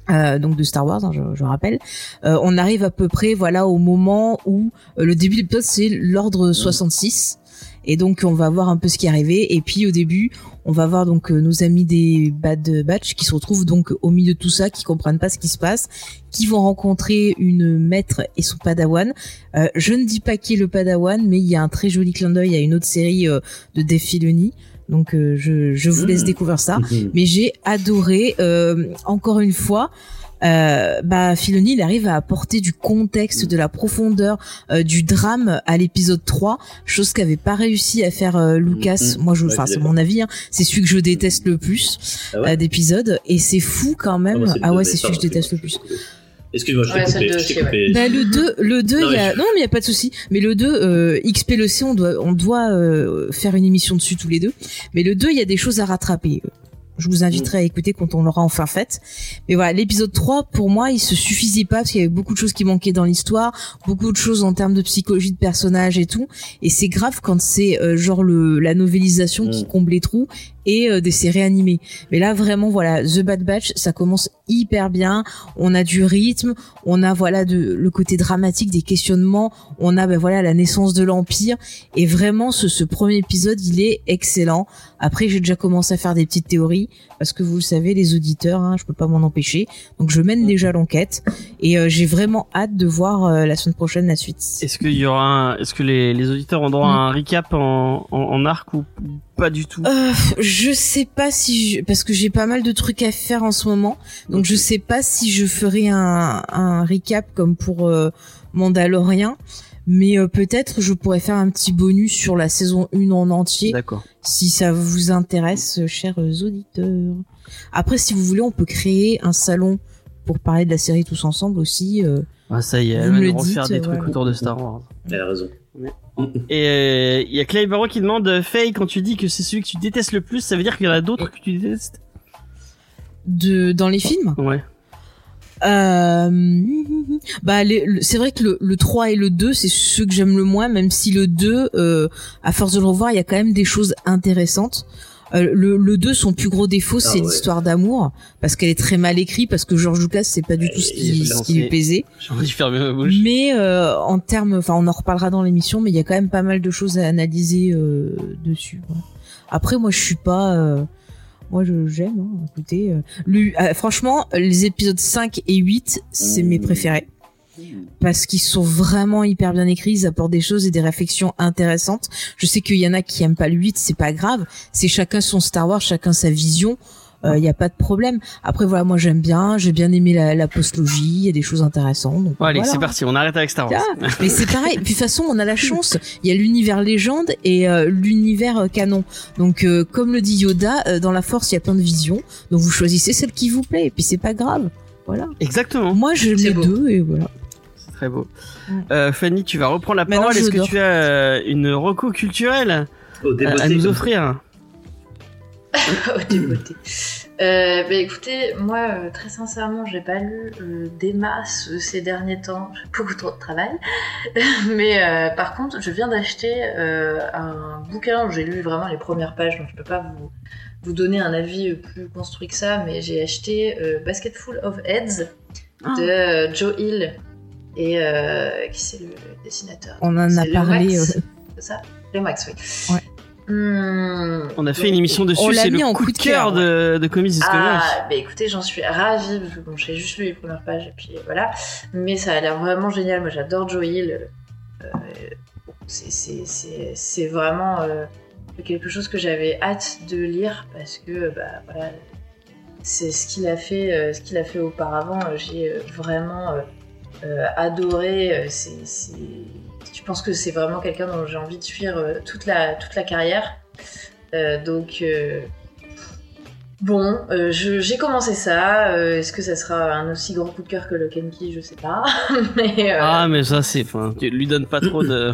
[SPEAKER 3] euh, donc de Star Wars, hein, je, je rappelle. Euh, on arrive à peu près, voilà, au moment où euh, le début de l'épisode c'est l'ordre 66. Et donc on va voir un peu ce qui est arrivé. Et puis au début, on va voir donc euh, nos amis des Bad Batch qui se retrouvent donc au milieu de tout ça, qui comprennent pas ce qui se passe, qui vont rencontrer une maître et son padawan. Euh, je ne dis pas qui est le padawan, mais il y a un très joli clin d'œil à une autre série euh, de Dave Filoni. Donc euh, je, je vous laisse
[SPEAKER 6] Mhm.
[SPEAKER 3] découvrir ça.
[SPEAKER 6] Mhm.
[SPEAKER 3] Mais j'ai adoré, euh, encore une fois, euh, bah Filoni il arrive à apporter du contexte, de la profondeur, euh, du drame à l'épisode 3, chose qu'avait pas réussi à faire euh, Lucas. Moi, je, enfin c'est mon avis, hein. c'est celui que je déteste le plus
[SPEAKER 6] Ah ouais
[SPEAKER 3] euh, d'épisodes, et c'est fou quand
[SPEAKER 6] Ah,
[SPEAKER 3] même. Ah ouais, c'est celui que je déteste le plus.
[SPEAKER 6] Excuse-moi, je t'ai
[SPEAKER 5] Ouais,
[SPEAKER 6] coupé.
[SPEAKER 5] le deux
[SPEAKER 6] je t'ai
[SPEAKER 5] aussi, ouais.
[SPEAKER 6] coupé.
[SPEAKER 3] Bah, le 2, le 2,
[SPEAKER 6] Non,
[SPEAKER 3] il y a,
[SPEAKER 6] mais-
[SPEAKER 3] non, mais il y a pas de souci. Mais le 2, euh, XPLC, on doit, on doit, euh, faire une émission dessus tous les deux. Mais le 2, il y a des choses à rattraper. Je vous inviterai à écouter quand on l'aura enfin faite. Mais voilà, l'épisode 3, pour moi, il se suffisait pas parce qu'il y avait beaucoup de choses qui manquaient dans l'histoire, beaucoup de choses en termes de psychologie de personnage et tout. Et c'est grave quand c'est euh, genre le la novélisation qui
[SPEAKER 6] Mm.
[SPEAKER 3] comble les trous et euh, des séries animées. Mais là, vraiment, voilà, The Bad Batch, ça commence hyper bien. On a du rythme, on a voilà de le côté dramatique des questionnements, on a ben voilà la naissance de l'empire et vraiment ce, ce premier épisode, il est excellent. Après, j'ai déjà commencé à faire des petites théories parce que vous le savez, les auditeurs, hein, je peux pas m'en empêcher. Donc je mène déjà l'enquête et euh, j'ai vraiment hâte de voir euh, la semaine prochaine la suite.
[SPEAKER 2] Est-ce qu'il y aura un... est-ce que les, les auditeurs ont droit à un recap en, en, en arc ou pas du tout
[SPEAKER 3] Euh, je sais pas si je... parce que j'ai pas mal de trucs à faire en ce moment, donc je sais pas si je ferai un, un recap comme pour euh, Mandalorian, mais euh, peut-être je pourrais faire un petit bonus sur la saison 1 en entier
[SPEAKER 2] D'accord.
[SPEAKER 3] si ça vous intéresse, chers auditeurs. Après, si vous voulez, on peut créer un salon pour parler de la série tous ensemble aussi. euh.
[SPEAKER 2] Ah ça y est,
[SPEAKER 3] Vous
[SPEAKER 2] elle va refaire
[SPEAKER 3] dites,
[SPEAKER 2] des trucs autour de Star Wars.
[SPEAKER 6] Elle a raison.
[SPEAKER 2] Et euh, il y a Clay Barrow qui demande euh, Faye quand tu dis que c'est celui que tu détestes le plus, ça veut dire qu'il y en a d'autres que tu détestes?
[SPEAKER 3] De dans les films?
[SPEAKER 2] Ouais.
[SPEAKER 3] Euh, bah c'est vrai que le, le 3 et le 2 c'est ceux que j'aime le moins même si le 2 euh, à force de le revoir il y a quand même des choses intéressantes Euh, le, le 2 son plus gros défaut c'est
[SPEAKER 6] Ah ouais.
[SPEAKER 3] l'histoire d'amour parce qu'elle est très mal écrite parce que George Lucas c'est pas du tout ce
[SPEAKER 2] il
[SPEAKER 3] qui,
[SPEAKER 2] est
[SPEAKER 3] ce qui lui plaisait.
[SPEAKER 2] J'ai envie de fermer ma bouche.
[SPEAKER 3] mais euh, en termes enfin on en reparlera dans l'émission mais il y a quand même pas mal de choses à analyser euh, dessus après moi je suis pas euh, moi je j'aime hein, écoutez euh, le- euh, franchement les épisodes 5 et 8 c'est mes préférés parce qu'ils sont vraiment hyper bien écrits, ils apportent des choses et des réflexions intéressantes. Je sais qu'il y en a qui aiment pas le 8, c'est pas grave, c'est chacun son Star Wars, chacun sa vision. Il y a pas de problème. Après voilà, moi j'aime bien, j'ai bien aimé la, la postlogie, il y a des choses intéressantes. Donc,
[SPEAKER 2] Bon, allez,
[SPEAKER 3] voilà.
[SPEAKER 2] c'est parti, on arrête avec Star Wars.
[SPEAKER 3] Ah, mais c'est pareil. Puis de toute façon, on a la chance. Il y a l'univers légende et euh, l'univers euh, canon. Donc, euh, comme le dit Yoda, euh, dans la Force, il y a plein de visions. Donc, vous choisissez celle qui vous plaît. Et puis, c'est pas grave. Voilà.
[SPEAKER 2] Exactement.
[SPEAKER 3] Moi, j'aime
[SPEAKER 5] C'est
[SPEAKER 3] les deux et voilà.
[SPEAKER 2] Très beau. Euh, Fanny, tu vas reprendre la parole. Est-ce que tu as euh, une reco culturelle
[SPEAKER 6] Oh,
[SPEAKER 2] à, nous offrir
[SPEAKER 5] Oh. Euh, bah, écoutez, moi, euh, très sincèrement, j'ai pas lu euh, des masses ces derniers temps. J'ai beaucoup trop de travail. Mais euh, par contre, je viens d'acheter euh, un bouquin où j'ai lu vraiment les premières pages, donc je peux pas vous, vous donner un avis plus construit que ça. Mais j'ai acheté euh, Basketful of Heads
[SPEAKER 3] Ah.
[SPEAKER 5] de Joe Hill. Et euh, qui c'est le dessinateur?
[SPEAKER 3] On en a parlé. Euh,
[SPEAKER 5] C'est ça? Lomax, oui.
[SPEAKER 3] Ouais.
[SPEAKER 5] Hmm,
[SPEAKER 2] On a fait
[SPEAKER 5] donc-
[SPEAKER 2] une émission
[SPEAKER 3] On
[SPEAKER 2] dessus. C'est le
[SPEAKER 3] en
[SPEAKER 2] coup de cœur de, de Comics Discovery.
[SPEAKER 5] Ah, bah écoutez, j'en suis ravie, parce que bon, j'ai juste lu les premières pages et puis voilà. Mais ça a l'air vraiment génial. Moi, j'adore Joe Hill. Euh, c'est- c'est- c'est c'est vraiment euh, quelque chose que j'avais hâte de lire parce que, bah voilà, c'est ce qu'il a fait, euh, ce qu'il a fait auparavant. euh, J'ai euh, vraiment euh, euh, adoré. euh, c'est- c'est- Je pense que c'est vraiment quelqu'un dont j'ai envie de suivre euh, toute la, toute la carrière. Euh, donc. euh, Bon, euh, je- j'ai commencé ça. euh, Est-ce que ça sera un aussi grand coup de cœur que Lock and Key Je sais pas. Mais euh,
[SPEAKER 2] Ah, mais ça, c'est. Enfin, tu lui donnes pas trop de.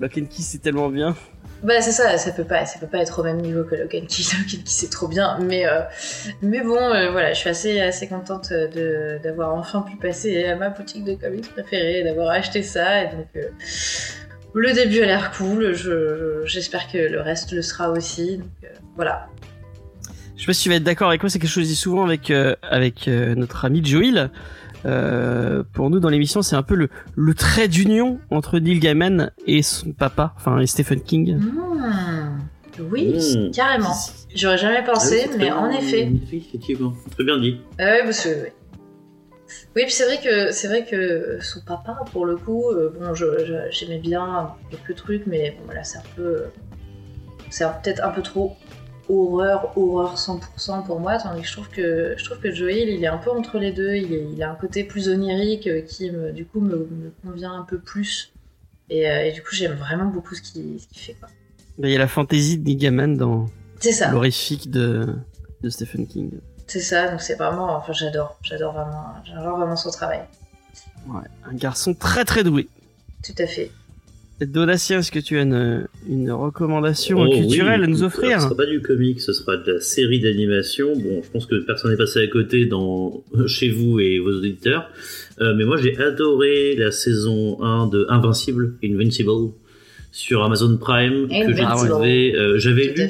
[SPEAKER 2] Lock and Key, c'est tellement bien.
[SPEAKER 5] Bah c'est ça. Ça peut pas, ça peut pas être au même niveau que Lock and Key. C'est trop bien. Mais euh, mais bon, euh, voilà, je suis assez assez contente de d'avoir enfin pu passer à ma boutique de comics préférée, d'avoir acheté ça. Et donc euh, le début a l'air cool. Je- je- J'espère que le reste le sera aussi. Donc voilà.
[SPEAKER 2] Je sais pas si tu vas être d'accord avec moi, c'est quelque chose que je dis souvent avec, avec notre ami Joel. Euh, pour nous, dans l'émission, c'est un peu le, le trait d'union entre Neil Gaiman et son papa, enfin, et Stephen King.
[SPEAKER 5] Hmm, Oui,
[SPEAKER 6] Hmm.
[SPEAKER 5] carrément. J'aurais jamais pensé,
[SPEAKER 6] Ah oui,
[SPEAKER 5] mais en effet.
[SPEAKER 6] Effectivement, très bien dit.
[SPEAKER 5] Ah parce que. Oui, puis c'est vrai que c'est vrai que son papa, pour le coup, euh, bon, je- je- j'aimais bien quelques trucs, mais bon, voilà, c'est un peu, c'est peut-être un peu trop horreur, horreur 100% pour moi, tandis que je trouve que je trouve que Joel, il est un peu entre les deux. Il, est- il a un côté plus onirique euh, qui, me, du coup, me, me convient un peu plus. Et, euh, et du coup, j'aime vraiment beaucoup ce qu'il fait. quoi.
[SPEAKER 2] Ben, Il y a la fantaisie de Neil Gaiman dans l'horrifique de, de Stephen King.
[SPEAKER 5] C'est ça, donc c'est vraiment, enfin j'adore, j'adore vraiment, j'adore vraiment son travail.
[SPEAKER 2] Ouais, un garçon très très doué.
[SPEAKER 5] Tout à fait.
[SPEAKER 2] Donatien, est-ce que tu as une, une recommandation
[SPEAKER 6] Oh,
[SPEAKER 2] culturelle
[SPEAKER 6] oui,
[SPEAKER 2] à nous offrir
[SPEAKER 6] Ce sera pas du comic, ce sera de la série d'animation. Bon, je pense que personne n'est passé à côté dans chez vous et vos auditeurs. Euh, mais moi, j'ai adoré la saison 1 de Invincible, Invincible, sur Amazon Prime, que j'ai trouvé. euh, J'avais lu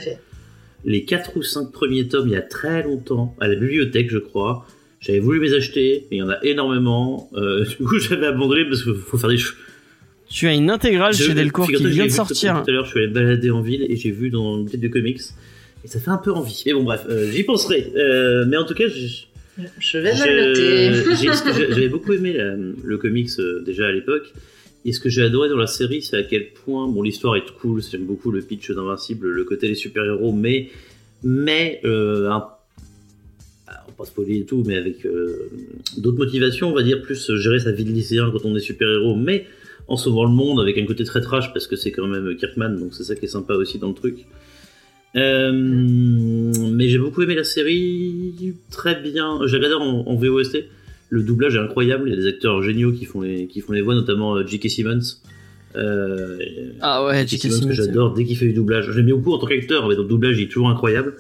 [SPEAKER 6] les 4 ou 5 premiers tomes il y a très longtemps, à la bibliothèque, je crois. J'avais voulu les acheter, et il y en a énormément. Euh, du coup, j'avais abandonné parce qu'il faut faire des ch-
[SPEAKER 2] Tu as une intégrale chez Delcourt qui vient de sortir.
[SPEAKER 6] Tout à l'heure, je suis allé me balader en ville et j'ai vu dans une tête de comics. Et ça fait un peu envie. Mais bon, bref, euh, j'y penserai. Euh, mais en tout cas, je-
[SPEAKER 5] Je vais le noter.
[SPEAKER 6] j'avais beaucoup aimé la- le comics euh, déjà à l'époque. Et ce que j'ai adoré dans la série, c'est à quel point, bon, l'histoire est cool. J'aime beaucoup le pitch d'Invincible, le côté des super-héros, mais, mais, euh, un- on pas spoiler et tout, mais avec euh, d'autres motivations, on va dire, plus gérer sa vie de lycéen quand on est super-héros, mais en sauvant le monde avec un côté très trash parce que c'est quand même Kirkman, donc c'est ça qui est sympa aussi dans le truc. Euh, mais j'ai beaucoup aimé la série, très bien. J'ai regardé en, en VOST. Le doublage est incroyable. Il y a des acteurs géniaux qui font les, qui font les voix, notamment euh, J.K. Simmons. Euh,
[SPEAKER 2] Ah ouais,
[SPEAKER 6] J.K. Simmons j'adore dès qu'il fait du doublage. J'aime bien beaucoup en tant qu'acteur, mais dans le doublage il est toujours incroyable.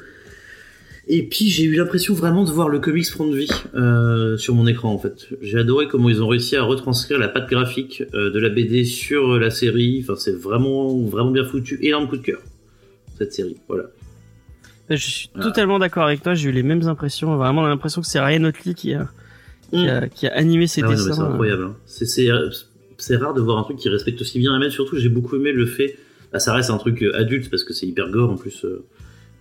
[SPEAKER 6] Et puis j'ai eu l'impression vraiment de voir le comics prendre vie euh, sur mon écran en fait. J'ai adoré comment ils ont réussi à retranscrire la patte graphique euh, de la BD sur la série. Enfin c'est vraiment vraiment bien foutu. Énorme coup de cœur cette série. Voilà.
[SPEAKER 2] Je suis
[SPEAKER 6] Voilà.
[SPEAKER 2] totalement d'accord avec toi. J'ai eu les mêmes impressions. Vraiment l'impression que c'est Ryan Otley qui a, qui a, qui a animé ces
[SPEAKER 6] Ah ouais,
[SPEAKER 2] dessins.
[SPEAKER 6] c'est incroyable. hein. C'est rare de voir un truc qui respecte aussi bien la même. Surtout j'ai beaucoup aimé le fait. Bah, ça reste un truc euh, adulte parce que c'est hyper gore en plus euh,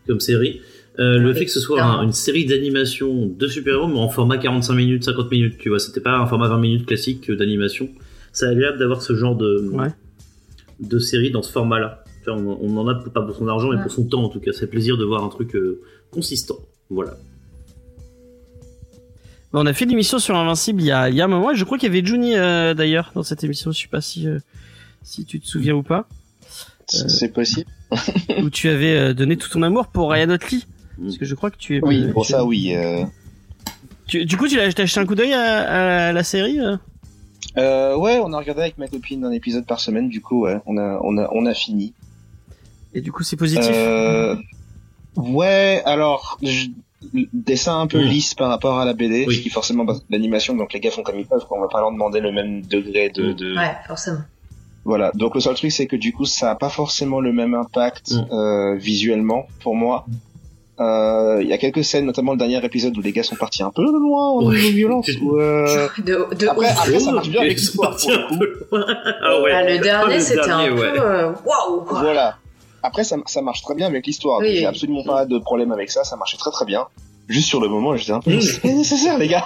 [SPEAKER 6] comme série. Euh, le fait que ce soit un- une série d'animation de super-héros, mais en format 45 minutes, 50 minutes, tu vois, c'était pas un format 20 minutes classique euh, d'animation. C'est agréable d'avoir ce genre de,
[SPEAKER 2] Ouais.
[SPEAKER 6] de série dans ce format-là. On, on en a pas pour son argent, mais
[SPEAKER 5] Ouais.
[SPEAKER 6] pour son temps en tout cas. C'est plaisir de voir un truc euh, consistant. Voilà.
[SPEAKER 2] Bon, on a fait l'émission sur Invincible il y a, il y a un moment. et Je crois qu'il y avait Juni euh, d'ailleurs dans cette émission. Je sais pas si euh, si tu te souviens ou pas.
[SPEAKER 7] C'est possible.
[SPEAKER 2] où tu avais donné tout ton amour pour Ryan Otley. Parce que je crois que tu es.
[SPEAKER 7] Oui, pour ça, oui. euh.
[SPEAKER 2] tu- du coup, tu l'as t'as jeté un coup d'œil à, à la série. euh
[SPEAKER 7] Euh, ouais, on a regardé avec ma copine un épisode par semaine, du coup, ouais, on a, on a, on a fini.
[SPEAKER 2] Et du coup, c'est positif.
[SPEAKER 7] Euh, ouais, alors, je- dessin un peu lisse par rapport à la BD,
[SPEAKER 6] Oui.
[SPEAKER 7] ce qui forcément l'animation, donc les gars font comme ils peuvent, quoi, on va pas leur demander le même degré de, de...
[SPEAKER 5] Ouais, forcément.
[SPEAKER 7] Voilà. Donc le seul truc, c'est que du coup, ça a pas forcément le même impact
[SPEAKER 6] Mm.
[SPEAKER 7] euh, visuellement pour moi. Euh, Il y a quelques scènes, notamment le dernier épisode où les gars sont partis un peu loin en
[SPEAKER 6] Ouais.
[SPEAKER 7] violence. où, euh,
[SPEAKER 5] De, de
[SPEAKER 7] Après, après, ça marche bien avec l'histoire,
[SPEAKER 6] loin. Ah ouais.
[SPEAKER 5] Ah, le dernier,
[SPEAKER 6] Ah,
[SPEAKER 5] c'était un
[SPEAKER 6] ouais.
[SPEAKER 5] peu waouh quoi.
[SPEAKER 7] Voilà. Après, ça, ça marche très bien avec l'histoire.
[SPEAKER 5] Oui,
[SPEAKER 7] J'ai
[SPEAKER 5] oui.
[SPEAKER 7] absolument pas de problème avec ça. Ça marchait très très bien. Juste sur le moment, j'étais un peu.
[SPEAKER 6] Mm.
[SPEAKER 7] C'est nécessaire, les gars.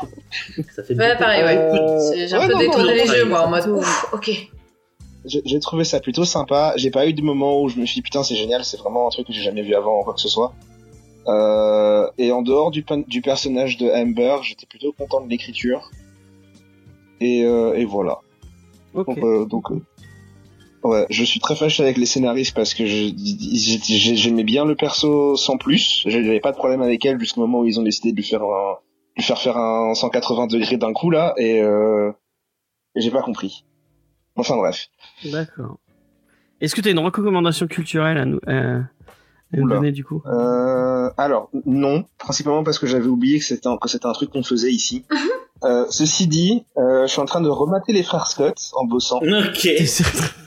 [SPEAKER 6] Ça fait
[SPEAKER 5] Ouais, pareil, ouais.
[SPEAKER 7] Euh,
[SPEAKER 5] J'ai un
[SPEAKER 7] ouais,
[SPEAKER 5] peu
[SPEAKER 7] non,
[SPEAKER 5] détourné
[SPEAKER 7] non,
[SPEAKER 5] les
[SPEAKER 6] non,
[SPEAKER 5] yeux, moi, en mode ouf, ok.
[SPEAKER 7] J'ai j'ai trouvé ça plutôt sympa. J'ai pas eu de moment où je me suis dit putain, c'est génial. C'est vraiment un truc que j'ai jamais vu avant ou quoi que ce soit. Euh, et en dehors du, du personnage de Amber, j'étais plutôt content de l'écriture. Et, euh, et voilà.
[SPEAKER 2] ok.
[SPEAKER 7] Donc, euh, donc euh, ouais, je suis très fâché avec les scénaristes parce que j'aimais bien le perso sans plus. J'avais pas de problème avec elle jusqu'au moment où ils ont décidé de lui faire un, de lui faire faire un 180 degrés d'un coup là, et, euh, et j'ai pas compris. Enfin bref.
[SPEAKER 2] D'accord. Est-ce que tu as une recommandation culturelle à nous,
[SPEAKER 7] Oula.
[SPEAKER 2] Donner du coup
[SPEAKER 7] Euh, alors non, principalement parce que j'avais oublié que c'était un, que c'était un truc qu'on faisait ici. Euh, ceci dit, euh, je suis en train de remater les frères Scott en bossant.
[SPEAKER 6] Ok.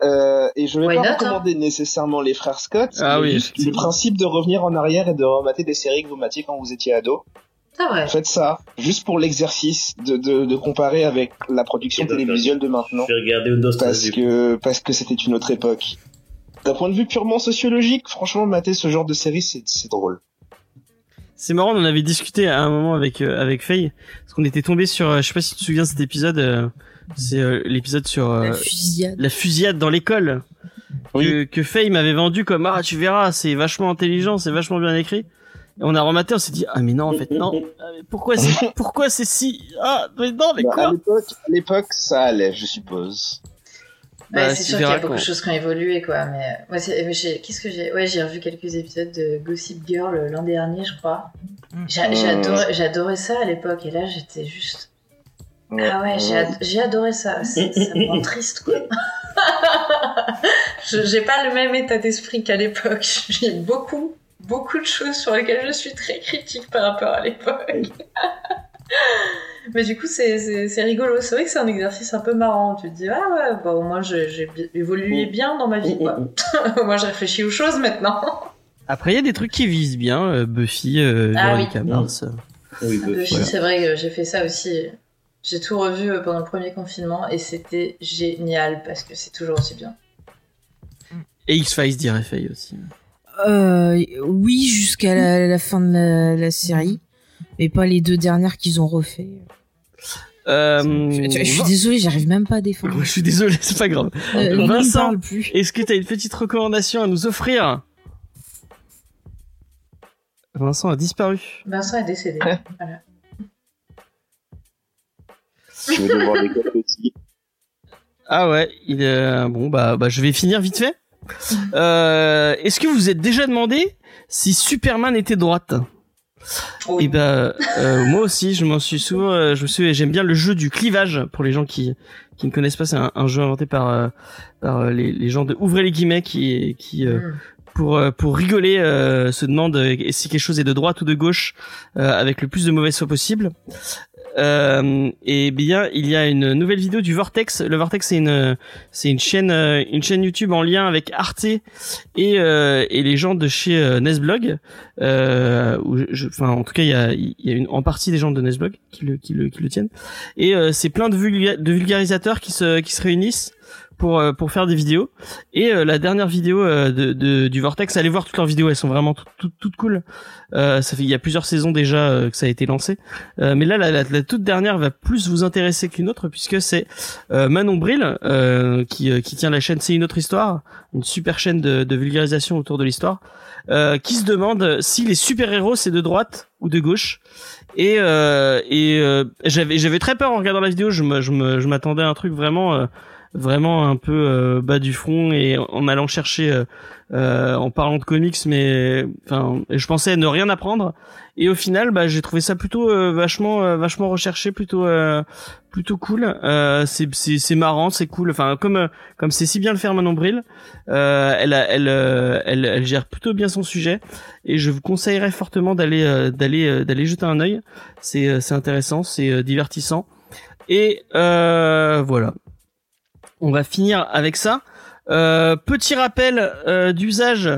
[SPEAKER 7] Euh, et je vais
[SPEAKER 5] Why
[SPEAKER 7] pas
[SPEAKER 5] not, hein
[SPEAKER 7] recommander nécessairement les frères Scott,
[SPEAKER 2] Ah
[SPEAKER 7] mais
[SPEAKER 2] oui,
[SPEAKER 7] juste le principe de revenir en arrière et de remater des séries que vous matiez quand vous étiez ado.
[SPEAKER 5] C'est vrai.
[SPEAKER 7] Faites ça, juste pour l'exercice de, de, de comparer avec la production télévisuelle de maintenant,
[SPEAKER 6] Je vais regarder Windows 13
[SPEAKER 7] parce que parce que c'était une autre époque. D'un point de vue purement sociologique, franchement, mater ce genre de série, c'est c'est drôle.
[SPEAKER 2] C'est marrant, on en avait discuté à un moment avec euh, avec Faye, parce qu'on était tombé sur, euh, je sais pas si tu te souviens de cet épisode, euh, c'est euh, l'épisode sur euh,
[SPEAKER 3] La fusillade.
[SPEAKER 2] la fusillade dans l'école que, que Faye m'avait vendu comme ah tu verras c'est vachement intelligent, c'est vachement bien écrit. Et on a rematé, on s'est dit ah mais non en fait non, Ah, mais pourquoi c'est pourquoi c'est si ah mais non mais
[SPEAKER 7] Bah, à
[SPEAKER 2] quoi?
[SPEAKER 7] l'époque, à l'époque, ça allait, je suppose.
[SPEAKER 2] Bah,
[SPEAKER 5] Ouais, c'est sûr qu'il y a beaucoup de choses qui ont évolué, quoi. Mais, ouais, j'ai- qu'est-ce que j'ai Ouais, j'ai revu quelques épisodes de Gossip Girl euh, l'an dernier, je crois. J'a-
[SPEAKER 7] Mm.
[SPEAKER 5] J'adorais ça à l'époque, et là, j'étais juste. Ah ouais, j'ai ad- j'ai adoré ça. C'est- Ça me rend triste, quoi. Je- J'ai pas le même état d'esprit qu'à l'époque. J'ai beaucoup, beaucoup de choses sur lesquelles je suis très critique par rapport à l'époque. Mais du coup, c'est- rigolo. C'est vrai que c'est un exercice un peu marrant. Tu te dis, ah ouais, bah, au moins j'ai évolué
[SPEAKER 6] Mm.
[SPEAKER 5] bien dans ma vie, quoi. Moi, je réfléchis aux choses maintenant.
[SPEAKER 2] Après il y a des trucs qui visent bien, euh, Buffy, euh,
[SPEAKER 5] Ah
[SPEAKER 2] Veronica
[SPEAKER 6] oui.
[SPEAKER 2] Mars.
[SPEAKER 6] Oui, bah,
[SPEAKER 5] Buffy,
[SPEAKER 2] voilà.
[SPEAKER 5] c'est vrai que j'ai fait ça aussi. J'ai tout revu euh, pendant le premier confinement et c'était génial parce que c'est toujours aussi bien.
[SPEAKER 2] Et X-Files dirait Faye aussi.
[SPEAKER 3] Euh, oui, jusqu'à la, la fin de la, la série, mais pas les deux dernières qu'ils ont refait.
[SPEAKER 2] Euh,
[SPEAKER 3] Je, je suis désolée, j'arrive même pas à défendre.
[SPEAKER 2] je suis désolé, c'est pas grave.
[SPEAKER 3] Euh,
[SPEAKER 2] Vincent. Est-ce que tu as une petite recommandation à nous offrir Vincent a disparu.
[SPEAKER 5] Vincent est décédé.
[SPEAKER 7] Ouais.
[SPEAKER 5] Voilà.
[SPEAKER 7] Je vais devoir décoller aussi.
[SPEAKER 2] Ah ouais, il est bon bah bah je vais finir vite fait. Euh, Est-ce que vous vous êtes déjà demandé si Superman était droite?
[SPEAKER 5] Oui.
[SPEAKER 2] Et ben euh, moi aussi, je m'en suis souvent, euh, je me suis, j'aime bien le jeu du clivage pour les gens qui qui ne connaissent pas. C'est un, un jeu inventé par euh, par les, les gens de ouvrez les guillemets qui qui euh,
[SPEAKER 5] Mm.
[SPEAKER 2] pour euh, pour rigoler euh, se demandent euh, si quelque chose est de droite ou de gauche euh, avec le plus de mauvaise foi possible. Euh, bien, il y a une nouvelle vidéo du Vortex. Le Vortex, c'est une c'est une chaîne euh, une chaîne YouTube en lien avec Arte et euh, et les gens de chez euh, Nesblog. Euh, enfin, en tout cas, il y a il y a une en partie des gens de Nesblog qui le qui le qui le tiennent. Et euh, c'est plein de de vulgarisateurs qui se qui se réunissent pour euh, pour faire des vidéos. Et euh, la dernière vidéo euh, de, de du Vortex allez voir toutes leurs vidéos elles sont vraiment toutes toutes, toutes cool. Euh, ça fait il y a plusieurs saisons déjà euh, que ça a été lancé. Euh, mais là la, la, la toute dernière va plus vous intéresser qu'une autre puisque c'est Manon Bril qui qui tient la chaîne c'est une autre histoire une super chaîne de, de vulgarisation autour de l'histoire qui se demande si les super héros c'est de droite ou de gauche. Et et j'avais j'avais très peur en regardant la vidéo je me je m'attendais à un truc vraiment vraiment un peu euh, bas du front et en allant chercher euh, euh, en parlant de comics mais enfin je pensais ne rien apprendre. Et au final bah j'ai trouvé ça plutôt euh, vachement euh, vachement recherché plutôt euh, plutôt cool. C'est c'est marrant c'est cool. Enfin comme comme c'est si bien le faire Manon Bril elle elle, elle elle gère plutôt bien son sujet. Et je vous conseillerais fortement d'aller d'aller d'aller jeter un œil. C'est c'est intéressant c'est divertissant. Et euh, voilà on va finir avec ça. Euh, petit rappel euh, d'usage.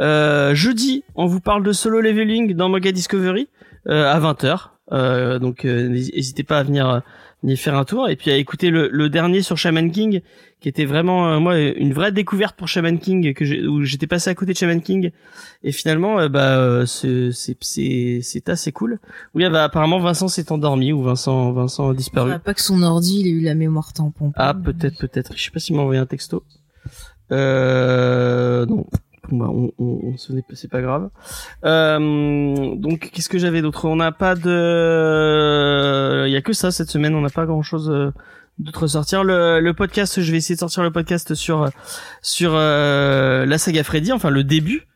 [SPEAKER 2] Euh, jeudi, on vous parle de solo leveling dans Moga Discovery euh, à 20h. Euh, donc n'hésitez pas à venir venir faire un tour et puis à écouter le, le dernier sur Shaman King qui était vraiment euh, moi une vraie découverte pour Shaman King que où j'étais passé à côté de Shaman King et finalement euh, bah euh, c'est c'est assez cool. Oui bah apparemment Vincent s'est endormi ou Vincent Vincent a disparu.
[SPEAKER 3] Pas que son ordi il ait eu la mémoire tampon.
[SPEAKER 2] Ah, peut-être, peut-être. Je sais pas s'il m'a envoyé un texto. Euh, non. Bon, bah, on, on, ce n'est c'est pas grave. Euh, donc, qu'est-ce que j'avais d'autre? On n'a pas de, il y a que ça cette semaine. On n'a pas grand-chose euh, d'autre sortir. Le, le podcast, je vais essayer de sortir le podcast sur sur euh, la saga Freddy, enfin le début.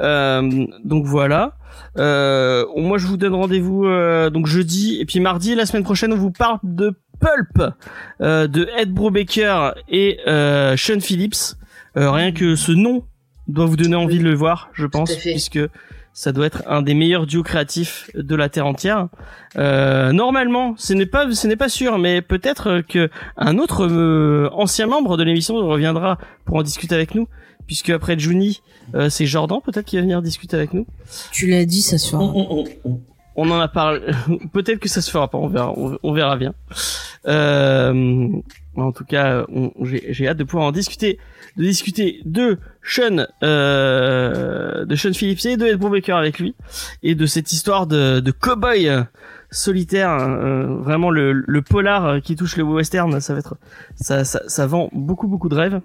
[SPEAKER 2] Euh, donc voilà. Euh, moi, je vous donne rendez-vous euh, donc jeudi et puis mardi la semaine prochaine. On vous parle de Pulp de Ed Brubaker et Sean Phillips. Rien que ce nom doit vous donner envie de le voir, je pense, puisque ça doit être un des meilleurs duos créatifs de la terre entière. Euh, normalement, ce n'est pas, ce n'est pas sûr, mais peut-être que un autre euh, ancien membre de l'émission reviendra pour en discuter avec nous, puisque après Juni, euh, c'est Jordan peut-être qui va venir discuter avec nous.
[SPEAKER 3] Tu l'as dit, ça se fera.
[SPEAKER 6] On- on- on- on-
[SPEAKER 2] On en a parlé. Peut-être que ça se fera pas. On verra. On, on verra bien. Euh, en tout cas, j'ai hâte de pouvoir en discuter, de discuter de Sean, euh, de Sean Phillips et de Ed Brubaker avec lui, et de cette histoire de, de cow-boy solitaire. euh, vraiment le, le polar qui touche le western, ça va être, ça, ça, ça vend beaucoup beaucoup de rêves.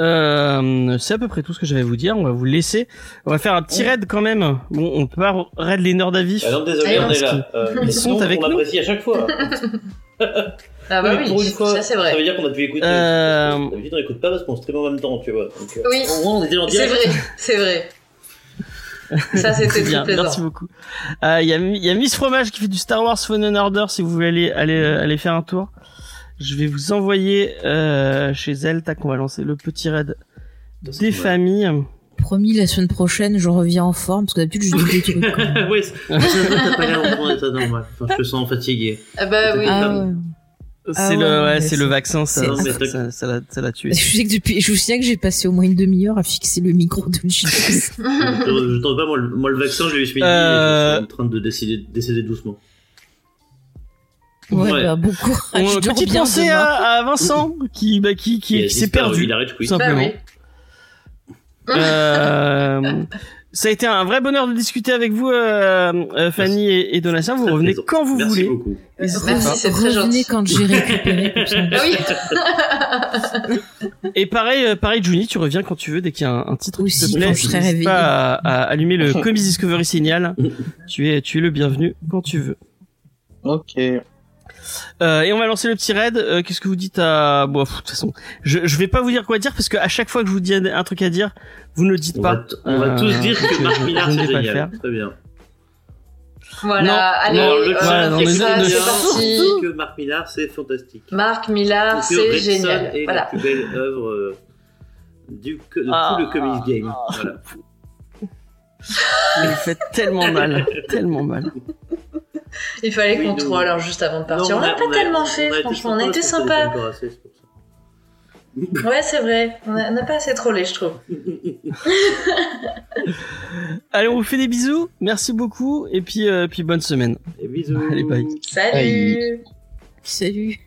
[SPEAKER 2] Euh, c'est à peu près tout ce que j'avais à vous dire. On va vous laisser. On va faire un petit raid quand même. Bon, on peut pas raid les nerds à vif.
[SPEAKER 6] Ah non, désolé,
[SPEAKER 5] Allez,
[SPEAKER 6] on est là. Euh,
[SPEAKER 2] ils sont avec
[SPEAKER 6] on
[SPEAKER 2] nous.
[SPEAKER 6] apprécie à chaque fois.
[SPEAKER 5] Ah bah oui,
[SPEAKER 6] pour une fois,
[SPEAKER 5] ça c'est
[SPEAKER 6] Ça
[SPEAKER 5] vrai.
[SPEAKER 6] veut dire qu'on a pu écouter.
[SPEAKER 2] Euh,
[SPEAKER 6] D'habitude, on n'écoute pas parce qu'on stream en même temps, tu vois. Donc, euh,
[SPEAKER 5] Oui.
[SPEAKER 6] Au moins, on était en
[SPEAKER 5] C'est vrai, c'est vrai. Ça c'était
[SPEAKER 2] bien,
[SPEAKER 5] très plaisant.
[SPEAKER 2] merci beaucoup. Euh, Il y, a, il y a Miss Fromage qui fait du Star Wars Fallen Order si vous voulez aller, aller, euh, aller faire un tour. Je vais vous envoyer euh, chez elle, tac, on va lancer le petit raid des
[SPEAKER 6] mal.
[SPEAKER 3] Promis, la semaine prochaine, je reviens en forme, parce que d'habitude, je dis des trucs. quoi.
[SPEAKER 6] oui, t'as pas l'air en état normal. Enfin, je te sens fatigué.
[SPEAKER 5] Ah bah oui.
[SPEAKER 3] Ah ouais.
[SPEAKER 2] C'est
[SPEAKER 3] Ah
[SPEAKER 2] le,
[SPEAKER 3] ouais,
[SPEAKER 2] c'est le vaccin, ça,
[SPEAKER 6] Non, mais
[SPEAKER 2] ça, ça, ça l'a, ça l'a tué.
[SPEAKER 3] Je sais que depuis, je vous souviens que j'ai passé au moins une demi-heure à fixer le micro de Gilles.
[SPEAKER 6] je t'en pas, moi, le- moi, le vaccin, je l'ai eu ce midi
[SPEAKER 2] Euh,
[SPEAKER 6] je suis en train de décider, décéder doucement.
[SPEAKER 3] Ouais,
[SPEAKER 6] Ouais.
[SPEAKER 3] bah, bon courage.
[SPEAKER 2] On, petite
[SPEAKER 3] bien
[SPEAKER 2] pensée à, à Vincent qui, bah, qui, qui, qui s'est perdu.
[SPEAKER 6] Il arrête,
[SPEAKER 2] Tout
[SPEAKER 6] oui.
[SPEAKER 5] Bah
[SPEAKER 2] simplement.
[SPEAKER 5] oui.
[SPEAKER 2] Euh, ça a été un vrai bonheur de discuter avec vous, euh, euh, Fanny et, et Donatien. Vous revenez quand vous
[SPEAKER 6] Merci
[SPEAKER 2] voulez.
[SPEAKER 6] beaucoup.
[SPEAKER 5] Merci, c'est très
[SPEAKER 3] Revenez
[SPEAKER 5] gentil.
[SPEAKER 3] quand j'ai récupéré.
[SPEAKER 5] Ah oui.
[SPEAKER 2] Et pareil, pareil, Juni, tu reviens quand tu veux dès qu'il y a un, un titre
[SPEAKER 3] Aussi,
[SPEAKER 2] qui te plaît.
[SPEAKER 3] quand je serai
[SPEAKER 2] N'hésite
[SPEAKER 3] réveillée.
[SPEAKER 2] pas à, à allumer le Comics Discovery Signal. tu es, tu es le bienvenu quand tu veux.
[SPEAKER 7] Ok.
[SPEAKER 2] Euh, et on va lancer le petit raid. Euh, Qu'est-ce que vous dites à bon, pff, de toute façon, je, je vais pas vous dire quoi dire parce que à chaque fois que je vous dis un truc à dire, vous ne le dites
[SPEAKER 6] On
[SPEAKER 2] pas.
[SPEAKER 6] va, on va
[SPEAKER 2] Euh,
[SPEAKER 6] tous dire que Marc Millard, c'est génial. Très bien.
[SPEAKER 5] Voilà,
[SPEAKER 2] Non,
[SPEAKER 5] allez,
[SPEAKER 2] non,
[SPEAKER 6] le
[SPEAKER 5] euh,
[SPEAKER 2] voilà, non,
[SPEAKER 5] c'est
[SPEAKER 2] mais-
[SPEAKER 5] ça,
[SPEAKER 2] mais
[SPEAKER 5] c'est
[SPEAKER 2] surtout-
[SPEAKER 5] parti.
[SPEAKER 6] que Marc Millar, c'est fantastique.
[SPEAKER 5] Marc Millar,
[SPEAKER 6] Et que
[SPEAKER 5] c'est génial.
[SPEAKER 6] Est
[SPEAKER 5] Voilà.
[SPEAKER 6] la plus belle œuvre du, que- de
[SPEAKER 2] Ah.
[SPEAKER 6] tout le comics game. Voilà.
[SPEAKER 2] Il me fait tellement mal, tellement mal.
[SPEAKER 5] Il fallait
[SPEAKER 6] Oui,
[SPEAKER 5] qu'on troll alors juste avant de partir.
[SPEAKER 6] Non,
[SPEAKER 5] on n'a pas tellement
[SPEAKER 6] on
[SPEAKER 5] fait,
[SPEAKER 6] a
[SPEAKER 5] franchement. On a
[SPEAKER 6] sympa
[SPEAKER 5] été
[SPEAKER 6] connaît
[SPEAKER 5] sympa.
[SPEAKER 6] pas encore assez, c'est pour ça.
[SPEAKER 5] Ouais, c'est vrai. On a- on n'a pas assez trollé, je trouve.
[SPEAKER 2] Allez, on vous fait des bisous. Merci beaucoup. Et puis, euh, puis bonne semaine.
[SPEAKER 6] Et bisous.
[SPEAKER 2] Allez, bye.
[SPEAKER 5] Salut
[SPEAKER 3] Salut.